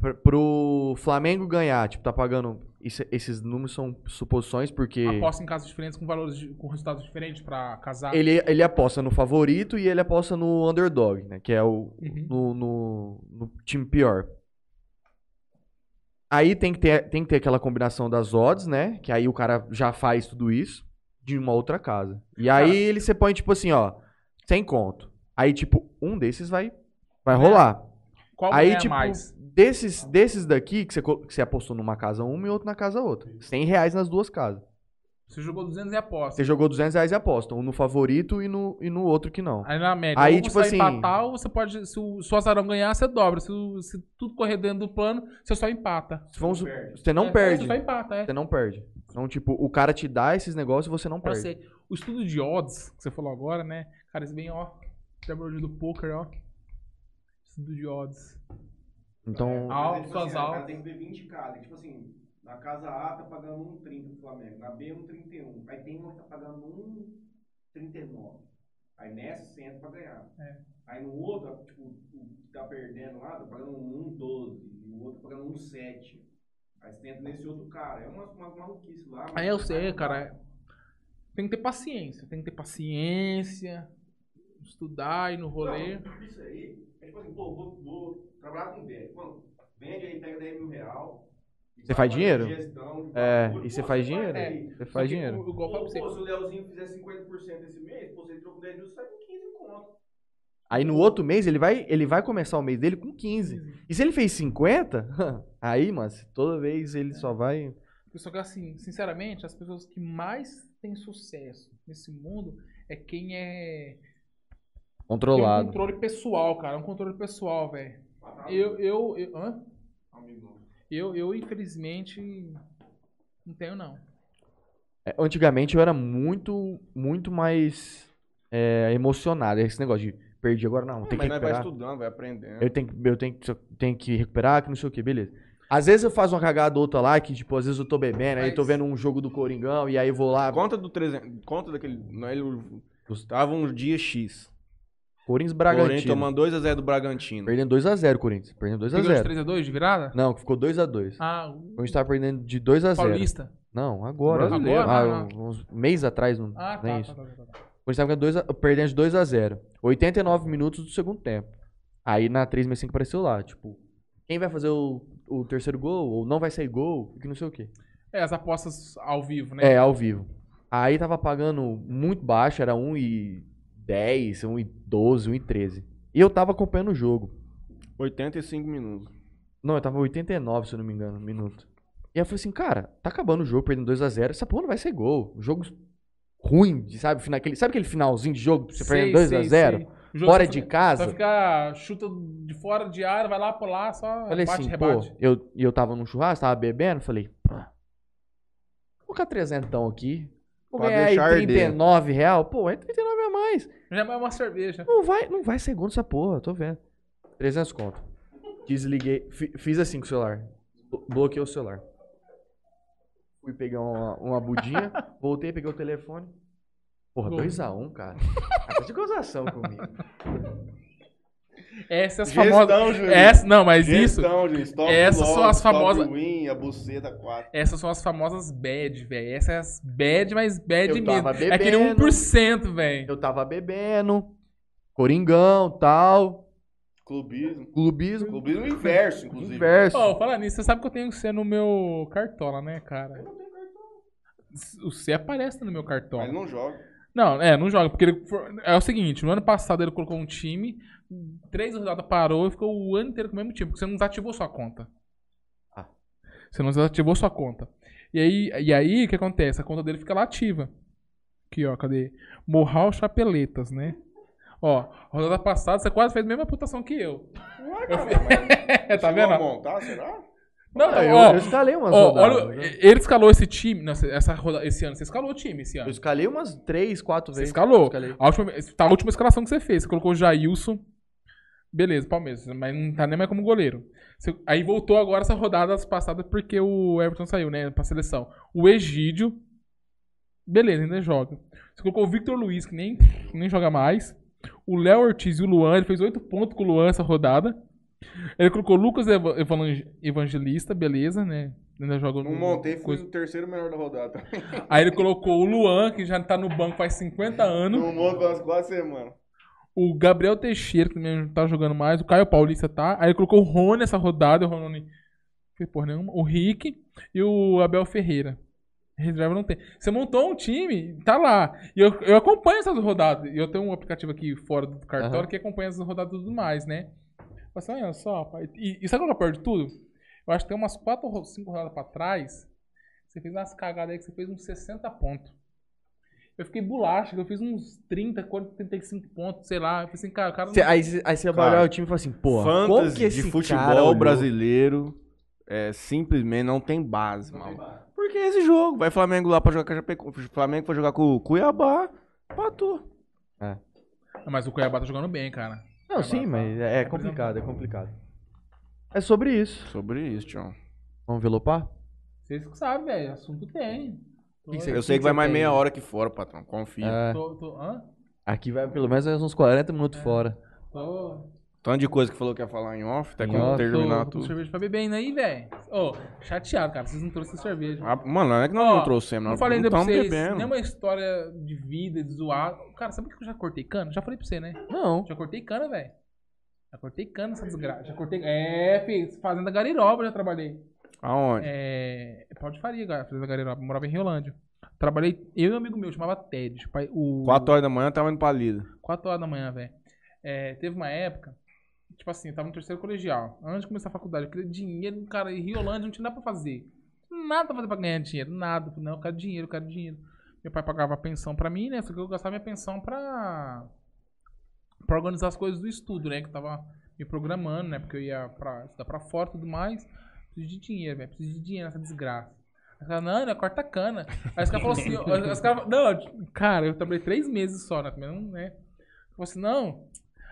pr- pro Flamengo ganhar, tipo, tá pagando. Isso- esses números são suposições, porque
Aposta em casos diferentes com valores de- com resultados diferentes pra casar.
ele, ele aposta no favorito e ele aposta no underdog, né? Que é o,
Uhum.
no, no, no time pior. Aí tem que, ter, tem que ter aquela combinação das odds, né? Que aí o cara já faz tudo isso de uma outra casa. E aí
Cara-
ele você põe, tipo assim, ó, sem conto. Aí, tipo, um desses vai, vai
É.
rolar.
Qual
aí,
ganha
tipo,
mais?
desses, desses daqui que você, que você apostou numa casa uma e outro na casa outra. 100 reais nas duas casas.
Você jogou 200 e aposta.
Você jogou 200 reais e aposta. Um no favorito e no, e no outro que não.
Aí na média,
Aí,
ou
tipo
você
assim-
empatar, ou você pode. Se o, azarão ganhar, você dobra. Se, o- se tudo correr dentro do plano, você só empata.
Se vamos- você não
É,
perde.
Você só empata, é.
Você não perde. Então, tipo, o cara te dá esses negócios e você não
Eu
perde.
sei. O estudo de odds, que você falou agora, né? Cara, isso vem, ó. Quebra do poker, ó. Estudo de odds.
Então,
Ah,
Mas, tipo assim, cara tem que ver 20 cada. Tipo assim, na casa A tá pagando 1,30 pro Flamengo, na B 1,31. Aí tem uma que tá pagando 1,39. Aí nessa você entra pra ganhar.
É.
Aí no outro, tipo, o que tá perdendo lá, tá pagando 1,12. E o outro tá pagando 1,7. Aí você entra nesse outro cara. É uma, uma maluquice lá.
Aí eu
vai
sei, cara. Tem que ter paciência. Tem que ter paciência. Estudar, ir no rolê.
Não, isso aí, é tipo assim, pô, vou, vou trabalhar com vende. Quando vende aí, pega 10 mil real. e
Você faz dinheiro?
gestão
É, e você
Pô,
faz dinheiro?
aí.
você faz
que
dinheiro.
o- Igual
Pô, pô, se o Leozinho fizer 50% esse mês, pô, você entrou com 10 mil, você sai com 15 conto.
Aí no outro mês ele vai, ele vai começar o mês dele com 15. E se ele fez 50, aí, mano, toda vez ele só vai.
Só que assim, sinceramente, as pessoas que mais têm sucesso nesse mundo é quem é Tem um
Controlado.
controle pessoal, cara. É um controle pessoal, velho. Eu, eu, eu, hã? eu, eu, infelizmente, não tenho, não.
É, Antigamente eu era muito, muito mais é, emocionado. Esse negócio de perdi agora não, tem que
Mas vai
recuperar.
estudando, vai aprendendo.
Eu tenho, que- eu tenho, que- tenho que recuperar, que não sei o que, beleza. Às vezes eu faço uma cagada ou outra lá, que tipo, às vezes eu tô bebendo, aí tô
Mas-
vendo um jogo do Coringão, e aí eu vou lá.
Conta do 300, conta daquele, não, ele estava um dia X.
Corinthians
Corinthians
Bragantino.
tomando 2x0 do Bragantino.
Perdendo 2x0, Corinthians. Perdendo
Pegou de
2x0.
3x2 de virada?
Não, ficou 2x2.
Ah,
O Corinthians tava perdendo de 2x0.
Paulista.
Não, agora.
Brasileiro.
Ah,
Agora?
uns meses atrás, não,
Ah,
nem
tá,
isso.
tá, tá, tá, tá.
O Corinthians tava ganhando dois a- perdendo de 2x0. 89 minutos do segundo tempo. Aí na 365 apareceu lá, tipo, quem vai fazer o, o terceiro gol? Ou não vai sair gol? Que não sei o quê.
É, as apostas ao vivo, né?
É, ao vivo. Aí tava pagando muito baixo, era 1,10, 1,12, 1,13. E eu tava acompanhando o jogo.
85 minutos.
Não, eu tava 89, se eu não me engano, minuto. E aí eu falei assim, cara, tá acabando o jogo, perdendo 2x0. Essa porra não vai ser gol. Um jogo ruim, sabe? Final, aquele, sabe aquele finalzinho de jogo? Você
Sei,
perdendo
sei,
2x0?
sei. O jogo
Fora de
fica-
casa.
Só fica, chuta de fora de área, vai lá por lá, só
Falei
bate,
assim,
rebate.
pô, eu, e eu tava num churrasco, tava bebendo, falei, pô, vou colocar trezentão aqui,
Pra
ganhar aí
deixar arder.
39 real, pô, é 39 a mais.
Já é uma cerveja.
Não vai, não vai segundo essa porra, tô vendo. 300 conto. Desliguei, fi- fiz assim com o celular, blo- bloqueei o celular. Fui pegar uma, uma budinha, voltei, peguei o telefone. Porra,
Gol.
2x1, cara. Ah, tá de gozação comigo.
Essas
Gestão,
famosas. Essa, não, mas isso.
Gestão. Stop
essas
logo,
são as famosas-
Win, a buceta 4.
Essas são as famosas bad, velho. Essas é as bad, mas bad
Eu
mesmo.
tava
É aquele
bebendo.
1%, velho.
Eu tava bebendo, coringão, tal,
Clubismo.
clubismo,
Clubismo inverso, inclusive.
inverso.
Ó, fala nisso, você sabe que eu tenho C no meu cartola, né, cara? O C aparece no meu cartola.
Mas não joga.
Não, é, não joga, porque ele for- é o seguinte, no ano passado ele colocou um time, três rodadas parou e ficou o ano inteiro com o mesmo time, porque você não desativou sua conta.
Ah.
Você não desativou sua conta. E aí, e aí, o que acontece? A conta dele fica lá ativa. Aqui, ó, cadê? Morral Chapeletas, né? Ó, rodada passada você quase fez a mesma reputação que eu.
Ué, cara, mas
tá vendo?
montar, será?
Não,
Ah, eu,
ó,
eu escalei umas
ó,
rodadas,
olha,
né?
ele escalou esse time, não, essa roda, esse ano, você escalou o time esse
Eu
ano.
escalei umas três, quatro
Você
vezes.
escalou. A última, tá a última escalação que você fez. Você colocou o Jailson. Beleza, Palmeiras. Mas não tá nem mais como goleiro. Aí voltou agora essa rodada passada porque o Everton saiu, né? Pra seleção. O Egídio. Beleza, ainda joga. Você colocou o Victor Luiz, que nem, nem joga mais. O Léo Ortiz e o Luan. Ele fez oito pontos com o Luan essa rodada. Ele colocou o Lucas Eva- Evan- Evangelista, beleza, né? Ainda joga no-
montei, fui
coisa.
o terceiro melhor da rodada.
Aí ele colocou o Luan, que já tá no banco faz 50 anos.
Não monto umas quatro semanas.
O Gabriel Teixeira, que também não tá jogando mais. O Caio Paulista tá. Aí ele colocou o Rony essa rodada. O Rony. Fez porra nenhuma. O Rick e o Abel Ferreira. Reserva não tem. Você montou um time, tá lá. E eu, eu acompanho essas rodadas. E eu tenho um aplicativo aqui fora do cartório
Aham.
que acompanha essas rodadas e tudo mais, né? Assim, olha só, pai. E, e sabe qual é o pior de tudo? Eu acho que tem umas 4 ou 5 rodadas pra trás. Você fez umas cagadas aí que você fez uns 60 pontos. Eu fiquei bolacha, eu fiz uns 30, 40, 35 pontos, sei lá. Eu falei assim, cara, o cara não.
Cê- aí, aí você vai
Cara,
olhar o time e fala assim, pô, como que esse
de futebol
olhou?
brasileiro é, simplesmente não tem base, mano. Porque esse jogo, vai Flamengo lá pra jogar com a Chapecoense, Flamengo vai jogar com o Cuiabá, patou.
Mas o Cuiabá tá jogando bem, cara.
Não, sim, mas é, é complicado, é complicado. É sobre isso.
Sobre isso, Tião.
Vamos velopar?
Vocês que sabem, velho. Assunto tem.
Que que
Eu sei que
que
vai mais
tem?
meia hora aqui fora, patrão, confia.
É,
tô, tô, hã?
aqui vai pelo menos uns 40
É.
minutos fora.
Tô,
Tanto de coisa que falou que ia falar em off, até
Em
quando
off,
terminar
tô, tô com
tudo.
cerveja pra beber ainda aí, velho. Ô, chateado, cara. Vocês não trouxeram cerveja.
Ah, mano, não é que nós
Ó,
não trouxemos,
Não
nós
falei ainda pra vocês,
bebendo.
nenhuma história de vida, de zoar. Cara, sabe por que eu já cortei cana? Já falei pra você, né?
Não.
Já cortei cana, velho. Já cortei cana essa desgraça. Já cortei. É, filho, fazenda Gariroba já trabalhei.
Aonde?
É. Pau de faria, fazenda Gariroba. Morava em Riolândia. Trabalhei, eu e um amigo meu, chamava Ted. Pai- O...
4 horas da manhã eu tava indo pra lida.
4 horas da manhã, velho. É, teve uma época, tipo assim, eu tava no terceiro colegial. Antes de começar a faculdade, eu queria dinheiro, cara, em Riolândia não tinha nada pra fazer. Nada pra fazer pra ganhar dinheiro, nada. Não, eu quero dinheiro, eu quero dinheiro. Meu pai pagava a pensão pra mim, né? Só que eu gastava minha pensão pra. pra organizar as coisas do estudo, né? Que eu tava me programando, né? Porque eu ia pra, estudar pra fora e tudo mais. Preciso de dinheiro, velho. Preciso de dinheiro nessa desgraça. Aí os caras, não, não, corta a cana. Aí os caras falaram assim, os caras, não, cara, eu trabalhei três meses só, né? Também não, né? Falou assim, não,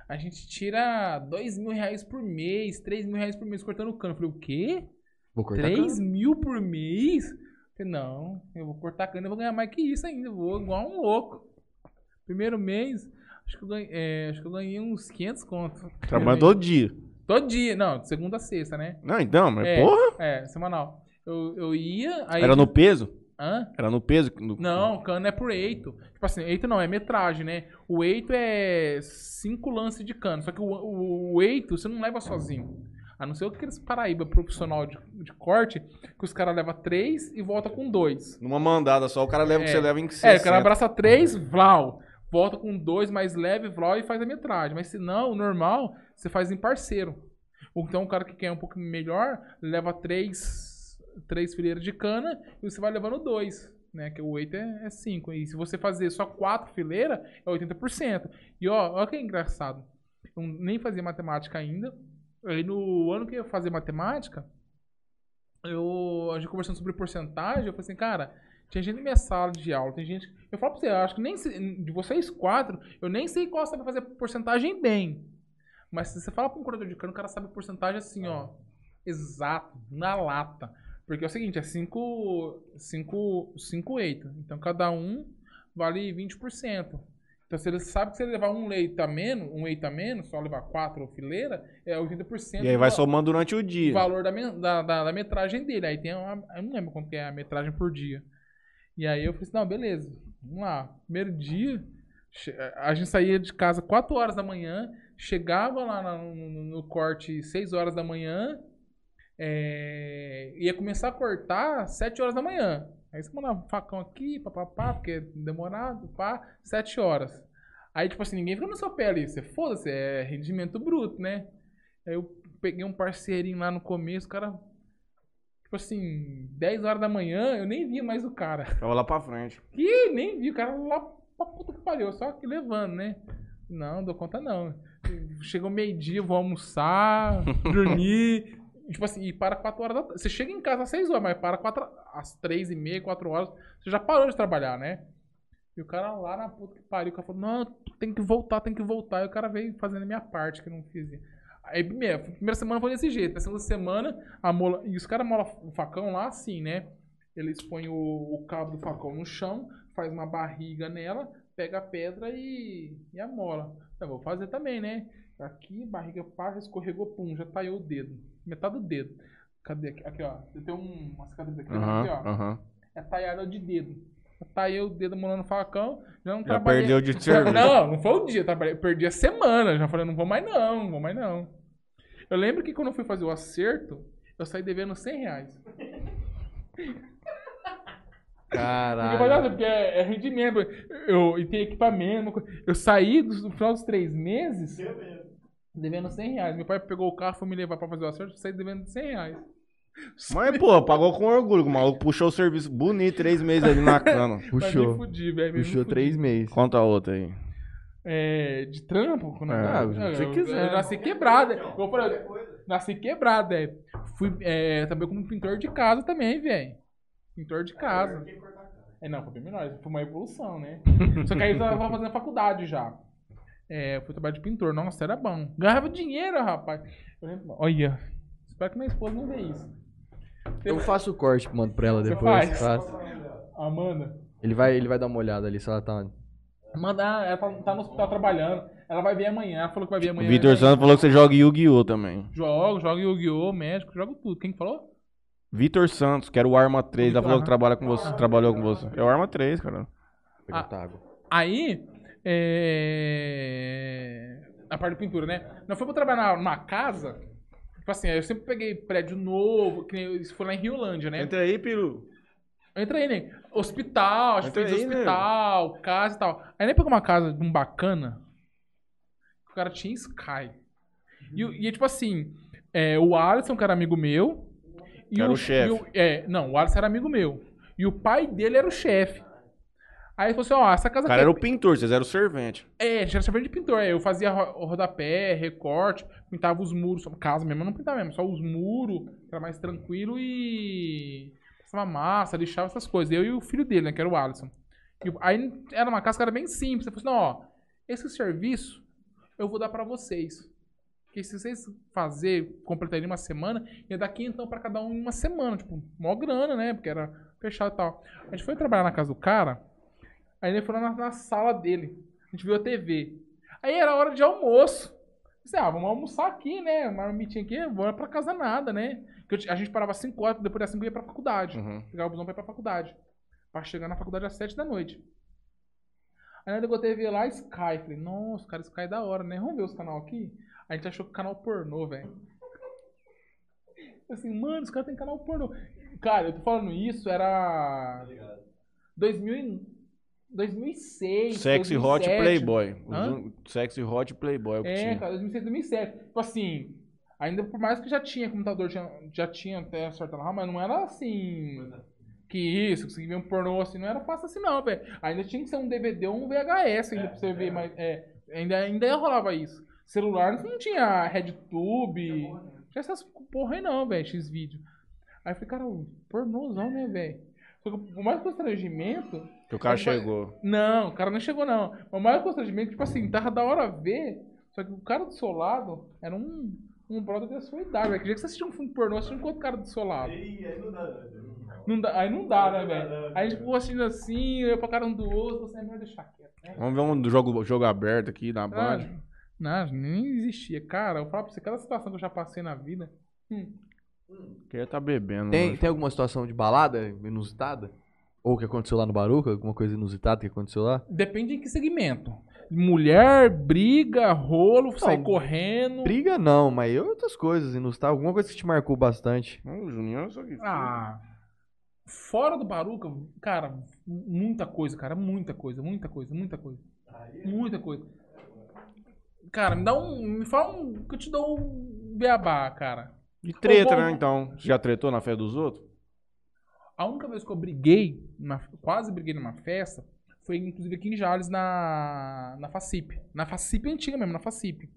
a gente tira dois mil reais por mês, três mil reais por mês cortando cana. Eu falei, o quê?
Vou cortar
3 mil por mês? Eu falei, não, eu vou cortar cana e vou ganhar mais que isso ainda. Eu vou igual um louco. Primeiro mês, acho que eu ganhei, é, acho que eu ganhei uns 500 contos.
Trabalhando todo dia.
Todo dia, não, de segunda a sexta, né?
Não, então, mas
É,
porra.
É, semanal. Eu, eu ia. Aí
Era no peso?
Hã?
Era no peso? No-
Não, cano é por eito. Tipo assim, eito não, é metragem, né? O eito é cinco lances de cano. Só que o, o, o eito você não leva sozinho. A não ser aqueles Paraíba profissional de, de corte, que os caras levam três e volta com dois.
Numa mandada só, o cara leva o que
É.
você leva em
É,
60.
o cara abraça três, vlau. Volta com dois mais leve, vlau, e faz a metragem. Mas se não, o normal, você faz em parceiro. Então o cara que quer um pouco melhor, leva três, três fileiras de cana e você vai levando dois. Né, que o 8 é, é 5. E se você fazer só quatro fileiras, é 80%. E ó, olha que engraçado. Eu nem fazia matemática ainda. Aí no ano que eu ia fazer matemática, eu, a gente conversando sobre porcentagem, eu falei assim, cara, tinha gente na minha sala de aula, tem gente. Eu falo pra você, acho que nem de vocês quatro, eu nem sei qual sabe fazer porcentagem bem. Mas se você fala pra um corredor de cano, o cara sabe porcentagem assim, ó. Exato, na lata. Porque é o seguinte, é 5, 5, 5 8. Então cada um vale 20%. Então se ele sabe que se ele levar um leite a menos, um leite a menos, só levar quatro fileiras, é 80%.
E aí vai
do-
somando durante o dia.
o valor da, da, da, da metragem dele. Aí tem uma, eu não lembro quanto que é a metragem por dia. E aí eu falei assim, não, beleza, vamos lá. Primeiro dia, a gente saía de casa 4 horas da manhã, chegava lá na- no, no- corte 6 horas da manhã, é, ia começar a cortar 7 horas da manhã. Aí você mandava um facão aqui, papapá, porque é demorado, pá, 7 horas. Aí, tipo assim, ninguém fica no seu pé ali. Você foda-se, é rendimento bruto, né? Aí eu peguei um parceirinho lá no começo, o cara. Tipo assim, 10 horas da manhã, eu nem via mais o cara.
Tava lá pra frente.
Ih, nem vi, o cara lá pra puta que pariu, só que levando, né? Não, dou conta não. Chegou meio-dia, vou almoçar, dormir. Tipo assim, e para 4 horas da tarde. Você chega em casa às 6 horas, mas para 4, às 3 e meia, 4 horas, você já parou de trabalhar, né? E o cara lá na puta que pariu, o cara falou, não, tem que voltar, tem que voltar. E o cara veio fazendo a minha parte, que eu não fiz. Aí, primeira, primeira semana foi desse jeito. Na segunda semana, a mola. E os caras molam o facão lá assim, né? Eles põem o, o cabo do facão no chão, faz uma barriga nela, pega a pedra e, e a mola. Eu vou fazer também, né? Aqui, barriga passa, escorregou, pum, já taiou o dedo. Metade do dedo. Cadê? Aqui, aqui ó. Eu tenho um, uma cicatriz aqui,
Aham,
aqui, ó.
aham.
É taiada de dedo. Eu taiei o dedo molando no facão, já não
Já
trabalhei.
perdeu de serviço.
Não, não foi o dia, eu trabalhei, eu perdi a semana. Já falei, não vou mais não, não vou mais não. Eu lembro que quando eu fui fazer o acerto, eu saí devendo 100 reais. Eu
Caralho.
"Nossa, porque é, é rendimento. Eu, e tem equipamento. Eu saí do, no final dos três meses devendo 100 reais. Meu pai pegou o carro, foi me levar pra fazer o acerto, eu saí devendo 100 reais.
Mas, pô, pagou com orgulho. O maluco puxou o serviço bonito, três meses ali na cama.
Mas me
Puxou.
fudi, velho. me
Puxou
fudi.
três meses.
Conta a outra aí.
É, de trampo? Quando
Ah,
eu,
se
eu-
você
eu-
quiser.
Eu nasci quebrado. Eu falei, nasci quebrado, é. Fui é, também como pintor de casa também, velho. Pintor de casa. É, não, foi bem menor. Foi uma evolução, né? Só que aí eu tava fazendo faculdade já. É, fui trabalhar de pintor. Nossa, era bom. Ganhava dinheiro, rapaz. Lembro- Olha, espero que minha esposa não vê isso.
Eu faço o corte, mando pra ela
Você
depois.
faz?
faço.
Amanda.
Ele vai, ele vai dar uma olhada ali se ela tá.
Amanda, ela tá, tá no hospital trabalhando. Ela vai ver amanhã. Ela falou que vai ver
O
amanhã.
Vitor Santos falou que você joga Yu-Gi-Oh! também.
Jogo, jogo Yu-Gi-Oh! Médico, jogo tudo. Quem que falou?
Vitor Santos, que era o Arma 3, ela falou que trabalha com você, trabalhou com você. É o Arma 3, cara.
Ah. Aí, é... a parte de pintura, né? Nós fomos trabalhar numa casa, tipo assim, eu sempre peguei prédio novo, que nem isso foi lá em Riolândia, né?
Entra aí, Piru.
Eu entrei, né? Hospital, acho que
Entra
fez
aí, né?
hospital, casa e tal. Aí nem pegou uma casa de um bacana, que o cara tinha Sky. E, e tipo assim, é, o Alisson, que era amigo meu. E
Era o chefe.
o- é, não, o Alisson era amigo meu. E o pai dele era o chefe. Aí ele falou assim, ó, essa
O
casa
cara
aqui
era o pintor, vocês eram o servente.
é, a gente era servente de pintor. Eu fazia ro- rodapé, recorte, pintava os muros. só- Casa mesmo, eu não pintava mesmo, só os muros, que era mais tranquilo e. Passava massa, lixava essas coisas. Eu e o filho dele, né, que era o Alisson. E o- aí era uma casa que era bem simples. Eu falei assim: não, ó, esse serviço eu vou dar pra vocês. Porque se vocês fazer, completarem uma semana, ia dar então pra cada um em uma semana. Tipo, mó grana, né? Porque era fechado e tal. A gente foi trabalhar na casa do cara. Aí ele foi na, na sala dele. A gente viu a TV. Aí era hora de almoço. Disse, ah, vamos almoçar aqui, né? Uma marmitinha aqui, vou pra casa nada, né? Que eu ti- a gente parava às 5 horas, depois das 5 ia pra faculdade.
Uhum.
Pegava o busão pra ir pra faculdade. Pra chegar na faculdade às 7 da noite. Aí eu TV lá, Sky. Falei, nossa, cara, Sky é da hora, né? Vamos ver os canal aqui? A gente achou que canal pornô, velho. Assim, mano, os caras têm canal pornô. Cara, eu tô falando isso, era. 2000 e- 2006.
Sexy Hot
2007.
Playboy. Os
Hã?
Sexy Hot Playboy é o que
É,
tinha.
cara, 2006, 2007. Tipo assim, ainda por mais que já tinha computador, já, já tinha até certa lá, mas não era assim. Que isso, conseguir ver um pornô assim, não era fácil assim, não, velho. Ainda tinha que ser um DVD ou um VHS ainda pra você ver, mas é, ainda, ainda rolava isso. Celular não tinha RedTube, não tinha essas porra aí não, velho, X-Vídeo. Aí eu falei, cara, pornôzão, né, velho? Só que o mais constrangimento
Que o cara
vai-
chegou.
não, o cara não chegou, não. O maior constrangimento, tipo assim, tava da hora ver, só que o cara do seu lado era um, um brother da sua idade, velho. Que dia que você assistiu um filme pornô, assistiu um outro cara do seu lado. Não dá, aí não dá, né, velho? Aí a gente ficou assistindo assim, eu pra cara um do outro, você é melhor deixar quieto, né?
Vamos ver um jogo, jogo aberto aqui na
Ah,
Band.
Não, nem existia. Cara, eu falo pra você, cada situação que eu já passei na vida. hum,
Queria tá bebendo.
Tem,
hoje.
tem alguma situação de balada inusitada? Ou que aconteceu lá no Baruca? Alguma coisa inusitada que aconteceu lá?
depende em que segmento. Mulher, briga, rolo, sai correndo.
Briga não, mas e outras coisas inusitadas. Alguma coisa que te marcou bastante.
Não, o Juninho só que.
Ah, fora do Baruca, cara, muita coisa, cara, muita coisa, muita coisa, muita coisa. Muita coisa. Cara, me dá um. Me fala um. Que eu te dou um beabá, cara.
E treta,
bom.
né? Então. Você já tretou na fé dos outros?
A única vez que eu briguei, na- quase briguei numa festa, foi inclusive aqui em Jales, na, na Facip. Na Facip antiga mesmo, na Facip.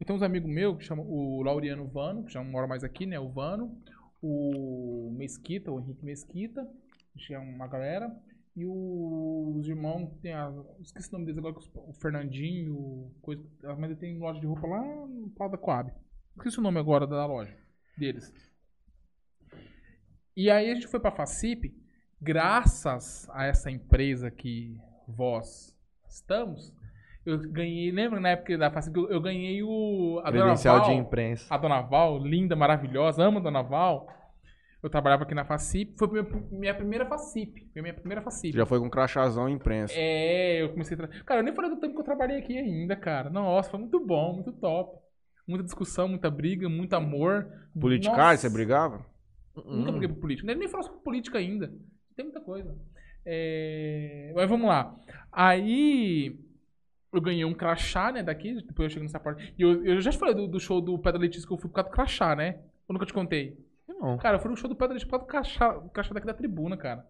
Eu tenho uns amigos meus, que chamam o Laureano Vano, que já não mora mais aqui, né? O Vano. O Mesquita, o Henrique Mesquita, que é uma galera. E os irmãos, tem a, esqueci o nome deles agora, o Fernandinho, coisa, mas ele tem loja de roupa lá no lado da Coab. Esqueci o nome agora da loja deles. E aí a gente foi pra Facip, graças a essa empresa que vós estamos, eu ganhei, lembra na época da Facip, eu, eu ganhei o a Dona
Credencial
Val,
de imprensa.
a Dona Val, linda, maravilhosa, amo a Dona Val. Eu trabalhava aqui na Facip, foi minha, minha primeira Facip, foi minha primeira Facip.
Já foi com crachazão em imprensa.
É, eu comecei a tra... Cara, eu nem falei do tempo que eu trabalhei aqui ainda, cara. Nossa, foi muito bom, muito top. Muita discussão, muita briga, muito amor.
Politicagem,
Nossa.
você brigava?
Nunca briguei por política. Nem nem falou sobre política ainda. Tem muita coisa. É, Mas vamos lá. Aí eu ganhei um crachá, né, daqui. Depois eu cheguei nessa parte. E eu, eu já te falei do, do show do Pedro Letícia que eu fui por causa do crachá, né? Eu nunca te contei.
Não.
Cara, eu fui no show do Letícia por causa do crachá, do crachá daqui da tribuna, cara.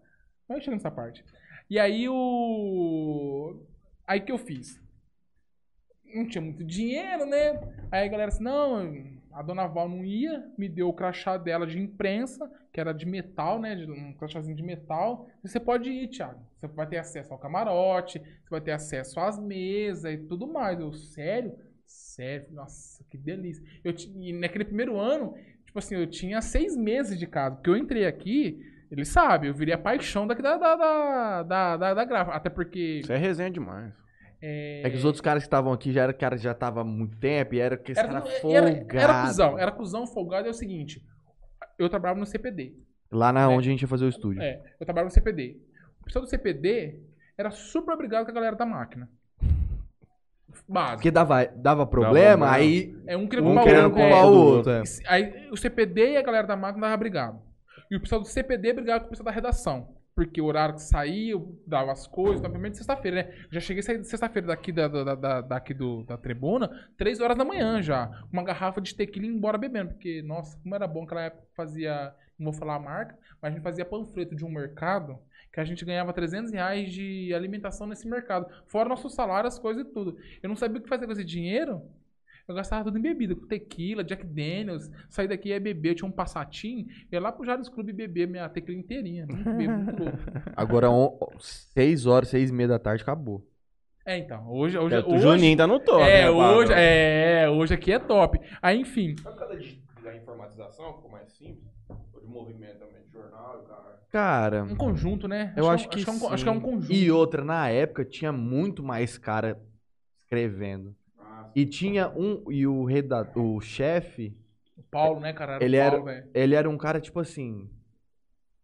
Eu cheguei nessa parte. E aí o. Aí que eu fiz? Não tinha muito dinheiro, né? Aí a galera assim, não, a dona Val não ia, me deu o crachá dela de imprensa, que era de metal, né? de- Um crachazinho de metal. Você pode ir, Thiago. Você vai ter acesso ao camarote, você vai ter acesso às mesas e tudo mais. Eu, sério? Sério? Nossa, que delícia. Eu, e naquele primeiro ano, tipo assim, eu tinha seis meses de casa. Porque eu entrei aqui, ele sabe, eu virei a paixão daqui da, da, da, da, da, da gráfica. Até porque.
Isso é resenha demais.
É que os outros caras que estavam aqui já era cara que já tava há muito tempo e era que esse
Era,
cara folgado.
era, era cuzão, era cuzão folgado. É o seguinte, eu trabalhava no CPD.
Lá na onde a gente ia fazer o estúdio.
É, eu trabalhava no CPD. O pessoal do CPD era super obrigado com a galera da máquina. Básico.
Porque dava, dava problema,
problema.
aí
É um querendo
um
culpar o
querendo
outro.
culpar
é.
o outro. é.
Aí o CPD e a galera da máquina dava brigado. E o pessoal do CPD brigava com o pessoal da redação. Porque o horário que saía, eu dava as coisas, obviamente sexta-feira, né? Eu já cheguei a sair de sexta-feira daqui, da, da, da- daqui do, da tribuna, três horas da manhã já. com Uma garrafa de tequila e ir embora bebendo. Porque, nossa, como era bom aquela época fazia, não vou falar a marca, mas a gente fazia panfleto de um mercado que a gente ganhava 300 reais de alimentação nesse mercado. Fora nosso salário, as coisas e tudo. Eu não sabia o que fazer com esse dinheiro. Eu gastava tudo em bebida, com tequila, Jack Daniels. Saí daqui ia beber, eu tinha um passatinho. Ia lá pro Jales Clube beber minha tequila inteirinha. Muito bebo, muito louco.
Agora, 6 horas, 6 e meia da tarde, acabou.
É, então. Hoje, hoje,
É, o
hoje,
Juninho tá no toque.
é,
né,
hoje,
Pablo?
é, hoje aqui é top. Aí, enfim.
Por causa da informatização ficou mais simples? Ou de movimento também, jornal, cara?
Cara,
Um conjunto, né?
eu acho
é um-
que,
é um, acho que é um conjunto.
E outra, na época, tinha muito mais cara escrevendo.
Ah,
E tinha um... E o, reda, o chefe,
O Paulo, né, cara? Era
Ele era-
Paulo, velho.
ele era um cara, tipo assim...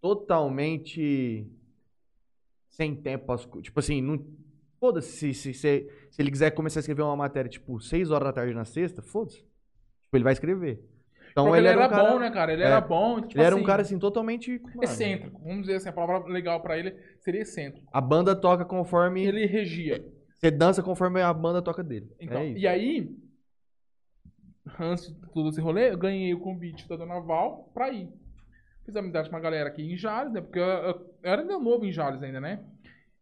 Totalmente... Sem tempo. Tipo assim, não... Foda-se, se, se, se, se ele quiser começar a escrever uma matéria, tipo, 6 horas da tarde na sexta, foda-se. Tipo, ele vai escrever. Então
Porque
ele,
era,
um cara,
bom, né, cara? Ele
é.
era bom. Tipo
Ele era um
assim,
cara, assim, totalmente... mano,
Excêntrico. Vamos dizer assim, a palavra legal pra ele seria excêntrico.
A banda toca conforme...
Ele regia.
Você dança conforme a banda toca dele.
Então,
é isso.
e aí, antes de todo esse rolê, eu ganhei o convite da Dona Val pra ir. Fiz amizade com uma galera aqui em Jales, né? Porque eu, eu- eu era ainda novo em Jales ainda, né?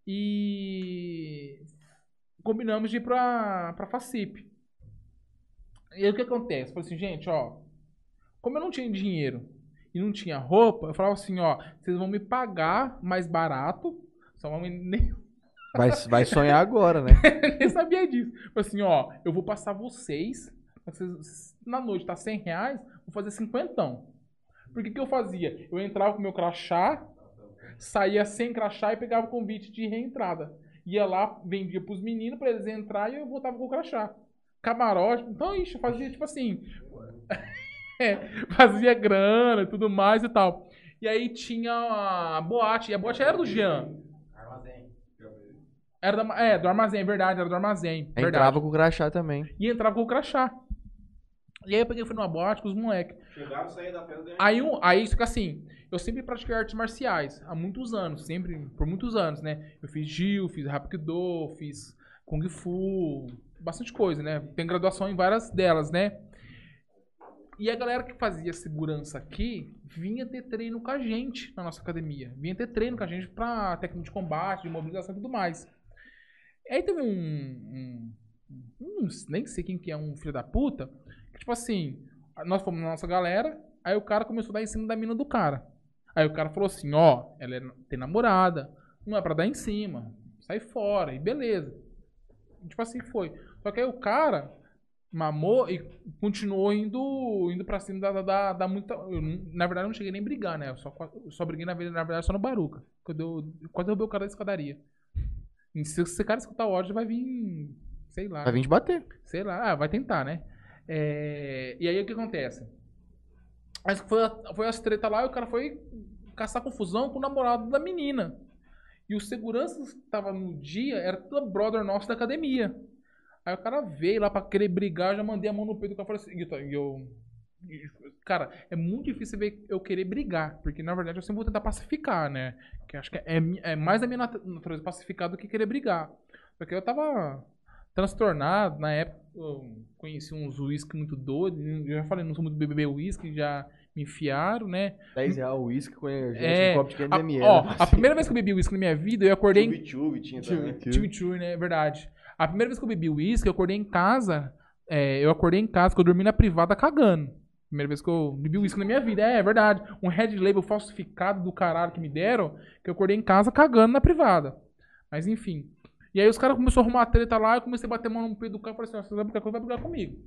E combinamos de ir pra, pra Facip. E aí o que acontece? Falei assim, gente, ó, como eu não tinha dinheiro e não tinha roupa, eu falava assim, ó, vocês vão me pagar mais barato, só vão me nem
Vai, vai sonhar agora, né?
nem sabia disso. Falei assim, ó, eu vou passar vocês, vocês na noite tá 100 reais, vou fazer cinquentão. Por que que eu fazia? Eu entrava com o meu crachá, saía sem crachá e pegava o convite de reentrada. Ia lá, vendia pros meninos pra eles entrar e eu voltava com o crachá. Camarote, então, ixi, eu fazia tipo assim, é, fazia grana e tudo mais e tal. E aí tinha a boate, e a boate era do Jean.
Armazém.
Era da- é, do armazém, verdade, era do armazém. Verdade.
Entrava com o crachá também.
E entrava com o crachá. E aí eu peguei e fui numa boate com os moleques.
Chegaram, saíram da ganharam.
Aí, um, aí isso que assim, eu sempre pratiquei artes marciais há muitos anos, sempre, por muitos anos, né? Eu fiz Gil, fiz Hapkido, fiz Kung Fu, bastante coisa, né? Tem graduação em várias delas, né? E a galera que fazia segurança aqui vinha ter treino com a gente na nossa academia. Vinha ter treino com a gente pra técnica de combate, de mobilização e tudo mais. Aí teve um, um, um- Nem sei quem que é um filho da puta. Que, tipo assim, nós fomos na nossa galera, aí o cara começou a dar em cima da mina do cara. Aí o cara falou assim, ó, ela é- tem namorada, não é pra dar em cima, sai fora, e beleza. Tipo assim foi. Só que aí o cara mamou e continuou indo, indo pra cima da, da, da, da muita. eu na verdade, eu não cheguei nem a brigar, né? Eu só, eu só briguei, na, verdade- na verdade, só no Baruca. Quando eu, eu quase derrubei o cara da escadaria. E se esse cara escutar o áudio, vai vir. Sei lá.
Vai vir te bater.
Sei lá, ah, vai tentar, né? É, E aí o que acontece? Mas foi, a- foi as treta lá e o cara foi caçar confusão com o namorado da menina. E o segurança que tava no dia era brother nosso da academia. Aí o cara veio lá pra querer brigar, eu já mandei a mão no peito do cara e falei assim, e eu- Cara, é muito difícil ver eu querer brigar, porque na verdade eu sempre vou tentar pacificar, né? Que acho que é, mi- é mais da minha nat- natureza pacificar do que querer brigar. Porque eu tava transtornado, na época eu conheci uns uísque muito doidos, eu já falei, não sou muito beber uísque, já me enfiaram, né?
10 reais o uísque com energia,
É,
um copo de 500
A,
ml.
ó, a primeira vez que eu bebi uísque na minha vida, eu acordei em
Chubi tinha também.
Chimichurri, né? É verdade. A primeira vez que eu bebi uísque, eu acordei em casa. é, eu acordei em casa, que eu dormi na privada cagando. Primeira vez que eu bebi uísque na minha vida. É, é verdade. Um Red Label falsificado do caralho que me deram, que eu acordei em casa cagando na privada. Mas enfim. E aí os caras começaram a arrumar treta lá, eu comecei a bater mão no peito do cara e falei assim, ó, você vai brigar comigo, vai brigar comigo.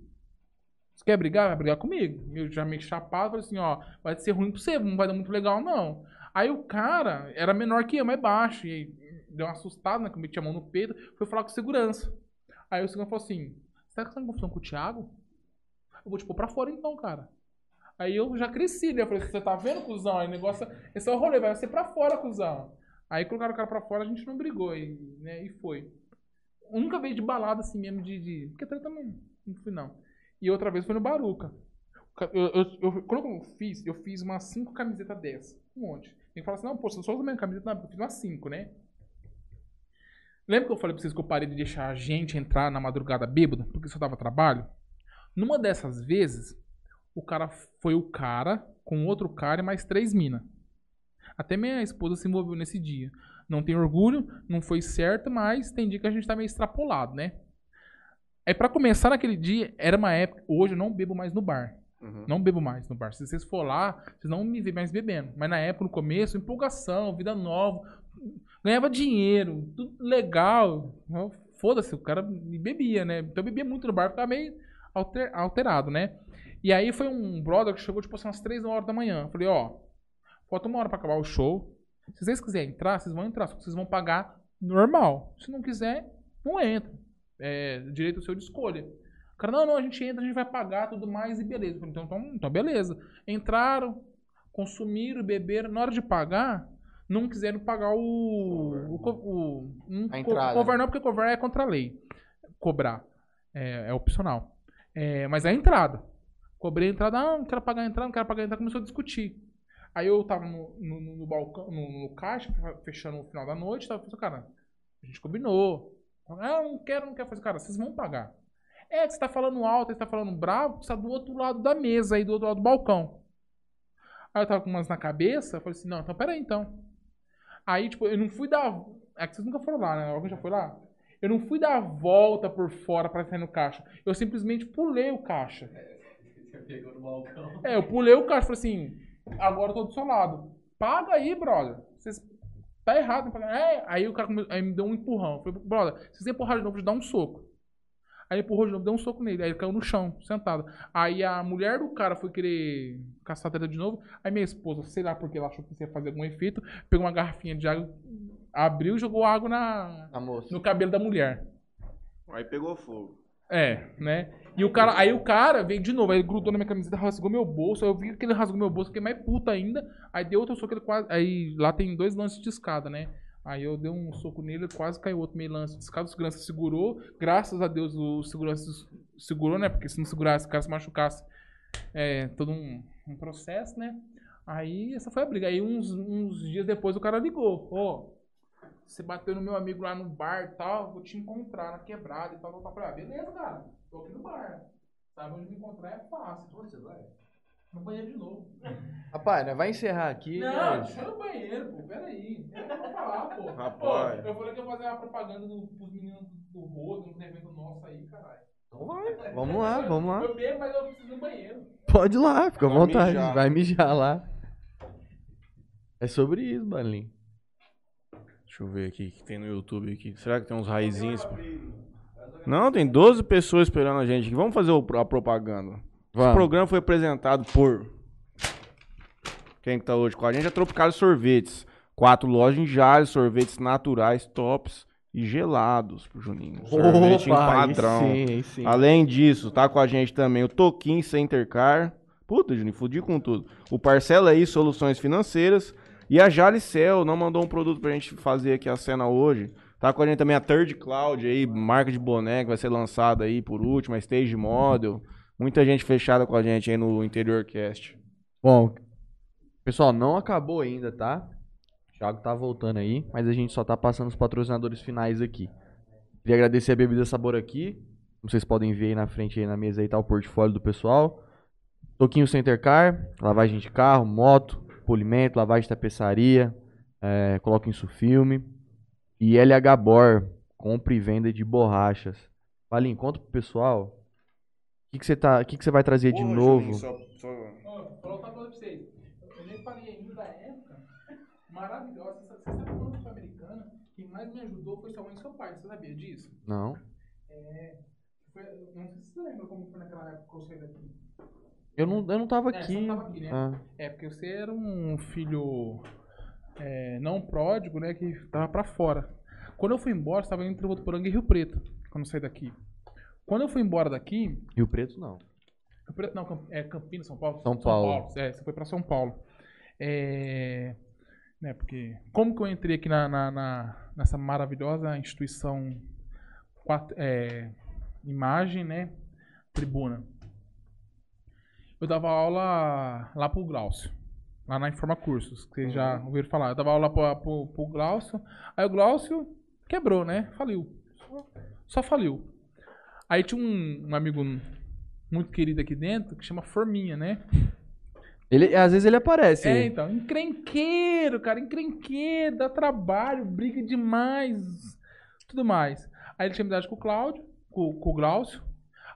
Você quer brigar? Vai brigar comigo. Eu já meio chapado, falei assim, ó, vai ser ruim pra você, não vai dar muito legal, não. Aí o cara era menor que eu, mais baixo, e deu uma assustada, né, que eu meti a mão no peito, foi falar com segurança. Aí o segurança falou assim, será que você tá em confusão com o Thiago? Eu vou te pôr pra fora então, cara. Aí eu já cresci, né? Eu falei, você tá vendo, cuzão? Aí o negócio, esse é o rolê, vai ser pra fora, cuzão. Aí colocaram o cara pra fora, a gente não brigou, e, né, e foi. Nunca veio de balada assim mesmo, de... de... Porque treta não, não fui não. E outra vez foi no Baruca. Eu, eu, eu- quando eu fiz, eu fiz umas 5 camisetas dessa. Um monte. Tem que falar assim, não, pô, você só usa a mesma camiseta, não, eu fiz umas 5, né? Lembra que eu falei pra vocês que eu parei de deixar a gente entrar na madrugada bêbada, porque só dava trabalho? Numa dessas vezes, o cara foi o cara com outro cara e mais três minas. Até minha esposa se envolveu nesse dia. Não tem orgulho, não foi certo, mas tem dia que a gente tá meio extrapolado, né? Aí pra começar naquele dia, era uma época. Hoje eu não bebo mais no bar.
Uhum.
Não bebo mais no bar. Se vocês for lá, vocês não me veem mais bebendo. Mas na época, no começo, empolgação, vida nova. Ganhava dinheiro, tudo legal. Foda-se, o cara bebia, né? Então eu bebia muito no bar, ficava meio alter- alterado, né? E aí foi um brother que chegou, tipo assim, umas 3 horas da manhã. Eu falei, ó, falta uma hora pra acabar o show. Se vocês quiserem entrar, vocês vão entrar, só que vocês vão pagar normal. Se não quiser, não entra. É direito seu de escolha. O cara, não, não, a gente entra, a gente vai pagar tudo mais e beleza. Então, então, então beleza. Entraram, consumiram, beberam. Na hora de pagar, não quiseram pagar o. o, co- o não
A entrada.
cover não, porque cover é contra a lei. Cobrar. É, é opcional. É, mas a entrada. Cobrei a entrada, ah, não quero pagar a entrada, não quero pagar a entrada, começou a discutir. Aí eu tava no, no, no- no balcão, no, no caixa, fechando o final da noite, tava pensando, cara, a gente combinou. Ah, não quero, não quero fazer. Cara, vocês vão pagar. É, que você tá falando alto, você tá falando bravo, você tá do outro lado da mesa aí, do outro lado do balcão. Aí eu tava com umas na cabeça, eu falei assim, não, então peraí então. Aí, tipo, eu não fui dar. É que vocês nunca foram lá, né? Alguém já foi lá? Eu não fui dar a volta por fora pra sair no caixa. Eu simplesmente pulei o caixa. É, eu pulei o caixa e falei assim, agora eu tô do seu lado. Paga aí, brother. Vocês... Tá errado. É, aí o cara aí me deu um empurrão. Eu falei, brother, se você empurrar de novo, eu te dar um soco. Aí ele empurrou de novo, deu um soco nele. Aí ele caiu no chão, sentado. Aí a mulher do cara foi querer caçar a treta de novo. Aí minha esposa, sei lá porque ela achou que isso ia fazer algum efeito, pegou uma garrafinha de água, abriu e jogou água na,
A moça.
no cabelo da mulher.
Aí pegou fogo.
É, né? E o cara, aí o cara veio de novo, aí ele grudou na minha camiseta, rasgou meu bolso. Aí eu vi que ele rasgou meu bolso, fiquei mais puta ainda. Aí deu outro soco, ele quase. Aí lá tem dois lances de escada, né? Aí eu dei um soco nele, ele quase caiu outro meio lance de escada. O segurança segurou. Graças a Deus o segurança segurou, né? Porque se não segurasse, o cara se machucasse, é todo um, um processo, né? Aí essa foi a briga. Aí uns, uns dias depois o cara ligou: Ó, você bateu no meu amigo lá no bar e tal, vou te encontrar na quebrada e tal, tal, tal. Ah, beleza, cara, tô aqui no bar. Sabe onde me encontrar é fácil. Você vai? No banheiro de novo.
Rapaz, né? vai encerrar aqui.
Não,
né?
deixa eu no banheiro, pô, peraí. Eu vou falar, pô.
Rapaz.
Pô, eu falei que ia fazer uma propaganda do, pros meninos do Rodo, no evento nosso aí, caralho.
Então vai. Vamos lá, vamos lá.
Eu bebo, mas eu preciso ir no banheiro.
Pode ir lá, fica à vontade.
mijar.
Vai mijar lá. É sobre isso, Balinho.
Deixa eu ver aqui o que tem no YouTube aqui. Será que tem uns raizinhos? Não, tem 12 pessoas esperando a gente aqui. Vamos fazer a propaganda.
Vamos.
programa foi apresentado por. Quem que tá hoje com a gente? É Tropical Sorvetes. Quatro lojas em Jales, sorvetes naturais, tops e gelados pro Juninho. Sorvete em
Opa, aí
padrão.
sim, aí sim.
Além disso, tá com a gente também o Toquim Center Car. Puta, Juninho, fudi com tudo. O Parcela aí, Soluções Financeiras. E a Jalicel não mandou um produto pra gente fazer aqui a cena hoje. Tá com a gente também a Third Cloud aí, marca de boné que vai ser lançada aí por último, a Stage Model. Muita gente fechada com a gente aí no Interior Cast.
Bom, pessoal, não acabou ainda, tá? O Thiago tá voltando aí, mas a gente só tá passando os patrocinadores finais aqui. Queria agradecer a Bebida Sabor aqui. Como vocês podem ver aí na frente aí na mesa aí tá o portfólio do pessoal. Toquinho Center Car, lavagem de carro, moto, polimento, lavagem de tapeçaria, é, coloca em filme. E LH Bor, compra e venda de borrachas. Valim, conta pro pessoal. O que que você tá, o que que você vai trazer de novo?
Ó, vou falar outra coisa pra vocês. Eu nem falei ainda da época maravilhosa. Você sabe- você quando eu fui americana? Quem mais me ajudou foi sua mãe e seu pai. Você sabia disso?
Não.
Foi, não sei se você lembra como foi naquela época que eu saí daqui.
Eu não, eu não tava
É, você
aqui.
não tava aqui, né?
Ah.
É, porque você era um filho é, não pródigo, né? Que tava pra fora. Quando eu fui embora, você tava entre Votuporanga e Rio Preto. Quando eu saí daqui. Quando eu fui embora daqui,
Rio Preto não.
Rio Preto não, é Campinas, São Paulo?
São Paulo.
É, você foi pra São Paulo. É, né, porque como que eu entrei aqui na, na- na- nessa maravilhosa instituição quatro- é, imagem, né, tribuna? Eu dava aula lá pro Glaucio, lá na Informa Cursos, que vocês já ouviram falar. Eu dava aula pro, pro, pro Glaucio, aí o Glaucio quebrou, né, faliu. Só, só faliu. Aí tinha um, um amigo muito querido aqui dentro, que chama Forminha, né?
Ele, às vezes ele aparece.
É, então, encrenqueiro, cara, encrenqueiro, dá trabalho, briga demais, tudo mais. Aí ele tinha amizade com o Cláudio, com, com o Glaucio.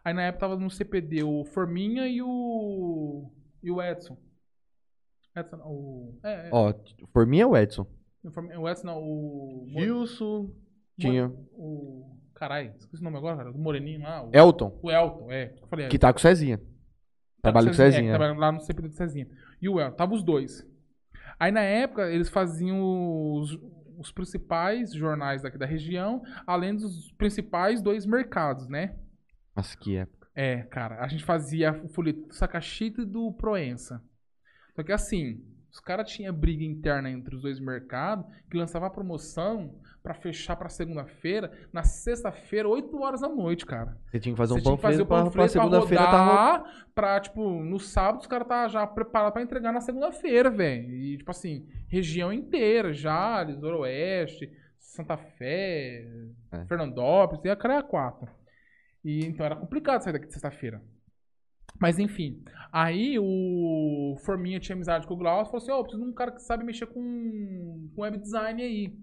Aí na época tava no CPD o Forminha e o. e o Edson. Edson, o. É, é.
Ó, por mim é o Edson.
Forminha- O Edson não, o.
Gilson. Tinha.
O. Caralho, esqueci o nome agora, cara. O Moreninho lá. O,
Elton,
o Elton, é. Eu falei,
que tá com o Cezinha. Trabalha com o
Cezinha,
Cezinha.
É, que trabalha lá no CPD do Cezinha. E o Elton, tava os dois. Aí na época eles faziam os, os principais jornais daqui da região, além dos principais dois mercados, né?
Nossa, que época.
É, cara, a gente fazia o folheto do Sacachita e do Proença. Só que assim, os caras tinham briga interna entre os dois mercados, que lançava a promoção pra fechar pra segunda-feira, na sexta-feira, 8 horas da noite, cara.
Você tinha que fazer um
Você fazer
panfleto pra segunda-feira tá ro-
rodar, pra, tipo, no sábado os caras tá já preparado pra entregar na segunda-feira, velho. E, tipo assim, região inteira, Jales, Oeste, Santa Fé,
É.
Fernandópolis, e a cara é a quatro. E, então era complicado sair daqui de sexta-feira. Mas enfim, aí o Forminha tinha amizade com o Glaucio falou assim: Ó, preciso de um cara que sabe mexer com, com web design aí.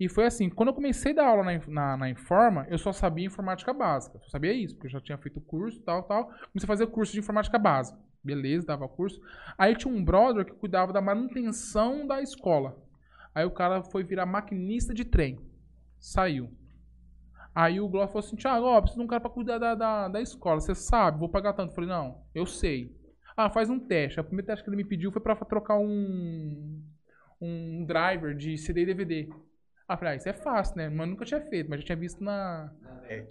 E foi assim, quando eu comecei a dar aula na, na, na Informa, eu só sabia informática básica. Só sabia isso, porque eu já tinha feito curso tal, tal. Comecei a fazer curso de informática básica. Beleza, dava curso. Aí tinha um brother que cuidava da manutenção da escola. Aí o cara foi virar maquinista de trem. Saiu. Aí o Gloss falou assim, Thiago, ó, preciso de um cara pra cuidar da, da, da escola. Você sabe, vou pagar tanto. Eu falei, não, eu sei. Ah, faz um teste. O primeiro teste que ele me pediu foi pra trocar um, um driver de CD e DVD. Ah, falei, ah, isso é fácil, né? Mas nunca tinha feito, mas já tinha visto na,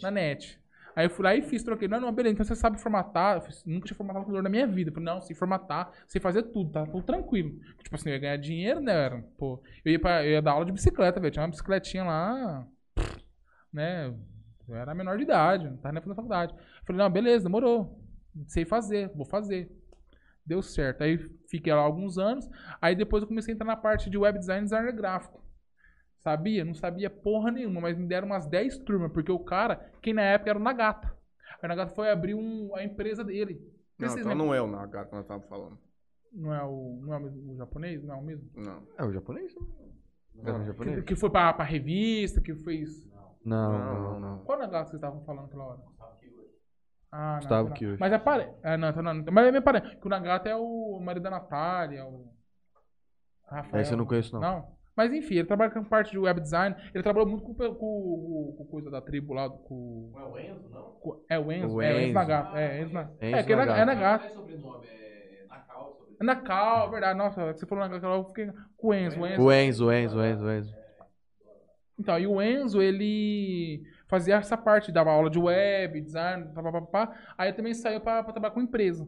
na net. Aí eu fui lá e fiz, troquei. Não, não, beleza, então você sabe formatar. Eu fiz- nunca tinha formatado um computador na minha vida. Eu falei, não, sei formatar, sei fazer tudo, tá tudo tranquilo. Tipo assim, eu ia ganhar dinheiro, né? Era, Pô, eu ia, pra, eu ia dar aula de bicicleta, velho. Tinha uma bicicletinha lá, né? Eu era menor de idade, não tava nem fazendo faculdade. Eu falei, não, beleza, demorou. Sei fazer, vou fazer. Deu certo. Aí fiquei lá alguns anos. Aí depois eu comecei a entrar na parte de web design e designer gráfico. Sabia? Não sabia porra nenhuma, mas me deram umas 10 turmas, porque o cara, quem na época era o Nagata. Aí o Nagata foi abrir um, a empresa dele.
Não, então
lembram?
não é o Nagata que nós estávamos falando.
Não é o, não é o, mesmo- o japonês? Não é o mesmo?
Não.
É o japonês? Era o
Que,
japonês?
que foi pra, pra revista, que fez.
Não,
Não,
não,
não.
Qual Nagata vocês estavam falando aquela hora? Ah, não,
Gustavo
não.
Kiyoshi.
Mas é pare... é, não, então não, mas é meio parente. Que o Nagata é o marido da Natália, o. Rafael.
Esse eu não conheço, não.
Não. Mas enfim, ele trabalha com parte de web design. Ele trabalhou muito com, com, com, com coisa da tribo lá. Com,
Não é o Enzo, não?
com- é o Enzo.
O
é Enzo
Enzo.
Nagata. É, Enzo, Na-
Enzo
é, que é,
Nagata.
é Nagata.
Não é sobrenome, é Nakao. sobrenome.
É Nakal, verdade. Nossa, você falou Nagata, eu fiquei com o Enzo. O Enzo.
O Enzo, o Enzo, o Enzo, o Enzo.
Então, e o Enzo, ele fazia essa parte, dava aula de web, design, pá, pá, pá, pá. Aí eu também saiu pra, pra trabalhar com empresa.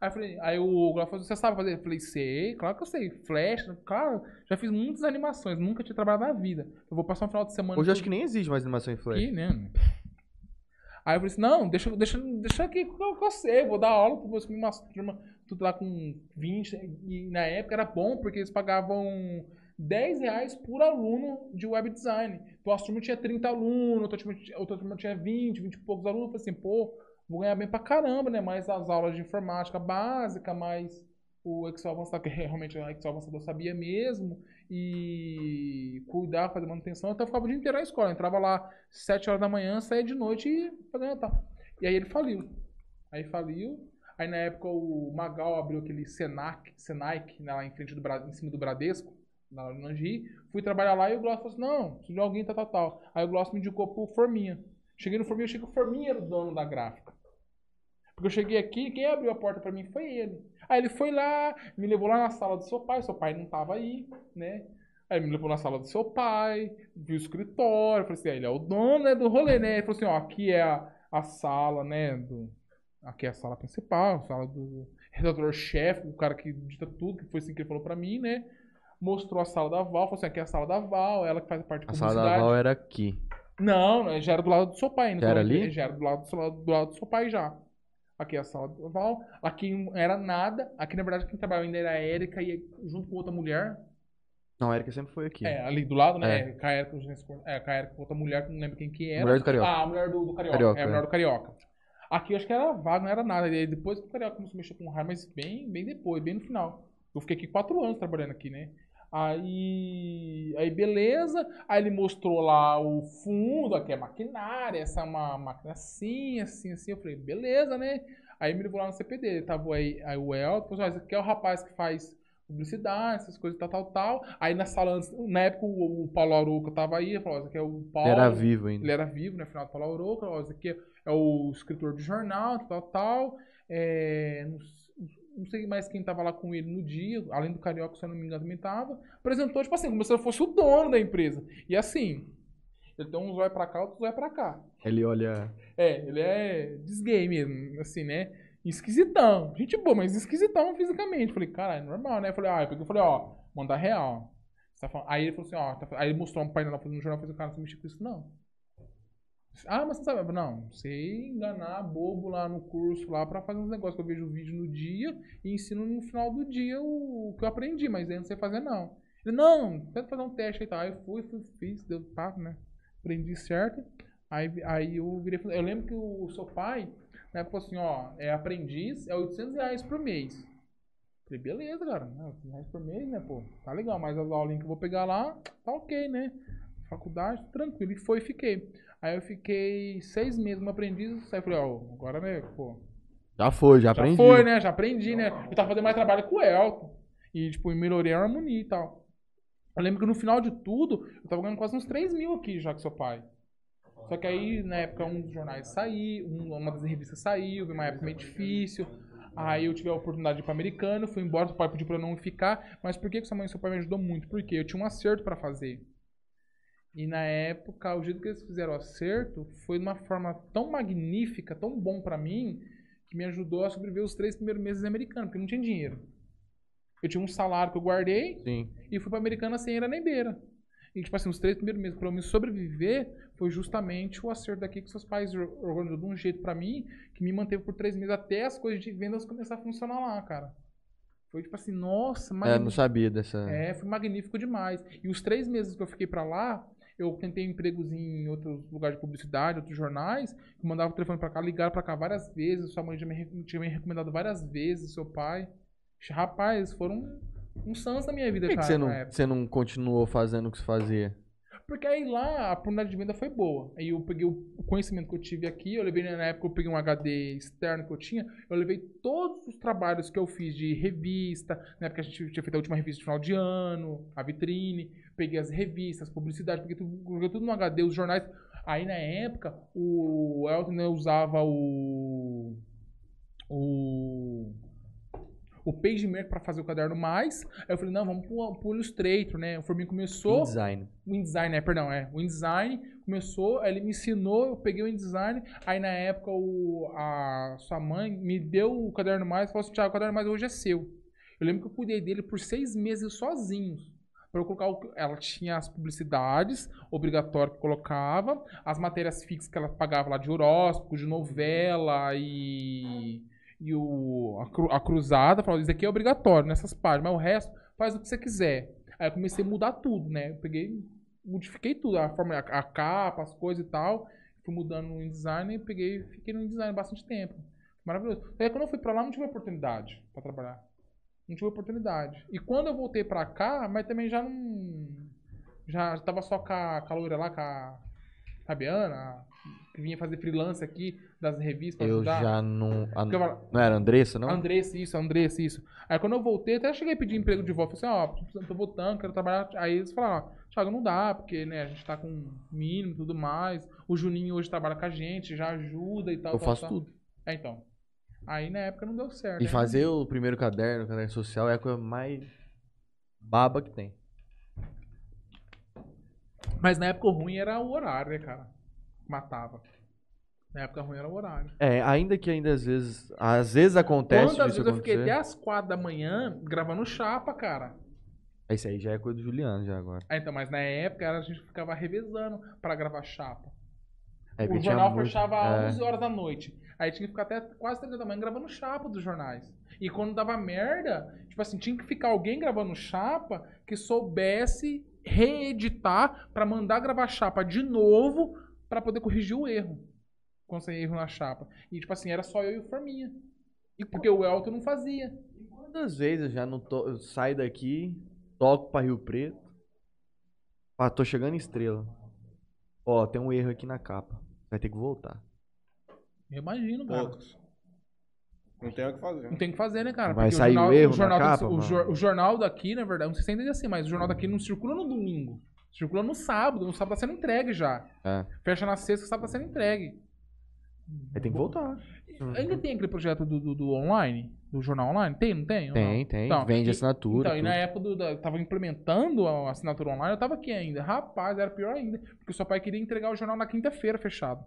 Aí, eu falei, aí o Glauco falou, você sabe fazer? Eu falei, sei, claro que eu sei. Flash, claro, já fiz muitas animações, nunca tinha trabalhado na vida. Eu vou passar um final de semana
Hoje eu acho que nem existe mais animação em Flash.
aqui, né? Aí eu falei assim, não, deixa, deixa, deixa aqui que eu, que eu sei, vou dar aula para uma turma, tudo lá com 20, e na época era bom, porque eles pagavam 10 reais por aluno de web design. Então a turma tinha 30 alunos, outra turma, tinha- outra turma tinha 20, 20 e poucos alunos. Eu falei assim, pô, vou ganhar bem pra caramba, né? Mais as aulas de informática básica, mais o Excel avançado, que realmente o Excel avançado eu sabia mesmo, e cuidar, fazer manutenção. Então eu ficava o dia inteiro na escola. Eu entrava lá 7 horas da manhã, saía de noite e fazia. E aí ele faliu. Aí faliu. Aí na época o Magal abriu aquele Senac, Senaic né, lá em frente do em cima do Bradesco, na no Angi. Fui trabalhar lá e o Gloss falou assim: não, preciso de alguém, tal, tal, tal. Aí o Gloss me indicou pro Forminha. Cheguei no Forminha, achei que o Forminha era o dono da gráfica. Porque eu cheguei aqui, quem abriu a porta pra mim foi ele. Aí ele foi lá, me levou lá na sala do seu pai, seu pai não tava aí, né? Aí me levou na sala do seu pai, viu o escritório, falei assim, ah, ele é o dono né, do rolê, né? Ele falou assim, ó, aqui é a, a sala, né, do, aqui é a sala principal, a sala do redator-chefe, o cara que dita tudo, que foi assim que ele falou pra mim, né? Mostrou a sala da Val, falou assim, aqui é a sala da Val, ela que faz a parte de
A sala da Val era aqui.
Não, já era do lado do seu pai.
Já era ali?
Já era do lado, do lado- do seu pai já. Aqui é a sala do Val. Aqui não era nada. Aqui, na verdade, quem trabalhava ainda era a Erika e junto com outra mulher.
Não, a Erika sempre foi aqui.
É, ali do lado, né?
É.
Com a Erika, é, com a Erika com outra mulher, que não lembro quem que era.
Mulher do Carioca.
Ah, a mulher do, do Carioca.
Carioca,
é, a mulher
é.
do Carioca. Aqui eu acho que era vago, não era nada. E depois que o Carioca começou a mexer com raio, mas bem, bem depois, bem no final. Eu fiquei aqui quatro anos trabalhando aqui, né? Aí, aí beleza, aí ele mostrou lá o fundo, aqui é maquinária, essa é uma máquina assim, assim, assim. Eu falei, beleza, né? Aí me levou lá no CPD, tava aí, aí o Elton, falou, esse aqui é o rapaz que faz publicidade, essas coisas, tal, tal, tal. Aí na sala, na época o, o Paulo Arouca tava aí, falou, esse aqui é o Paulo.
Ele era vivo ainda.
Ele era vivo, né? Final do Paulo Arouca, ó, esse aqui é o escritor de jornal, tal, tal. É, não, s- não sei mais quem tava lá com ele no dia, além do Carioca, se eu não me engano, também tava. Apresentou, tipo assim, como se ele fosse o dono da empresa. E assim, ele tem um zóio pra cá, outro zóio pra cá.
Ele olha.
É, ele é desgay mesmo, assim, né? Esquisitão. Gente boa, mas esquisitão fisicamente. Falei, caralho, normal, né? Falei, ah, eu peguei e falei, ó, manda real. Tá Aí ele falou assim, ó, tá- aí ele mostrou um painel lá no jornal, falei, cara, você mexe com isso, não. Ah, mas você sabe, não, você enganar bobo lá no curso lá pra fazer uns negócios que eu vejo o vídeo no dia e ensino no final do dia o, o que eu aprendi, mas eu não sei fazer não. Ele, não, tenta fazer um teste aí tal. Aí eu fui, fui, fiz, deu papo, né? Aprendi certo. Aí, aí eu virei, eu lembro que o seu pai, época falou assim, ó, é aprendiz, é 800 reais por mês. Falei, beleza, cara, né, 800 reais por mês, né, pô, tá legal, mas as aulinhas que eu vou pegar lá, tá ok, né? Faculdade, tranquilo, e foi fiquei. Aí eu fiquei seis meses como aprendiz, aí eu falei, ó, agora, né, pô,
Já foi, já
já
aprendi.
foi, né, já aprendi, né, eu tava fazendo mais trabalho com o Elton, e, tipo, melhorei a harmonia e tal. Eu lembro que no final de tudo, eu tava ganhando quase uns 3 mil aqui já com seu pai. Só que aí, na época, um dos jornais saiu, um- uma das revistas saiu, uma época meio difícil. Aí eu tive a oportunidade de ir pra americano, fui embora, seu pai pediu pra eu não ficar. Mas por que, que sua mãe e seu pai me ajudou muito? Porque eu tinha um acerto pra fazer. E na época, o jeito que eles fizeram o acerto foi de uma forma tão magnífica, tão bom pra mim, que me ajudou a sobreviver os três primeiros meses americanos, porque eu não tinha dinheiro. Eu tinha um salário que eu guardei,
Sim.
e fui pra Americana sem era nem beira. E, tipo assim, os três primeiros meses pra eu me sobreviver foi justamente o acerto daqui que seus pais or- organizou de um jeito pra mim que me manteve por três meses até as coisas de vendas começar a funcionar lá, cara. Foi tipo assim, nossa,
É, não sabia dessa.
É, foi magnífico demais. E os três meses que eu fiquei pra lá, eu tentei empregos em outros lugares de publicidade, outros jornais, que mandava o telefone pra cá, ligaram pra cá várias vezes, sua mãe já me, tinha me recomendado várias vezes, seu pai. Rapaz, foram um sans na minha vida,
Por que, que
cara,
você,
na
não, você não continuou fazendo o que você fazia?
Porque aí lá a oportunidade de venda foi boa. Aí eu peguei o o conhecimento que eu tive aqui, eu levei na época eu peguei um HD externo que eu tinha, eu levei todos os trabalhos que eu fiz de revista, na época a gente tinha feito a última revista de final de ano, a vitrine, peguei as revistas, publicidade, peguei tudo, tudo no HD, os jornais. Aí na época o Elton né, usava o o o PageMaker para fazer o caderno mais. Aí eu falei, não, vamos pro, pro Illustrator, né? O Forminho começou.
Design.
O InDesign, é, perdão, é. O InDesign começou, aí ele me ensinou, eu peguei o InDesign, aí na época o, a sua mãe me deu o caderno mais e falou assim, Thiago, o caderno mais hoje é seu. Eu lembro que eu cuidei dele por seis meses sozinhos. Pra eu colocar o, ela tinha as publicidades obrigatórias que colocava, as matérias fixas que ela pagava lá de horóscopo, de novela e, e o, a, cru- a cruzada. Falava, isso aqui é obrigatório nessas páginas, mas o resto faz o que você quiser. Aí eu comecei a mudar tudo, né? Eu peguei, modifiquei tudo, a forma, a, a capa, as coisas e tal. Fui mudando no InDesign e peguei, fiquei no InDesign bastante tempo. Maravilhoso. Aí quando eu fui pra lá, não tive oportunidade pra trabalhar. Não tive oportunidade. E quando eu voltei pra cá, mas também já não. Já, já tava só com a, com a loira lá, com a Fabiana, que vinha fazer freelance aqui das revistas
Eu
ajudar.
já não. a-
eu-
Não era Andressa, não?
Andressa, isso, Andressa, isso. Aí quando eu voltei, até cheguei a pedir emprego de volta. Falei assim, ó, tô- tô voltando, quero trabalhar. Aí eles falaram, ó, Thiago, não dá, porque né, a gente tá com mínimo e tudo mais. O Juninho hoje trabalha com a gente, já ajuda e tal.
Eu
tal,
faço
tal.
tudo.
É, então. Aí na época não deu certo.
E
né?
fazer o primeiro caderno, o caderno social, é a coisa mais baba que tem.
Mas na época o ruim era o horário, né, cara? Matava. Na época ruim era o horário.
É, ainda que ainda às vezes. Às vezes acontece
Quantas vezes eu fiquei
acontecer.
até as quatro da manhã gravando chapa, cara.
Esse aí já é coisa do Juliano já agora.
Ah, então, mas na época a gente ficava revezando pra gravar chapa.
É,
o jornal
muito-
fechava
é.
às 11 horas da noite. Aí tinha que ficar até quase 3 da manhã gravando chapa dos jornais. E quando dava merda, tipo assim, tinha que ficar alguém gravando chapa que soubesse reeditar pra mandar gravar chapa de novo pra poder corrigir o erro. quando erro na chapa. E, tipo assim, era só eu e o Forminha. E porque o Elton não fazia.
Quantas vezes eu já não to... eu saio daqui, toco pra Rio Preto. Ah, tô chegando em estrela. Ó, tem um erro aqui na capa. Vai ter que voltar.
Eu imagino, cara.
Poucos. Não tem o que fazer.
Não tem o que fazer, né, cara?
Vai
Porque
sair o erro na
jornal, tem que-
capa,
o, jor- o jornal daqui, na verdade, não sei se ainda é assim, mas o jornal daqui não circula no domingo. Circula no sábado. No sábado tá sendo entregue já.
É.
Fecha na sexta, sábado tá sendo entregue.
Aí tem que voltar.
Ainda tem aquele projeto do, do, do online? Do jornal online? Tem, não tem? Ou não?
Tem, tem.
Então,
Vende
e-
assinatura.
Então, e na
tudo.
época do, da, tava implementando a assinatura online, eu tava aqui ainda. Rapaz, era pior ainda. Porque o seu pai queria entregar o jornal na quinta-feira fechado.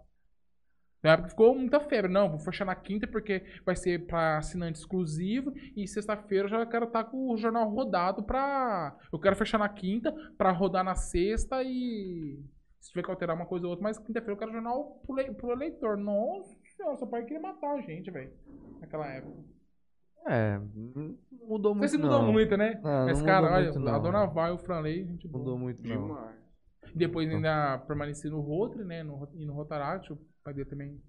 Na época ficou muita febre. Não, vou fechar na quinta porque vai ser pra assinante exclusivo. E sexta-feira eu já quero estar com o jornal rodado pra. Eu quero fechar na quinta pra rodar na sexta e. Se tiver que alterar uma coisa ou outra, mas quinta-feira eu quero jornal pro, le- pro eleitor. Nossa seu pai queria matar a gente, velho. Naquela época.
É, mudou
Não
muito.
sei se mudou
não.
muito, né?
Não,
Mas, cara, olha,
muito,
a dona Val e o Franley, gente.
Mudou muito, não.
Demais.
Depois ainda permaneci no Rotary, né? No, e no Rotaract, o pai dele também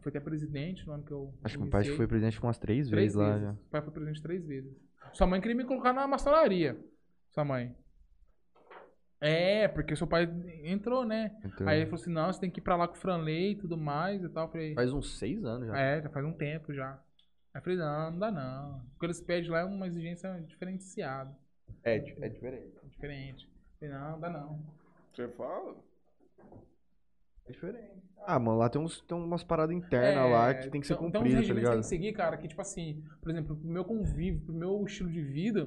foi até presidente no ano que eu.
Acho que meu pai foi presidente umas três,
três
vezes lá
vezes.
já.
O pai foi presidente três vezes. Sua mãe queria me colocar na maçonaria. Sua mãe. É, porque seu pai entrou, né?
Então,
Aí ele falou assim: não, você tem que ir pra lá com o Franley e tudo mais e tal. Falei,
Faz uns seis anos já.
é, já faz um tempo já. Aí eu falei, não, não dá não. O que eles pedem lá é uma exigência diferenciada.
É, é diferente.
Diferente. Eu falei, não, não dá não.
Você fala?
É diferente. Ah, mano, lá tem, uns, tem umas paradas internas lá que tem que ser
então- então
cumpridas,
os
tá
regimentos tem
ligado?
que seguir, cara, que tipo assim, por exemplo, pro meu convívio, pro meu estilo de vida,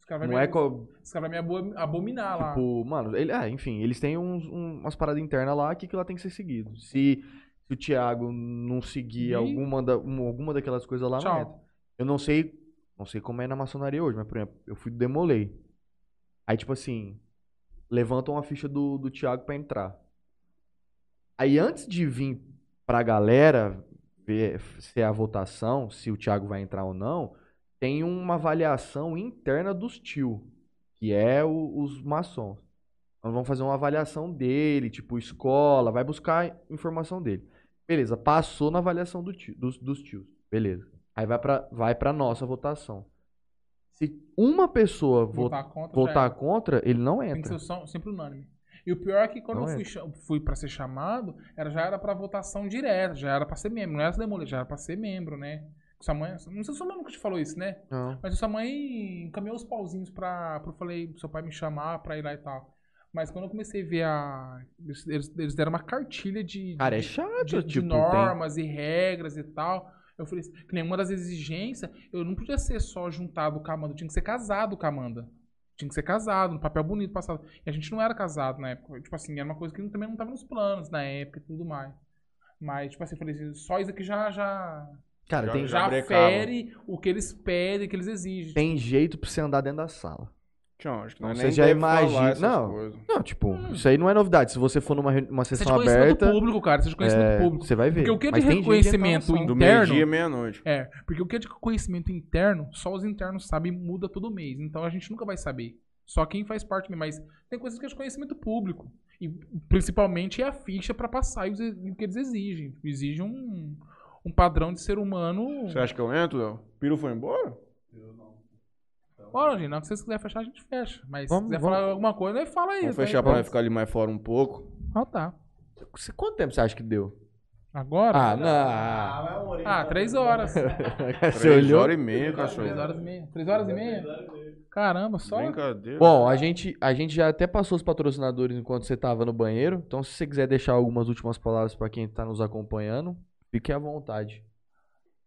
os caras
Não
vão
é
me,
co-
os caras vai me abo- abominar lá.
Tipo, mano, ele, é, enfim, eles têm uns, um- umas paradas internas lá que, que lá tem que ser seguido. Se, se o Thiago não seguir
E-
alguma, da, um- alguma daquelas coisas lá, não.
Tchau.
Eu não sei, não sei como é na maçonaria hoje, mas, por exemplo, eu fui Demolei. Aí, tipo assim, levantam a ficha do, do Thiago pra entrar. Aí, antes de vir pra galera ver se é a votação, se o Thiago vai entrar ou não, tem uma avaliação interna dos tio, que é o- os maçons. Nós vamos fazer uma avaliação dele, tipo, escola, vai buscar informação dele. Beleza, passou na avaliação do tio- dos, dos tios. Beleza. Aí vai pra, vai pra nossa votação. Se uma pessoa vo-
Votar contra. já
votar contra, ele não
Tem que
entra.
ser sempre unânime. E o pior é que quando
Não
eu fui, cha- fui pra ser chamado, era, já era pra votação direta, já era pra ser membro. Não era demolir, já era pra ser membro, né? Sua mãe, não sei se sua mãe nunca te falou isso, né?
Não.
Mas sua mãe encaminhou os pauzinhos pra, pra eu falei, seu pai me chamar pra ir lá e tal. Mas quando eu comecei a ver a. Eles, eles- deram uma cartilha de, de,
Cara, é chato,
de, de
tipo, tem...
normas e regras e tal. Eu falei, assim, que nenhuma das exigências, eu não podia ser só juntado com a Amanda, eu tinha que ser casado com a Amanda. Tinha que ser casado, no papel bonito passado. E a gente não era casado na época. Tipo assim, era uma coisa que também não tava nos planos na época e tudo mais. Mas, tipo assim, eu falei assim, só isso aqui já, já,
Cara,
Já-
tem,
já
brecava.
fere o que eles pedem, o que eles exigem.
tem jeito pra você andar dentro da sala.
Tchau, acho que não é
Você já imagina- não.
coisas.
Não, tipo,
Hum.
isso aí não é novidade. Se você for numa re- uma
Você de
sessão
conhecimento
aberta,
público, cara. Você é de conhecimento
é,
público.
você vai ver.
Porque o que é de
gente
reconhecimento
sala.
Do
interno-
meio-dia meia-noite.
É, porque o que é de conhecimento interno, só os internos sabem muda todo mês. Então a gente nunca vai saber. Só quem faz parte mesmo. Mas tem coisas que é de conhecimento público. E principalmente é a ficha pra passar e o que eles exigem. Exigem um, um padrão de ser humano.
Você acha que eu entro, Léo? O Piru foi embora?
Bora, gente. Na hora que vocês quiserem fechar, a gente fecha. Mas
Vamos-
se quiser
vamos-
falar alguma coisa, aí fala aí.
Vamos
tá?
fechar pra nós ficar ali mais fora um pouco.
Ah, tá.
Você- Quanto tempo você acha que deu?
Agora?
Ah, não.
Ah, três horas.
Você
Três
olhou?
horas e meia, cachorro.
Três horas e meia. Três horas e meia? Caramba, só.
Brincadeira.
Bom, a gente, a gente já até passou os patrocinadores enquanto você tava no banheiro. Então, se você quiser deixar algumas últimas palavras pra quem tá nos acompanhando, fique à vontade.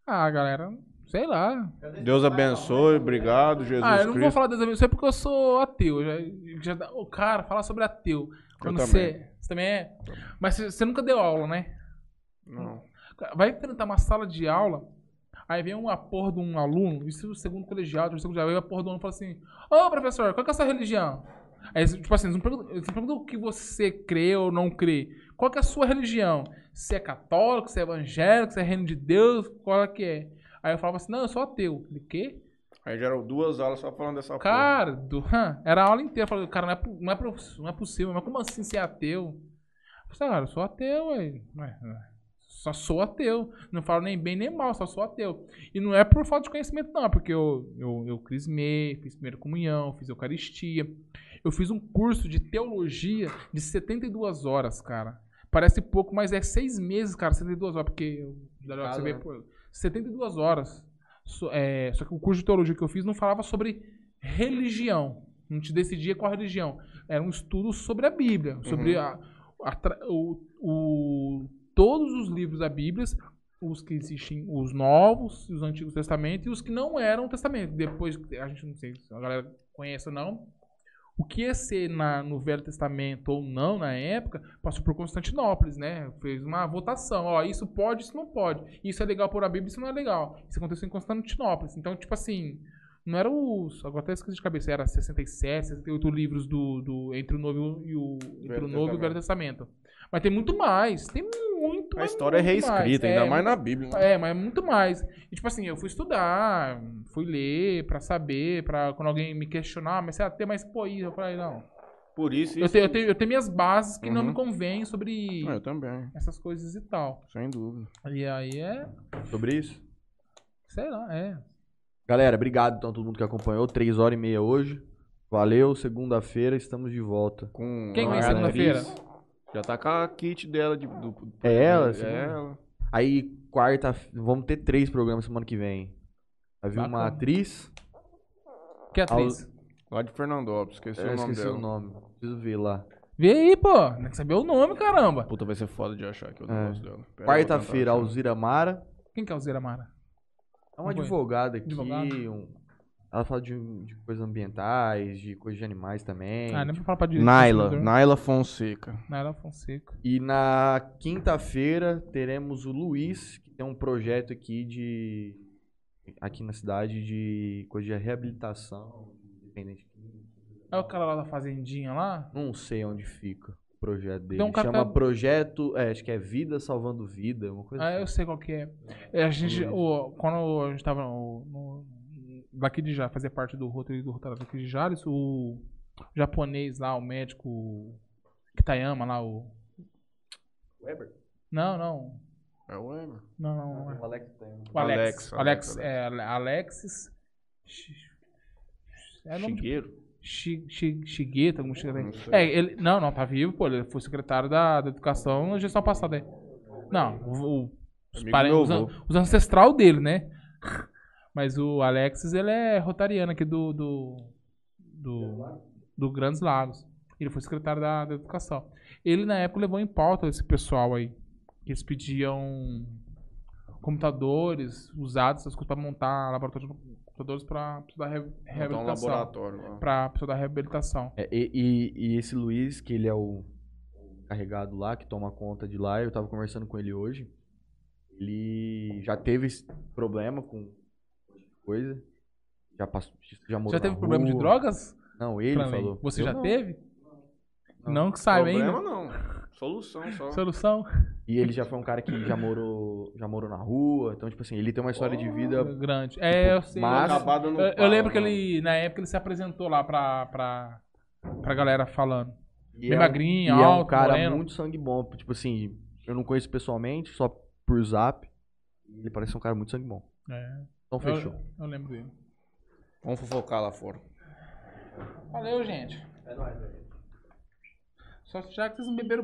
Ah, galera, sei lá.
Deus abençoe, obrigado, Jesus
ah, eu não vou
Cristo.
falar das amigos, porque eu sou ateu. Já, já, ô, cara, falar sobre ateu. Quando
também.
você. Você também é? Mas você, você nunca deu aula, né?
Não.
Vai tentar uma sala de aula, aí vem uma porra de um aluno, isso no segundo colegial, terceiro colegial, aí a porra do aluno fala assim: Ô professor, qual que é a sua religião? Aí, tipo assim, eles não perguntam, eles não perguntam o que você crê ou não crê. Qual que é a sua religião? Se é católico, se é evangélico, se é reino de Deus, qual é que é? Aí eu falava assim: Não, eu sou ateu. De quê?
Aí já eram duas aulas só falando dessa.
Cara, do, era a aula inteira. Eu falei, cara, não é, não, é, não é possível, mas como assim ser ateu? Falei, cara, eu sou ateu, ué, Só sou ateu. Não falo nem bem nem mal, só sou ateu. E não é por falta de conhecimento, não, é porque eu, eu, eu crismei, fiz primeira comunhão, fiz Eucaristia. Eu fiz um curso de teologia de 72 horas, cara. Parece pouco, mas é seis meses, cara, 72 horas, porque eu- você
Cada,
vê, 72 horas. So- é, só que o curso de teologia que eu fiz não falava sobre religião. Não te decidia qual religião. Era um estudo sobre a Bíblia, sobre
Uhum.
a, a o, o- todos os livros da Bíblia, os que existem, os novos, os antigos testamentos e os que não eram testamento. Depois, a gente não sei se a galera conhece ou não. O que ia ser na- no Velho Testamento ou não na época, passou por Constantinópolis, né? Fez uma votação, ó, isso pode, isso não pode. Isso é legal por a Bíblia, isso não é legal. Isso aconteceu em Constantinópolis. Então, tipo assim, não era os. Agora até esqueci de cabeça, era 67, 68 livros do, do, entre o Novo e o, entre
Velho
o Novo e o Velho Testamento. Mas tem muito mais. Tem muito
A
mas
história é reescrita,
mais.
ainda
É,
mais na Bíblia. né?
é, mas muito mais. E, tipo assim, eu fui estudar, fui ler pra saber, pra quando alguém me questionar, mas você é ateu, mas pô, isso, eu falei, não.
Por isso,
Eu
isso-
tenho, eu, tenho, eu tenho minhas bases que não
Uhum.
me convêm sobre
Ah, Eu também,
essas coisas e tal.
sem dúvida.
E aí é,
Sobre isso?
sei lá, é.
Galera, obrigado então a todo mundo que acompanhou. Três horas e meia hoje. Valeu, segunda-feira estamos de volta.
Com
Quem
a
vem segunda-feira?
Já tá com a kit dela de, do,
É ela?
É ela.
Aí, quarta, vamos ter três programas semana que vem. Vai vir uma atriz.
Que atriz?
Lá de Fernandópolis, esqueci
Eu
o nome
esqueci
dela.
o nome. Preciso ver lá.
Vê aí, pô. Tem que saber o nome, caramba.
Puta, vai ser foda de achar aqui o
É.
negócio dela. Eu vou
Quarta-feira. Alzira Mara.
Quem que é o Zira Mara?
É uma advogada aqui.
Advogada.
um- Ela fala de, de coisas ambientais, de coisas de animais também.
Ah, nem pra falar pra direito.
Naila. Naila Fonseca.
Naila Fonseca.
E na quinta-feira teremos o Luiz, que tem um projeto aqui de. aqui na cidade de coisa de reabilitação, dependente químico.
É o cara lá da fazendinha lá?
Não sei onde fica o projeto dele.
Um
Chama
que tá-
Projeto. É, acho que é Vida Salvando Vida, uma coisa
Ah, eu
assim.
sei qual que é. É, a gente, o, quando a gente tava no, no- daqui de Jales, fazia parte do roteiro do de Jales, o japonês lá, o médico Kitayama lá, o...
Weber?
Não, não.
É o Emer.
Não, não, não. é.
O Alex tem.
O Alex.
Alex,
Alex,
Alex,
é, Ale- Alexis... É nome de-
Shigeru.
Shi- Shi- Shigeta, algum. É, ele. Não, não, tá vivo, pô. Ele foi secretário da, da educação na gestão passada aí. Não, o, o- os,
Amigo
pare-
do meu
os, an- os ancestral dele, né? Mas o Alexis, ele é rotariano aqui do. do. do, do Grandes Lagos. Ele foi secretário da, da educação. Ele, na época, levou em pauta esse pessoal aí. Que eles pediam computadores usados, essas coisas, pra montar laboratório de computadores pra estudar re-
Montar um
reabilitação.
laboratório lá.
pra pessoa da reabilitação.
É, e, e- e esse Luiz, que ele é o carregado lá, que toma conta de lá, eu tava conversando com ele hoje. Ele já teve esse problema com coisa. Já passou, já morou
Já teve
na
problema de
rua.
drogas?
Não, ele
Franley?
falou.
Você
Eu
já
não.
teve?
Não.
Não, que saiba
Problema
ainda.
não. Solução só.
Solução?
E ele já foi um cara que já morou, já morou na rua. Então, tipo assim, ele tem uma história de vida.
Grande. É, eu sei.
mas-
eu-
Acabar dando
eu, eu
pau,
lembro que
né?
ele, na época, ele se apresentou lá pra, pra, pra galera falando.
E
Bem
é um-
magrinho,
e é um
alto,
cara
moreno.
muito sangue bom. Tipo assim, eu não conheço pessoalmente, só por zap. Ele parece um cara muito sangue bom.
É,
Então fechou.
eu, eu lembro dele.
Vamos fofocar lá fora.
Valeu, gente.
É nóis, velho.
Só já que vocês não beberam